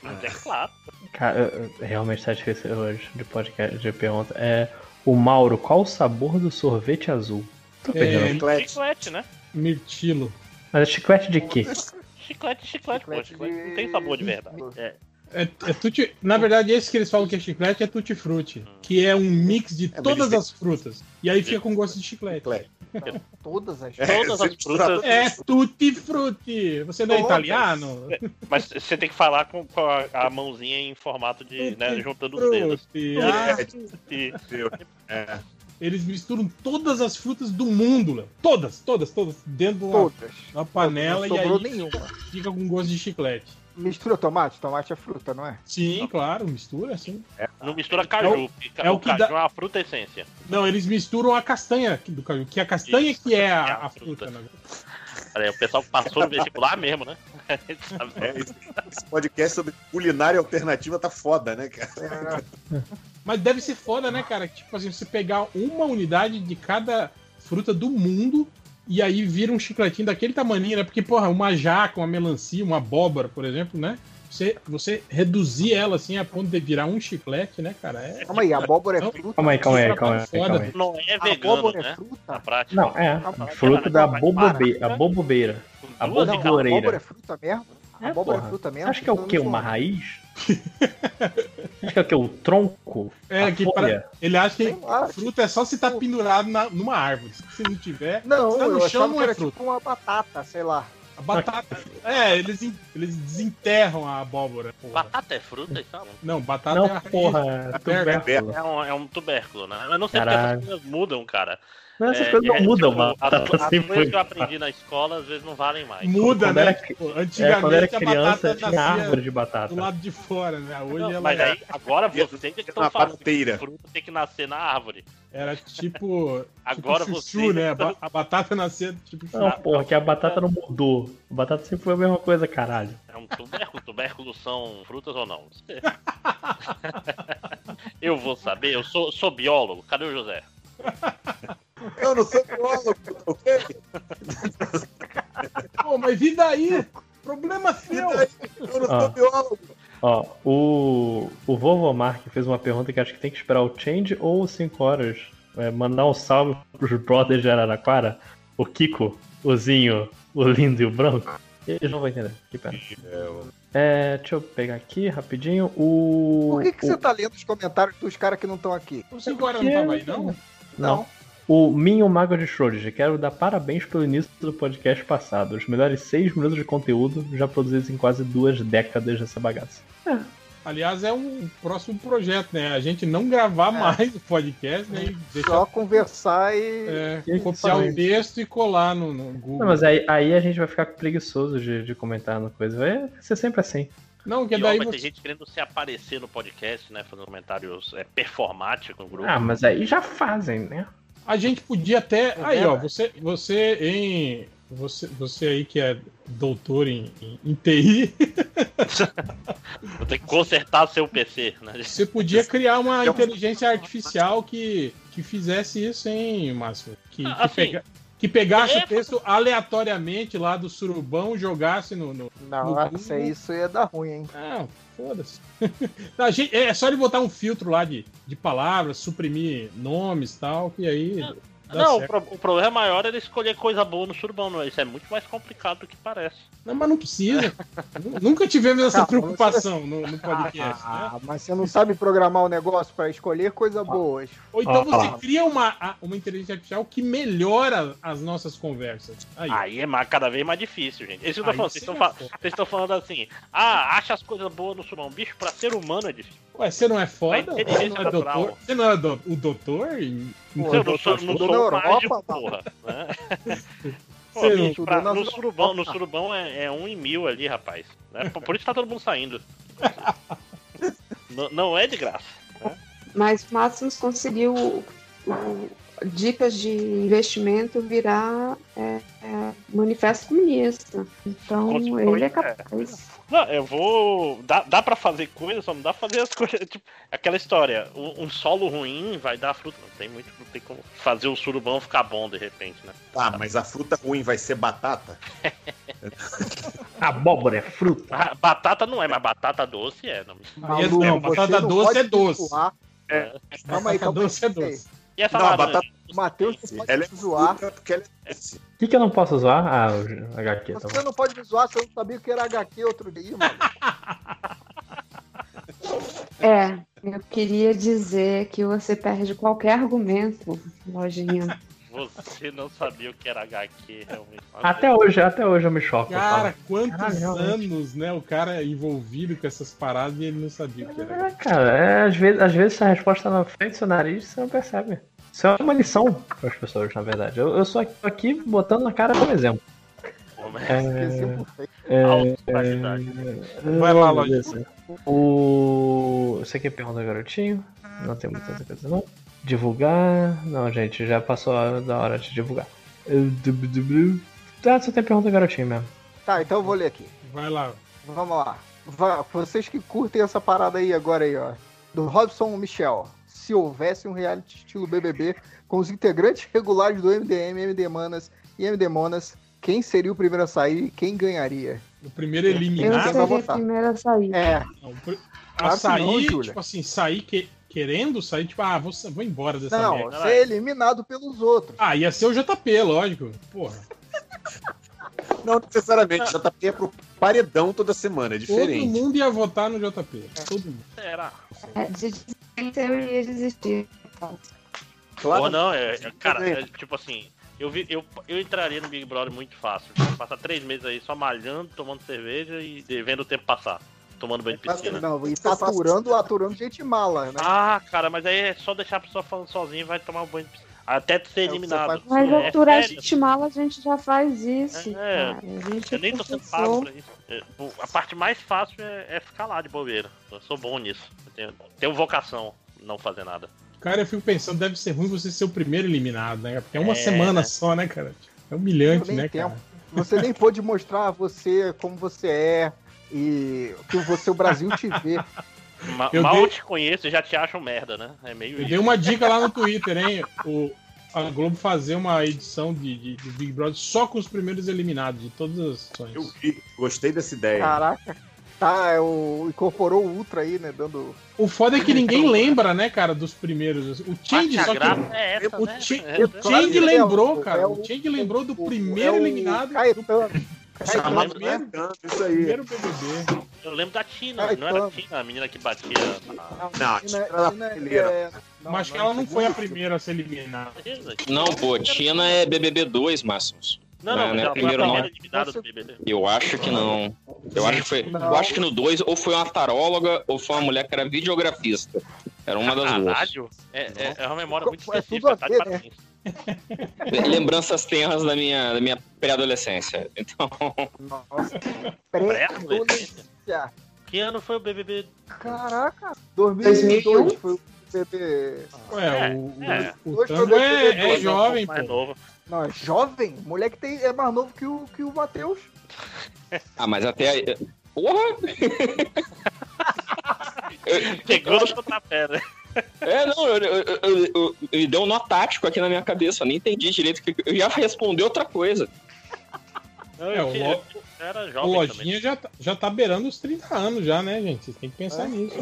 Speaker 19: Mas é claro.
Speaker 20: Cara, realmente tá difícil hoje de podcast de pergunta. É o Mauro, qual o sabor do sorvete azul? Tô perdendo.
Speaker 17: Chiclete.
Speaker 19: Chiclete, né?
Speaker 17: Mirtilo.
Speaker 20: Mas é chiclete de quê?
Speaker 19: Chiclete, chiclete, pô. Chiclete não tem sabor de verdade. É.
Speaker 17: É, é tutti... Na verdade, esse que eles falam que é chiclete é tutti frutti, que é um mix de
Speaker 1: mas
Speaker 17: todas as frutas. E aí fica com gosto de chiclete.
Speaker 21: Todas as
Speaker 19: Todas as frutas.
Speaker 17: É tutti frutti. Você não é
Speaker 21: Todas.
Speaker 17: italiano?
Speaker 19: Mas você tem que falar com, com a, a mãozinha em formato de. né, juntando os dedos.
Speaker 17: Frutti. Ah,
Speaker 1: É.
Speaker 17: eles misturam todas as frutas do mundo, Léo. Todas, todas, todas. Dentro de uma,
Speaker 21: Todas.
Speaker 17: uma panela
Speaker 21: Não
Speaker 17: e aí
Speaker 21: nenhuma.
Speaker 17: fica com gosto de chiclete.
Speaker 21: Mistura tomate? Tomate é fruta, não é?
Speaker 17: Sim, claro, mistura, sim.
Speaker 19: Não mistura caju.
Speaker 17: É o-
Speaker 19: porque
Speaker 17: é o
Speaker 19: o
Speaker 17: que
Speaker 19: caju
Speaker 17: dá-
Speaker 19: é uma fruta essência.
Speaker 17: Não, eles misturam a castanha do caju, que a castanha
Speaker 19: Isso,
Speaker 17: que é
Speaker 19: é
Speaker 17: a,
Speaker 19: a
Speaker 17: a fruta, né?
Speaker 19: Olha o pessoal que passou no vestibular mesmo, né? Sabe?
Speaker 1: É, esse, esse podcast sobre culinária alternativa tá foda, né, cara?
Speaker 17: Mas deve ser foda, né, cara? Tipo assim, você pegar uma unidade de cada fruta do mundo e aí vira um chicletinho daquele tamanho, né? Porque, porra, uma jaca, uma melancia, uma abóbora, por exemplo, né? Você, você reduzir ela assim a ponto de virar um chiclete, né, cara? É...
Speaker 21: Calma aí, abóbora é
Speaker 17: Não,
Speaker 21: fruta?
Speaker 20: Calma aí, calma aí, calma aí, calma aí.
Speaker 19: Não é
Speaker 21: A
Speaker 19: vegano,
Speaker 21: abóbora é
Speaker 19: né?
Speaker 21: fruta?
Speaker 19: Na prática.
Speaker 20: Não, é. Fruta da bobobeira. A bobobeira. A
Speaker 19: e
Speaker 21: a abóbora é fruta mesmo?
Speaker 20: É,
Speaker 21: abóbora
Speaker 20: porra.
Speaker 21: é fruta mesmo?
Speaker 20: Acho que é o
Speaker 21: Então
Speaker 20: quê? Uma raiz? Acho que é o quê? O tronco?
Speaker 17: É,
Speaker 20: a
Speaker 17: que
Speaker 20: folha?
Speaker 17: pra- ele acha que
Speaker 21: lá.
Speaker 17: fruta é só se tá pendurado na- numa árvore. Se não tiver,
Speaker 21: Não,
Speaker 17: tá no
Speaker 21: eu
Speaker 17: chão não é
Speaker 21: era
Speaker 17: fruta.
Speaker 21: tipo uma batata, sei lá.
Speaker 17: A batata. É, eles, eles desenterram a abóbora. porra.
Speaker 19: Batata é fruta e tal?
Speaker 17: Não, batata
Speaker 20: Não,
Speaker 17: é
Speaker 20: porra,
Speaker 17: a
Speaker 20: tubérculo.
Speaker 19: É um, é um tubérculo, né? Eu não sei
Speaker 20: Caralho.
Speaker 19: porque essas coisas mudam, cara.
Speaker 20: Não, essas
Speaker 19: É,
Speaker 20: coisas não
Speaker 19: é,
Speaker 20: mudam,
Speaker 19: tipo,
Speaker 20: mano.
Speaker 19: As,
Speaker 20: Tá
Speaker 19: as
Speaker 20: sempre
Speaker 19: coisas
Speaker 20: foi.
Speaker 19: que eu aprendi na escola às vezes não valem mais.
Speaker 17: Muda,
Speaker 20: Quando
Speaker 17: né?
Speaker 20: era
Speaker 17: Tipo,
Speaker 20: É,
Speaker 17: antigamente
Speaker 20: quando era criança tinha árvore de
Speaker 17: do
Speaker 20: batata.
Speaker 17: lado de fora, né? Hoje
Speaker 19: Não,
Speaker 17: ela
Speaker 19: mas
Speaker 17: é-
Speaker 19: aí, agora vocês que estão falando que fruta tem que nascer na árvore.
Speaker 17: era tipo.
Speaker 19: Agora
Speaker 17: tipo
Speaker 19: você-
Speaker 17: chuchu, né? A, ba- a batata nascia tipo
Speaker 20: Não,
Speaker 17: chuchu.
Speaker 20: porra, que a batata não mudou. A batata sempre foi a mesma coisa, caralho.
Speaker 19: É um tubérculo. Tubérculos são frutas ou não? Eu vou saber. Eu sou, sou biólogo. Cadê o José?
Speaker 1: Eu não sou biólogo, ok?
Speaker 17: Pô, mas e daí? Problema seu.
Speaker 1: Eu não
Speaker 20: Ah.
Speaker 1: sou biólogo.
Speaker 20: Ó, o, o Vovô Mark fez uma pergunta que acho que tem que esperar o Change ou 5 horas. É, mandar um salve pros brothers de Araraquara. O Kiko, o Zinho, o lindo e o branco. Eles não vão entender. Que pena. É, deixa eu pegar aqui rapidinho. O.
Speaker 21: Por que, que
Speaker 20: o-
Speaker 21: você tá lendo os comentários dos caras que não estão aqui?
Speaker 17: O 5 horas não tava aí, não?
Speaker 20: Não. O Minho Mago de Schrödinger, quero dar parabéns pelo início do podcast passado. Os melhores seis minutos de conteúdo já produzidos em quase duas décadas dessa bagaça.
Speaker 17: Aliás, é um próximo projeto, né? A gente não gravar mais o podcast, né? E deixar
Speaker 21: Só conversar e.
Speaker 17: é,
Speaker 20: E
Speaker 17: copiar o texto e colar no, no Google.
Speaker 20: Não, mas aí, aí a gente vai ficar preguiçoso de, de comentar no coisa. Vai ser sempre assim.
Speaker 17: Não, que daí
Speaker 19: vai
Speaker 17: você...
Speaker 19: ter gente querendo se aparecer no podcast, né? Fazendo comentários é, performáticos no grupo.
Speaker 20: Ah, mas aí já fazem, né?
Speaker 17: A gente podia até.
Speaker 19: É
Speaker 17: Aí, ó, você, você em. Você, você aí que é doutor em, em, em TI,
Speaker 19: Vou ter que consertar seu PC, né?
Speaker 17: você podia criar uma
Speaker 19: um-
Speaker 17: inteligência artificial que, que fizesse isso, hein, Márcio? Que,
Speaker 19: Ah,
Speaker 17: que,
Speaker 19: assim,
Speaker 17: pega- que pegasse
Speaker 19: é-
Speaker 17: o texto aleatoriamente lá do surubão, jogasse no. no
Speaker 21: Não,
Speaker 17: no
Speaker 21: isso aí isso ia dar ruim, hein?
Speaker 17: Não, foda-se. Não, a gente- é só ele botar um filtro lá de, de palavras, suprimir nomes e tal, que aí. Dá
Speaker 19: Não, o, pro- o problema maior era escolher coisa boa no surubão, não. Isso é muito mais complicado do que parece.
Speaker 17: Não, mas não precisa. Nunca tivemos essa
Speaker 21: Calma,
Speaker 17: preocupação no, no podcast. né?
Speaker 21: Ah, mas você não sabe programar o negócio pra escolher coisas boas.
Speaker 17: Ou então
Speaker 21: Ah,
Speaker 17: você
Speaker 21: ah.
Speaker 17: cria uma, uma inteligência artificial que melhora as nossas conversas. Aí.
Speaker 19: Aí é mais- cada vez mais difícil, gente. Isso que eu tô falando. Vocês estão
Speaker 17: é
Speaker 19: fa- vocês estão falando assim, ah, acha as coisas boas no surubão. Bicho, pra ser humano é difícil.
Speaker 17: Ué, você não é foda? Você não é doutor? Você não é do- o doutor?
Speaker 19: Eu não sou, não sou um mágico,
Speaker 17: Europa,
Speaker 19: porra. Né? Pô, bicho, pra- no,
Speaker 17: Europa.
Speaker 19: surubão, no surubão é, é um em mil ali, rapaz. Né? Por, isso tá todo mundo saindo. não, não é de graça. né?
Speaker 10: Mas o Máximos conseguiu o- dicas de investimento virar é, é, manifesto comunista. Então ele é
Speaker 19: é.
Speaker 10: capaz.
Speaker 19: Não, eu vou. Dá, dá pra fazer coisa, só não dá pra fazer as coisas. Tipo, aquela história, um, um solo ruim vai dar fruta. Não tem muito, não tem como fazer o surubão ficar bom de repente, né?
Speaker 1: Tá, mas a fruta ruim vai ser batata?
Speaker 20: Abóbora é fruta.
Speaker 19: Ah, batata não é, mas batata doce é. Não.
Speaker 17: Não,
Speaker 21: você
Speaker 17: batata doce é doce.
Speaker 19: É.
Speaker 21: Calma aí, calma aí.
Speaker 17: doce é doce.
Speaker 19: E essa
Speaker 1: Não, a
Speaker 19: laranja?
Speaker 1: batata-
Speaker 21: Matheus, você pode
Speaker 1: Ela é
Speaker 21: me zoar.
Speaker 1: fruta porque ela é doce.
Speaker 20: O que, que eu não posso usar? Ah, o HQ, tá
Speaker 21: Você
Speaker 20: bom.
Speaker 21: não pode me zoar, você não sabia que era HQ outro dia, mano.
Speaker 10: É, eu queria dizer que você perde qualquer argumento, lojinha.
Speaker 19: Você não sabia o que era HQ, realmente.
Speaker 20: Até hoje, até hoje eu me choco.
Speaker 17: Cara,
Speaker 20: falo.
Speaker 17: quantos
Speaker 20: Caralho,
Speaker 17: anos, né? O cara é envolvido com essas paradas e ele não sabia o que era.
Speaker 20: É, cara, é, às, vezes, às vezes a resposta tá na frente do seu nariz você não percebe. Isso é uma lição para as pessoas, na verdade. Eu, eu sou aqui, aqui botando na cara como exemplo. É, é,
Speaker 19: Autoridade.
Speaker 17: Vai lá,
Speaker 20: vamos ver
Speaker 17: Lojinha.
Speaker 20: assim. O. Você quer pergunta garotinho? Não tem muita coisa, não. Divulgar. Não, gente, já passou da hora de divulgar. Ah, só tem pergunta garotinho mesmo.
Speaker 21: Tá, então eu vou ler aqui.
Speaker 17: Vai lá.
Speaker 21: Vamos lá. Vocês que curtem essa parada aí agora aí, ó. Do Robson Michel. Se houvesse um reality estilo BBB com os integrantes regulares do MDM, MD Manas e MD Monas, quem seria o primeiro a sair e quem ganharia?
Speaker 17: O primeiro
Speaker 10: Eu
Speaker 17: eliminado.
Speaker 21: vai
Speaker 10: seria a
Speaker 21: votar.
Speaker 10: primeira a sair.
Speaker 21: É,
Speaker 17: Não, o
Speaker 21: Claro
Speaker 17: a
Speaker 21: não,
Speaker 17: sair,
Speaker 21: Júlia.
Speaker 17: tipo assim, sair que- querendo sair, tipo, ah, vou, vou embora dessa
Speaker 21: não,
Speaker 17: merda.
Speaker 21: ser eliminado pelos outros.
Speaker 17: Ah, ia ser o JP, lógico. Porra.
Speaker 1: Não necessariamente, já tá é pro paredão toda semana, é
Speaker 17: Todo
Speaker 1: diferente.
Speaker 17: mundo ia votar no JP. Todo mundo.
Speaker 19: Será?
Speaker 10: É, eu ia desistir.
Speaker 19: Ou não, é, é- cara, é, tipo assim, eu, vi, eu, eu entraria no Big Brother muito fácil. Passar três meses aí só malhando, tomando cerveja e de- vendo o tempo passar. Tomando banho de piscina.
Speaker 21: não, e tá aturando, aturando gente mala, né?
Speaker 19: Ah, cara, mas aí é só deixar a pessoa falando sozinha e vai tomar um banho de piscina. Até tu ser
Speaker 21: É
Speaker 19: eliminado.
Speaker 21: faz.
Speaker 10: Mas
Speaker 19: É
Speaker 10: aturar
Speaker 19: sério.
Speaker 10: gente mala, a gente já faz isso.
Speaker 19: É,
Speaker 10: cara. A gente
Speaker 19: Eu nem tô sendo pago pra isso. É, A parte mais fácil é, é ficar lá de bobeira. Eu sou bom nisso. Eu tenho, tenho vocação não fazer nada.
Speaker 17: Cara, eu fico pensando, deve ser ruim você ser o primeiro eliminado, né? Porque é uma
Speaker 19: É,
Speaker 17: semana só, né, cara? É humilhante, né,
Speaker 21: tempo.
Speaker 17: cara?
Speaker 21: Você nem pôde mostrar você como você é e que você, o Brasil te vê.
Speaker 19: Ma-
Speaker 17: Eu
Speaker 19: mal
Speaker 17: dei-
Speaker 19: te conheço e já te acho merda, né? É meio
Speaker 17: Eu
Speaker 19: isso.
Speaker 17: dei uma dica lá no Twitter, hein? O, a Globo fazer uma edição de, de, de Big Brother só com os primeiros eliminados de todas as ações.
Speaker 1: Eu vi, gostei dessa ideia.
Speaker 21: Caraca. Tá, é o, incorporou o Ultra aí, né? Dando.
Speaker 17: O foda é que ninguém lembra, né, cara, dos primeiros. O Change só que.
Speaker 19: é essa,
Speaker 17: o
Speaker 19: né?
Speaker 17: Ch-
Speaker 19: É,
Speaker 17: o? Change
Speaker 21: É
Speaker 17: lembrou,
Speaker 21: é
Speaker 17: cara.
Speaker 21: o-
Speaker 17: O Change lembrou do
Speaker 21: é
Speaker 17: primeiro
Speaker 21: o
Speaker 17: eliminado.
Speaker 21: Caetano.
Speaker 1: Chamado
Speaker 17: primeiro,
Speaker 1: Caetano, isso aí.
Speaker 17: primeiro BBB.
Speaker 19: Eu lembro da Tina,
Speaker 21: Ai,
Speaker 19: não era a
Speaker 21: toma.
Speaker 19: Tina, a menina que batia na.
Speaker 1: Não, a
Speaker 21: Tina-
Speaker 1: era
Speaker 21: Tina é-
Speaker 1: brasileira.
Speaker 21: não,
Speaker 17: Mas que ela não foi a primeira a ser eliminada.
Speaker 5: Não, pô, Tina é BBB 2, Máximos.
Speaker 19: Não, não,
Speaker 5: Não, não é
Speaker 19: a
Speaker 5: primeiro, não.
Speaker 19: primeira.
Speaker 5: Eu acho que não. Eu acho que foi. Eu acho que no 2 ou foi uma taróloga ou foi uma mulher que era videografista. Era uma das duas.
Speaker 19: É, é, é uma memória muito
Speaker 21: É tudo
Speaker 19: específica,
Speaker 21: a
Speaker 19: tá de
Speaker 21: né?
Speaker 19: parabéns.
Speaker 5: Lembranças tenras da minha, da minha pré-adolescência. Então.
Speaker 21: Nossa.
Speaker 19: Pré-adolescência? Que ano foi o BBB?
Speaker 21: Caraca, 2002 foi o bebê.
Speaker 17: Ué,
Speaker 19: É,
Speaker 17: o,
Speaker 19: é.
Speaker 17: o Tango
Speaker 21: foi
Speaker 17: é,
Speaker 21: BBB,
Speaker 17: é
Speaker 21: dois,
Speaker 17: jovem,
Speaker 19: mais
Speaker 17: pô.
Speaker 19: novo.
Speaker 21: Não, é jovem? Moleque tem, é mais novo que o, que o Matheus.
Speaker 5: Ah, mas até aí. Porra!
Speaker 19: Pegou no pontapé, né?
Speaker 5: É, não, eu, eu, eu, eu- eu- me deu um nó tático aqui na minha cabeça, eu nem entendi direito. que Eu já respondi outra coisa.
Speaker 19: Não,
Speaker 17: É,
Speaker 19: eu,
Speaker 17: o Lo-
Speaker 19: eu era
Speaker 17: O
Speaker 19: jovem
Speaker 17: Lojinha
Speaker 19: também.
Speaker 17: já, tá- já tá beirando os 30 anos já, né, gente? Vocês têm que pensar
Speaker 21: É.
Speaker 17: nisso.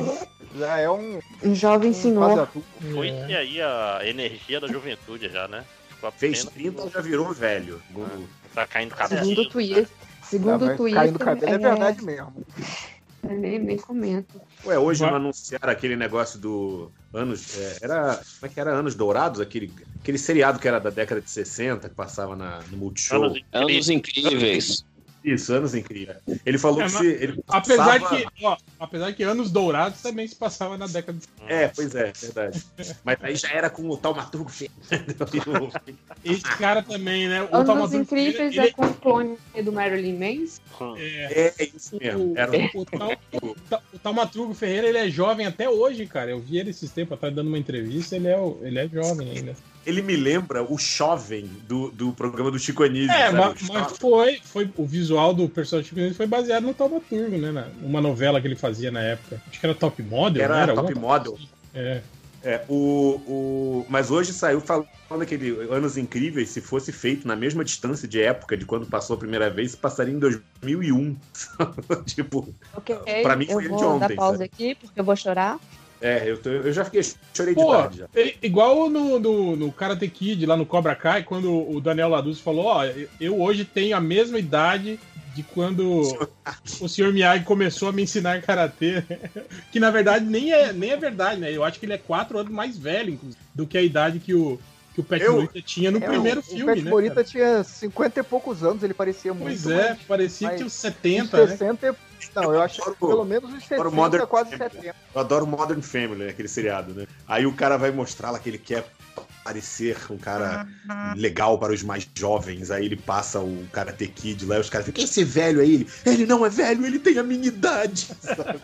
Speaker 21: Já é um
Speaker 10: Um jovem
Speaker 21: quase
Speaker 10: senhor.
Speaker 19: Foi
Speaker 17: É.
Speaker 19: que aí a energia da juventude já, né?
Speaker 1: Fez
Speaker 19: apenas
Speaker 1: 30 já virou velho.
Speaker 19: Tá caindo cabelo.
Speaker 10: Segundo o Twitter. Segundo
Speaker 21: Ah,
Speaker 10: o
Speaker 21: mas caindo
Speaker 10: Twitter.
Speaker 21: cabelo é verdade mesmo.
Speaker 10: é, nem, nem comento.
Speaker 1: Ué, hoje não anunciaram aquele negócio do anos. é, era. Como é que era? Anos Dourados? Aquele, aquele seriado que era da década de 60, que passava na, no Multishow.
Speaker 19: Anos
Speaker 5: Anos incríveis.
Speaker 1: Isso, anos incríveis. Ele falou
Speaker 17: É,
Speaker 1: que se. Ele
Speaker 17: Apesar
Speaker 1: passava-
Speaker 17: que, ó, apesar que anos dourados também se passava na década de
Speaker 1: É, pois é, verdade. Mas aí já era com o Taumaturgo.
Speaker 17: Esse cara também, né? O
Speaker 10: Anos Incríveis
Speaker 17: ele-
Speaker 10: é com o clone do Marilyn Manson.
Speaker 17: é,
Speaker 1: É, é isso mesmo. Era um-
Speaker 17: o, Tal- o Ta- o Taumaturgo Ferreira, ele é jovem até hoje, cara. Eu vi ele esses tempos atrás dando uma entrevista, ele é, ele é jovem ainda.
Speaker 1: Ele me lembra o jovem do, do programa do Chico Anísio.
Speaker 17: É,
Speaker 1: sabe?
Speaker 17: mas,
Speaker 1: O
Speaker 17: mas foi, foi. O visual do personagem Chico Anísio foi baseado no Taumaturgo, né? na- Uma novela que ele fazia na época. Acho que era Top Model,
Speaker 1: Era
Speaker 17: né? Era
Speaker 1: Top Model.
Speaker 17: É.
Speaker 1: É, o, o, mas hoje saiu falando aquele Anos Incríveis, se fosse feito na mesma distância de época de quando passou a primeira vez, passaria em 2001. tipo,
Speaker 10: Ok,
Speaker 1: Pra mim
Speaker 10: eu
Speaker 1: foi
Speaker 10: vou
Speaker 1: de ontem,
Speaker 10: dar pausa
Speaker 1: sabe?
Speaker 10: aqui, porque eu vou chorar.
Speaker 1: É, eu, tô- eu já fiquei, chorei de
Speaker 17: Pô,
Speaker 1: tarde já.
Speaker 17: é igual no, no, no Karate Kid, lá no Cobra Kai, quando o Daniel Laduz falou, ó, eu hoje tenho a mesma idade de quando o Sr. Miyagi começou a me ensinar karatê, que na verdade nem é, nem é verdade, né? Eu acho que ele é quatro anos mais velho, inclusive, do que a idade que o, que o Pet
Speaker 1: Eu-
Speaker 17: Morita tinha no
Speaker 21: É,
Speaker 17: primeiro
Speaker 21: o,
Speaker 17: filme,
Speaker 21: o Pet
Speaker 17: né?
Speaker 21: Morita
Speaker 17: cara?
Speaker 21: tinha 50 e poucos anos, ele parecia muito.
Speaker 17: Pois é,
Speaker 21: mais-
Speaker 17: parecia que
Speaker 21: mais-
Speaker 17: uns 70, né?
Speaker 21: 60 e- Não, eu acho que pelo menos
Speaker 1: Agora
Speaker 21: 60,
Speaker 1: o Modern
Speaker 21: quase
Speaker 1: Family.
Speaker 21: 70.
Speaker 1: Eu adoro Modern Family, aquele seriado, né? Aí o cara vai mostrar lá que ele quer parecer um cara legal para os mais jovens. Aí ele passa o Karate Kid lá e os caras ficam, quer ser velho aí? Ele, ele não é velho, ele tem a minha idade. sabe?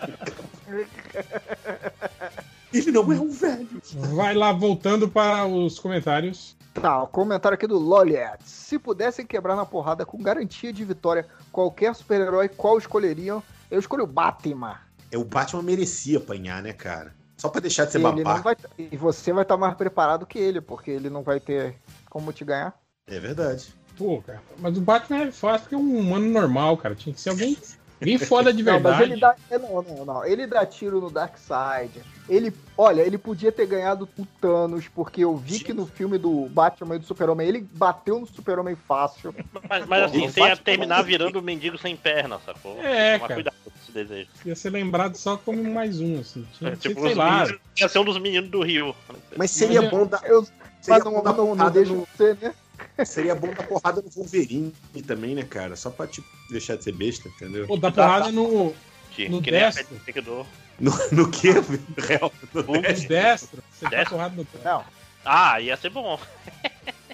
Speaker 1: ele não é um velho.
Speaker 17: Vai lá, voltando para os comentários.
Speaker 21: Tá, o comentário aqui do Loliet. Se pudessem quebrar na porrada com garantia de vitória qualquer super-herói, qual escolheriam? Eu escolho o Batman.
Speaker 1: É, o Batman merecia apanhar, né, cara? Só pra deixar de ser
Speaker 21: Ele não
Speaker 1: babaca.
Speaker 21: vai, e você vai estar mais preparado que ele, porque ele não vai ter como te ganhar.
Speaker 1: É verdade.
Speaker 17: Pô, cara, mas o Batman é fácil porque é um humano normal, cara. Tinha que ser alguém, alguém foda de
Speaker 21: Não, mas
Speaker 17: verdade.
Speaker 21: ele dá. é, Não, não, não. Ele dá tiro no Darkseid. Ele. Olha, ele podia ter ganhado o Thanos, porque eu vi que no filme do Batman e do Super-Homem, ele bateu no Super-Homem fácil.
Speaker 19: Mas, mas assim, você ia terminar virando um mendigo sem perna, sacou?
Speaker 17: É,
Speaker 19: Toma
Speaker 17: cara.
Speaker 19: cuidado com esse desejo.
Speaker 17: Ia ser lembrado só como mais um, assim. Tinha,
Speaker 19: É, tipo,
Speaker 17: sei
Speaker 19: os
Speaker 17: lá.
Speaker 19: meninos- ia ser um dos meninos do Rio.
Speaker 1: Mas seria
Speaker 17: Mas
Speaker 1: bom dar.
Speaker 21: Eu,
Speaker 1: Seria
Speaker 21: mas não,
Speaker 1: bom dar
Speaker 21: não, não
Speaker 1: porrada
Speaker 21: deixa você, né?
Speaker 1: Seria bom dar porrada no Wolverine também, né, cara? Só pra tipo, deixar de ser besta, entendeu?
Speaker 17: Pô, dá porrada no,
Speaker 19: Que,
Speaker 17: No
Speaker 19: que nem a
Speaker 17: destro.
Speaker 19: Que do-
Speaker 1: No, no que, Real? No
Speaker 17: no
Speaker 1: Dash?
Speaker 17: destro. Você dá
Speaker 19: Destro?
Speaker 17: porrada no
Speaker 21: Não,
Speaker 19: Ah, ia ser bom.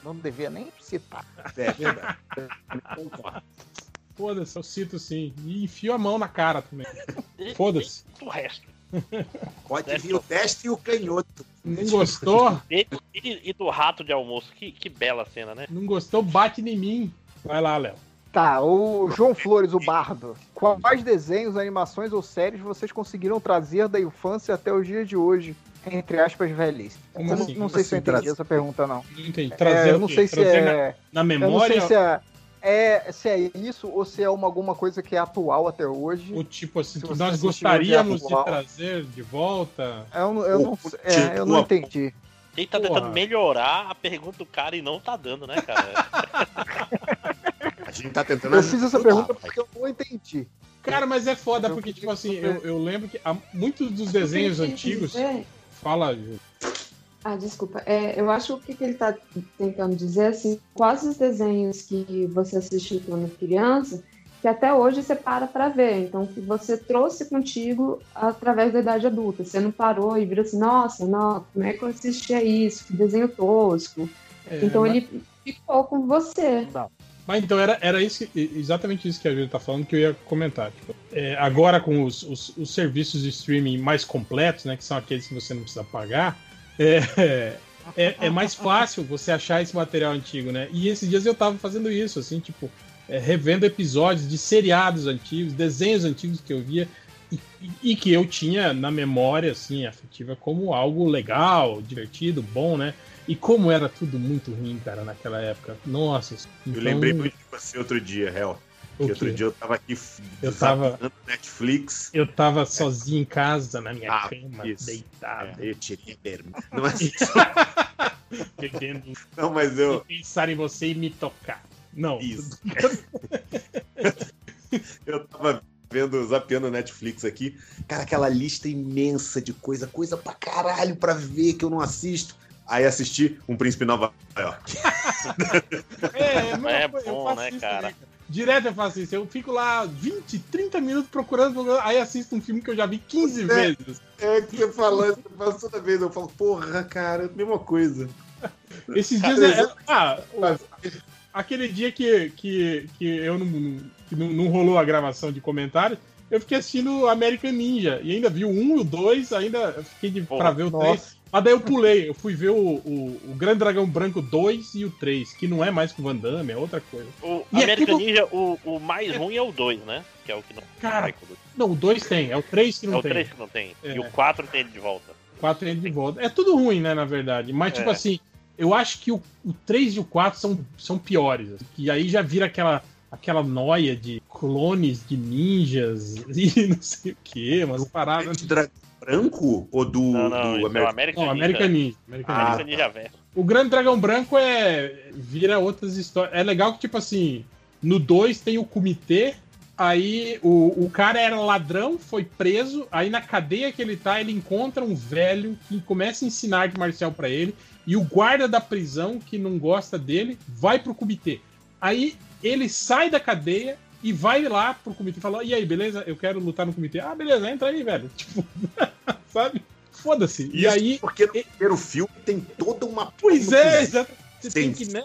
Speaker 21: não devia nem citar.
Speaker 1: É verdade.
Speaker 17: Foda-se, eu cito sim. E enfio a mão na cara também. Foda-se.
Speaker 19: O resto.
Speaker 1: Pode vir o teste e o canhoto.
Speaker 17: Não gostou?
Speaker 19: E, e- e do rato de almoço. Que, que bela cena, né?
Speaker 17: Não gostou? Bate em mim. Vai lá, Léo.
Speaker 21: Tá, o João Flores, o Bardo. Quais desenhos, animações ou séries vocês conseguiram trazer da infância até os dias de hoje? entre aspas, velhice.
Speaker 17: Como
Speaker 21: eu não-
Speaker 17: assim?
Speaker 21: não
Speaker 17: Como
Speaker 21: sei se eu
Speaker 17: assim,
Speaker 21: entendi
Speaker 17: trazer?
Speaker 21: essa pergunta, não.
Speaker 17: Não entendi.
Speaker 21: É,
Speaker 17: Trazer
Speaker 21: eu
Speaker 17: o
Speaker 21: não sei se
Speaker 17: Trazer
Speaker 21: é.
Speaker 17: na- na
Speaker 21: eu não
Speaker 17: memória-
Speaker 21: sei se é, é, se é isso ou se é uma, alguma coisa que é atual até hoje.
Speaker 17: O tipo assim,
Speaker 21: Se
Speaker 17: que nós gostaríamos
Speaker 21: de
Speaker 17: de trazer de volta.
Speaker 21: Eu, não- eu, não, é, eu não entendi.
Speaker 19: Quem tá
Speaker 17: Porra.
Speaker 19: tentando melhorar a pergunta do cara e não tá dando, né, cara?
Speaker 1: A gente tá tentando.
Speaker 21: Eu fiz essa pergunta porque eu não entendi.
Speaker 17: Cara, mas é foda, porque, tipo assim, eu, eu lembro que há muitos dos desenhos antigos.
Speaker 10: dizer-
Speaker 17: Fala, Ju.
Speaker 10: Ah, desculpa. É, eu acho que o que ele está tentando dizer assim, quase os desenhos que você assistiu quando criança, que até hoje você para para ver. Então, que você trouxe contigo através da idade adulta. Você não parou e virou assim, nossa, não, como é que eu assistia isso? Que desenho tosco.
Speaker 17: É,
Speaker 10: então
Speaker 17: mas-
Speaker 10: ele ficou com você.
Speaker 17: Mas então era, era isso, exatamente isso que a Júlia tá falando que eu ia comentar. Tipo, é, agora com os, os, os serviços de streaming mais completos, né, que são aqueles que você não precisa pagar, é, é, é mais fácil você achar esse material antigo, né? E esses dias eu tava fazendo isso, assim, tipo, é, revendo episódios de seriados antigos, desenhos antigos que eu via e, e- que eu tinha na memória, assim, afetiva como algo legal, divertido, bom, né? E como era tudo muito ruim, cara, naquela época. Nossa.
Speaker 1: Eu
Speaker 17: então-
Speaker 1: lembrei muito de você outro dia, Hel. Outro dia eu tava aqui
Speaker 17: Eu tava-
Speaker 1: Netflix.
Speaker 17: Eu tava sozinho em casa, na minha
Speaker 1: Ah,
Speaker 17: cama,
Speaker 1: isso.
Speaker 17: deitado.
Speaker 1: É, eu tirei a bermuda. Não é.
Speaker 17: Querendo
Speaker 1: Não, mas eu-
Speaker 17: pensar em você e me tocar. Não.
Speaker 1: Isso. Eu tava vendo, zapeando Netflix aqui. Cara, aquela lista imensa de coisa, coisa pra caralho pra ver que eu não assisto. Aí assisti Um Príncipe Nova York.
Speaker 17: É, não,
Speaker 19: É bom, né,
Speaker 17: isso
Speaker 19: cara?
Speaker 17: Direto eu faço isso. Eu fico lá 20, 30 minutos procurando, aí assisto um filme que eu já vi 15
Speaker 1: É.
Speaker 17: vezes.
Speaker 1: É que você falando, você fala toda vez, eu falo, porra, cara, mesma coisa.
Speaker 17: Esses dias é. é- ah, aquele dia que, que, que eu não, que não, não rolou a gravação de comentários, eu fiquei assistindo American Ninja. E ainda vi o 1 e o 2, ainda fiquei de, pra ver o
Speaker 21: nossa.
Speaker 17: 3. Mas daí eu pulei, eu fui ver o, o, o Grande Dragão Branco 2 e o 3, que não é mais com o Van Damme, é outra coisa.
Speaker 19: O
Speaker 17: E
Speaker 19: American
Speaker 17: aquilo-
Speaker 19: Ninja, o, o mais ruim é o 2, né? Que é o que não
Speaker 17: Cara,
Speaker 19: o dois.
Speaker 17: Não, o 2 tem, é o 3 que
Speaker 19: É
Speaker 17: não
Speaker 19: o
Speaker 17: tem.
Speaker 19: 3 que não tem.
Speaker 17: É.
Speaker 19: E o 4 tem ele de volta.
Speaker 17: 4 tem de volta. É tudo ruim, né, na verdade. Mas, tipo
Speaker 19: É.
Speaker 17: assim, eu acho que o, o 3 e o 4 são, são piores. assim, E aí já vira aquela, aquela noia de clones de ninjas e não sei o que, umas paradas.
Speaker 1: De dragão branco ou do,
Speaker 19: Não, não,
Speaker 1: do
Speaker 19: é o
Speaker 1: American?
Speaker 19: American
Speaker 17: Não,
Speaker 19: Ninja.
Speaker 17: American Ninja. American
Speaker 1: Ah,
Speaker 17: Ninja.
Speaker 19: American Ninja Verso.
Speaker 17: O Grande Dragão Branco é. vira outras histórias. É legal que, tipo assim, no 2 tem o comitê. Aí o, o cara era ladrão, foi preso. Aí na cadeia que ele tá, ele encontra um velho que começa a ensinar arte marcial pra ele. E o guarda da prisão, que não gosta dele, vai pro comitê. Aí ele sai da cadeia e vai lá pro comitê e fala: E aí, beleza? Eu quero lutar no comitê. Ah, beleza, entra aí, velho. Tipo, sabe? Foda-se. E aí.
Speaker 1: porque no primeiro filme tem toda uma.
Speaker 17: Pois é, exato. Você tem que, né?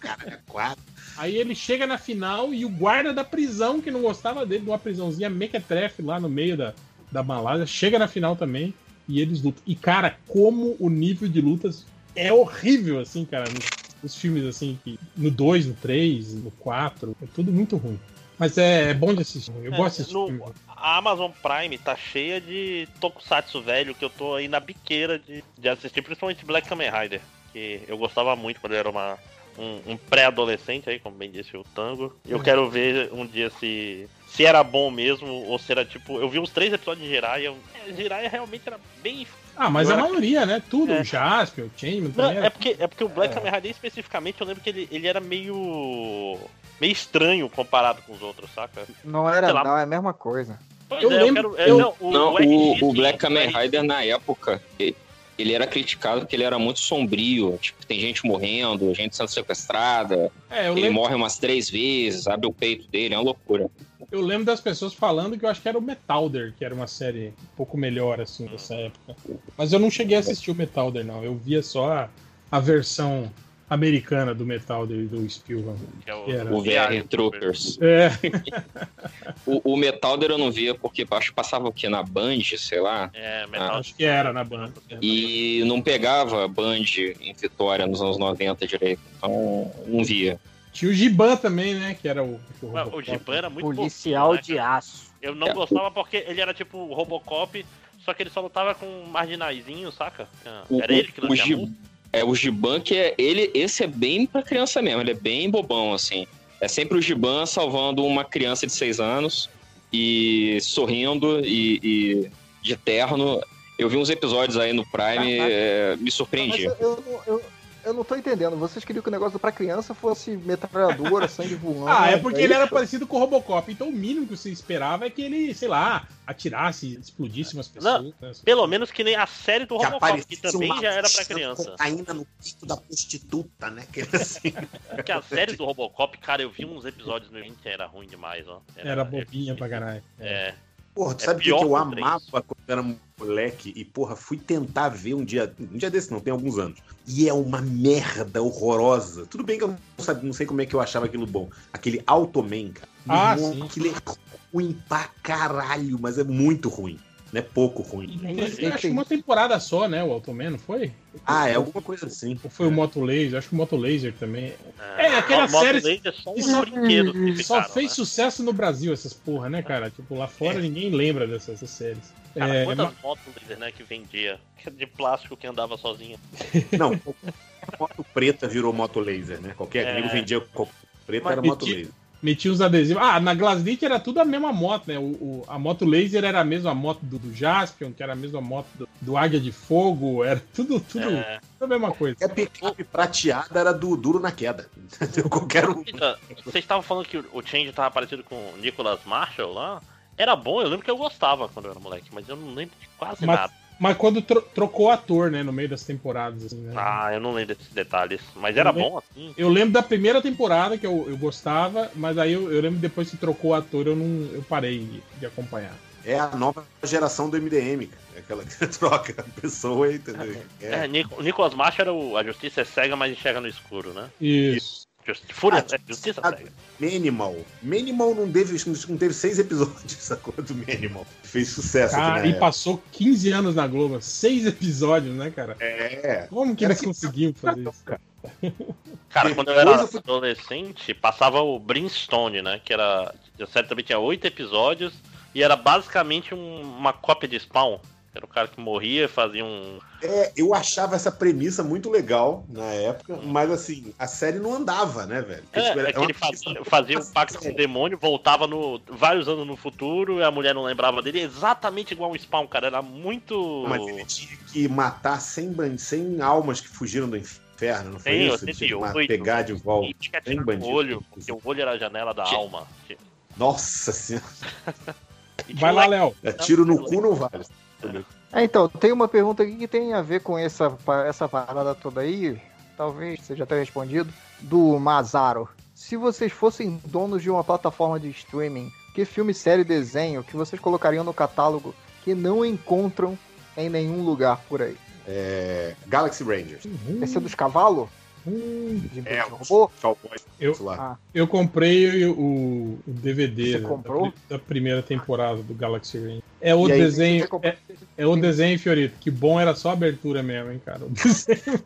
Speaker 1: cara, quatro.
Speaker 17: Aí ele chega na final e o guarda da prisão, que não gostava dele, de uma prisãozinha mequetrefe lá no meio da, da Malásia, chega na final também e eles lutam. E, cara, como o nível de lutas é horrível, assim, cara, nos, nos filmes, assim, que, no 2, no 3, no 4, é tudo muito ruim. Mas é, é bom de assistir, eu
Speaker 19: É,
Speaker 17: gosto de assistir.
Speaker 19: no-. A Amazon Prime tá cheia de tokusatsu velho que eu tô aí na biqueira de, de assistir, principalmente Black Kamen Rider, que eu gostava muito quando eu era uma, um, um pré-adolescente aí, como bem disse o Tango. Eu quero ver um dia se se era bom mesmo ou se era tipo, eu vi uns três episódios de Jiraiya, é, Jiraiya realmente era bem
Speaker 17: Ah, mas
Speaker 19: eu
Speaker 17: a
Speaker 19: era-
Speaker 17: maioria, né? Tudo,
Speaker 19: É.
Speaker 17: o Jasper, o Changeman
Speaker 19: Não,
Speaker 17: também.
Speaker 19: é
Speaker 17: era-
Speaker 19: porque, é porque o Black
Speaker 17: É.
Speaker 19: Kamen Rider especificamente, eu lembro que ele, ele era meio. Meio estranho comparado com os outros, saca?
Speaker 21: Não era, não, é a mesma coisa.
Speaker 19: Pois
Speaker 17: Eu
Speaker 19: é,
Speaker 17: lembro-
Speaker 19: quero- é,
Speaker 17: eu-
Speaker 19: não, o,
Speaker 5: Não,
Speaker 19: o RX,
Speaker 5: o, o Black Kamen. Rider na época, ele era criticado porque ele era muito sombrio. Tipo, tem gente morrendo, gente sendo sequestrada.
Speaker 17: É, eu
Speaker 5: ele
Speaker 17: lembro-
Speaker 5: morre umas três vezes, abre o peito dele, é uma loucura.
Speaker 17: Eu lembro das pessoas falando que eu acho que era o Metalder, que era uma série um pouco melhor, assim, dessa época. Mas eu não cheguei a assistir o Metalder, não. Eu via só a, a versão americana do Metalder e do Spielberg.
Speaker 19: Que é o-
Speaker 17: que era-
Speaker 5: O VR Troopers.
Speaker 17: É.
Speaker 5: O, o Metalder eu não via porque acho que passava o quê? Na Band, sei lá.
Speaker 19: É, Metal.
Speaker 17: Acho que era na banda.
Speaker 5: E não pegava Band em Vitória nos anos 90 direito. Então não via.
Speaker 17: Tinha o Giban também, né? Que era o. o
Speaker 19: Ué, O Giban era muito
Speaker 21: Policial
Speaker 19: fofinho, né,
Speaker 21: de aço.
Speaker 19: Eu não
Speaker 5: É.
Speaker 19: gostava porque ele era tipo o Robocop, só que ele só lutava com marginaizinho, saca? Ah,
Speaker 5: O-
Speaker 19: Era ele que não tinha multa?
Speaker 5: É, o Giban que é. Ele, esse é bem pra criança mesmo, ele é bem bobão, assim. É sempre o Giban salvando uma criança de 6 anos e sorrindo e, e de terno. Eu vi uns episódios aí no Prime, é, me surpreendi.
Speaker 21: Mas eu, eu, não- eu, eu não tô entendendo. Vocês queriam que o negócio pra criança fosse metralhadora, sangue voando.
Speaker 17: Ah, é porque
Speaker 21: é
Speaker 17: ele era parecido com o Robocop. Então o mínimo que você esperava é que ele, sei lá, atirasse, explodisse umas pessoas.
Speaker 19: Não,
Speaker 17: né?
Speaker 19: pelo menos que nem a série do
Speaker 1: Que
Speaker 19: Robocop, que também já era pra criança.
Speaker 1: Cocaína no peito da prostituta, né? Que era assim.
Speaker 19: Porque a série do Robocop, cara, eu vi uns episódios no 20 era ruim demais, ó.
Speaker 17: Era bobinha pra caralho.
Speaker 19: É.
Speaker 1: Porra, tu
Speaker 19: É
Speaker 1: sabe o que, eu amava quando eu era moleque? E, porra, fui tentar ver um dia. Um dia desse não, tem alguns anos. E é uma merda horrorosa. Tudo bem que eu não, sabia, não sei como é que eu achava aquilo bom. Aquele Automan, cara.
Speaker 17: Ah,
Speaker 1: irmão,
Speaker 17: sim.
Speaker 1: Aquilo é ruim pra caralho, mas é muito ruim. Não é pouco ruim.
Speaker 17: Eu acho que uma temporada só, né? O Automan, não foi?
Speaker 1: Ah, é alguma coisa assim.
Speaker 17: Ou foi o Moto Laser? Acho que o Moto Laser também. É,
Speaker 19: É,
Speaker 17: aquela
Speaker 19: o Moto
Speaker 17: série.
Speaker 19: Laser é só um brinquedo que
Speaker 17: só
Speaker 19: ficaram,
Speaker 17: fez
Speaker 19: né?
Speaker 17: sucesso no Brasil, essas porra, né, cara? Tipo, lá fora ninguém lembra dessas, dessas séries.
Speaker 19: Cara,
Speaker 17: É,
Speaker 19: quantas
Speaker 17: ma-
Speaker 19: motos laser, né, que vendia? De plástico que andava sozinha.
Speaker 1: Não, moto preta virou moto laser, né? Qualquer
Speaker 19: É.
Speaker 1: vendia preta,
Speaker 17: Mas
Speaker 1: era moto laser.
Speaker 17: Metia uns adesivos. Ah, na Glaslit era tudo a mesma moto, né? O, o- a moto laser era a mesma moto do, do Jaspion, que era a mesma moto do, do Águia de Fogo, era tudo, tudo,
Speaker 19: É.
Speaker 17: tudo a mesma coisa.
Speaker 1: A picape prateada era do duro na queda. Entendeu? Qualquer um.
Speaker 19: Eita, Vocês estavam falando que o Change tava parecido com o Nicholas Marshall lá? Era bom, eu lembro que eu gostava quando eu era moleque, mas eu não lembro de quase
Speaker 17: Mas,
Speaker 19: nada.
Speaker 17: Mas quando tro- trocou ator, né, no meio das temporadas, assim, né?
Speaker 19: Ah, eu não lembro desses detalhes. Mas era
Speaker 17: Eu lembro-
Speaker 19: bom assim.
Speaker 17: Eu lembro da primeira temporada que eu, eu gostava, mas aí eu, eu lembro depois que trocou o ator, eu não eu parei de, de acompanhar.
Speaker 1: É a nova geração do MDM, cara. É aquela que troca a pessoa, entendeu?
Speaker 19: É, Nico- Nicholas Marshall era o. A justiça é cega, mas enxerga no escuro, né?
Speaker 17: Isso.
Speaker 19: Justi- Fúria,
Speaker 1: Ah,
Speaker 19: é, justiça cega.
Speaker 1: Manimal. Manimal não teve, não teve seis episódios, sacou? Do Manimal. Fez sucesso
Speaker 17: Cara,
Speaker 1: aqui na
Speaker 17: e passou 15 anos na Globo, seis episódios, né, cara?
Speaker 1: É.
Speaker 17: Como que
Speaker 1: Era
Speaker 17: eles
Speaker 1: que-
Speaker 17: conseguiram fazer isso?
Speaker 19: Cara, quando eu era adolescente, passava o Brimstone, né? Que era. A série também tinha oito episódios e era basicamente um- uma cópia de Spawn. Era o cara que morria, fazia um.
Speaker 1: É, eu achava essa premissa muito legal na época, mas assim, a série não andava, né, velho? Porque,
Speaker 19: É,
Speaker 1: tipo, era-
Speaker 19: é que ele fazia, fazia um pacto com o demônio, voltava no, vários anos no futuro e a mulher não lembrava dele. Exatamente igual um Spawn, cara. Era muito.
Speaker 1: Mas ele tinha que matar 100, ban- 100 almas que fugiram do inferno, não foi
Speaker 19: Tem,
Speaker 1: isso? Ele tinha que
Speaker 19: 88.
Speaker 1: pegar de volta.
Speaker 19: Tinha que
Speaker 1: 100
Speaker 19: atirar no
Speaker 1: bandidos.
Speaker 19: olho, porque o olho era a janela da alma.
Speaker 1: Nossa senhora.
Speaker 17: Vai lá, Léo.
Speaker 1: É, tiro no cu não vale.
Speaker 21: É, então, tem uma pergunta aqui que tem a ver com essa, essa parada toda aí, talvez seja até respondido, do Mazaro. Se vocês fossem donos de uma plataforma de streaming, que filme, série, desenho que vocês colocariam no catálogo que não encontram em nenhum lugar por aí?
Speaker 1: É, Galaxy Rangers.
Speaker 21: Esse é dos cavalos? De
Speaker 1: É,
Speaker 21: robô?
Speaker 1: Cowboys.
Speaker 17: Eu,
Speaker 1: lá.
Speaker 17: eu comprei o, o DVD da-? Da, primeira temporada do Galaxy Range. É o
Speaker 21: aí,
Speaker 17: desenho. É, é o desenho, Fiorito. Que bom era só a abertura mesmo, hein, cara. O desenho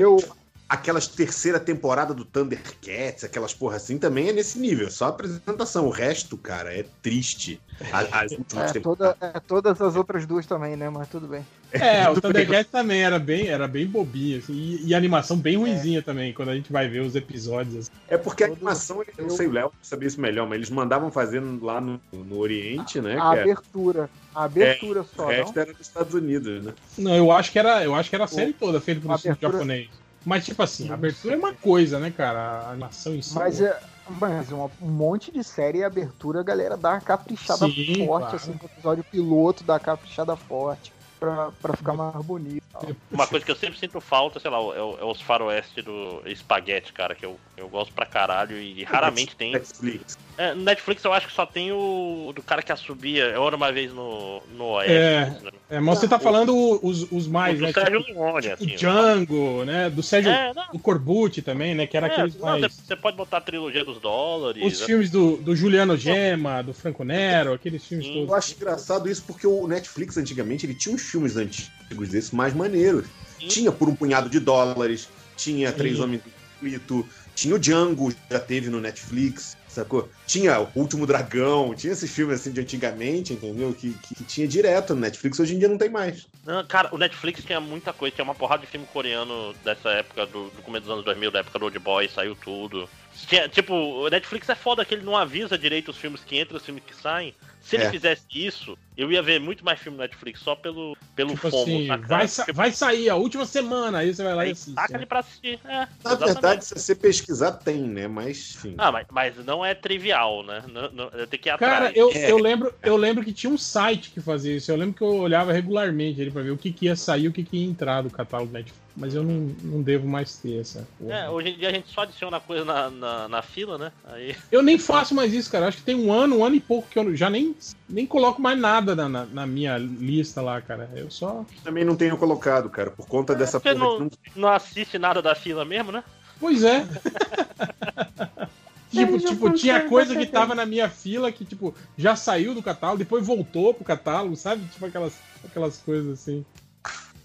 Speaker 21: Eu-
Speaker 1: Aquelas terceira temporada do Thundercats, aquelas porra assim, também é nesse nível. Só a apresentação. O resto, cara, é triste. A- As últimas
Speaker 21: É, toda, é, todas as outras duas também, né? Mas tudo bem.
Speaker 17: É, o
Speaker 1: Tudo.
Speaker 17: Thundercats também era bem, era bem bobinho, assim, e, e a animação bem ruinzinha também, quando a gente vai ver os episódios. assim.
Speaker 1: É porque a animação, eu não sei, o Léo sabia isso melhor, mas eles mandavam fazer lá no, no Oriente, né?
Speaker 21: A
Speaker 1: é-
Speaker 21: abertura. A abertura
Speaker 1: é,
Speaker 21: só,
Speaker 1: O resto
Speaker 21: não?
Speaker 1: era dos Estados Unidos, né?
Speaker 17: Não, eu acho que era, eu acho que era a série toda feita por um
Speaker 21: a abertura-
Speaker 17: japonês. Mas, tipo assim, a abertura é uma coisa, né, cara? A animação em si.
Speaker 21: Mas, é, mas um monte de série e abertura, a galera dá uma caprichada
Speaker 17: Sim,
Speaker 21: forte,
Speaker 17: claro.
Speaker 21: assim, no episódio piloto, dá uma caprichada forte pra, pra ficar mais bonito.
Speaker 19: Uma coisa que eu sempre sinto falta, sei lá, é, é os faroeste do espaguete, cara, que eu, eu gosto pra caralho e raramente tem.
Speaker 1: Netflix.
Speaker 19: É, no Netflix eu acho que só tem o do cara que assobia, eu era uma vez no, no Oeste.
Speaker 17: É,
Speaker 19: né?
Speaker 17: é, mas você tá falando os, os mais,
Speaker 19: O do
Speaker 17: né?
Speaker 19: Sérgio
Speaker 17: tipo,
Speaker 19: Leone, assim,
Speaker 17: o Django, né? Do Sérgio.
Speaker 19: É,
Speaker 17: do Corbucci também, né? Que era
Speaker 19: É,
Speaker 17: aqueles
Speaker 19: não,
Speaker 17: mais.
Speaker 19: você, você pode botar a trilogia dos dólares.
Speaker 17: Os
Speaker 19: né?
Speaker 17: filmes do, do Juliano Gema, do Franco Nero, aqueles filmes todos.
Speaker 1: Eu acho engraçado isso porque o Netflix antigamente ele tinha uns filmes antigos desses mais maneiros. Tinha por um punhado de dólares, tinha Três Homens do Conflito, Tinha o Django, já teve no Netflix, sacou? Tinha o Último Dragão, tinha esses filmes assim de antigamente, entendeu? Que, que, que tinha direto no Netflix, hoje em dia não tem mais.
Speaker 19: Não, cara, o Netflix tinha muita coisa, tinha uma porrada de filme coreano dessa época, do, do começo dos anos 2000, da época do Old Boy, saiu tudo. Tinha, tipo, o Netflix é foda que ele não avisa direito os filmes que entram e os filmes que saem. Se ele
Speaker 17: É.
Speaker 19: fizesse isso, eu ia ver muito mais filme no Netflix só pelo, pelo
Speaker 17: Tipo
Speaker 19: fomo,
Speaker 17: assim, vai, sa- vai sair a última semana, aí você vai lá e assiste.
Speaker 19: Taca
Speaker 17: né?
Speaker 19: ele pra assistir. É,
Speaker 1: Na
Speaker 19: exatamente.
Speaker 1: verdade, se você pesquisar, tem, né? Mas, enfim.
Speaker 19: Ah, mas, mas não é trivial, né? Não, não, eu tenho que ir
Speaker 17: Cara,
Speaker 19: atrás.
Speaker 17: eu,
Speaker 1: É.
Speaker 17: eu, lembro, eu lembro que tinha um site que fazia isso. Eu lembro que eu olhava regularmente ele pra ver o que, que ia sair e o que, que ia entrar do catálogo Netflix. Mas eu não, não devo mais ter essa. porra.
Speaker 19: É, hoje em dia a gente só adiciona coisa na, na, na fila, né? Aí.
Speaker 17: Eu nem faço mais isso, cara. Acho que tem um ano, um ano e pouco que eu já nem, nem coloco mais nada na, na, na minha lista lá, cara. Eu só.
Speaker 1: Também não tenho colocado, cara, por conta dessa
Speaker 19: Você
Speaker 1: porra
Speaker 19: não,
Speaker 1: que
Speaker 19: não assiste nada da fila mesmo, né?
Speaker 17: Pois é. tipo, tipo tinha
Speaker 19: consigo
Speaker 17: coisa que tava na minha fila que, tipo, já saiu do catálogo, depois voltou pro catálogo, sabe? Tipo aquelas, aquelas coisas assim.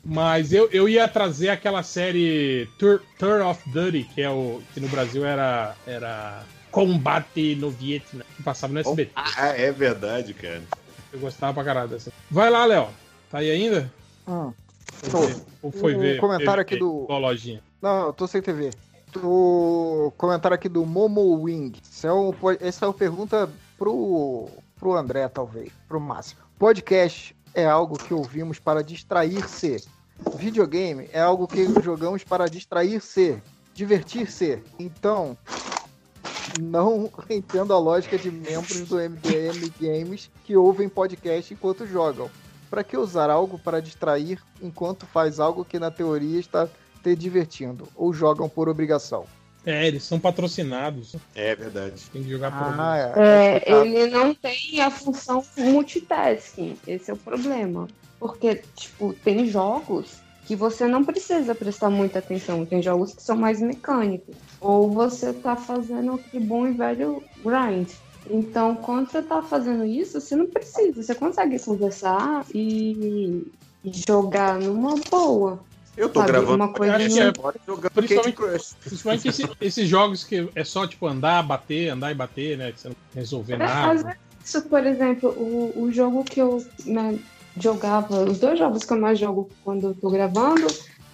Speaker 17: Mas eu, eu ia trazer aquela série Tour, Tour of Duty, que é o. que no Brasil era. era Combate no Vietnã, que passava no SBT.
Speaker 1: Ah, é verdade, cara.
Speaker 17: Eu gostava pra caralho dessa. Vai lá, Léo. Tá aí ainda?
Speaker 21: Ah,
Speaker 17: Ou foi- Ou foi
Speaker 21: Um
Speaker 17: ver?
Speaker 21: comentário aqui do-
Speaker 17: lojinha?
Speaker 21: Não, eu tô sem TV. O comentário aqui do Momo Wing. Esse é um, po- essa é uma pergunta pro, pro André, talvez. Pro Márcio. Podcast é algo que ouvimos para distrair-se. Videogame é algo que jogamos para distrair-se, divertir-se. Então, não entendo a lógica de membros do MDM Games que ouvem podcast enquanto jogam. Para que usar algo para distrair enquanto faz algo que na teoria está te divertindo? Ou jogam por obrigação?
Speaker 17: É, eles são patrocinados.
Speaker 1: É verdade.
Speaker 17: Tem que jogar por
Speaker 21: Ah,
Speaker 17: obrigação.
Speaker 10: É, ele não tem a função multitasking. Esse é o problema. Porque, tipo, tem jogos que você não precisa prestar muita atenção. Tem jogos que são mais mecânicos. Ou você tá fazendo aquele bom e velho grind. Então, quando você tá fazendo isso, você não precisa. Você consegue conversar e, jogar numa boa.
Speaker 1: Eu tô
Speaker 10: Sabe,
Speaker 1: gravando
Speaker 10: uma coisa
Speaker 17: Acho que é,
Speaker 1: jogando
Speaker 17: principalmente,
Speaker 1: Crush.
Speaker 17: principalmente esse- esses jogos que é só, tipo, andar, bater, andar e bater, né? Que você não resolver
Speaker 10: É, às
Speaker 17: nada.
Speaker 10: vezes, isso, por exemplo, o, o jogo que eu né, jogava, os dois jogos que eu mais jogo quando eu tô gravando,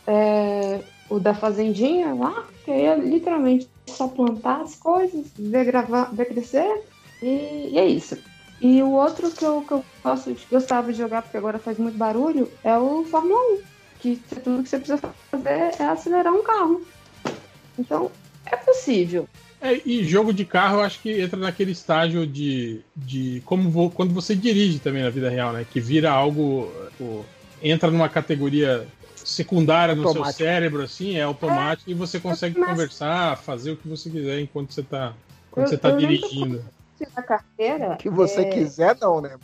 Speaker 10: é o da Fazendinha lá, que aí é literalmente só plantar as coisas, ver, gravar, ver crescer, e, e é isso. E o outro que eu, que eu gosto, gostava de jogar, porque agora faz muito barulho, é o Fórmula 1, que tudo que você precisa fazer é acelerar um carro. Então, é possível.
Speaker 17: É, e jogo de carro eu acho que entra naquele estágio de, de como vo- quando você dirige também na vida real, né? Que vira algo. pô, entra numa categoria secundária no seu
Speaker 21: Automático.
Speaker 17: cérebro, assim, é automático, e você consegue conversar, fazer o que você quiser enquanto você tá, quando
Speaker 10: Eu-
Speaker 17: você tá dirigindo.
Speaker 10: A carteira.
Speaker 21: Que você
Speaker 10: é,
Speaker 21: quiser, não, né?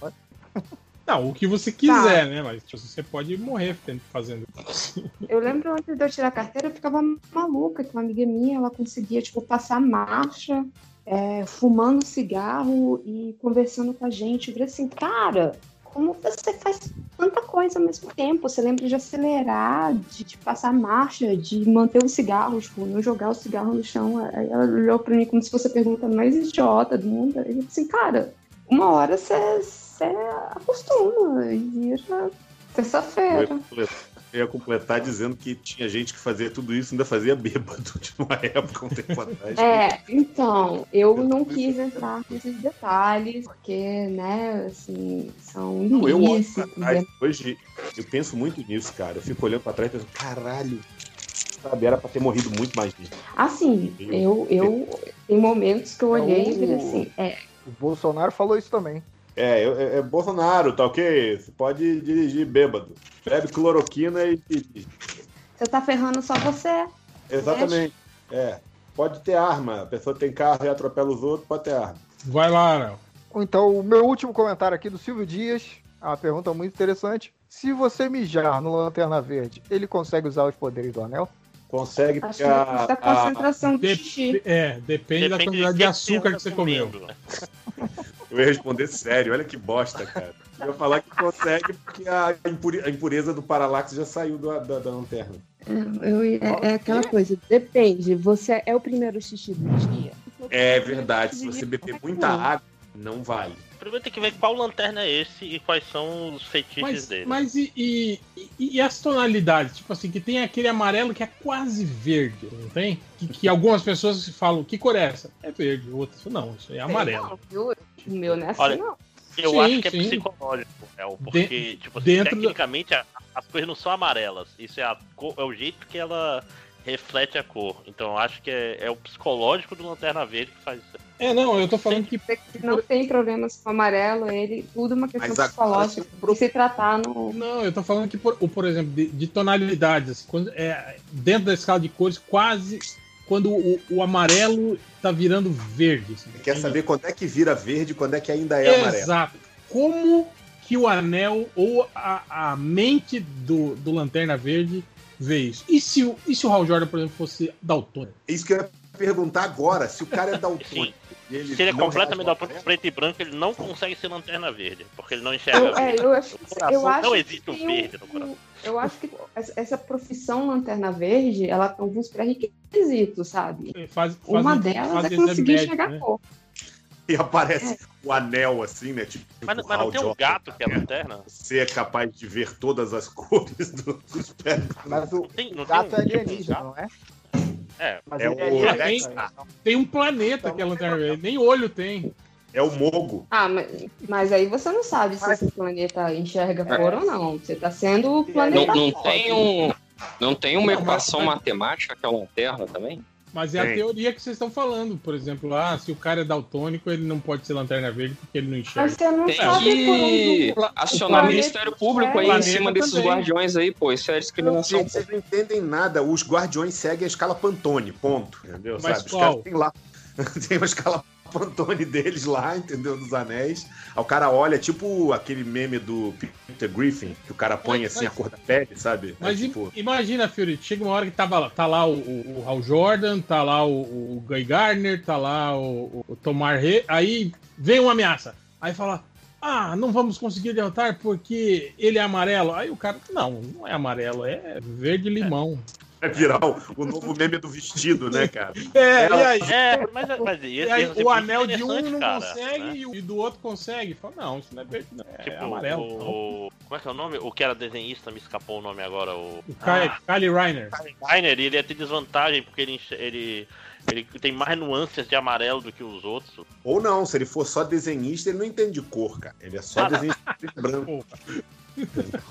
Speaker 17: Não, o que você quiser, né? Mas tipo, você pode morrer fazendo.
Speaker 10: Eu lembro antes de eu tirar a carteira, eu ficava maluca, que uma amiga minha, ela conseguia, tipo, passar marcha, é, fumando cigarro e conversando com a gente. Eu falei assim, cara, como você faz tanta coisa ao mesmo tempo? Você lembra de acelerar, de, de passar marcha, de manter o cigarro, tipo, não jogar o cigarro no chão. Aí ela olhou pra mim como se fosse a pergunta mais idiota do mundo. Eu falei assim, cara, uma hora você você acostuma e vira terça-feira.
Speaker 1: Eu ia completar- eu dizendo que tinha gente que fazia tudo isso e ainda fazia bêbado de uma época, um tempo atrás.
Speaker 10: É, então, eu não quis entrar nesses detalhes, porque, né, assim, são
Speaker 1: Não, eu olho pra trás, hoje eu penso muito nisso, cara. Eu fico olhando pra trás e penso, caralho, sabe, era pra ter morrido muito mais gente.
Speaker 10: Assim, eu, eu, tem momentos que eu olhei e falei assim, é,
Speaker 21: O Bolsonaro falou isso também.
Speaker 1: É, eu- é, é Bolsonaro, tá ok? Você pode dirigir bêbado. Bebe cloroquina e
Speaker 10: você tá ferrando só você.
Speaker 1: Exatamente. É. Pode ter arma. A pessoa tem carro e atropela os outros, pode ter arma.
Speaker 17: Vai lá, Léo.
Speaker 21: Então, o meu último comentário aqui do Silvio Dias, é uma pergunta muito interessante. Se você mijar no Lanterna Verde, ele consegue usar os poderes do anel?
Speaker 1: Consegue
Speaker 10: Acho que depende da concentração do xixi.
Speaker 17: É, depende, da quantidade de açúcar que você comeu.
Speaker 1: Eu ia responder sério, olha que bosta, cara. Eu ia falar que consegue porque a, impure- a impureza do paralaxe já saiu da, da, da lanterna.
Speaker 10: É, eu- é- é aquela coisa, depende. Você é o primeiro xixi do dia.
Speaker 1: É verdade, se você beber muita água, não vale.
Speaker 19: Primeiro tem que ver qual lanterna é esse e quais são os feitiços
Speaker 17: Mas,
Speaker 19: dele.
Speaker 17: mas e, e, e- e as tonalidades? Tipo assim, que tem aquele amarelo que é quase verde, não tem? Que, que algumas pessoas falam, que cor é essa? É verde. Outras não, isso aí é amarelo.
Speaker 10: Não? O meu não é assim,
Speaker 19: Olha,
Speaker 10: não.
Speaker 19: Eu
Speaker 17: Sim,
Speaker 19: acho que é
Speaker 17: sim.
Speaker 19: psicológico, El, porque,
Speaker 17: De-
Speaker 19: tipo assim,
Speaker 17: dentro da-
Speaker 19: tecnicamente a- as coisas não são amarelas. Isso é, a cor- é o jeito que ela reflete a cor. Então eu acho que é, é o psicológico do Lanterna Verde que faz isso.
Speaker 17: É, não, eu tô falando que.
Speaker 10: Não tem problemas com amarelo, ele tudo é uma questão psicológica. E se tratar no.
Speaker 17: Não, eu tô falando que, por, por exemplo, de, de tonalidades, quando, é, dentro da escala de cores, quase quando o, o amarelo tá virando verde. assim.
Speaker 1: Quer saber quando é que vira verde e quando é que ainda é amarelo?
Speaker 17: Exato. Como que o anel ou a, a mente do, do Lanterna Verde vê isso? E se, o- e se o Hal Jordan, por exemplo, fosse daltônico?
Speaker 1: É isso que eu ia perguntar agora, se o cara é daltônico. Ele
Speaker 19: Se ele é completamente daltônico preto e branco, ele não consegue ser Lanterna Verde, porque ele não enxerga
Speaker 10: Eu, é, eu acho, eu acho
Speaker 19: não
Speaker 10: que
Speaker 19: existe um verde no coração.
Speaker 10: Eu acho que essa- profissão Lanterna Verde, ela tem alguns pré-requisitos, sabe?
Speaker 17: Faz,
Speaker 10: Uma
Speaker 17: fazem-
Speaker 10: delas é
Speaker 17: fazem
Speaker 10: conseguir
Speaker 17: exame
Speaker 10: enxergar a cor.
Speaker 1: E aparece o anel assim, né? Tipo,
Speaker 19: Mas,
Speaker 1: o
Speaker 19: mas não tem um gato que é lanterna?
Speaker 1: Você é capaz de ver todas as cores do- dos pés.
Speaker 21: Mas o
Speaker 19: tem- não
Speaker 21: gato
Speaker 19: tem
Speaker 21: é
Speaker 19: um-
Speaker 21: alienígena, não é?
Speaker 19: É,
Speaker 21: Mas
Speaker 1: é o
Speaker 21: é alienígena.
Speaker 1: Dexter.
Speaker 17: Tem um planeta que é Lanterna Verde, nem olho tem.
Speaker 1: É o Mogo.
Speaker 10: Ah, mas, mas aí você não sabe se esse planeta enxerga cor ou não. Você tá sendo o planeta.
Speaker 5: Não, não tem um. Não tem uma equação matemática que é a lanterna também?
Speaker 17: Mas é a
Speaker 5: Tem.
Speaker 17: teoria que vocês estão falando. Por exemplo, ah, se o cara é daltônico, ele não pode ser Lanterna Verde porque ele não enxerga.
Speaker 10: Mas você não
Speaker 5: Tem
Speaker 10: sabe
Speaker 5: que acionar o Ministério Público aí em cima desses
Speaker 1: também.
Speaker 5: guardiões aí, pô. Isso é discriminação.
Speaker 1: Gente, vocês não entendem nada. Os guardiões seguem a escala Pantone, ponto. Entendeu?
Speaker 17: Mas
Speaker 1: Sabe? Os
Speaker 17: qual?
Speaker 1: caras têm lá. tem uma escala Pantone deles lá, entendeu? Dos anéis. Aí o cara olha, tipo aquele meme do Peter Griffin, que o cara põe
Speaker 17: Mas-
Speaker 1: assim
Speaker 17: mas-
Speaker 1: a cor da pele, sabe?
Speaker 17: Mas
Speaker 1: é, tipo,
Speaker 17: imagina, Fury, chega uma hora que tava, lá- tá lá o, o, o Hal Jordan, tá lá o, o Guy Gardner, tá lá o, o Tomar Rey, aí vem uma ameaça. Aí fala, ah, não vamos conseguir derrotar porque ele é amarelo. Aí o cara, não, não é amarelo, é verde limão.
Speaker 1: Vai virar o, o novo meme do vestido, né, cara?
Speaker 17: É,
Speaker 1: Ela-
Speaker 17: e aí?
Speaker 19: É, mas, mas
Speaker 17: E aí,
Speaker 19: ia ser
Speaker 17: o anel de um não
Speaker 19: cara,
Speaker 17: consegue
Speaker 19: né?
Speaker 17: e o- e do outro consegue. Fala, não, isso não é verde, não. É
Speaker 19: Tipo,
Speaker 17: amarelo.
Speaker 19: o, como é que é o nome? O que era desenhista, me escapou o nome agora. O,
Speaker 17: O Kyle, Kyle Reiner.
Speaker 19: Rainer, ele ia ter desvantagem porque ele, ele, ele tem mais nuances de amarelo do que os outros.
Speaker 1: Ou não, se ele for só desenhista, ele não entende de cor, cara. Ele é só
Speaker 19: Ah,
Speaker 1: desenhista e branco.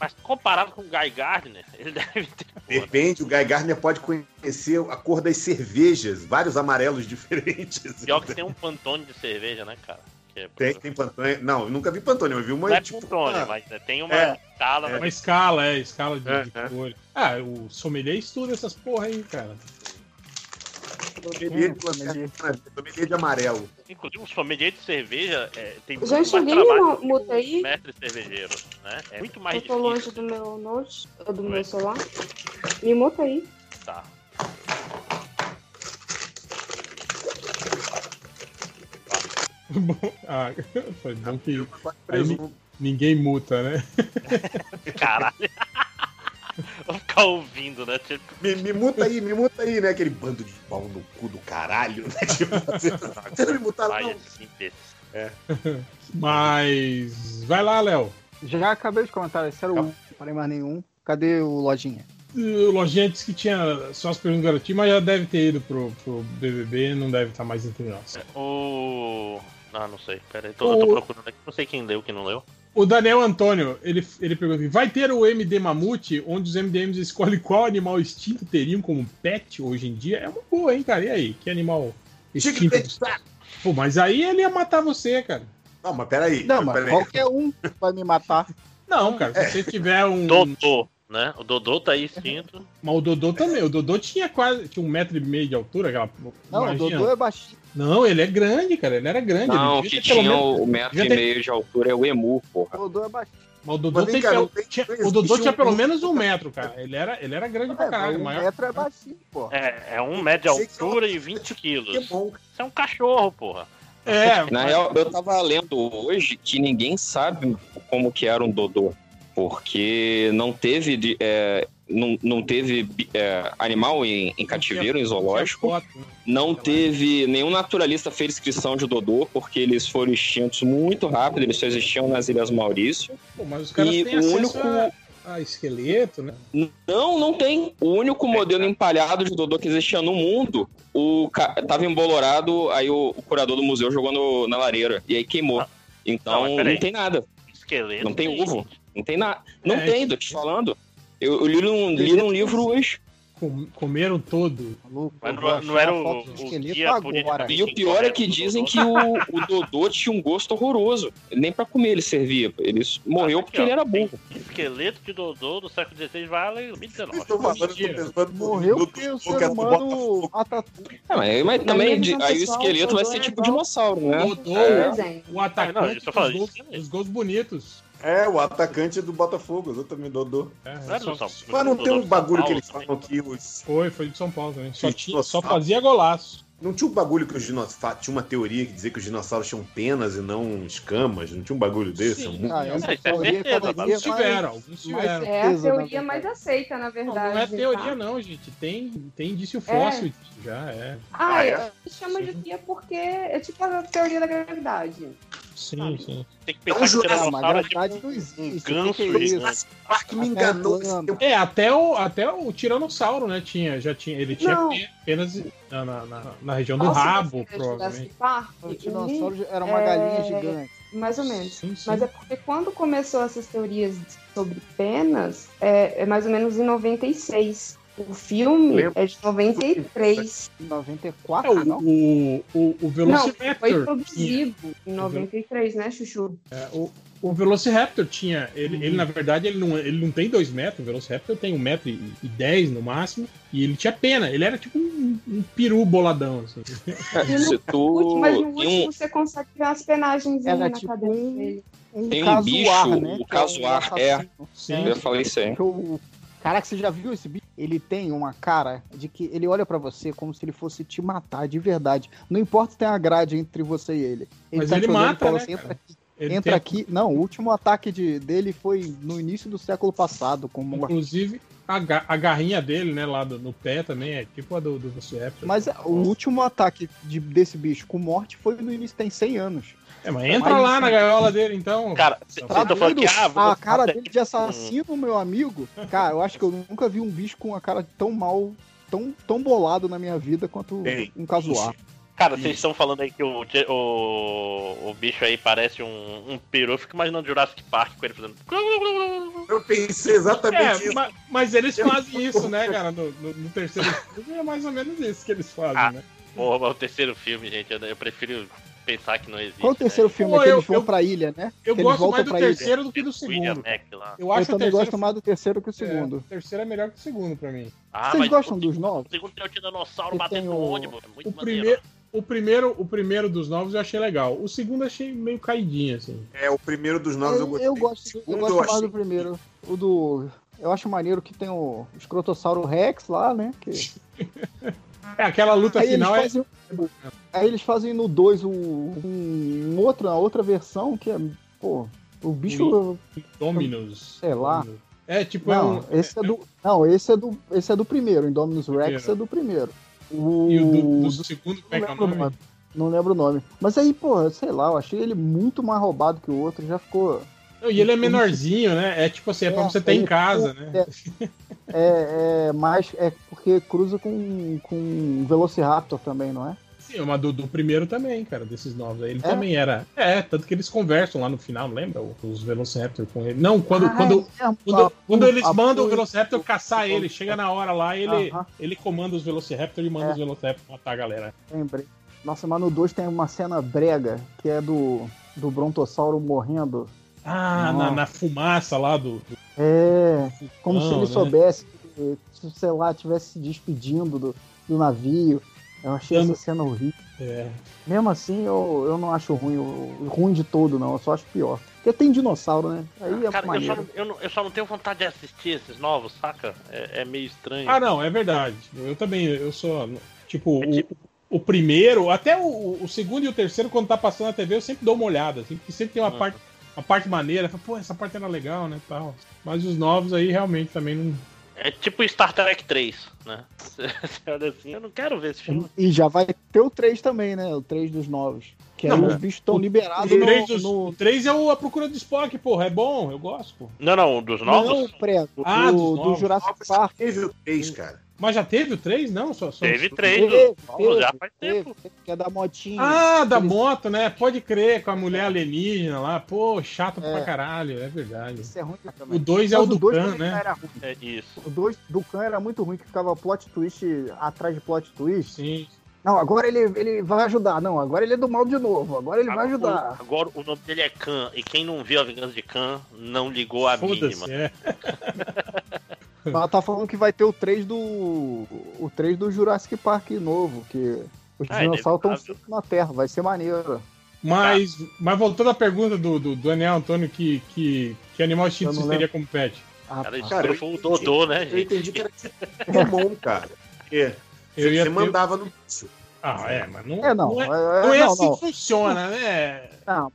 Speaker 19: Mas comparado com o Guy Gardner, ele deve ter.
Speaker 1: Depende, o Guy Gardner pode conhecer a cor das cervejas, vários amarelos diferentes.
Speaker 19: Pior que tem um pantone de cerveja, né, cara? Que é-
Speaker 1: Tem, tem Pantone. Não, eu nunca vi Pantone, eu vi uma.
Speaker 19: Não é
Speaker 1: tipo,
Speaker 19: pantone,
Speaker 1: ah,
Speaker 19: mas né, tem uma
Speaker 1: É,
Speaker 19: escala.
Speaker 17: Uma
Speaker 19: né?
Speaker 17: escala, é, escala de,
Speaker 1: É,
Speaker 17: de
Speaker 1: é.
Speaker 17: cor. Ah, o sommelier estuda essas porra aí, cara.
Speaker 1: Sommelier de lanterna, sommelier de amarelo.
Speaker 19: Inclusive, o sommelier de cerveja é, tem muito
Speaker 10: Gente,
Speaker 19: mais trabalho
Speaker 10: mu-
Speaker 19: do que
Speaker 10: muta
Speaker 19: o
Speaker 10: aí?
Speaker 19: mestre cervejeiro, né? É muito mais
Speaker 10: Eu tô
Speaker 19: difícil.
Speaker 10: longe do meu note, do meu celular. Me muta aí.
Speaker 19: Tá.
Speaker 17: Bom, ah, foi bom que aí ni- ninguém muta, né?
Speaker 19: Caralho. Vou ficar ouvindo, né? Tipo,
Speaker 1: Me, me muta aí, me muta aí, né? Aquele bando de pau no cu do caralho, né? Tipo, você, você não me mutaram,
Speaker 19: vai
Speaker 1: não.
Speaker 19: assim.
Speaker 1: É.
Speaker 17: Mas. Vai lá, Léo.
Speaker 21: Já acabei de comentar, esse era o 1, não falei mais nenhum. Cadê o Lojinha?
Speaker 17: O Lojinha disse que tinha só as perguntas garotinhas, mas já deve ter ido pro, pro BBB, não deve estar mais entre nós.
Speaker 19: O. Ah, não sei. Pera aí, tô, eu tô
Speaker 17: O-
Speaker 19: procurando aqui. Não sei quem leu, quem não leu.
Speaker 17: O Daniel Antônio, ele, ele pergunta: vai ter o MD Mamute, onde os MDMs escolhem qual animal extinto teriam como pet hoje em dia? É uma boa, hein, cara? E aí? Que animal extinto? Pô, mas aí ele ia matar você, cara.
Speaker 1: Não, mas peraí.
Speaker 21: Não, mas
Speaker 1: peraí.
Speaker 21: qualquer um vai me matar.
Speaker 17: Não, cara, se você tiver um.
Speaker 19: Dodô, né? O Dodô tá aí extinto.
Speaker 17: Mas o Dodô também. O Dodô tinha quase tinha um metro e meio de altura. Aquela...
Speaker 21: Não, o
Speaker 17: imagina.
Speaker 21: Dodô é baixinho.
Speaker 17: Não, ele é grande, cara. Ele era grande.
Speaker 5: Não, o
Speaker 17: ele
Speaker 5: que tinha
Speaker 17: menos-
Speaker 5: o metro e meio de altura é o Emu, porra.
Speaker 21: O Dodô é baixinho.
Speaker 17: Mas o Dodô,
Speaker 1: Mas
Speaker 17: pelo-
Speaker 1: tem-
Speaker 17: tinha- o Dodô tinha
Speaker 1: um-
Speaker 17: pelo menos um metro, cara. Ele era, ele era grande pra
Speaker 21: É,
Speaker 17: caralho.
Speaker 21: um
Speaker 17: maior.
Speaker 21: metro é baixinho, pô.
Speaker 19: É, é um metro de
Speaker 1: que
Speaker 19: altura
Speaker 1: é
Speaker 19: e 20 quilos.
Speaker 1: Que bom.
Speaker 19: Isso é um cachorro, porra.
Speaker 17: É,
Speaker 5: Na real, eu tava lendo hoje que ninguém sabe como que era um Dodô. Porque não teve, de- é, não, não teve é, animal em, em cativeiro, em zoológico.
Speaker 17: né?
Speaker 5: Não teve. Nenhum naturalista fez descrição de Dodô, porque eles foram extintos muito rápido, eles só existiam nas Ilhas Maurício.
Speaker 17: Pô, mas os caras
Speaker 5: E
Speaker 17: têm
Speaker 5: o único-
Speaker 17: a, a esqueleto, né?
Speaker 5: Não, não tem. O único modelo empalhado de Dodô que existia no mundo, o tava embolorado, aí o, o curador do museu jogou no- na lareira. E aí queimou. Então
Speaker 19: Não,
Speaker 5: não, tem nada.
Speaker 19: Esqueleto.
Speaker 5: Não tem ovo. Não tem nada. Não
Speaker 17: É,
Speaker 5: tem, tô te falando. Eu, eu li, num, li num livro hoje.
Speaker 17: Com- comeram todo.
Speaker 19: Mas não, não era o, o guia politicamente
Speaker 5: E o pior é que dizem que o, o Dodô tinha um gosto horroroso. Nem pra comer ele servia. Ele morreu porque
Speaker 19: ó,
Speaker 5: ele era burro.
Speaker 19: Esqueleto de Dodô do século XVI vale 2019.
Speaker 1: Estou falando, tô pensando
Speaker 21: Morreu porque o ser
Speaker 1: no-
Speaker 21: humano mata tudo.
Speaker 5: É, mas, mas também de-
Speaker 10: visão
Speaker 5: aí o esqueleto vai
Speaker 10: Dodô
Speaker 5: ser
Speaker 10: é
Speaker 5: tipo dinossauro, né?
Speaker 17: Dodô,
Speaker 5: É.
Speaker 17: O atacante
Speaker 19: Ah, não,
Speaker 17: dos, gols,
Speaker 19: é-
Speaker 17: dos gols bonitos.
Speaker 1: É, o atacante do Botafogo, exatamente, Dodô.
Speaker 17: É,
Speaker 19: Não
Speaker 17: só-
Speaker 19: São-
Speaker 1: Mas não tem um bagulho que eles falam que os.
Speaker 17: Foi, foi de São Paulo também. Só, tinha, só fazia golaço.
Speaker 1: Não tinha um bagulho que os dinossauros. Tinha uma teoria que dizia que os dinossauros tinham penas e não escamas. Não tinha um bagulho desse?
Speaker 17: Sim.
Speaker 1: Um-
Speaker 21: Ah, essa
Speaker 19: Isso é
Speaker 21: teoria
Speaker 19: certeza, tá?
Speaker 21: dia
Speaker 17: Alguns tiveram, alguns tiveram.
Speaker 10: É a
Speaker 21: certeza,
Speaker 10: teoria mais aceita, na
Speaker 17: Não,
Speaker 10: verdade.
Speaker 17: não é teoria,
Speaker 10: tá?
Speaker 17: não, gente. Tem, tem indício fóssil disso já, é.
Speaker 10: Ah,
Speaker 1: Ah, é?
Speaker 10: é? chama de teoria porque é tipo a teoria da gravidade.
Speaker 17: Sim, sim.
Speaker 19: Tem que
Speaker 1: um
Speaker 19: pensar que o
Speaker 1: Jurassic
Speaker 21: Não, mas
Speaker 19: tiranossauro é
Speaker 21: gravidade
Speaker 19: tipo
Speaker 21: não
Speaker 19: um
Speaker 21: existe.
Speaker 19: ganso
Speaker 21: que que é isso?
Speaker 1: Parque me enganou.
Speaker 17: É, até o, até o Tiranossauro, né? Tinha, já tinha, ele tinha
Speaker 10: Não.
Speaker 17: pe- penas na, na, na- na região do
Speaker 10: se
Speaker 17: rabo, provavelmente.
Speaker 10: Jurassic Park,
Speaker 21: O
Speaker 10: o
Speaker 21: dinossauro era uma
Speaker 10: é,
Speaker 21: galinha gigante.
Speaker 10: Mais ou menos.
Speaker 17: Sim, sim.
Speaker 10: Mas é porque quando começou essas teorias sobre penas, é, é mais ou menos em 96. O filme
Speaker 1: Lembro.
Speaker 10: é de 93.
Speaker 21: Em
Speaker 17: É,
Speaker 21: 94,
Speaker 17: o,
Speaker 21: não?
Speaker 17: o, o, o
Speaker 10: Não,
Speaker 17: Velociraptor.
Speaker 10: foi
Speaker 17: tinha-
Speaker 10: produzido em 93, né, Chuchu?
Speaker 17: é, o, o Velociraptor tinha. Ele, ele, na verdade, ele não, ele não tem dois metros. O Velociraptor tem um metro e, e dez no máximo. E ele tinha pena. Ele era tipo um, um peru boladão, assim.
Speaker 10: No
Speaker 5: Se tu.
Speaker 10: último, mas no
Speaker 5: tem
Speaker 10: último
Speaker 5: um,
Speaker 10: você consegue ver as penagens
Speaker 21: Era
Speaker 10: na
Speaker 21: tipo
Speaker 10: cabeça dele.
Speaker 21: Um
Speaker 5: Tem um
Speaker 21: casuar,
Speaker 5: bicho,
Speaker 21: né?
Speaker 5: o
Speaker 21: que é um
Speaker 5: casuar, é.
Speaker 17: Sim.
Speaker 5: eu falei isso aí.
Speaker 21: O- Caraca, você já viu esse bicho? Ele tem uma cara de que ele olha pra você como se ele fosse te matar de verdade. Não importa se tem a grade entre você e ele.
Speaker 17: Mas
Speaker 21: tá
Speaker 17: ele
Speaker 21: olhando
Speaker 17: mata, né,
Speaker 21: assim, entra aqui.
Speaker 17: Ele
Speaker 21: entra
Speaker 17: tem-
Speaker 21: aqui. Não, o último ataque de, dele foi no início do século passado, com uma
Speaker 17: Inclusive, a, ga- a garrinha dele, né, lá do- no pé também, é tipo a do, do Velociraptor.
Speaker 21: Mas o último ataque de- desse bicho com morte foi no início, tem 100 anos.
Speaker 17: É, mas entra
Speaker 21: Mas-
Speaker 17: lá na gaiola dele, então.
Speaker 19: Cara, você
Speaker 21: Tá
Speaker 19: falando que ah, vou
Speaker 21: a cara
Speaker 19: até-
Speaker 21: dele de assassino, meu amigo. Cara, eu acho que eu nunca vi um bicho com a cara tão mal, tão, tão bolado na minha vida quanto
Speaker 1: Ei,
Speaker 21: um casuar.
Speaker 19: Cara, vocês estão falando aí que o, o, o bicho aí parece um, um peru. Eu fico imaginando Jurassic Park com ele fazendo.
Speaker 1: Eu pensei exatamente
Speaker 17: É,
Speaker 1: isso.
Speaker 17: ma- mas, eles fazem isso, né, cara? No, no- no terceiro filme é mais ou menos isso que eles fazem,
Speaker 19: Ah,
Speaker 17: né?
Speaker 19: Porra, mas o terceiro filme, gente, eu, eu prefiro pensar que não existe.
Speaker 21: Qual o terceiro
Speaker 19: né?
Speaker 21: filme
Speaker 17: Pô,
Speaker 21: é que
Speaker 17: eu-
Speaker 21: eles vão
Speaker 17: eu-
Speaker 21: pra ilha, né?
Speaker 17: Eu
Speaker 21: que
Speaker 17: gosto mais do
Speaker 21: ilha.
Speaker 17: terceiro do que do segundo. Eu
Speaker 21: Eu
Speaker 17: acho o
Speaker 21: também
Speaker 17: terceiro,
Speaker 21: gosto mais do terceiro que o
Speaker 17: é,
Speaker 21: segundo.
Speaker 17: o terceiro é melhor que o segundo pra mim.
Speaker 19: Ah,
Speaker 21: Vocês gostam
Speaker 19: o
Speaker 21: dos
Speaker 19: segundo-
Speaker 21: novos?
Speaker 19: O segundo tem o tiranossauro batendo no ônibus. é Muito
Speaker 17: O
Speaker 19: maneiro.
Speaker 17: primeiro, o, primeiro, o primeiro dos novos eu achei legal. O segundo eu achei meio caidinho, assim.
Speaker 1: É, o primeiro dos novos eu,
Speaker 21: Eu,
Speaker 1: gostei.
Speaker 21: eu gosto, eu gosto
Speaker 1: eu
Speaker 21: mais
Speaker 1: achei-
Speaker 21: do primeiro. O do. Eu acho maneiro que tem o Escrotossauro Rex lá, né? Que...
Speaker 17: É, aquela luta
Speaker 21: Aí eles,
Speaker 17: final é.
Speaker 21: fazem, aí eles fazem no 2 um, um outro, uma outra versão que é. Pô, o bicho.
Speaker 17: Dominus.
Speaker 21: Sei lá.
Speaker 17: É, tipo, é
Speaker 21: Não,
Speaker 17: um-
Speaker 21: esse é do. Não, esse é do. Esse é do primeiro. Indominus Rex é do primeiro. O,
Speaker 17: E o do, do
Speaker 21: do-
Speaker 17: segundo, como
Speaker 21: não
Speaker 17: é que é o
Speaker 21: lembro o
Speaker 17: nome?
Speaker 21: nome. Não lembro o nome. Mas aí, pô, sei lá, eu achei ele muito mais roubado que o outro. Já ficou.
Speaker 17: Não, e ele é menorzinho, né? É tipo assim, é pra
Speaker 21: É,
Speaker 17: você ter em casa, né?
Speaker 21: É, é mais. É porque cruza com, com Velociraptor também, não é?
Speaker 17: Sim, mas do, do primeiro também, cara, desses novos. aí. Ele
Speaker 21: É?
Speaker 17: também era. É, tanto que eles conversam lá no final, lembra? Os Velociraptor com ele. Não, quando,
Speaker 21: Ah,
Speaker 17: quando,
Speaker 21: é,
Speaker 17: quando,
Speaker 21: a-
Speaker 17: quando eles
Speaker 21: a-
Speaker 17: mandam o
Speaker 21: a-
Speaker 17: Velociraptor caçar ele, chega na hora lá, ele,
Speaker 21: Aham.
Speaker 17: ele comanda os Velociraptor e manda
Speaker 21: É.
Speaker 17: os Velociraptor matar a galera.
Speaker 21: Lembrei. Nossa, mas no 2 tem uma cena brega, que é do, do Brontossauro morrendo.
Speaker 17: Ah, na, na fumaça lá do. do-
Speaker 21: É, como se
Speaker 17: Não,
Speaker 21: ele
Speaker 17: né?
Speaker 21: soubesse, que, se, sei lá, estivesse se despedindo do, do navio. Eu achei
Speaker 17: Eu
Speaker 21: essa cena horrível.
Speaker 17: É.
Speaker 21: Mesmo assim, eu, eu não acho ruim, o- ruim de todo, não. Eu só acho pior. Porque tem dinossauro, né? Aí é
Speaker 19: Cara, eu só,
Speaker 21: maneiro.
Speaker 19: não, eu, não, eu só não tenho vontade de assistir esses novos, saca? É, é meio estranho.
Speaker 17: Ah, não, é verdade. Eu também, eu sou. Tipo,
Speaker 19: É
Speaker 17: o,
Speaker 19: tipo-
Speaker 17: o primeiro, até o, o segundo e o terceiro, quando tá passando na TV, eu sempre dou uma olhada, assim, porque sempre tem uma,
Speaker 19: Uhum.
Speaker 17: parte, uma parte maneira. eu falo, Pô, essa parte era legal, né? Tal. Mas os novos aí realmente também não.
Speaker 19: É tipo Star Trek 3, né? Você olha assim, eu não quero ver esse filme.
Speaker 21: E já vai ter o 3 também, né? O 3 dos novos. Que aí
Speaker 17: Não,
Speaker 21: os bichos estão liberados
Speaker 17: o
Speaker 21: no,
Speaker 17: 3, dos-
Speaker 21: no-
Speaker 17: o 3 é o A Procura do Spock, porra. É bom, eu gosto, pô.
Speaker 19: Não, não, dos novos?
Speaker 21: Não, pré, do,
Speaker 17: Ah, dos
Speaker 21: do
Speaker 17: novos.
Speaker 21: Jurassic Park.
Speaker 1: Teve o 3, cara.
Speaker 17: Mas já teve o 3? Não, só. só...
Speaker 19: Teve três,
Speaker 21: Teve,
Speaker 19: Vamos, já
Speaker 21: teve,
Speaker 19: faz
Speaker 21: teve,
Speaker 19: tempo.
Speaker 21: Que é da motinha.
Speaker 17: Ah, da
Speaker 21: Aqueles-
Speaker 17: moto, né? Pode crer, com a mulher alienígena lá. Pô, chato pra
Speaker 21: É.
Speaker 17: caralho, é verdade.
Speaker 21: Isso é ruim também.
Speaker 17: O 2 é o do
Speaker 21: dois
Speaker 17: Khan,
Speaker 21: também
Speaker 17: né?
Speaker 21: Era ruim.
Speaker 19: É isso.
Speaker 21: O 2 do Khan era muito ruim, que ficava plot twist atrás de plot twist.
Speaker 17: Sim.
Speaker 21: Não, agora ele, ele vai ajudar. Não, agora ele é do mal de novo. Agora ele vai ajudar.
Speaker 19: Agora o nome dele é Khan, e quem não viu a vingança de Khan não ligou a mínima.
Speaker 17: É.
Speaker 21: Ela tá falando que vai ter o 3 do. O 3 do Jurassic Park novo, que os
Speaker 19: Ah, é
Speaker 21: dinossauros estão na Terra, vai ser maneiro.
Speaker 17: Mas, mas voltando à pergunta do, do, Daniel Antônio, que, que, que animal
Speaker 21: não
Speaker 17: você teria como pet?
Speaker 21: Ah,
Speaker 19: Cara,
Speaker 1: Cara,
Speaker 19: foi o Dodô, né,
Speaker 1: Eu
Speaker 19: gente?
Speaker 1: entendi que era Pokémon, cara. Porque
Speaker 17: Eu ia
Speaker 1: você
Speaker 17: ter-
Speaker 1: mandava no bicho.
Speaker 17: Ah, é, mas não
Speaker 21: É, não.
Speaker 17: não é,
Speaker 21: é,
Speaker 17: não é
Speaker 21: não,
Speaker 17: assim
Speaker 21: não.
Speaker 17: que funciona, né?
Speaker 21: Não,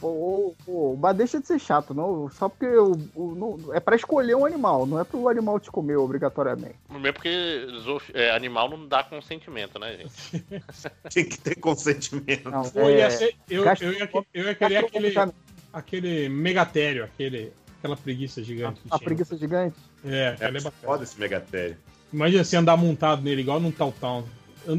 Speaker 21: ô, ô, ô, ô, mas deixa de ser chato, não. Só porque o, o- não- é pra escolher um animal, não é pro animal te comer obrigatoriamente.
Speaker 19: Primeiro porque é, animal não dá consentimento, né, gente?
Speaker 1: Tinha que ter consentimento.
Speaker 21: Não,
Speaker 17: ia
Speaker 21: é,
Speaker 17: ser- eu,
Speaker 21: caixa-
Speaker 17: eu, ia, eu ia querer aquele, aquele megatério, aquele, aquela preguiça gigante.
Speaker 21: a
Speaker 17: tinha.
Speaker 21: preguiça gigante.
Speaker 17: É,
Speaker 1: É
Speaker 17: é bacana.
Speaker 1: foda esse Megatério.
Speaker 17: Imagina você andar montado nele, igual num Tal Town.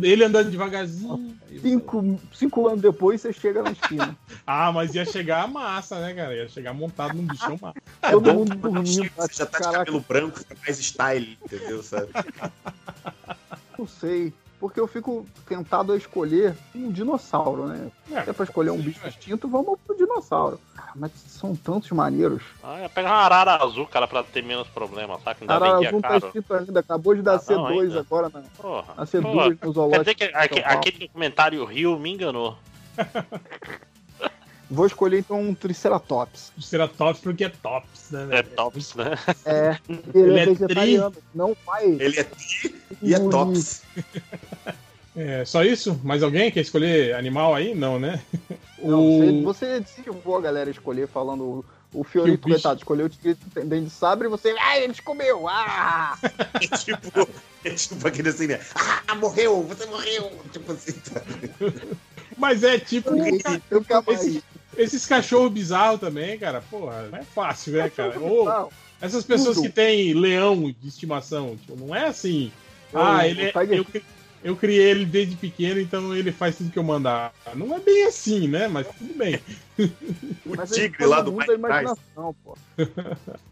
Speaker 17: Ele andando devagarzinho.
Speaker 21: Cinco, cinco anos depois você chega na esquina.
Speaker 17: Ah, mas ia chegar a massa, né, cara? Ia chegar montado num bichão massa.
Speaker 21: Todo mundo dormindo.
Speaker 1: Você já tá de
Speaker 21: Caraca,
Speaker 1: cabelo branco, fica mais style, entendeu? Sabe?
Speaker 21: não sei. Porque eu fico tentado a escolher um dinossauro, né?
Speaker 17: É,
Speaker 21: Se é pra escolher um bicho extinto, vamos pro dinossauro. Cara, mas são tantos maneiros.
Speaker 19: Ah, ia pegar uma arara azul, cara, pra ter menos problemas, saca? Ainda bem que é
Speaker 21: azul tá escrito ainda. Acabou de dar
Speaker 19: Ah, não,
Speaker 21: C2
Speaker 19: ainda.
Speaker 21: agora na,
Speaker 19: Porra.
Speaker 21: na C2
Speaker 19: Porra.
Speaker 21: no
Speaker 19: Quer
Speaker 21: zoológico.
Speaker 19: dizer que
Speaker 21: de
Speaker 19: aque-
Speaker 21: São Paulo.
Speaker 19: aquele documentário Rio me enganou.
Speaker 21: Vou escolher então um Triceratops.
Speaker 17: Triceratops porque é tops, né?
Speaker 19: É
Speaker 17: velho?
Speaker 19: tops, né?
Speaker 21: É, ele,
Speaker 17: Ele
Speaker 21: é
Speaker 17: é
Speaker 21: vegetariano. Não vai.
Speaker 1: Ele é tri e é tops.
Speaker 17: É, só isso? Mais alguém quer escolher animal aí? Não, né?
Speaker 21: Não,
Speaker 17: O-
Speaker 21: você, você a galera escolher falando o, Fiorito,
Speaker 17: bicho-
Speaker 21: coitado, escolheu o tigre de sabre e você. Ah, ele te comeu! Ah!
Speaker 1: É tipo, é tipo aquele assim, né? Ah, morreu, você morreu. Tipo assim, tá?
Speaker 17: Mas é tipo.
Speaker 21: Nunca mais.
Speaker 17: Esses, esses cachorros bizarros também, cara. Porra, não é fácil, né, cara? Ou essas pessoas
Speaker 21: Tudo.
Speaker 17: que têm leão de estimação, tipo, não é assim.
Speaker 21: O-
Speaker 17: Ah,
Speaker 21: o
Speaker 17: ele é, eu, eu criei ele desde pequeno, então ele faz tudo que eu mandar. Não é bem assim, né? Mas tudo bem.
Speaker 1: O
Speaker 21: mas
Speaker 1: tigre lá do Mike
Speaker 21: imaginação, pô.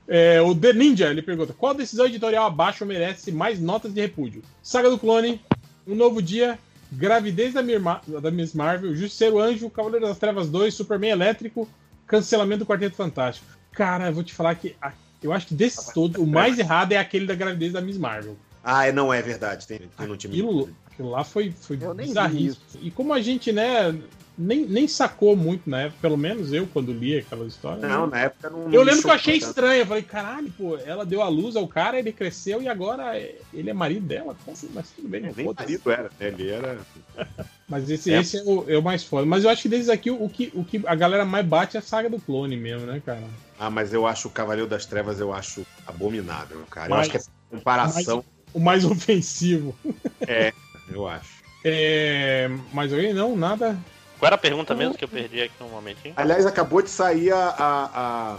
Speaker 17: É, o The Ninja, ele pergunta: qual decisão editorial abaixo merece mais notas de repúdio? Saga do Clone, Um Novo Dia, Gravidez da, Mirma- da Miss Marvel, Justiceiro Anjo, Cavaleiro das Trevas 2, Superman Elétrico, Cancelamento do Quarteto Fantástico. Cara, eu vou te falar que a- eu acho que desses todos, o mais errado é aquele da gravidez da Miss Marvel.
Speaker 1: Ah, é, não é verdade. Tem, tem no time.
Speaker 17: Aquilo, aquilo lá foi, foi
Speaker 21: Eu nem
Speaker 17: bizarríssimo. E como a gente, né, nem, nem sacou muito na época, pelo menos eu, quando li aquela história.
Speaker 1: Não,
Speaker 17: né?
Speaker 1: na época não.
Speaker 17: Eu lembro que eu achei
Speaker 1: tanto.
Speaker 17: estranho. Eu falei, caralho, pô, ela deu a luz ao cara, ele cresceu e agora é- ele é marido dela. Assim? Mas tudo bem, não
Speaker 1: Nem
Speaker 17: foda-se.
Speaker 1: marido era, né? Ele era.
Speaker 17: Mas esse,
Speaker 1: É.
Speaker 17: esse é, o, é o mais foda. Mas eu acho que desses aqui, o que, o que a galera mais bate é a saga do clone mesmo, né, cara?
Speaker 1: Ah, mas eu acho o Cavaleiro das Trevas, eu acho abominável, cara. eu
Speaker 17: Mas-
Speaker 1: acho que essa comparação.
Speaker 17: O mais ofensivo.
Speaker 1: É, eu acho.
Speaker 17: É, mas alguém não, nada.
Speaker 19: Qual era a pergunta mesmo que eu perdi aqui no momentinho?
Speaker 1: Aliás, acabou de sair a, a, a-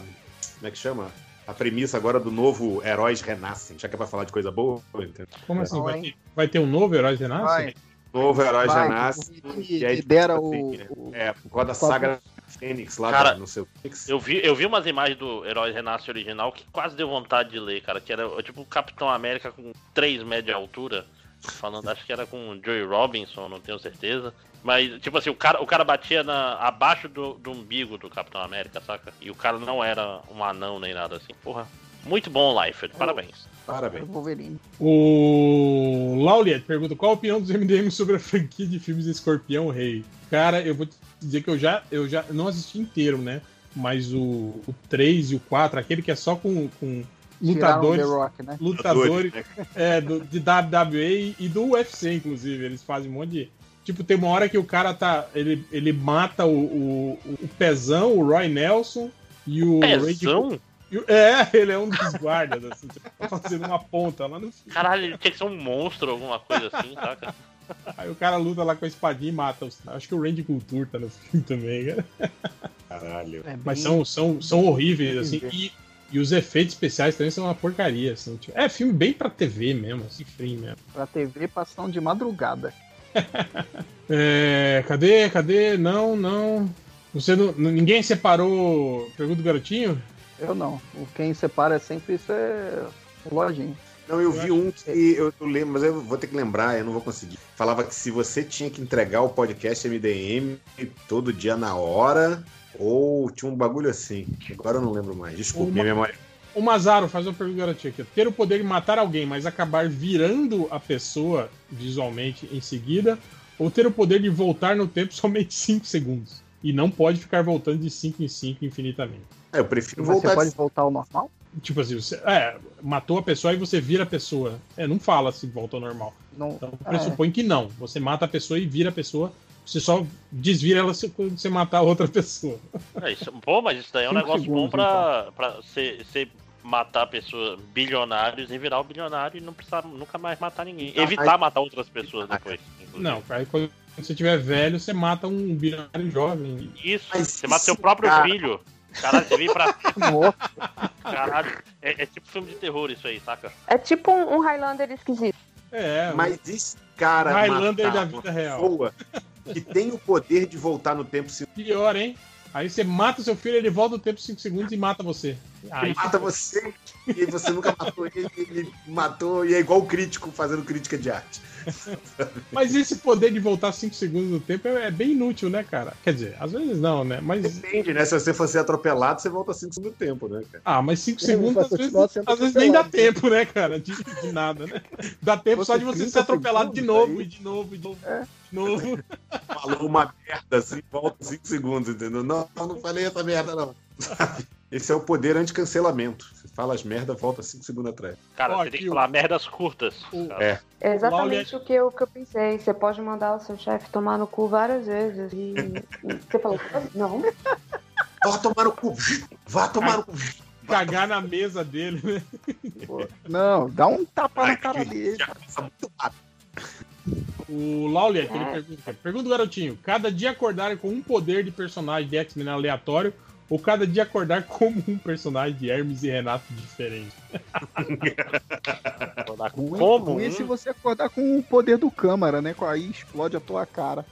Speaker 1: Como é que chama? A premissa agora do novo Heróis Renascem. Já que é pra falar de coisa boa, entendeu?
Speaker 17: Como assim? Vai ter, vai ter um novo Herói Renasce?
Speaker 21: Vai.
Speaker 1: Novo Heróis
Speaker 21: Vai,
Speaker 1: Renascem.
Speaker 21: que-
Speaker 1: E aí,
Speaker 21: que dera
Speaker 1: tipo
Speaker 21: o-
Speaker 1: assim, É, por causa da saga Fênix lá
Speaker 19: Cara,
Speaker 1: no seu Fênix.
Speaker 19: Eu vi, eu vi umas imagens do Herói Renasce original que quase deu vontade de ler, cara. Que era tipo o Capitão América com 3 metros de altura. Falando, acho que era com o Joey Robinson, não tenho certeza. Mas, tipo assim, o cara, o cara batia na, abaixo do, do umbigo do Capitão América, saca? E o cara não era um anão nem nada assim. Porra, muito bom, Life. Parabéns.
Speaker 1: Parabéns.
Speaker 21: Wolverine.
Speaker 17: O Lauliet pergunta qual a opinião dos MDM sobre a franquia de filmes Escorpião Rei. Cara, eu vou te dizer que eu já, eu já não assisti inteiro, né? Mas o, o 3 e o 4, aquele que é só com, com lutadores,
Speaker 21: The Rock, né?
Speaker 17: lutadores é, do, de WWE e do UFC, inclusive. Eles fazem um monte de, Tipo, tem uma hora que o cara tá. Ele, ele mata o, o, o Pezão, o Roy Nelson e o.
Speaker 19: Pezão?
Speaker 17: É, ele é um dos guardas, assim, tipo, tá fazendo uma ponta lá no fim.
Speaker 19: Caralho, ele tinha que ser um monstro, alguma coisa assim, saca?
Speaker 17: Aí o cara luta lá com a espadinha e mata os. Acho que o Randy Culture tá no filme também, cara.
Speaker 1: Caralho.
Speaker 8: É
Speaker 17: Mas são, são, são horríveis, assim. E, e os efeitos especiais também são uma porcaria, assim. tipo, é filme bem pra TV mesmo, assim, free mesmo.
Speaker 21: Pra TV passando de madrugada.
Speaker 17: É, cadê? Cadê? Não, não. Você não. Ninguém separou. Pergunta do garotinho?
Speaker 21: Eu não. O quem separa é sempre isso é o lojinho.
Speaker 1: Não, eu vi um que eu lembro, mas eu vou ter que lembrar, eu não vou conseguir. Falava que se você tinha que entregar o podcast MDM todo dia na hora, ou tinha um bagulho assim. Agora eu não lembro mais. Desculpa,
Speaker 17: Uma-
Speaker 1: minha memória.
Speaker 17: O Mazaro faz uma pergunta garotinho aqui. Ter o poder de matar alguém, mas acabar virando a pessoa visualmente em seguida, ou ter o poder de voltar no tempo somente 5 segundos. E não pode ficar voltando de 5 em 5 infinitamente.
Speaker 1: É, eu prefiro
Speaker 21: Mas
Speaker 1: voltar
Speaker 21: você pode
Speaker 1: de-
Speaker 21: voltar ao normal?
Speaker 17: Tipo assim, você é, matou a pessoa e você vira a pessoa. É, não fala se volta ao normal.
Speaker 21: Não,
Speaker 17: Então
Speaker 21: é.
Speaker 17: pressupõe que não. Você mata a pessoa e vira a pessoa. Você só desvira ela se- quando você matar outra pessoa.
Speaker 19: É, isso, pô, mas isso daí é um
Speaker 17: Cinco
Speaker 19: negócio bom
Speaker 17: segundos,
Speaker 19: pra, pra você, você matar pessoas bilionários e virar o bilionário e não precisar nunca mais matar ninguém.
Speaker 17: Ah,
Speaker 19: Evitar
Speaker 17: aí-
Speaker 19: matar outras pessoas depois.
Speaker 17: Não, aí quando você tiver velho, você mata um bilionário jovem.
Speaker 19: Isso, você mata seu próprio
Speaker 17: cara-
Speaker 19: filho. Caralho, você vem pra. Caralho, é, é tipo filme de terror isso aí, saca?
Speaker 10: É tipo um, um Highlander esquisito.
Speaker 17: É,
Speaker 1: Mas esse cara
Speaker 17: Highlander
Speaker 1: matar
Speaker 17: da vida real.
Speaker 1: pessoa que tem o poder de voltar no tempo
Speaker 17: Pior, hein? Aí você mata seu filho, ele volta o tempo 5 segundos e mata você. Aí
Speaker 1: Ele mata você e você nunca matou ele, ele matou e é igual o crítico fazendo crítica de arte.
Speaker 17: Mas esse poder de voltar 5 segundos no tempo é, é bem inútil, né, cara? Quer dizer, às vezes não, né? Mas.
Speaker 1: Depende, né? Se você for ser atropelado, você volta 5 segundos no tempo, né, cara?
Speaker 17: Ah, mas 5
Speaker 1: Ele
Speaker 17: segundos às vezes, às vezes nem dá
Speaker 1: atropelado.
Speaker 17: tempo, né, cara? De, de nada, né? Dá tempo só de você
Speaker 1: 30
Speaker 17: ser atropelado de novo, e de novo, e de novo. De novo.
Speaker 1: Falou uma merda assim, volta 5 segundos, entendeu? Não, não falei essa merda, não. Esse é o poder anti-cancelamento. Você fala as merda, volta 5 segundos atrás.
Speaker 19: Cara,
Speaker 17: Ó,
Speaker 19: você tem que
Speaker 17: aqui o-
Speaker 19: falar merdas curtas. cara.
Speaker 1: É.
Speaker 10: É exatamente o que eu, que eu pensei. Você pode mandar o seu chefe tomar no cu várias vezes. E, e você falou, não.
Speaker 1: Vá tomar no cu. Vá tomar no cu.
Speaker 17: Cagar na mesa dele, né?
Speaker 21: Não, dá um tapa na cara dele.
Speaker 17: O Lauli aqui, ele
Speaker 21: É.
Speaker 17: pergunta. Pergunta do garotinho: cada dia acordar com um poder de personagem de X-Men aleatório ou cada dia acordar como um personagem de Hermes e Renato diferente?
Speaker 21: Ruim,
Speaker 19: Como?
Speaker 21: ruim é se você acordar com o poder do câmara, né? Aí explode a tua cara.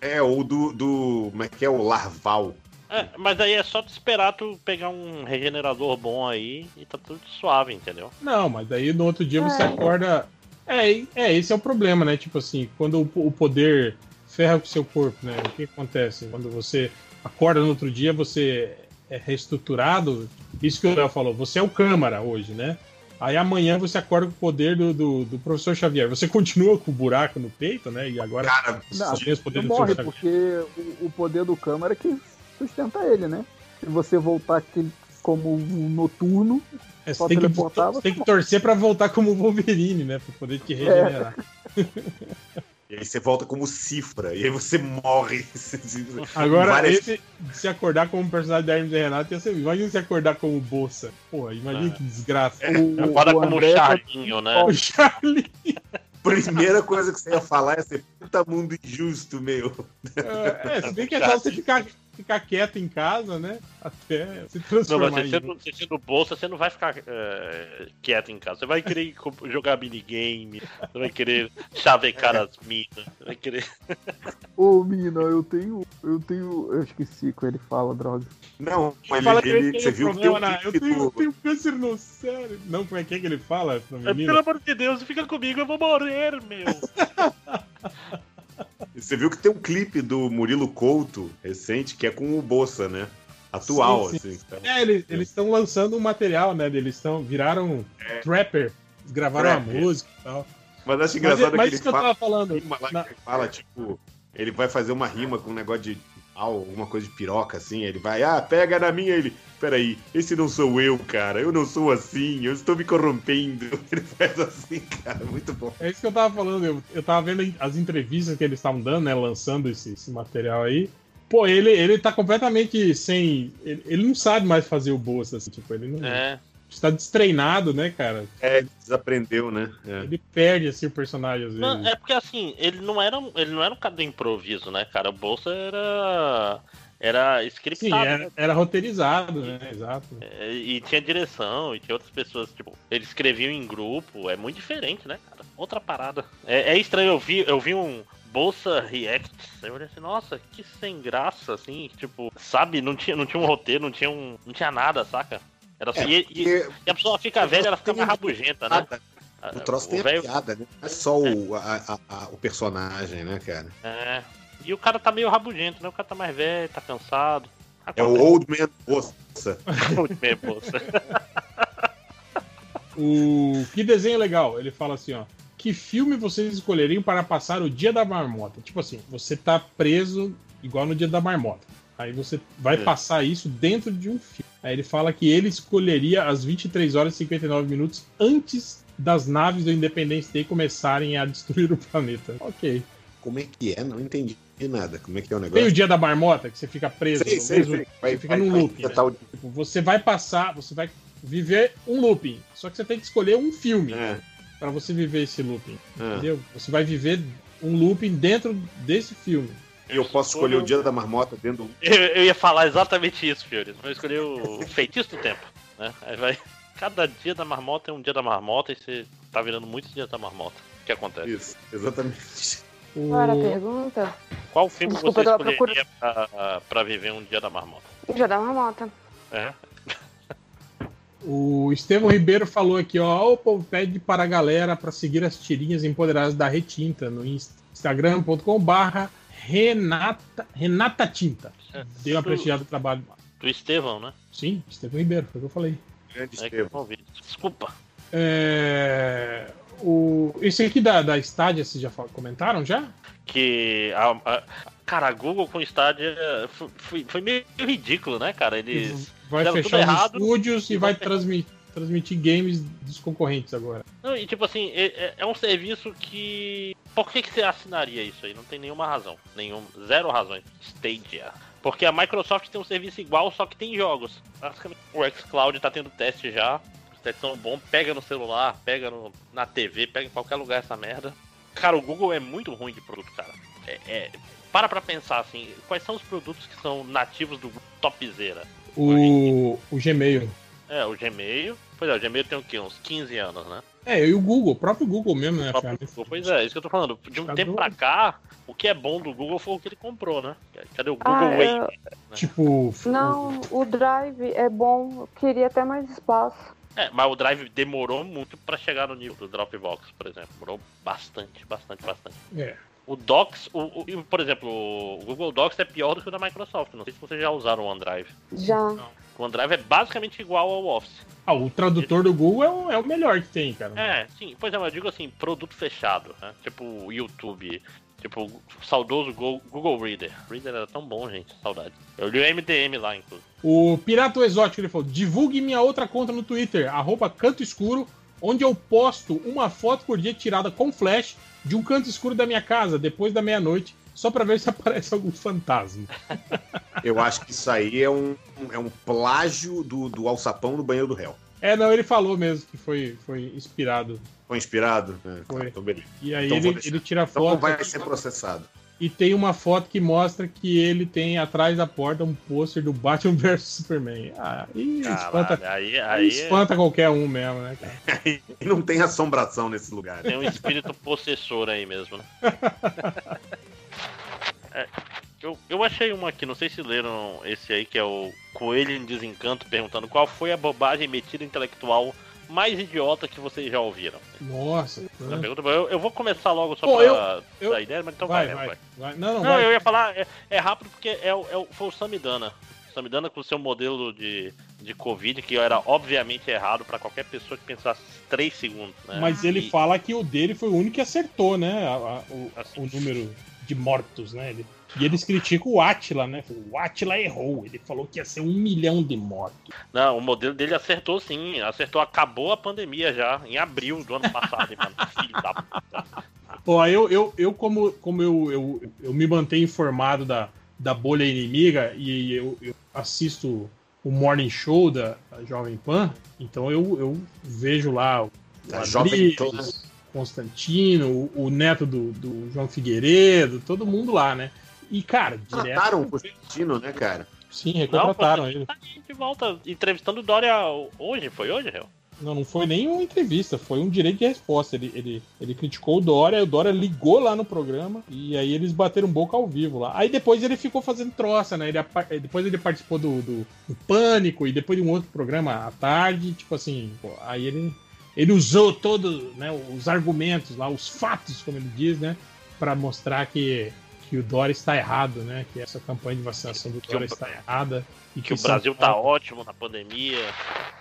Speaker 1: É, ou do, do. Como é que é? O larval.
Speaker 19: É, mas aí é só tu esperar tu pegar um regenerador bom aí e tá tudo suave, entendeu?
Speaker 17: Não, mas aí no outro dia você
Speaker 19: É.
Speaker 17: acorda. É, é, esse é o problema, né? Tipo assim, quando o, o poder ferra com o seu corpo, né? O que acontece? Quando você acorda no outro dia, você é reestruturado. Isso que o Léo falou, você é o câmara hoje, né? Aí amanhã você acorda com o poder do, do, do professor Xavier. Você continua com o buraco no peito, né? E agora
Speaker 21: Não,
Speaker 17: você tem poderes do
Speaker 21: morre, porque o, o poder do câmara é que sustenta ele, né? Se você voltar aquele como um noturno,
Speaker 17: É,
Speaker 21: só
Speaker 17: tem que, você tem que torcer pra voltar como o Wolverine, né? Pra poder te
Speaker 21: É.
Speaker 1: E aí você volta como cifra. E aí você morre.
Speaker 17: Agora,
Speaker 1: Várias-
Speaker 17: esse, se acordar como personagem da Hermes e Renato ia ser. Imagina se acordar como Bolsa. Pô, imagina que desgraça.
Speaker 19: Acorda como o Charlinho, né?
Speaker 17: O Charlie.
Speaker 1: Primeira coisa que você ia falar é ser puta mundo injusto, meu.
Speaker 17: É, se bem que é só você ficar, ficar quieto em casa, né? Até se
Speaker 19: Não,
Speaker 17: transformar
Speaker 19: mas você sendo, você sendo bolsa, você não vai ficar é, quieto em casa. Você vai querer jogar minigame, você vai querer chavecar as minas, você vai querer.
Speaker 21: Ô, mina, eu tenho. Eu tenho. Eu esqueci que ele fala, droga.
Speaker 1: Não,
Speaker 17: Ele fala que ele tem um problema na- eu, tenho, eu tenho câncer no cérebro. Não, como é que é que ele fala
Speaker 19: É, pelo amor de Deus, fica comigo, eu vou morrer, meu.
Speaker 1: Você viu que tem um clipe do Murilo Couto recente que é com o Bolsa, né? Atual,
Speaker 17: Sim, sim.
Speaker 1: assim. então.
Speaker 17: É, eles estão lançando um material, né? Eles estão viraram trapper, eles gravaram a
Speaker 1: Trapper.
Speaker 17: música e tal.
Speaker 1: Mas acho
Speaker 17: Mas-
Speaker 1: engraçado
Speaker 17: mas
Speaker 1: que
Speaker 17: isso
Speaker 1: ele
Speaker 17: que eu
Speaker 1: fala,
Speaker 17: tava falando.
Speaker 1: rima lá
Speaker 17: na-
Speaker 1: que ele fala, tipo, ele vai fazer uma rima com um negócio de alguma coisa de piroca, assim, ele vai, ah, pega na minha, ele, peraí, esse não sou eu, cara, eu não sou assim, eu estou me corrompendo. Ele faz assim, cara, muito bom.
Speaker 17: É isso que eu tava falando, eu, eu tava vendo as entrevistas que eles estavam dando, né, lançando esse, esse material aí. Pô, ele, ele tá completamente sem. Ele, ele não sabe mais fazer o bolsa, assim, tipo, ele não.
Speaker 19: É.
Speaker 17: Está destreinado, né, cara?
Speaker 1: É, ele desaprendeu, né? É.
Speaker 17: Ele perde assim o personagem às vezes.
Speaker 19: Não, é porque assim, ele não era, ele não era um cara do improviso, né, cara? O Bolsa era era
Speaker 17: Sim,
Speaker 19: scriptado.
Speaker 17: era,
Speaker 19: né?
Speaker 17: era roteirizado, né? Exato.
Speaker 19: É, E tinha direção, e tinha outras pessoas, tipo, eles escreviam em grupo, é muito diferente, né, cara? Outra parada. É, é estranho, eu vi, eu vi um Bolsa React, eu olhei assim, nossa, que sem graça, assim, tipo, sabe, não tinha, não tinha um roteiro, não tinha um. não tinha nada, saca? Era assim,
Speaker 1: É,
Speaker 19: e, e- e a pessoa fica velha, ela fica mais rabugenta, né?
Speaker 1: O troço
Speaker 19: O
Speaker 1: tem a piada, né? Não é só o, a- a- a- o personagem, né, cara?
Speaker 19: É. E o cara tá meio rabugento, né? O cara tá mais velho, tá cansado.
Speaker 1: É o Old Man Moça.
Speaker 19: Old Man Moça.
Speaker 17: O que desenho legal? Ele fala assim, ó. Que filme vocês escolheriam para passar o dia da marmota? Tipo assim, você tá preso igual no dia da marmota. Aí você vai
Speaker 1: É.
Speaker 17: passar isso dentro de um filme. Aí ele fala que ele escolheria as 23 horas e 59 minutos antes das naves do Independence Day começarem a destruir o planeta. Ok.
Speaker 1: Como é que é? Não entendi nada. Como é que é o
Speaker 17: Tem
Speaker 1: negócio?
Speaker 17: o dia da marmota, que você fica preso.
Speaker 1: Sei, sei,
Speaker 17: mesmo-
Speaker 1: sei. Vai-
Speaker 17: você fica
Speaker 1: vai-
Speaker 17: num
Speaker 1: vai
Speaker 17: looping. né?
Speaker 1: o-
Speaker 17: Tipo, você vai passar, você vai viver um looping. Só que você tem que escolher um filme
Speaker 1: É.
Speaker 17: para você viver esse looping.
Speaker 1: É.
Speaker 17: Entendeu? Você vai viver um looping dentro desse filme.
Speaker 1: E eu posso escolher o dia da marmota dentro do.
Speaker 19: Eu, eu ia falar exatamente isso, Fiores. Vou escolher o feitiço do tempo. Né? Aí vai. Cada dia da marmota é um dia da marmota e você tá virando muitos dias da marmota. O que acontece?
Speaker 1: Isso, exatamente.
Speaker 10: Era a pergunta?
Speaker 19: Qual filme
Speaker 10: Desculpa,
Speaker 19: você escolheria pra, pra viver um dia da marmota?
Speaker 10: Já dá uma moto.
Speaker 19: É.
Speaker 17: O Estevão Ribeiro falou aqui, ó. O povo pede para a galera para seguir as tirinhas empoderadas da Retinta no inst- instagram.com/barra Renata, Renata Tinta. Deu uma prestigiada do trabalho.
Speaker 19: Do Estevão, né?
Speaker 17: Sim, Estevão Ribeiro, foi o que eu falei.
Speaker 1: Grande
Speaker 19: É. Desculpa.
Speaker 17: É, o, esse aqui da, da Stadia, vocês já comentaram já?
Speaker 19: Que. A, a- cara, a Google com Stadia foi, foi, foi meio ridículo, né, cara? Eles.
Speaker 17: Vai fechar os
Speaker 19: errado.
Speaker 17: estúdios e vai transmitir, transmitir games dos concorrentes agora.
Speaker 19: Não, e tipo assim, é, é- é um serviço que. Por que, que você assinaria isso aí? Não tem nenhuma razão. Nenhum, zero razões. Stadia. Porque a Microsoft tem um serviço igual, só que tem jogos. O xCloud tá tendo teste já. Os testes são bons. Pega no celular, pega no, na TV, pega em qualquer lugar essa merda. Cara, o Google é muito ruim de produto, cara. É, é- para pra pensar assim, quais são os produtos que são nativos do topzera?
Speaker 17: O, o Gmail.
Speaker 19: É, o Gmail. Pois é, o Gmail tem o quê? Uns 15 anos, né?
Speaker 17: É, e o Google, o próprio Google mesmo, né?
Speaker 19: Google. Pois é, isso que eu tô falando. De um
Speaker 17: Tá
Speaker 19: tempo pra cá, o que é bom do Google foi o que ele comprou, né? Cadê o Google
Speaker 10: Ah,
Speaker 19: Wave?
Speaker 10: eu-
Speaker 17: Tipo,
Speaker 10: Não, o Drive é bom. Eu queria até mais espaço.
Speaker 19: É, mas o Drive demorou muito pra chegar no nível do Dropbox, por exemplo. Demorou bastante, bastante, bastante.
Speaker 17: É.
Speaker 19: O Docs, o, o- por exemplo, o Google Docs é pior do que o da Microsoft. Não sei se vocês já usaram o OneDrive.
Speaker 10: Já.
Speaker 19: O OneDrive é basicamente igual ao Office.
Speaker 17: Ah, o tradutor do Google é o, é o melhor que tem, cara.
Speaker 19: É, sim. Pois é, mas eu digo assim, produto fechado, né? Tipo o YouTube, tipo o saudoso Go- Google Reader. Reader era tão bom, gente, saudade. Eu li o MDM lá, inclusive.
Speaker 17: O Pirata Exótico ele falou: divulgue minha outra conta no Twitter, arroba canto escuro, onde eu posto uma foto por dia tirada com flash de um canto escuro da minha casa, depois da meia-noite, só pra ver se aparece algum fantasma.
Speaker 1: Eu acho que isso aí é um, é um plágio do, do alçapão no banheiro do réu.
Speaker 17: É, não, ele falou mesmo que foi, foi inspirado.
Speaker 1: Foi inspirado? É,
Speaker 17: Foi.
Speaker 1: Então, beleza.
Speaker 17: E aí
Speaker 1: Então
Speaker 17: ele, ele tira
Speaker 1: Então
Speaker 17: foto
Speaker 1: vai ser processado.
Speaker 17: e tem uma foto que mostra que ele tem atrás da porta um pôster do Batman vs Superman. Ah, aí espanta,
Speaker 19: aí,
Speaker 17: aí espanta qualquer um mesmo, né, cara?
Speaker 1: E não tem assombração nesse lugar. né?
Speaker 19: tem um espírito possessor aí mesmo, né? É, eu, eu achei uma aqui, não sei se leram esse aí, que é o Coelho em Desencanto, perguntando qual foi a bobagem metida intelectual mais idiota que vocês já ouviram.
Speaker 17: Nossa.
Speaker 19: Essa pergunta, eu, eu vou começar logo só
Speaker 17: Pô,
Speaker 19: pra
Speaker 17: eu- eu-
Speaker 19: dar ideia, mas então
Speaker 17: vai,
Speaker 19: vai,
Speaker 17: vai,
Speaker 19: vai.
Speaker 17: vai. Não, não,
Speaker 19: Não, eu ia falar, é, é rápido porque é, é, foi o Samidana. Samidana com o seu modelo de, de Covid, que era obviamente errado pra qualquer pessoa que pensasse 3 segundos. Né?
Speaker 17: Mas ele
Speaker 19: E-
Speaker 17: fala que o dele foi o único que acertou, né? a- a- o, o número de mortos, né? Ele- e eles criticam o Atila, né? O Atila errou. Ele falou que ia ser um milhão de mortos.
Speaker 19: Não, o modelo dele acertou sim. Acertou, acabou a pandemia já, em abril do ano passado, mano. Filho da puta.
Speaker 17: Ó, eu, eu, eu como, como eu, eu, eu me mantenho informado da, da bolha inimiga e eu, eu assisto o Morning Show da, da Jovem Pan, então eu, eu vejo lá o
Speaker 1: Da Jovem
Speaker 17: Constantino, o, o neto do, do João Figueiredo, todo mundo lá, né? E, cara, direto.
Speaker 1: Trataram o Constantino, né, cara?
Speaker 17: Sim, recontrataram
Speaker 19: Não,
Speaker 17: ele.
Speaker 19: Tá de volta entrevistando o Dória hoje, foi hoje, Réu?
Speaker 17: Não, não foi nem uma entrevista, foi um direito de resposta. Ele, ele, ele criticou o Dória, o Dória ligou lá no programa e aí eles bateram boca ao vivo lá. Aí depois ele ficou fazendo troça, né? Ele, apa- depois ele participou do, do, do Pânico e depois de um outro programa à tarde, tipo assim, pô, aí ele, ele usou todos né, os argumentos lá, os fatos, como ele diz, né? Pra mostrar que, que o Dória está errado, né? Que essa campanha de vacinação do Dória está errada. E
Speaker 19: Que o
Speaker 17: São
Speaker 19: Brasil tá
Speaker 17: Paulo-
Speaker 19: ótimo na pandemia.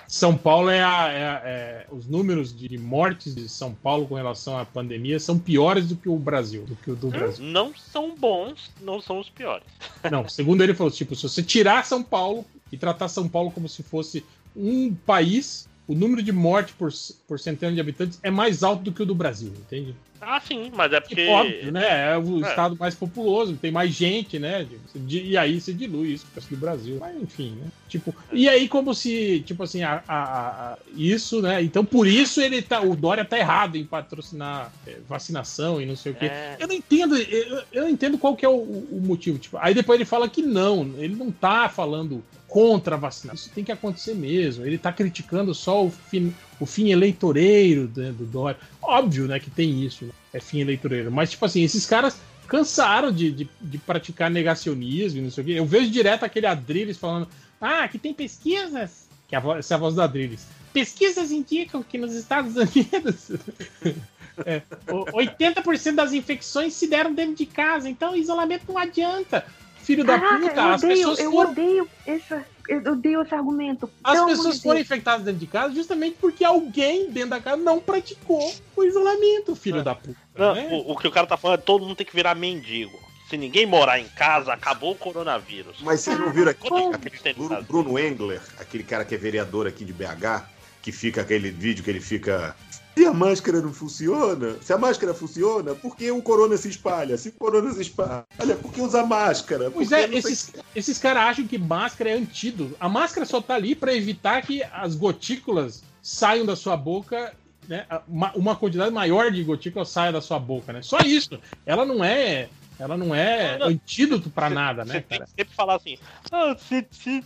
Speaker 17: são Paulo é, a, é a- é- os números de mortes de São Paulo com relação à pandemia são piores do que o Brasil, do que o do Brasil.
Speaker 19: Não são bons, não são os piores.
Speaker 17: Não, segundo ele falou, tipo, se você tirar São Paulo e tratar São Paulo como se fosse um país, o número de mortes por, por centena de habitantes é mais alto do que o do Brasil, entende?
Speaker 19: Ah, sim, mas é porque.
Speaker 17: Óbvio, né? É o
Speaker 19: É.
Speaker 17: estado mais populoso, tem mais gente, né? E aí você dilui isso resto do Brasil. Mas enfim, né? Tipo, e aí como se, tipo assim, a, a- a- isso, né? Então por isso ele tá, o Dória tá errado em patrocinar é, vacinação e não sei o quê.
Speaker 19: É.
Speaker 17: Eu não entendo, eu, eu não entendo qual que é o, o motivo. Tipo, aí depois ele fala que não, ele não tá falando contra a vacinação. Isso tem que acontecer mesmo. Ele tá criticando só o fim, o fim eleitoreiro né, do Dória. Óbvio, né, que tem isso, né? é fim eleitoreiro. Mas, tipo assim, esses caras cansaram de, de, de praticar negacionismo e não sei o quê. Eu vejo direto aquele Adriles falando: ah, que tem pesquisas. Que é a voz, essa é a voz do Adriles. Pesquisas indicam que nos Estados Unidos é, o- 80% das infecções se deram dentro de casa, então isolamento não adianta. Filho da
Speaker 9: Caraca,
Speaker 17: puta,
Speaker 9: eu
Speaker 17: as
Speaker 9: odeio,
Speaker 17: pessoas
Speaker 9: eu
Speaker 17: foram
Speaker 9: odeio esse, eu odeio esse argumento.
Speaker 17: as pessoas foram infectadas dentro de casa justamente porque alguém dentro da casa não praticou o isolamento, filho da puta.
Speaker 19: Não,
Speaker 17: né?
Speaker 19: o, o que o cara tá falando é todo mundo tem que virar mendigo. Se ninguém morar em casa, acabou o coronavírus.
Speaker 1: Mas vocês não viram aqui, aquele Bruno? Bruno Engler, aquele cara que é vereador aqui de BH, que fica aquele vídeo que ele fica. Se a máscara não funciona, se a máscara funciona, por que o corona se espalha? Se o corona se espalha, por que usar máscara?
Speaker 17: Pois é,
Speaker 1: não sei-
Speaker 17: esses, esses caras acham que máscara é antídoto. A máscara só tá ali pra evitar que as gotículas saiam da sua boca, né? Uma, uma quantidade maior de gotículas saia da sua boca, né? Só isso. Ela não é, ela não é antídoto pra nada, né,
Speaker 19: Você tem
Speaker 17: cara?
Speaker 19: que sempre falar assim: ah, se, se,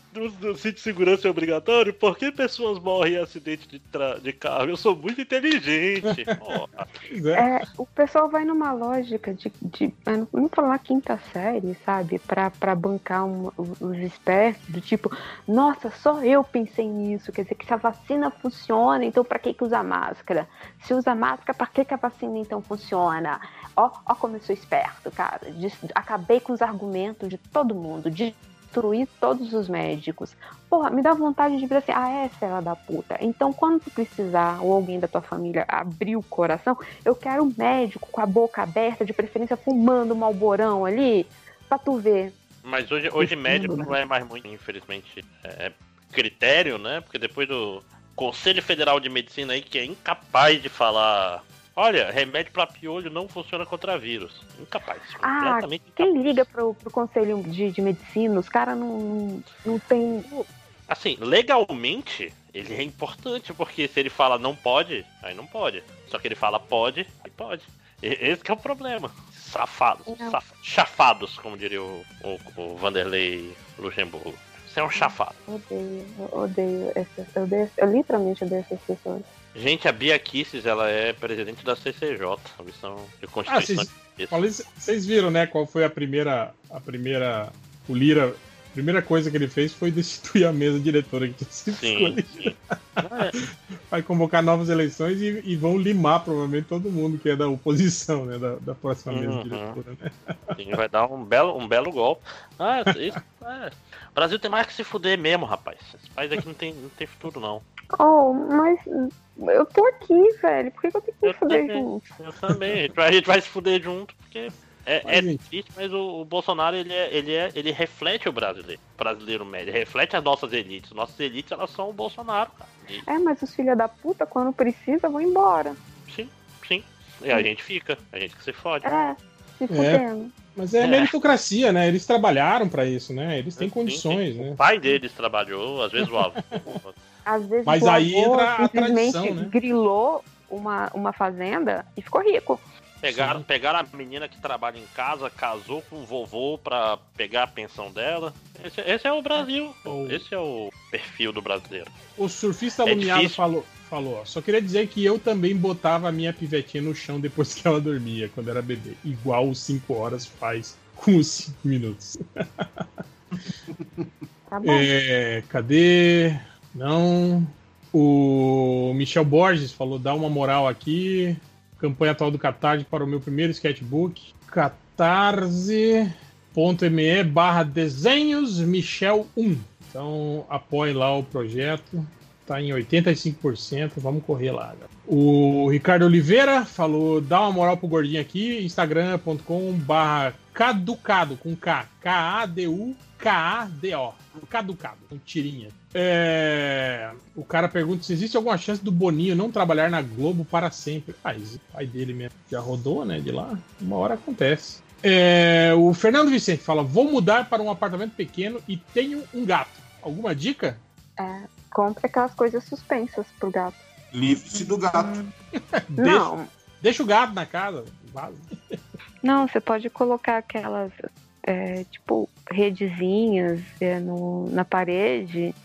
Speaker 19: cinto de segurança é obrigatório, por que pessoas morrem em acidente de, tra- de carro? Eu sou muito inteligente. Porra.
Speaker 9: É, o pessoal vai numa lógica de, de ah, não- vamos falar quinta série, sabe? Pra, pra bancar um- os espertos, do tipo, nossa, só eu pensei nisso. Quer dizer que se a vacina funciona, então pra que, que usa máscara? Se usa máscara, pra que, que a vacina então funciona? Ó, ó como eu sou esperto, cara. Des- acabei com os argumentos de todo mundo. Destruí todos os médicos. Porra, me dá vontade de ver assim, ah, é, fela da puta. Então, quando tu precisar, ou alguém da tua família abrir o coração, eu quero um médico com a boca aberta, de preferência fumando um malborão ali, pra tu ver.
Speaker 19: Mas hoje, hoje médico
Speaker 9: né?
Speaker 19: não é mais muito, infelizmente, é critério, né? Porque depois do Conselho Federal de Medicina aí, que é incapaz de falar. Olha, remédio pra piolho não funciona contra vírus. Incapaz.
Speaker 9: Ah,
Speaker 19: completamente
Speaker 9: quem liga pro, pro conselho de, de medicina, os caras não, não, tem.
Speaker 19: Assim, legalmente, ele é importante, porque se ele fala não pode, aí não pode. Só que ele fala pode, aí pode. Esse que é o problema. Safados. Saf- chafados, como diria o, o, o Vanderlei Luxemburgo. Você é um chafado.
Speaker 9: Odeio, eu odeio essas. Eu, odeio, eu literalmente odeio essas pessoas.
Speaker 19: Gente, a Bia Kisses, ela é presidente da CCJ, a missão de
Speaker 17: Ah,
Speaker 19: Constituição.
Speaker 17: vocês, falei- vocês viram, né, qual foi a primeira. A primeira. O Lira. A primeira coisa que ele fez foi destituir a mesa diretora que tinha sido
Speaker 19: Sim,
Speaker 17: escolhida. Vai convocar novas eleições e, e vão limar provavelmente todo mundo que é da oposição, né? Da, da próxima mesa
Speaker 19: Uhum.
Speaker 17: diretora, né?
Speaker 19: Sim, vai dar um belo, um belo golpe. Ah, isso, é. O Brasil tem mais que se fuder mesmo, rapaz. Esse país aqui não tem, não tem futuro, não.
Speaker 9: Oh, mas eu tô aqui, velho. Por que, que eu tenho que me fuder
Speaker 19: também.
Speaker 9: junto?
Speaker 19: Eu também. A gente vai, a gente vai se fuder junto, porque É, é triste, mas o, o Bolsonaro ele, é, ele, é, ele reflete o brasileiro, o brasileiro médio, reflete as nossas elites. Nossas elites elas são o Bolsonaro, cara. E-
Speaker 10: É, mas os filhos da puta, quando precisa, vão embora.
Speaker 19: sim, sim. E a gente fica, a gente que se fode.
Speaker 10: É, se
Speaker 17: É.
Speaker 10: fudendo.
Speaker 17: Mas é,
Speaker 19: É.
Speaker 17: meritocracia, né? Eles trabalharam pra isso, né? Eles têm condições,
Speaker 19: Sim, sim.
Speaker 17: né?
Speaker 19: O pai deles trabalhou, às vezes o avô.
Speaker 10: Às vezes
Speaker 17: Mas
Speaker 10: o
Speaker 17: aí
Speaker 10: avô
Speaker 17: entra a
Speaker 10: simplesmente
Speaker 17: tradição, né?
Speaker 10: grilou uma, uma fazenda e ficou rico.
Speaker 19: Pegaram, pegaram a menina que trabalha em casa, casou com o vovô pra pegar a pensão dela. Esse, esse é o Brasil. Esse é o perfil do brasileiro.
Speaker 17: O surfista
Speaker 19: É
Speaker 17: alumiado
Speaker 19: difícil.
Speaker 17: falou, falou, ó, só queria dizer que eu também botava a minha pivetinha no chão depois que ela dormia, quando era bebê. Igual os 5 horas faz com os 5 minutos.
Speaker 10: Tá bom.
Speaker 17: É, cadê? Não. O Michel Borges falou: dá uma moral aqui. Campanha atual do Catarse para o meu primeiro sketchbook. catarse.me barra desenhos Michel 1. Então apoie lá o projeto. Tá em 85%. Vamos correr lá. O Ricardo Oliveira falou: dá uma moral pro gordinho aqui. Instagram.com barra caducado com K. K-A-D-U-K-A-D-O. Caducado, com tirinha. É, O cara pergunta se existe alguma chance do Boninho não trabalhar na Globo para sempre. Ah, esse pai dele mesmo já rodou, né? De lá. Uma hora acontece. É, O Fernando Vicente fala: vou mudar para um apartamento pequeno e tenho um gato. Alguma dica?
Speaker 10: É, compre aquelas coisas suspensas pro gato.
Speaker 1: Livre-se do gato.
Speaker 10: Não,
Speaker 17: Deixa o gato na casa. vaza.
Speaker 10: não, você pode colocar aquelas, é, tipo, redezinhas é, no, na parede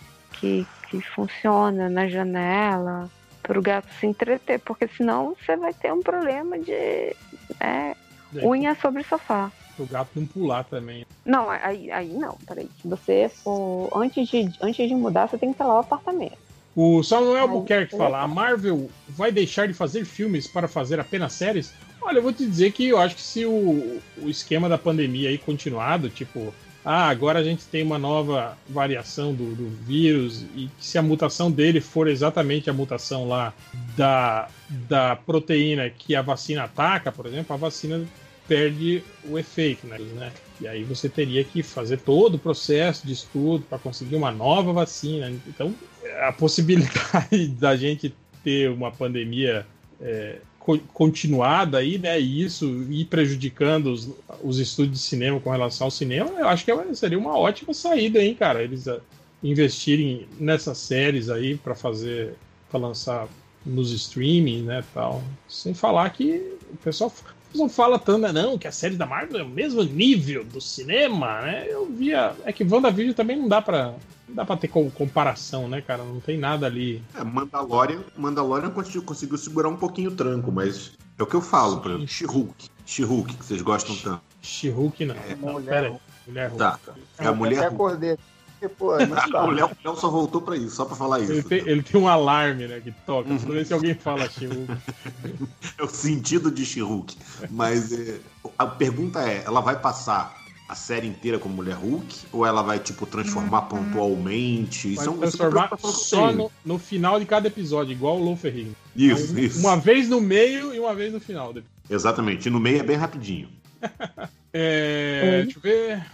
Speaker 10: que, que funciona na janela pro gato se entreter, porque senão você vai ter um problema de é, unha sobre sofá.
Speaker 17: O gato não pular também.
Speaker 10: Não, aí, aí não, peraí. Se você for. Antes de, antes de mudar, você tem que instalar o apartamento.
Speaker 17: O Samuel Albuquerque fala: a Marvel vai deixar de fazer filmes para fazer apenas séries? Olha, eu vou te dizer que eu acho que se o, o esquema da pandemia aí continuado, tipo, ah, agora a gente tem uma nova variação do, do vírus, e se a mutação dele for exatamente a mutação lá da, da proteína que a vacina ataca, por exemplo, a vacina perde o efeito, né? né? E aí você teria que fazer todo o processo de estudo para conseguir uma nova vacina. Então, a possibilidade da gente ter uma pandemia é, co- continuada aí, né? E isso ir prejudicando os, os estudos de cinema com relação ao cinema, eu acho que é- seria uma ótima saída, hein, cara? Eles ah, investirem nessas séries aí para fazer, para lançar nos streaming, né, tal. Sem falar que o pessoal não fala tanto, né, não, que a série da Marvel é o mesmo nível do cinema, né? Eu via, é que WandaVision também não dá para não dá para ter com- comparação, né, cara? Não tem nada ali.
Speaker 1: É, Mandalorian, Mandalorian conseguiu, conseguiu segurar um pouquinho o tranco, mas é o que eu falo, por exemplo, She-Hulk. She-Hulk, que vocês gostam tanto.
Speaker 17: She-Hulk não. não,
Speaker 21: Mulher
Speaker 17: pera. Mulher Hulk.
Speaker 1: Tá. É a mulher
Speaker 21: até
Speaker 1: Hulk.
Speaker 21: acordei. Porque, pô, dá.
Speaker 1: o Léo o Léo só voltou pra isso, só pra falar
Speaker 17: Ele
Speaker 1: isso.
Speaker 17: tem, ele tem um alarme, né, que toca. Toda vez que alguém fala She-Hulk.
Speaker 1: É o sentido de She-Hulk. Mas é, a pergunta é: ela vai passar a série inteira como Mulher Hulk? Ou ela vai, tipo, transformar pontualmente?
Speaker 17: Vai
Speaker 1: Isso é um- é uma
Speaker 17: transformar
Speaker 1: que eu
Speaker 17: só no, no final de cada episódio, igual o Lou Ferrigno.
Speaker 1: Isso,
Speaker 17: Um-
Speaker 1: isso.
Speaker 17: Uma vez no meio e uma vez no final.
Speaker 1: Exatamente. E no meio é bem rapidinho.
Speaker 17: É, deixa eu ver.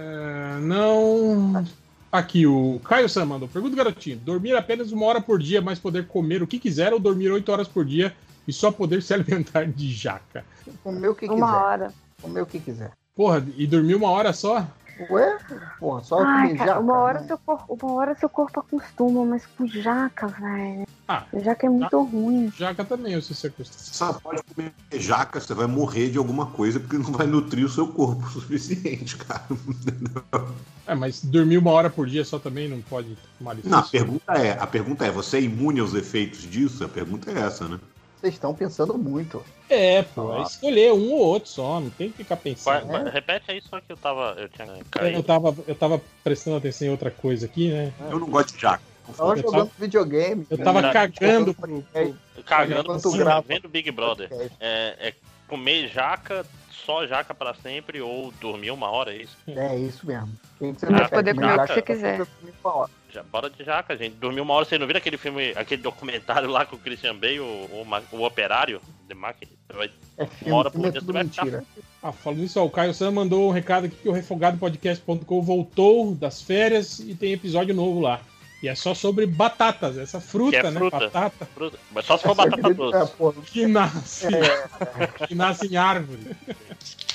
Speaker 17: É, não. Aqui, o Caio Sam mandou. Pergunta, garotinho. Dormir apenas uma hora por dia, mas poder comer o que quiser ou dormir oito horas por dia e só poder se alimentar de jaca?
Speaker 21: Comer o que
Speaker 10: Uma
Speaker 21: quiser.
Speaker 10: hora.
Speaker 21: Comer o que quiser.
Speaker 17: Porra, e dormir uma hora só?
Speaker 21: Ué? Porra, só
Speaker 10: Ai,
Speaker 21: comer
Speaker 10: cara,
Speaker 21: jaca,
Speaker 10: uma hora,
Speaker 21: né?
Speaker 10: seu corpo, uma hora seu corpo acostuma, mas com jaca, velho.
Speaker 17: Ah,
Speaker 10: jaca é muito ruim.
Speaker 17: Jaca também, eu sei se acostuma.
Speaker 1: Você só pode comer jaca, você vai morrer de alguma coisa porque não vai nutrir o seu corpo o suficiente, cara.
Speaker 17: É, mas dormir uma hora por dia só também não pode tomar licença?
Speaker 1: Não, a pergunta é, a pergunta é, você é imune aos efeitos disso? A pergunta é essa, né?
Speaker 21: Vocês estão pensando muito.
Speaker 17: É, pô, é escolher um ou outro só, não tem que ficar pensando.
Speaker 19: vai- repete aí só que eu tava. Eu tinha
Speaker 17: Eu tava, eu tava prestando atenção em outra coisa aqui, né?
Speaker 1: Eu não gosto de jaca.
Speaker 21: Tava
Speaker 17: Eu
Speaker 21: jogando
Speaker 17: tava-
Speaker 21: videogame.
Speaker 17: Eu tava
Speaker 19: Não,
Speaker 17: cagando
Speaker 21: pro.
Speaker 19: Cagando cima,
Speaker 21: grava.
Speaker 19: vendo Big Brother. É, é comer jaca, só jaca pra sempre, ou dormir uma hora, é isso?
Speaker 21: É isso mesmo. Quem que você
Speaker 19: Vai
Speaker 21: prefere,
Speaker 19: poder comer o que você quiser. Já, bora de jaca, gente. Dormir uma hora, vocês não viram aquele filme, aquele documentário lá com o Christian Bale, o, o, o Operário? The Market? Vai-
Speaker 21: É
Speaker 19: uma
Speaker 21: filme,
Speaker 19: hora por
Speaker 21: filme é
Speaker 19: dia você
Speaker 21: tudo
Speaker 19: vai ficar
Speaker 21: mentira.
Speaker 17: Ah, falando nisso, ó, o Caio Sam mandou um recado aqui que o refogadopodcast.com voltou das férias e tem episódio novo lá. E é só sobre batatas, essa fruta,
Speaker 19: Que é
Speaker 17: né?
Speaker 19: fruta.
Speaker 17: Batata.
Speaker 19: Fruta. Mas só se for batata doce.
Speaker 17: Que nasce. Que nasce em árvore.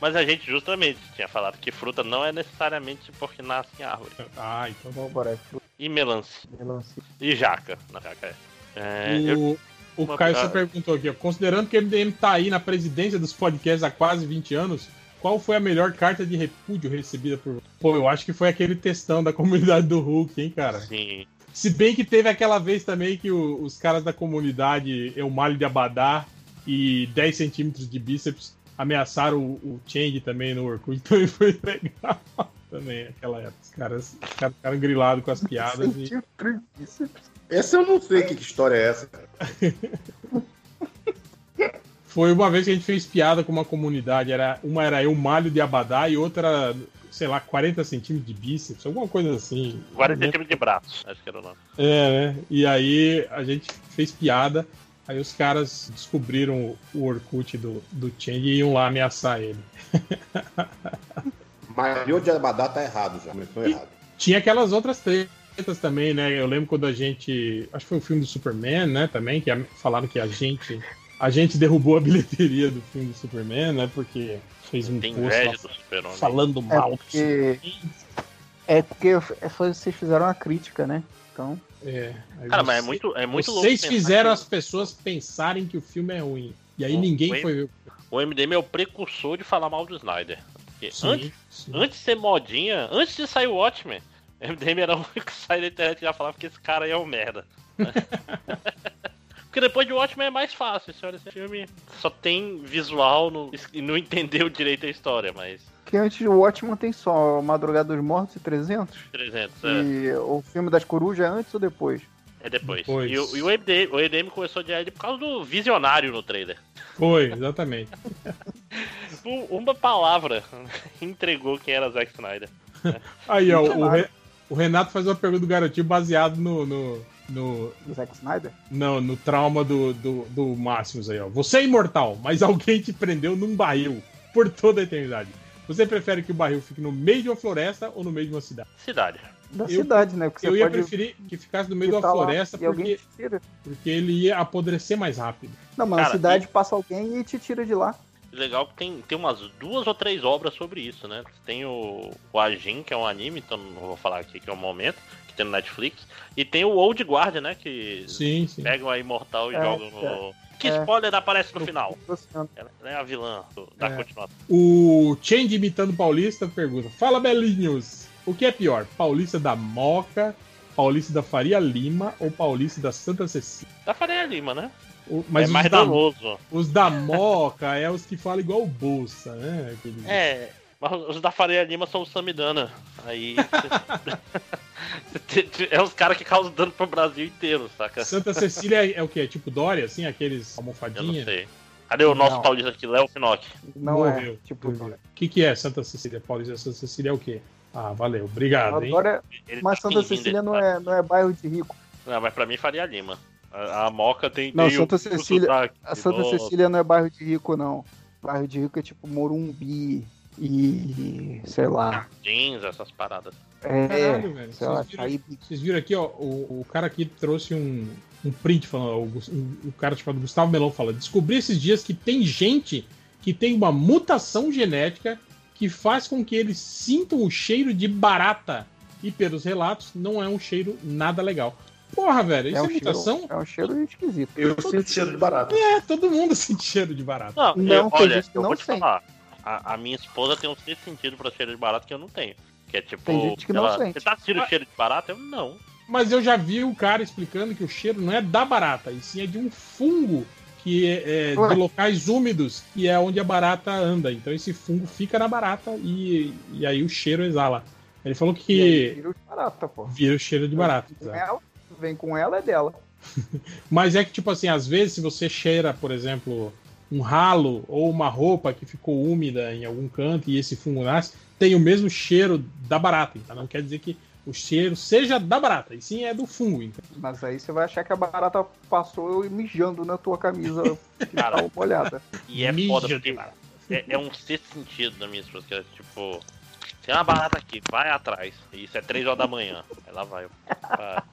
Speaker 19: Mas a gente justamente tinha falado que fruta não é necessariamente porque nasce em árvore.
Speaker 17: Ah, então
Speaker 21: vamos embora.
Speaker 19: E melancia.
Speaker 21: Melancia.
Speaker 19: E jaca. Na jaca é. É,
Speaker 17: o
Speaker 19: eu-
Speaker 17: o
Speaker 19: uma-
Speaker 17: Caio só perguntou aqui, ó, considerando que o MDM tá aí na presidência dos podcasts há quase 20 anos, qual foi a melhor carta de repúdio recebida por. Pô, eu acho que foi aquele textão da comunidade do Hulk, hein, cara?
Speaker 19: Sim.
Speaker 17: Se bem que teve aquela vez também que o- os caras da comunidade Eumalho de Abadá e 10 centímetros de bíceps ameaçaram o, o Change também no Orkut, então foi legal também aquela época. Os caras, os caras ficaram grilados com as piadas e.
Speaker 1: Essa eu não sei que, que história é essa. cara.
Speaker 17: Foi uma vez que a gente fez piada com uma comunidade. Era, uma era eu malho de abadá e outra era, sei lá, 40 centímetros de bíceps, alguma coisa assim.
Speaker 19: 40 centímetros de braço, acho que era o nome.
Speaker 17: É, né? E aí a gente fez piada. Aí os caras descobriram o Orkut do, do Chang e iam lá ameaçar ele.
Speaker 1: Malhou de Abadá tá errado já, começou errado.
Speaker 17: Tinha aquelas outras tretas também, né? Eu lembro quando a gente. Acho que foi o filme do Superman, né? Também, que a- falaram que a gente. A gente derrubou a bilheteria do filme do Superman, né? Porque fez um
Speaker 19: Tem
Speaker 17: post lá
Speaker 19: do
Speaker 17: falando
Speaker 21: É
Speaker 17: mal.
Speaker 21: porque, é porque é só vocês fizeram uma crítica, né? Então.
Speaker 17: É, aí
Speaker 19: Cara, mas é
Speaker 17: você-
Speaker 19: muito, é muito louco.
Speaker 17: Vocês fizeram as pessoas pensarem que o filme é ruim. E aí
Speaker 19: o-
Speaker 17: ninguém
Speaker 19: o-
Speaker 17: foi ver.
Speaker 19: O MDM é o precursor de falar mal do Snyder. Porque
Speaker 17: Sim,
Speaker 19: antes, antes de ser modinha, antes de sair o Watchmen, o MDM era o único que saía da internet e já falava que esse cara aí é um merda. Porque depois de Watchmen é mais fácil. Você olha esse filme, só tem visual no- e não entendeu direito a história, mas
Speaker 21: Que antes o Watchman tem só Madrugada dos Mortos e 300.
Speaker 19: 300 é,
Speaker 21: E o filme das corujas é antes ou depois?
Speaker 19: é depois.
Speaker 17: Depois.
Speaker 19: E, o- e o, MDM, o MDM começou a odiar ele por causa do visionário no trailer.
Speaker 17: Foi, exatamente.
Speaker 19: Um- Uma palavra entregou quem era Zack Snyder.
Speaker 17: Aí, ó, o, Re- o Renato faz uma pergunta do garotinho baseado no. no, no
Speaker 21: Do Zack Snyder?
Speaker 17: não, no trauma do, do, do Máximos aí, ó. Você é imortal, mas alguém te prendeu num barril por toda a eternidade. Você prefere que o barril fique no meio de uma floresta ou no meio de uma cidade?
Speaker 19: Cidade.
Speaker 21: Da
Speaker 17: Eu-
Speaker 21: cidade, né? Porque
Speaker 17: eu ia
Speaker 21: pode
Speaker 17: preferir que ficasse no meio de uma
Speaker 21: lá
Speaker 17: floresta
Speaker 21: e alguém
Speaker 17: porque,
Speaker 21: te tira.
Speaker 17: porque ele ia apodrecer mais rápido.
Speaker 21: Não, mas na
Speaker 19: Cara,
Speaker 21: cidade passa alguém e te tira de lá.
Speaker 19: Legal que tem, tem umas duas ou três obras sobre isso, né? Tem o, o Ajin, que é um anime, então não vou falar aqui que é o momento, que tem no Netflix. E tem o Old Guard, né? Que
Speaker 17: Sim, sim.
Speaker 19: pegam a Imortal e
Speaker 21: É,
Speaker 19: jogam no.
Speaker 21: é.
Speaker 19: Que
Speaker 21: É.
Speaker 19: spoiler aparece no final? Ela é a vilã do- da
Speaker 17: É.
Speaker 19: continuação.
Speaker 17: O Change imitando Paulista pergunta: Fala, Belinhos, o que é pior? Paulista da Moca, Paulista da Faria Lima ou Paulista da Santa Cecília?
Speaker 19: Da Faria Lima, né?
Speaker 17: O- mas
Speaker 19: é
Speaker 17: os
Speaker 19: mais
Speaker 17: da,
Speaker 19: danoso.
Speaker 17: os da Moca é os que falam igual o Bolsa, né? Aqueles-
Speaker 19: É, mas os da Faria Lima são o Samidana. Aí. é os caras que causam dano pro Brasil inteiro, saca?
Speaker 17: Santa Cecília é, é o que? É tipo Dória, assim? Aqueles
Speaker 19: Eu não
Speaker 17: almofadinha?
Speaker 19: sei. Cadê o nosso
Speaker 21: Não.
Speaker 19: paulista aqui, Léo Finock?
Speaker 21: Não
Speaker 17: Morreu.
Speaker 21: é. Tipo,
Speaker 17: O que, que é Santa Cecília? Paulista Santa Cecília é o quê? Ah, valeu. Obrigado, hein?
Speaker 21: agora,
Speaker 19: Ele
Speaker 21: mas
Speaker 19: tá
Speaker 21: Santa Cecília não
Speaker 19: cara.
Speaker 21: é, não é bairro de rico.
Speaker 19: Não, mas pra mim Faria Lima. A, a Moca tem.
Speaker 21: Não,
Speaker 19: tem
Speaker 21: Santa Cecília- A Santa. Cecília não é bairro de rico, não. Bairro de rico é tipo Morumbi e. sei lá.
Speaker 19: Jeans, essas paradas.
Speaker 21: É,
Speaker 17: Caralho, velho.
Speaker 21: sei lá,
Speaker 17: Vocês viram,
Speaker 21: aí
Speaker 17: vocês viram aqui, ó, o, o cara aqui trouxe um, um print falando, o, o cara chamado Gustavo Melão fala: descobri esses dias que tem gente que tem uma mutação genética que faz com que eles sintam o cheiro de barata. E pelos relatos, não é um cheiro nada legal. Porra, velho, isso é,
Speaker 21: é um,
Speaker 17: mutação?
Speaker 21: cheiro, é um cheiro esquisito.
Speaker 1: Eu sinto cheiro de barata.
Speaker 17: É, todo mundo sente cheiro de barata.
Speaker 19: Não,
Speaker 21: Não,
Speaker 19: eu, olha, eu
Speaker 21: não
Speaker 19: vou te falar. A, a minha esposa tem um sexto sentido pra cheiro de barata que eu não tenho. Que é tipo.
Speaker 21: Tem gente que não
Speaker 19: ela,
Speaker 21: sente.
Speaker 19: Você tá sentindo cheiro de barata? Eu não.
Speaker 17: Mas eu já vi o cara explicando que o cheiro não é da barata, e sim é de um fungo que é, é de locais úmidos, que é onde a barata anda. Então esse fungo fica na barata e, e aí o cheiro exala. Ele falou
Speaker 21: E
Speaker 17: que
Speaker 21: vira os barata, pô.
Speaker 17: vira o cheiro de barata.
Speaker 21: Vem ela, vem com ela, é dela.
Speaker 17: Mas é que, tipo assim, às vezes se você cheira, por exemplo, um ralo ou uma roupa que ficou úmida em algum canto e esse fungo nasce, tem o mesmo cheiro da barata. Então não quer dizer que o cheiro seja da barata, e sim é do fungo. Então.
Speaker 21: Mas aí você vai achar que a barata passou mijando na tua camisa tá molhada.
Speaker 19: E é
Speaker 17: Mídia
Speaker 19: foda porque é, é um sexto sentido da minha esposa, que é tipo. Tem uma barata aqui, vai atrás. Isso é 3 horas da manhã. Ela vai. Ela,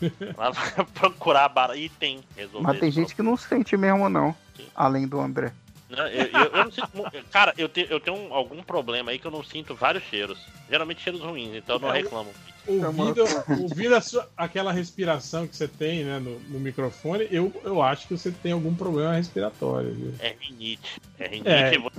Speaker 19: ela vai procurar a barata e tem. Resolver
Speaker 21: Mas tem gente que não sente mesmo, não. Além do André.
Speaker 19: Não, eu, eu- eu não sinto. Cara, eu, te- eu tenho um- algum problema aí que eu não sinto vários cheiros. Geralmente cheiros ruins, então eu não
Speaker 17: É,
Speaker 19: reclamo.
Speaker 17: Ouvindo, ouvindo a sua- aquela respiração que você tem né, no, no microfone, eu, eu acho que você tem algum problema respiratório. Viu?
Speaker 19: É rinite. É rinite,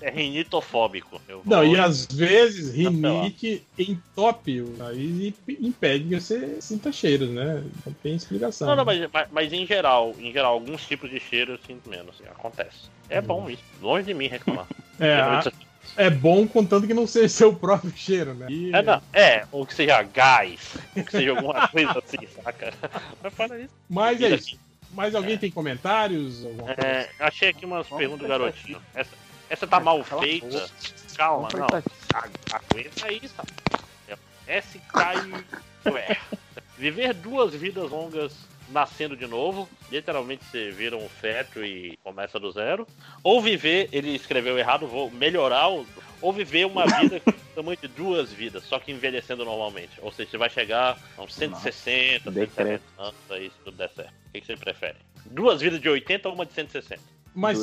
Speaker 17: É.
Speaker 19: é rinitofóbico. Eu
Speaker 17: Não,
Speaker 19: vou-
Speaker 17: e às vezes rinite entope o nariz e impede que você sinta cheiros, né? Não tem explicação.
Speaker 19: Não, não,
Speaker 17: né?
Speaker 19: mas, mas, mas em geral, em geral, alguns tipos de cheiro eu sinto menos. assim, acontece. É bom isso. Longe de mim reclamar.
Speaker 17: É, a- é bom contanto que não seja seu próprio cheiro, né? E-
Speaker 19: É, não, é, ou que seja gás, ou que seja alguma coisa assim, saca? Mas fala isso.
Speaker 17: Mas é isso. Mais alguém tem comentários?
Speaker 19: É, achei aqui umas perguntas do garotinho. Essa, essa tá mal feita. Calma, não. A- Aguenta aí, sabe? SK. Viver duas vidas longas nascendo de novo, literalmente você vira um feto e começa do zero. Ou viver, ele escreveu errado, vou melhorar, o- ou viver uma vida com o tamanho de duas vidas, só que envelhecendo normalmente. Ou seja, você vai chegar a uns 160, 170 anos aí, se tudo der certo. O que que você prefere? Duas vidas de 80 ou uma de 160?
Speaker 17: Mas,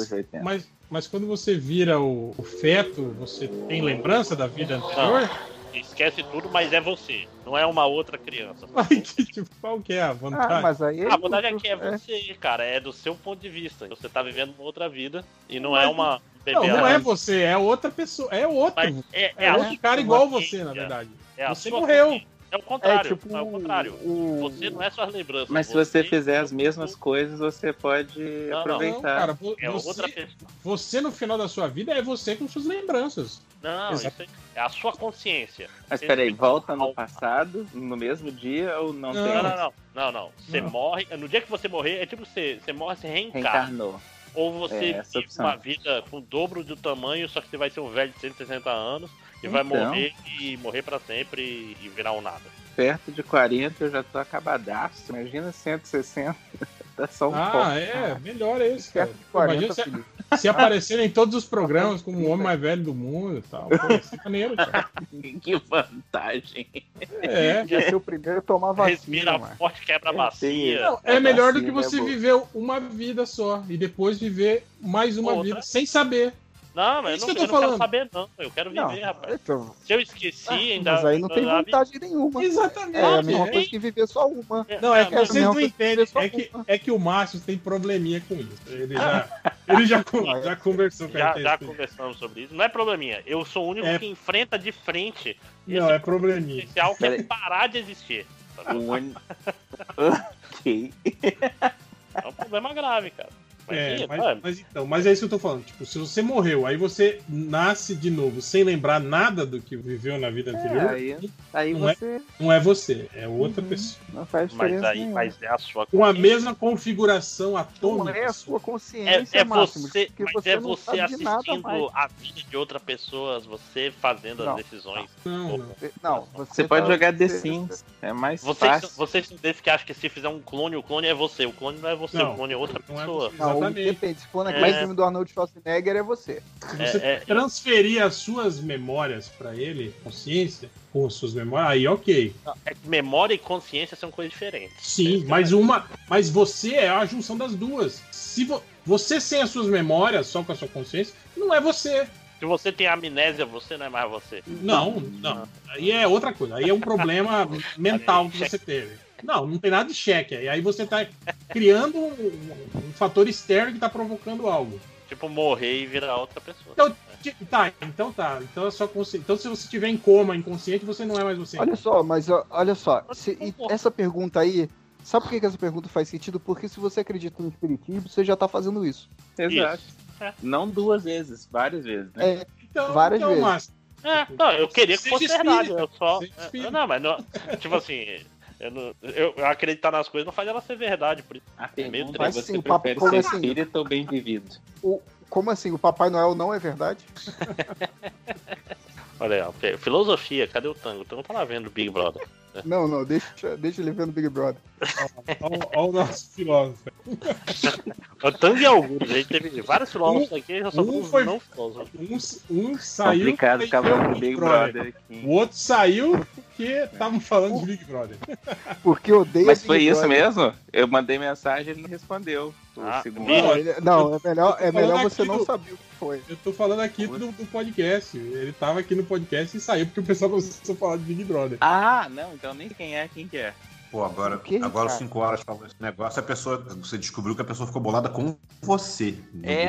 Speaker 17: mas, mas quando você vira o, o feto, você tem lembrança da vida anterior?
Speaker 19: Esquece tudo, mas é você. Não é uma outra criança.
Speaker 17: Ai, que, tipo, qual que é a vantagem?
Speaker 21: Ah, mas aí.
Speaker 19: A vantagem é que é você, cara. É do seu ponto de vista. Você tá vivendo uma outra vida e não é uma bebê.
Speaker 17: Não, não é você, é outra pessoa. É outro.
Speaker 19: Mas é, é
Speaker 17: É cara igual você, na verdade.
Speaker 19: É
Speaker 17: Você morreu.
Speaker 19: consciência. É o contrário.
Speaker 21: É, tipo,
Speaker 19: é o contrário. Você não é suas lembranças.
Speaker 22: Mas se você fizer as mesmas coisas, você pode
Speaker 19: não,
Speaker 17: Não,
Speaker 22: aproveitar.
Speaker 17: cara, vo-
Speaker 19: É
Speaker 17: você,
Speaker 19: outra pessoa.
Speaker 17: você no final da sua vida é você com suas lembranças.
Speaker 19: Não, isso
Speaker 17: Exato.
Speaker 19: aí é a sua consciência.
Speaker 22: Mas
Speaker 19: Você-
Speaker 22: peraí, volta no passado, no mesmo dia ou não,
Speaker 19: Não,
Speaker 22: tem?
Speaker 19: não, não, não, não. Você
Speaker 22: Não.
Speaker 19: morre. No dia que você morrer, é tipo você, você morre, você reencarna.
Speaker 22: Reencarnou.
Speaker 19: Ou você
Speaker 22: É, essa
Speaker 19: vive
Speaker 22: opção.
Speaker 19: uma vida com o dobro do tamanho, só que você vai ser um velho de 160 anos e vai
Speaker 22: Então.
Speaker 19: morrer e morrer pra sempre e, virar um nada.
Speaker 22: Perto de 40 eu já tô acabadaço. Imagina 160. Tá só um
Speaker 17: Ah,
Speaker 22: pouco.
Speaker 17: é, melhor esse, cara.
Speaker 21: 40,
Speaker 17: Imagina se, se aparecerem em todos os programas como o homem mais velho do mundo e tal. Pô, isso é maneiro, cara.
Speaker 22: que vantagem.
Speaker 17: É.
Speaker 21: Ia ser o primeiro a tomar vacina,
Speaker 19: Respira
Speaker 21: mano.
Speaker 19: forte, quebra a bacia.
Speaker 17: Não, é melhor do que
Speaker 22: é
Speaker 17: você
Speaker 22: boa.
Speaker 17: viver uma vida só e depois viver mais uma
Speaker 19: Outra.
Speaker 17: vida sem saber.
Speaker 19: Não, mas
Speaker 17: Isso
Speaker 19: eu não,
Speaker 17: que eu
Speaker 19: eu
Speaker 17: tô
Speaker 19: não quero saber, não. Eu quero viver,
Speaker 21: Não,
Speaker 19: rapaz.
Speaker 21: então-
Speaker 19: Se eu esqueci, ainda.
Speaker 21: Mas aí não tem vantagem nenhuma.
Speaker 17: Exatamente.
Speaker 21: É a mesma
Speaker 17: É.
Speaker 21: coisa que viver só uma.
Speaker 17: Não, é que
Speaker 21: É,
Speaker 17: vocês
Speaker 21: não, eu-
Speaker 17: entendem. É que, é que o Márcio tem probleminha com isso. Ele já, ele já, con- já conversou com a
Speaker 19: Já,
Speaker 17: gente.
Speaker 19: já conversamos sobre isso. Não é probleminha. Eu sou o único
Speaker 17: É.
Speaker 19: que enfrenta de frente
Speaker 17: Não, é probleminha.
Speaker 19: potencial que é parar de existir.
Speaker 22: O uni- ok.
Speaker 19: É um problema grave, cara.
Speaker 17: É, mas,
Speaker 19: sabe?
Speaker 17: mas então, mas é isso que eu tô falando. Tipo, se você morreu, aí você nasce de novo sem lembrar nada do que viveu na vida
Speaker 22: É,
Speaker 17: anterior,
Speaker 22: aí, aí
Speaker 17: não, é,
Speaker 22: você
Speaker 17: não é você, é outra
Speaker 22: Uhum.
Speaker 17: pessoa.
Speaker 22: não faz
Speaker 19: Mas
Speaker 22: diferença
Speaker 19: aí,
Speaker 22: nenhuma.
Speaker 19: mas é a sua
Speaker 17: Com a mesma configuração
Speaker 21: Não
Speaker 17: atômica.
Speaker 21: é a sua
Speaker 19: É,
Speaker 21: consciência,
Speaker 19: é
Speaker 21: Máximo.
Speaker 19: você, mas
Speaker 21: você
Speaker 19: é
Speaker 21: não
Speaker 19: você assistindo a vida de outra pessoa, você fazendo
Speaker 21: Não.
Speaker 19: as decisões.
Speaker 17: Não, não.
Speaker 21: Não,
Speaker 22: Você pode
Speaker 21: tá-
Speaker 22: jogar The
Speaker 21: você-
Speaker 22: Sims. É mais
Speaker 19: Vocês,
Speaker 22: fácil.
Speaker 19: vocês são desses que acham que se fizer um clone, o clone é você. O clone não é você,
Speaker 17: Não,
Speaker 19: o clone é outra
Speaker 17: não é
Speaker 19: pessoa.
Speaker 17: você.
Speaker 21: Não,
Speaker 17: Exatamente.
Speaker 21: depende. Se for naquele
Speaker 19: É.
Speaker 21: filme do Arnold Schwarzenegger, é você.
Speaker 17: Se você
Speaker 19: É, é,
Speaker 17: transferir as suas memórias pra ele, consciência, com as suas memórias, aí ok.
Speaker 19: é que memória e consciência são coisas diferentes.
Speaker 17: Sim, mas uma. Mas você é a junção das duas. Se vo- você sem as suas memórias, só com a sua consciência, não é você.
Speaker 19: Se você tem amnésia, você não é mais você.
Speaker 17: Não, não. Aí é outra coisa. Aí é um problema mental que você teve. Não, não tem nada de cheque. E aí você tá criando um, um fator externo que tá provocando algo.
Speaker 19: Tipo, morrer e virar outra pessoa.
Speaker 17: Então, tá, então tá. Então, é só consci... então se você estiver em coma, inconsciente, você não é mais você.
Speaker 21: Olha só, mas olha só. se- e essa pergunta aí. Sabe por que que essa pergunta faz sentido? Porque se você acredita no espiritismo, você já tá fazendo isso.
Speaker 22: Exato.
Speaker 19: É.
Speaker 22: Não duas vezes, várias vezes, né?
Speaker 21: É,
Speaker 17: Então,
Speaker 21: várias
Speaker 17: então,
Speaker 21: vezes.
Speaker 17: Márcio,
Speaker 19: É, não, eu queria que fosse verdade. Eu só. Não, mas não. Tipo assim, eu, não- eu- eu acreditar nas coisas não faz ela ser verdade. Por isso.
Speaker 22: A
Speaker 19: meio
Speaker 22: pergunta é:
Speaker 21: Mas
Speaker 22: você
Speaker 21: sim, o papo
Speaker 22: prefere
Speaker 21: como
Speaker 22: ser
Speaker 21: assim?
Speaker 22: espírita ou bem vivido?
Speaker 21: O, como assim? O Papai Noel não é verdade?
Speaker 19: Olha aí, ó, fi- filosofia, cadê o tango? O tango tá lá vendo o Big Brother.
Speaker 21: Não, não, deixa, deixa ele ver no Big Brother.
Speaker 17: Olha o nosso filósofo.
Speaker 19: O Tang e alguns, a gente teve vários filósofos aqui, já só
Speaker 17: um
Speaker 19: um
Speaker 17: foi-
Speaker 19: não filósofos.
Speaker 17: Um, um saiu.
Speaker 22: Complicado Big Brother aqui.
Speaker 17: O outro saiu porque estavam falando de Big Brother.
Speaker 21: Porque odeia
Speaker 22: Mas
Speaker 21: Big
Speaker 22: foi isso
Speaker 21: Brother.
Speaker 22: mesmo? Eu mandei mensagem e ele não respondeu.
Speaker 19: Ah.
Speaker 21: Não, ele- não, é melhor, é melhor você não
Speaker 17: do-
Speaker 21: saber o que foi.
Speaker 17: Eu tô falando aqui do, do podcast. Ele tava aqui no podcast e saiu porque o pessoal começou a falar de Big Brother.
Speaker 22: Ah, não, então nem quem é, quem que é.
Speaker 1: Pô, agora,
Speaker 21: que,
Speaker 1: agora
Speaker 21: cara?
Speaker 1: 5 horas falando esse negócio, a pessoa, você descobriu que a pessoa ficou bolada com você.
Speaker 22: É.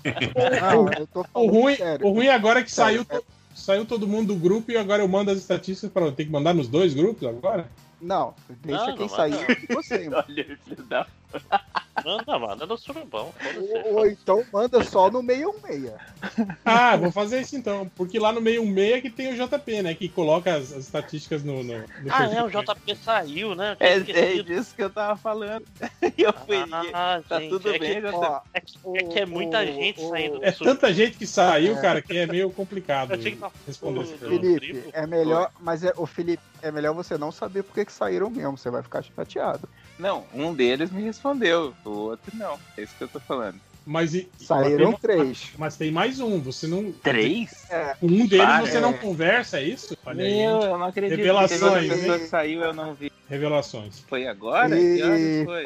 Speaker 21: Não, eu tô
Speaker 17: O
Speaker 21: falando
Speaker 17: ruim,
Speaker 21: sério.
Speaker 17: o ruim agora é que
Speaker 21: Sério,
Speaker 17: saiu, to- saiu todo mundo do grupo e agora eu mando as estatísticas para Tem que mandar nos dois grupos agora?
Speaker 21: Não, deixa
Speaker 19: Não,
Speaker 21: quem
Speaker 19: não
Speaker 21: sair você, mano.
Speaker 22: Olha, filho da.
Speaker 19: Manda, manda no surubão.
Speaker 21: Ou, ou então manda só no 616.
Speaker 17: Ah, vou fazer isso então. Porque lá no meio meia que tem o JP, né? Que coloca as, as estatísticas no, no, no
Speaker 19: Ah, é, o JP saiu, né?
Speaker 22: É, é disso que eu tava falando. E eu fui.
Speaker 19: Ah,
Speaker 22: tá
Speaker 19: gente,
Speaker 22: tudo
Speaker 19: é
Speaker 22: bem,
Speaker 19: que-
Speaker 21: Ó.
Speaker 19: É que, é que é muita
Speaker 21: o-
Speaker 19: gente
Speaker 21: o-
Speaker 19: saindo do
Speaker 17: É tanta gente que saiu, cara, que é meio complicado
Speaker 19: Eu tinha que
Speaker 17: responder
Speaker 19: o-.
Speaker 21: Felipe, é melhor, mas é, o Felipe, é melhor você não saber por que que saíram mesmo, você vai ficar chateado.
Speaker 22: Não, um deles me respondeu, o outro não. É isso que eu tô falando.
Speaker 17: Mas, e,
Speaker 21: Saíram
Speaker 17: mas,
Speaker 21: três.
Speaker 17: mas tem mais um. Você não.
Speaker 22: Três?
Speaker 21: É,
Speaker 17: Com um deles
Speaker 22: Para,
Speaker 17: você
Speaker 21: é.
Speaker 17: não conversa, é isso? Olha aí.
Speaker 22: Meu, eu não acredito. que
Speaker 17: Revelações,
Speaker 22: outra pessoa que saiu eu não vi.
Speaker 17: Revelações.
Speaker 22: Foi agora? Que horas foi?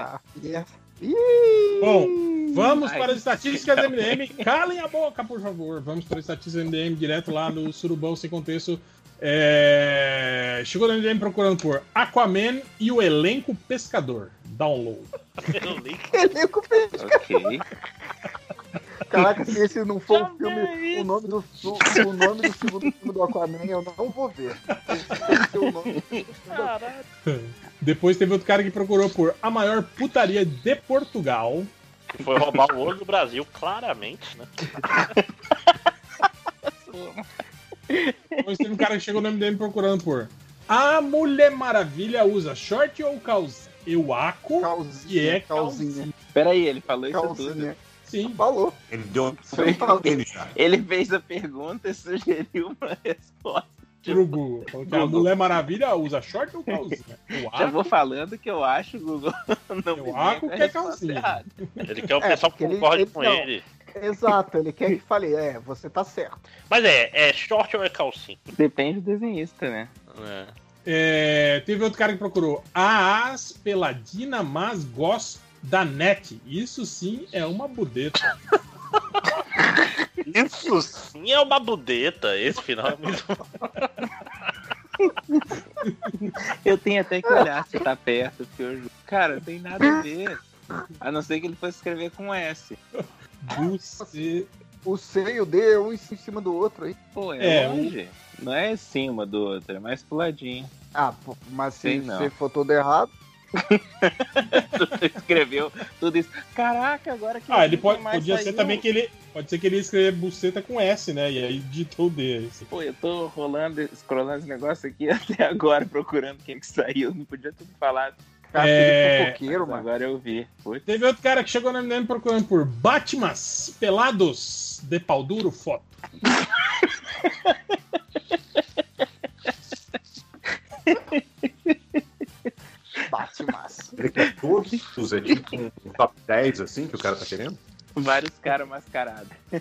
Speaker 21: Ih,
Speaker 17: Bom, vamos
Speaker 22: Ai,
Speaker 17: para as estatísticas
Speaker 22: tá
Speaker 17: MDM. Calem a boca, por favor. Vamos para as estatísticas MDM direto lá no Surubão Sem Contexto. É, Chegou no MDM procurando por Aquaman e o elenco pescador. Download.
Speaker 21: Elenco.
Speaker 22: Ok.
Speaker 21: Caraca, se esse não for o filme, o nome do, do- o nome do segundo filme do Aquaman, eu não vou ver. Esse tem que ser o nome do segundo filme do Aquaman.
Speaker 17: Depois teve outro cara que procurou por a maior putaria de Portugal.
Speaker 19: Foi roubar o ouro do Brasil, claramente, né?
Speaker 17: Depois teve um cara que chegou no MDM procurando por a Mulher Maravilha usa short ou calça? Eu aco
Speaker 21: Calzinha,
Speaker 17: e é
Speaker 21: calzinha.
Speaker 22: Peraí, ele falou isso tudo.
Speaker 21: Calzinha.
Speaker 17: Sim.
Speaker 21: Falou.
Speaker 1: Ele deu
Speaker 22: Foi-
Speaker 1: ele já.
Speaker 22: Ele fez a pergunta e sugeriu uma resposta.
Speaker 17: Pro Google. Falou que a
Speaker 22: Google.
Speaker 17: Mulher Maravilha usa short ou calcinha? Eu
Speaker 22: Já vou falando que eu acho, Google. Não
Speaker 17: eu que é calcinha.
Speaker 19: Ele quer o
Speaker 21: É,
Speaker 19: pessoal que
Speaker 21: porque ele-
Speaker 19: concorde
Speaker 21: ele
Speaker 19: com
Speaker 21: não.
Speaker 19: ele.
Speaker 21: Exato, ele quer que fale, é, você tá certo.
Speaker 19: Mas é, é short ou é calcinha?
Speaker 22: Depende do desenhista, né?
Speaker 19: É.
Speaker 17: É, teve outro cara que procurou a as peladina, mas gosto da net. Isso sim é uma budeta.
Speaker 19: Isso sim é uma budeta. Esse final é muito.
Speaker 22: Eu tenho até que olhar se tá perto, porque eu... Cara, não tem nada a ver. A não ser que ele fosse escrever com S.
Speaker 17: Você.
Speaker 21: O C e o D é um em cima do outro aí.
Speaker 22: Pô, é,
Speaker 17: É,
Speaker 22: longe. Não é em cima do outro, é mais puladinho.
Speaker 21: Ah, pô, mas se
Speaker 22: não.
Speaker 21: você for todo errado,
Speaker 22: Tu escreveu tudo isso. Caraca, agora que.
Speaker 17: Ah, ele pode, podia ser também que ele. Pode ser que ele ia escrever buceta com S, né? E aí digitou o D. assim.
Speaker 22: Pô, eu tô rolando, scrollando esse negócio aqui até agora, procurando quem que saiu. Não podia ter falado.
Speaker 21: Cara,
Speaker 17: É,
Speaker 21: fofoqueiro,
Speaker 22: Mas
Speaker 21: mano.
Speaker 22: agora eu vi. Putz.
Speaker 17: Teve outro cara que chegou no MDM procurando por Batmas pelados de pau duro foto.
Speaker 21: Bate massa.
Speaker 1: Ele quer todos, é tipo um top 10 assim que o cara tá querendo?
Speaker 22: Vários caras mascarados.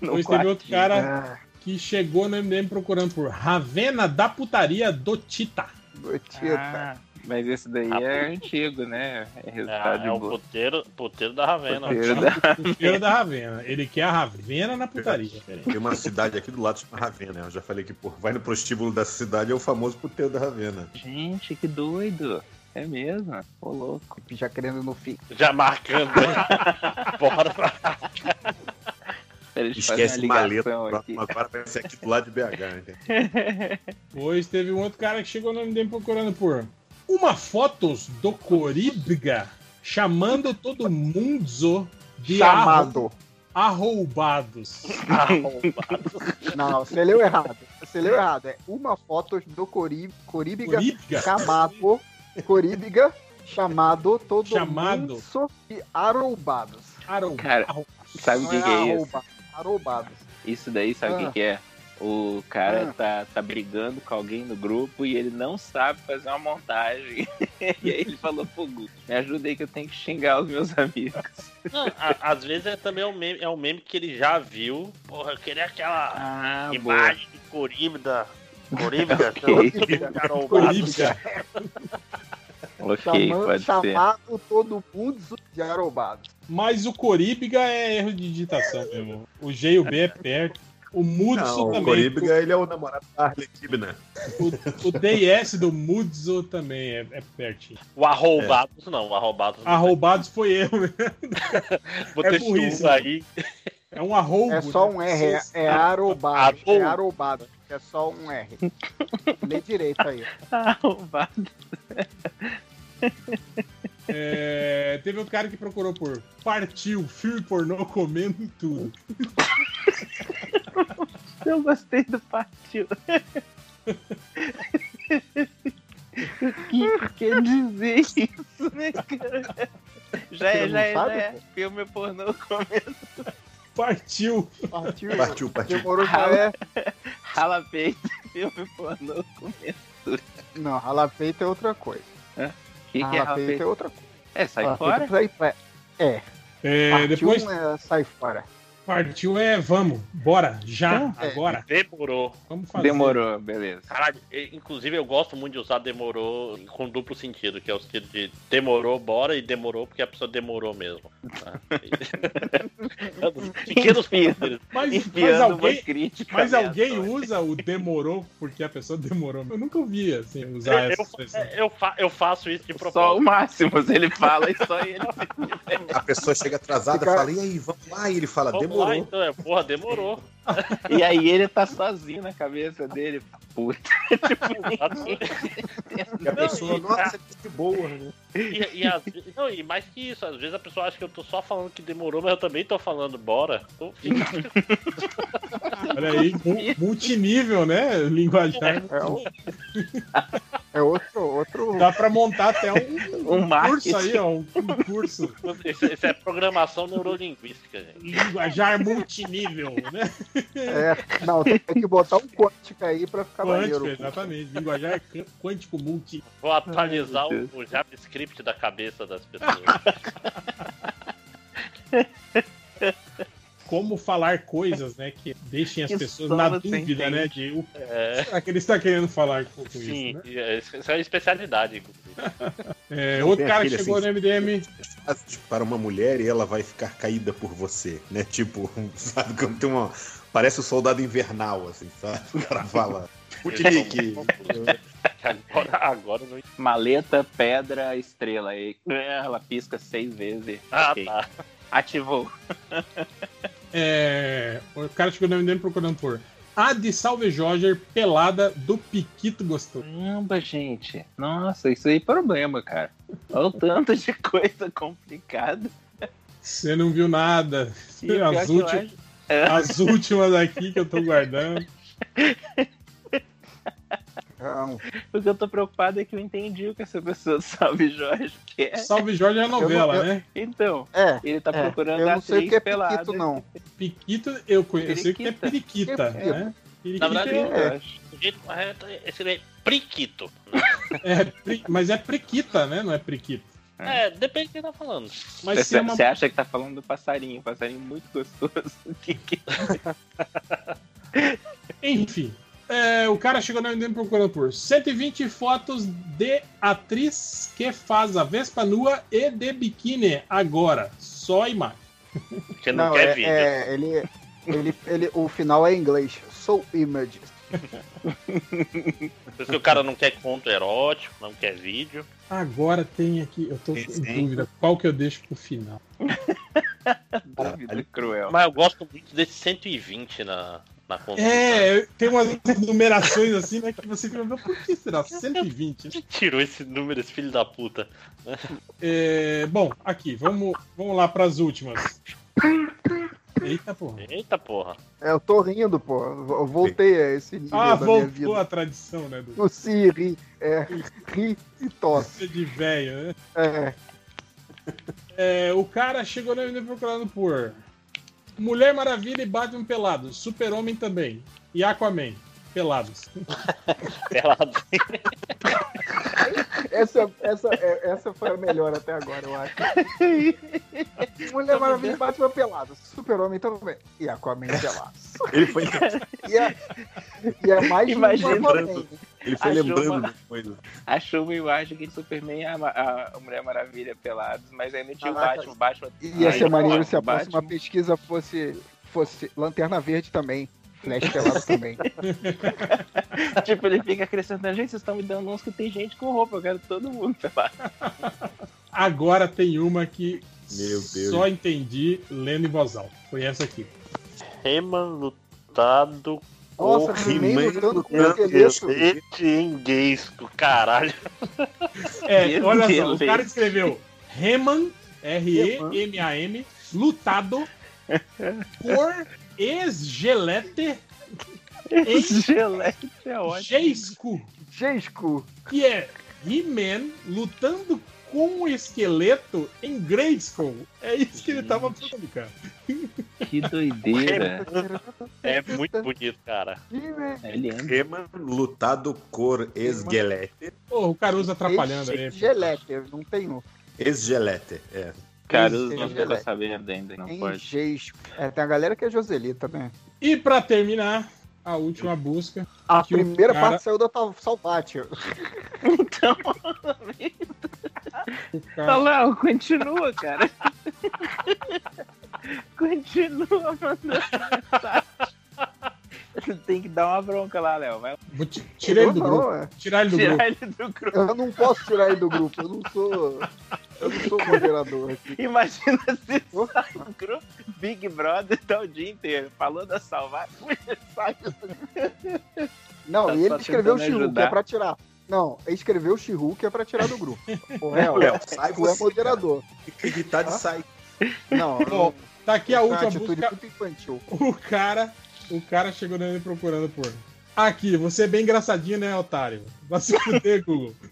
Speaker 17: Depois teve outro cara que chegou no MDM procurando por Ravena da putaria do Tita.
Speaker 21: Gotita.
Speaker 22: Ah, mas esse daí é antigo, né? É resultado
Speaker 19: É, é o puteiro, puteiro da Ravena.
Speaker 22: Puteiro da-
Speaker 17: Puteiro da Ravena. Ele quer a Ravena na putaria.
Speaker 1: Tem uma cidade aqui do lado de Ravena, né? Eu já falei que, pô, vai no prostíbulo dessa cidade, é o famoso puteiro da Ravena.
Speaker 22: Gente, que doido. É mesmo? Ô, louco.
Speaker 21: Já querendo no fim.
Speaker 19: Já marcando. né? Bora pra
Speaker 22: Eles
Speaker 1: Esquece maleta.
Speaker 22: aqui.
Speaker 1: Agora vai ser aqui do lado de BH, entendeu?
Speaker 17: Depois teve um outro cara que chegou no MDM procurando por uma fotos do Coribga chamando todo mundo de
Speaker 21: Chamado.
Speaker 17: arroubados.
Speaker 21: Não, você leu errado. Você leu errado. É uma foto do Corib, Coríbiga chamado. Coríbiga chamado todo
Speaker 17: Chamado.
Speaker 21: mundo de arroubados.
Speaker 17: Arroubados.
Speaker 22: Cara, sabe o que,
Speaker 21: Não
Speaker 22: que é isso?
Speaker 21: arrouba- Arroubados.
Speaker 22: Isso daí, sabe o
Speaker 21: Ah.
Speaker 22: que, que é? O cara
Speaker 21: Ah.
Speaker 22: tá, tá brigando com alguém no grupo e ele não sabe fazer uma montagem. e aí ele falou, pô, Gu, me ajuda aí que eu tenho que xingar os meus amigos.
Speaker 19: Não, a- às vezes é também um meme, é um meme que ele já viu. Porra, eu queria aquela
Speaker 22: Ah,
Speaker 19: imagem de Coríbida. Coríbida?
Speaker 22: Ok.
Speaker 19: Carol
Speaker 17: Coríbida.
Speaker 22: Ok,
Speaker 21: Chamando-
Speaker 22: pode ser.
Speaker 21: chamado todo mundo de arrombado.
Speaker 17: Mas o Coríbiga é erro de digitação mesmo. O G e o B é perto. O Mudso
Speaker 1: Não, o
Speaker 17: também.
Speaker 1: Coríbiga, ele é o namorado da Harley Kibner.
Speaker 17: O, o DS do Mudzo também é, é pertinho.
Speaker 19: O arrombados não, o não.
Speaker 17: Arroubados foi eu, né?
Speaker 19: Vou
Speaker 17: é burrice,
Speaker 19: um aí.
Speaker 17: É um arroubo.
Speaker 21: É só
Speaker 17: né?
Speaker 21: um R, é, é arrombado. É arrombado. É só um R. Lê direito aí.
Speaker 22: Arrombado.
Speaker 17: É, teve outro cara que procurou por Partiu, filme pornô comendo tudo.
Speaker 22: Eu gostei do partiu. O que quer dizer isso, né, cara? Já é, já é, já é. Filme pornô comendo.
Speaker 17: Partiu.
Speaker 21: Partiu.
Speaker 1: Partiu, partiu.
Speaker 21: Demorou já é.
Speaker 22: Rala peito, filme pornô comendo.
Speaker 21: Não, rala peito é outra coisa.
Speaker 22: O que, que é
Speaker 21: peito? é outra coisa.
Speaker 22: É, sai fora?
Speaker 21: sai. É.
Speaker 17: É, depois
Speaker 21: é sai fora.
Speaker 17: Partiu é vamos, bora, já,
Speaker 21: É.
Speaker 17: agora.
Speaker 19: Demorou.
Speaker 17: Vamos fazer.
Speaker 22: Demorou, beleza.
Speaker 19: Caralho, e- inclusive eu gosto muito de usar demorou com duplo sentido, que é o sentido de demorou, bora, e demorou porque a pessoa demorou mesmo. tá? Pequenos poderes.
Speaker 17: Mas, mas alguém,
Speaker 22: crítica
Speaker 17: mas alguém usa o demorou porque a pessoa demorou. Eu nunca ouvi assim, usar
Speaker 19: Eu,
Speaker 17: essa expressão.
Speaker 19: eu, fa- eu faço isso de
Speaker 22: Só o
Speaker 19: propósito.
Speaker 22: Máximos, ele fala e só ele.
Speaker 1: A pessoa chega atrasada,
Speaker 21: Fica-
Speaker 1: fala, e aí, vamos lá? E ele fala,
Speaker 19: Vamos
Speaker 1: demorou.
Speaker 19: lá, então, é, porra, demorou.
Speaker 22: E aí ele tá sozinho na cabeça dele. Puta. Tipo, ninguém
Speaker 1: E a pessoa, nossa, que boa, né?
Speaker 19: E, e ve- não, e mais que isso, às vezes a pessoa acha que eu tô só falando que demorou, mas eu também tô falando bora. Tô-
Speaker 17: Olha aí, mu- multinível, né? Linguajar.
Speaker 21: É, o- é outro, outro.
Speaker 17: Dá pra montar até um,
Speaker 22: Um
Speaker 17: curso
Speaker 22: marketing.
Speaker 17: aí, ó. Um, um curso.
Speaker 19: Isso, é programação neurolinguística, gente.
Speaker 17: Linguajar multinível, né?
Speaker 21: É, não, tem que botar um quântico aí pra ficar
Speaker 17: Quântico,
Speaker 21: maneiro.
Speaker 17: exatamente. Linguajar qu- quântico multi.
Speaker 19: Vou atualizar
Speaker 22: Ai,
Speaker 19: o,
Speaker 22: meu
Speaker 19: o JavaScript da cabeça das pessoas.
Speaker 17: Como falar coisas, né? Que deixem as
Speaker 22: Que
Speaker 17: pessoas na dúvida, né? De o
Speaker 19: É,
Speaker 17: será que ele está querendo falar com, com
Speaker 19: sim,
Speaker 17: isso, né?
Speaker 19: é- isso é uma especialidade, inclusive.
Speaker 17: É, outro cara que chegou
Speaker 1: assim,
Speaker 17: no MDM.
Speaker 1: Frases para uma mulher e ela vai ficar caída por você, né? Tipo, sabe, quando tem uma... Parece o soldado invernal, assim, sabe? O cara fala, Sputnik.
Speaker 19: Agora, agora não.
Speaker 22: Maleta, pedra, estrela. Aí ela pisca seis vezes.
Speaker 19: Ah,
Speaker 22: Ok.
Speaker 19: tá.
Speaker 22: Ativou.
Speaker 17: É, o cara chegou no MDM procurando por a de Salve Jorge pelada do Piquito Gostoso.
Speaker 22: Caramba, gente. Nossa, isso aí é problema, cara. Olha o tanto de coisa complicada.
Speaker 17: Você não viu nada.
Speaker 22: E
Speaker 17: As, últimas,
Speaker 22: acho- É.
Speaker 17: as últimas aqui que eu tô guardando.
Speaker 21: Não,
Speaker 22: O que eu tô preocupado é que eu entendi o que essa pessoa do Salve Jorge quer.
Speaker 17: Salve Jorge é a novela,
Speaker 21: Eu
Speaker 17: né?
Speaker 22: Então,
Speaker 21: é.
Speaker 22: ele tá
Speaker 21: é,
Speaker 22: procurando
Speaker 21: Eu
Speaker 22: a
Speaker 21: não sei o que é
Speaker 22: pelada.
Speaker 21: piquito, não.
Speaker 17: Piquito, eu conheço. Que é periquita,
Speaker 21: É,
Speaker 17: né?
Speaker 19: Na
Speaker 17: Periquita
Speaker 19: verdade,
Speaker 17: é,
Speaker 19: o jeito correto é priquito.
Speaker 17: é pri- mas é priquita, né? Não é priquito.
Speaker 19: É, depende do que tá falando.
Speaker 17: Mas se
Speaker 22: Você
Speaker 17: é uma...
Speaker 22: você acha que tá falando do passarinho, passarinho muito gostoso. Que que-
Speaker 17: Enfim. É, o cara chegou no MDM procurando por 120 fotos de atriz que faz a Vespa nua e de biquíni agora. Só imagem.
Speaker 19: Porque não,
Speaker 21: Não,
Speaker 19: quer
Speaker 21: é,
Speaker 19: vídeo.
Speaker 21: é, ele, ele, ele, o final é em inglês. Soul Images.
Speaker 19: Por isso que o cara não quer conto erótico, não quer vídeo.
Speaker 17: Agora tem aqui, eu tô em
Speaker 1: Desenho.
Speaker 17: dúvida qual que eu deixo pro final.
Speaker 22: Dúvida cruel.
Speaker 19: Mas eu gosto muito desse 120 na, na conta.
Speaker 17: É, tem umas numerações assim, né? Que você fica, "Mas por que será? 120?
Speaker 19: Quem tirou esse número, esse filho da puta?
Speaker 17: É, bom, aqui, vamos, vamos lá pras últimas. Eita porra.
Speaker 19: Eita porra.
Speaker 21: É, eu tô rindo, pô. Eu voltei a esse nível
Speaker 17: Ah,
Speaker 21: da minha
Speaker 17: voltou
Speaker 21: vida.
Speaker 17: a tradição, né? Do
Speaker 21: O si, ri, é, ri e tosse.
Speaker 17: de velho, né?
Speaker 21: É,
Speaker 17: É, o cara chegou no MD procurando por Mulher Maravilha e Batman pelado. Super-Homem também. e Aquaman, pelados.
Speaker 19: Pelados.
Speaker 21: Essa, essa, é- essa foi a melhor até agora, eu acho. Mulher Maravilha e Batman pelado. Super-Homem também. E Aquaman pelado.
Speaker 1: Ele foi,
Speaker 21: E é, e é mais de
Speaker 22: Imagina.
Speaker 1: Ele foi
Speaker 22: Achou
Speaker 1: lembrando
Speaker 22: uma-
Speaker 1: das coisas.
Speaker 22: Achou uma imagem de Superman e a, a Mulher Maravilha pelados, mas ainda tinha o. Batman. Batman
Speaker 21: Ia ser maneiro se a próxima pesquisa fosse, fosse Lanterna Verde também. Flash pelado também.
Speaker 22: tipo, ele fica acrescentando, gente, vocês estão me dando uns que tem gente com roupa, eu quero todo mundo pelado.
Speaker 17: Agora tem uma que
Speaker 1: Meu Deus.
Speaker 17: só entendi lendo em voz alta. Foi essa aqui.
Speaker 19: Reman lutado
Speaker 21: Nossa,
Speaker 19: com
Speaker 21: He-Man lutando com
Speaker 19: lutando
Speaker 21: esqueleto.
Speaker 19: esqueleto em gays, caralho.
Speaker 17: É, olha só, o cara escreveu Reman, R-E-M-A-M, lutado por esgelete em
Speaker 22: Gelete é ótimo.
Speaker 17: Que é He-Man lutando com o esqueleto em Grayskull. É isso que ele tava falando, cara.
Speaker 22: Que doideira.
Speaker 19: É muito bonito, cara.
Speaker 22: É lindo.
Speaker 1: Reman lutado cor esgelete.
Speaker 17: Pô, o Caruso atrapalhando aí. pô.
Speaker 21: Gelete, não tem um.
Speaker 1: Esgelete, é.
Speaker 22: Caruso não ficou sabendo ainda, não pode.
Speaker 21: É, tem a galera que é Joseli também.
Speaker 17: E pra terminar, a última busca.
Speaker 21: A primeira
Speaker 17: cara-
Speaker 21: parte saiu da Tal- Salvatio.
Speaker 22: Então, Tá
Speaker 17: cara-
Speaker 22: Léo, continua, cara. continua mandando mensagem. Tem que dar uma bronca lá, Léo. Vai
Speaker 17: Vou ti- tirar ele do
Speaker 21: Não,
Speaker 17: grupo.
Speaker 21: é.
Speaker 17: Tirar ele do
Speaker 22: tirar
Speaker 17: grupo.
Speaker 22: ele do grupo.
Speaker 21: Eu não posso tirar ele do grupo. Eu não sou. Eu não sou moderador aqui.
Speaker 22: Imagina se sai no grupo Big Brother tá o dia inteiro falando da salvar. sai
Speaker 21: Não,
Speaker 22: Tá
Speaker 21: e ele escreveu o Shihu, que é pra tirar. Não, ele escreveu o Shihu, que é pra tirar do grupo. O réu,
Speaker 1: Léo, sai
Speaker 21: tu é
Speaker 1: você,
Speaker 21: moderador.
Speaker 1: Fica irritado e sai.
Speaker 21: Não,
Speaker 17: Bom, tá aqui a
Speaker 21: é
Speaker 17: última
Speaker 21: muito infantil.
Speaker 17: O cara, o cara chegou nele procurando por. Aqui, você é bem engraçadinho, né, otário? Vai se fuder, Google.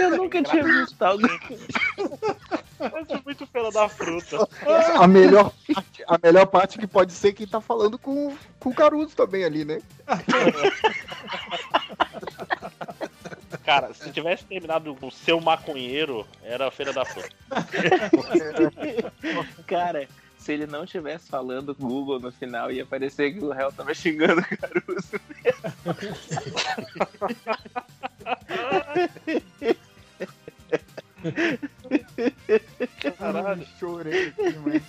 Speaker 22: Eu nunca tinha visto alguém.
Speaker 19: Essa é muito feira da fruta.
Speaker 21: A melhor, parte, a melhor parte que pode ser quem tá falando com, com o Caruso também ali, né?
Speaker 19: Cara, se tivesse terminado com seu maconheiro, era a feira da fruta.
Speaker 22: Cara, se ele não tivesse falando Google no final, ia parecer que o réu tava xingando o Caruso.
Speaker 19: Caralho.
Speaker 21: Chorei aqui, mano.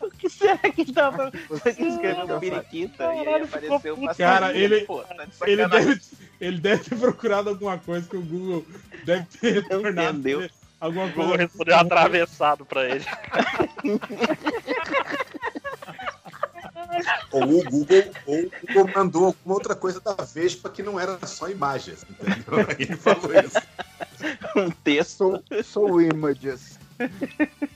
Speaker 22: O que será que tava
Speaker 21: Você
Speaker 22: escrevendo periquita e aí apareceu uma
Speaker 17: Cara, ele,
Speaker 22: pô, tá de
Speaker 17: ele, deve, ele deve ter procurado alguma coisa que o Google deve ter retornado.
Speaker 22: entendeu.
Speaker 17: Alguma
Speaker 19: O Google
Speaker 17: coisa.
Speaker 19: respondeu atravessado pra ele.
Speaker 1: Ou o Google, ou o Google mandou alguma outra coisa da Vespa que não era só imagens, entendeu? Ele falou isso.
Speaker 22: um texto.
Speaker 21: Sou, sou images.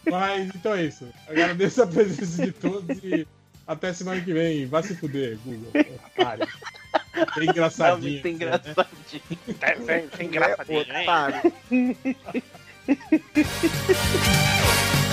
Speaker 17: Mas então é isso. Agradeço a presença de todos e até semana que vem. Vai se fuder, Google. Otário. Bem engraçadinho.
Speaker 22: Não, tem
Speaker 17: né?
Speaker 22: engraçadinho.
Speaker 19: Tem, tem, tem engraçadinho, hein?
Speaker 21: Otário.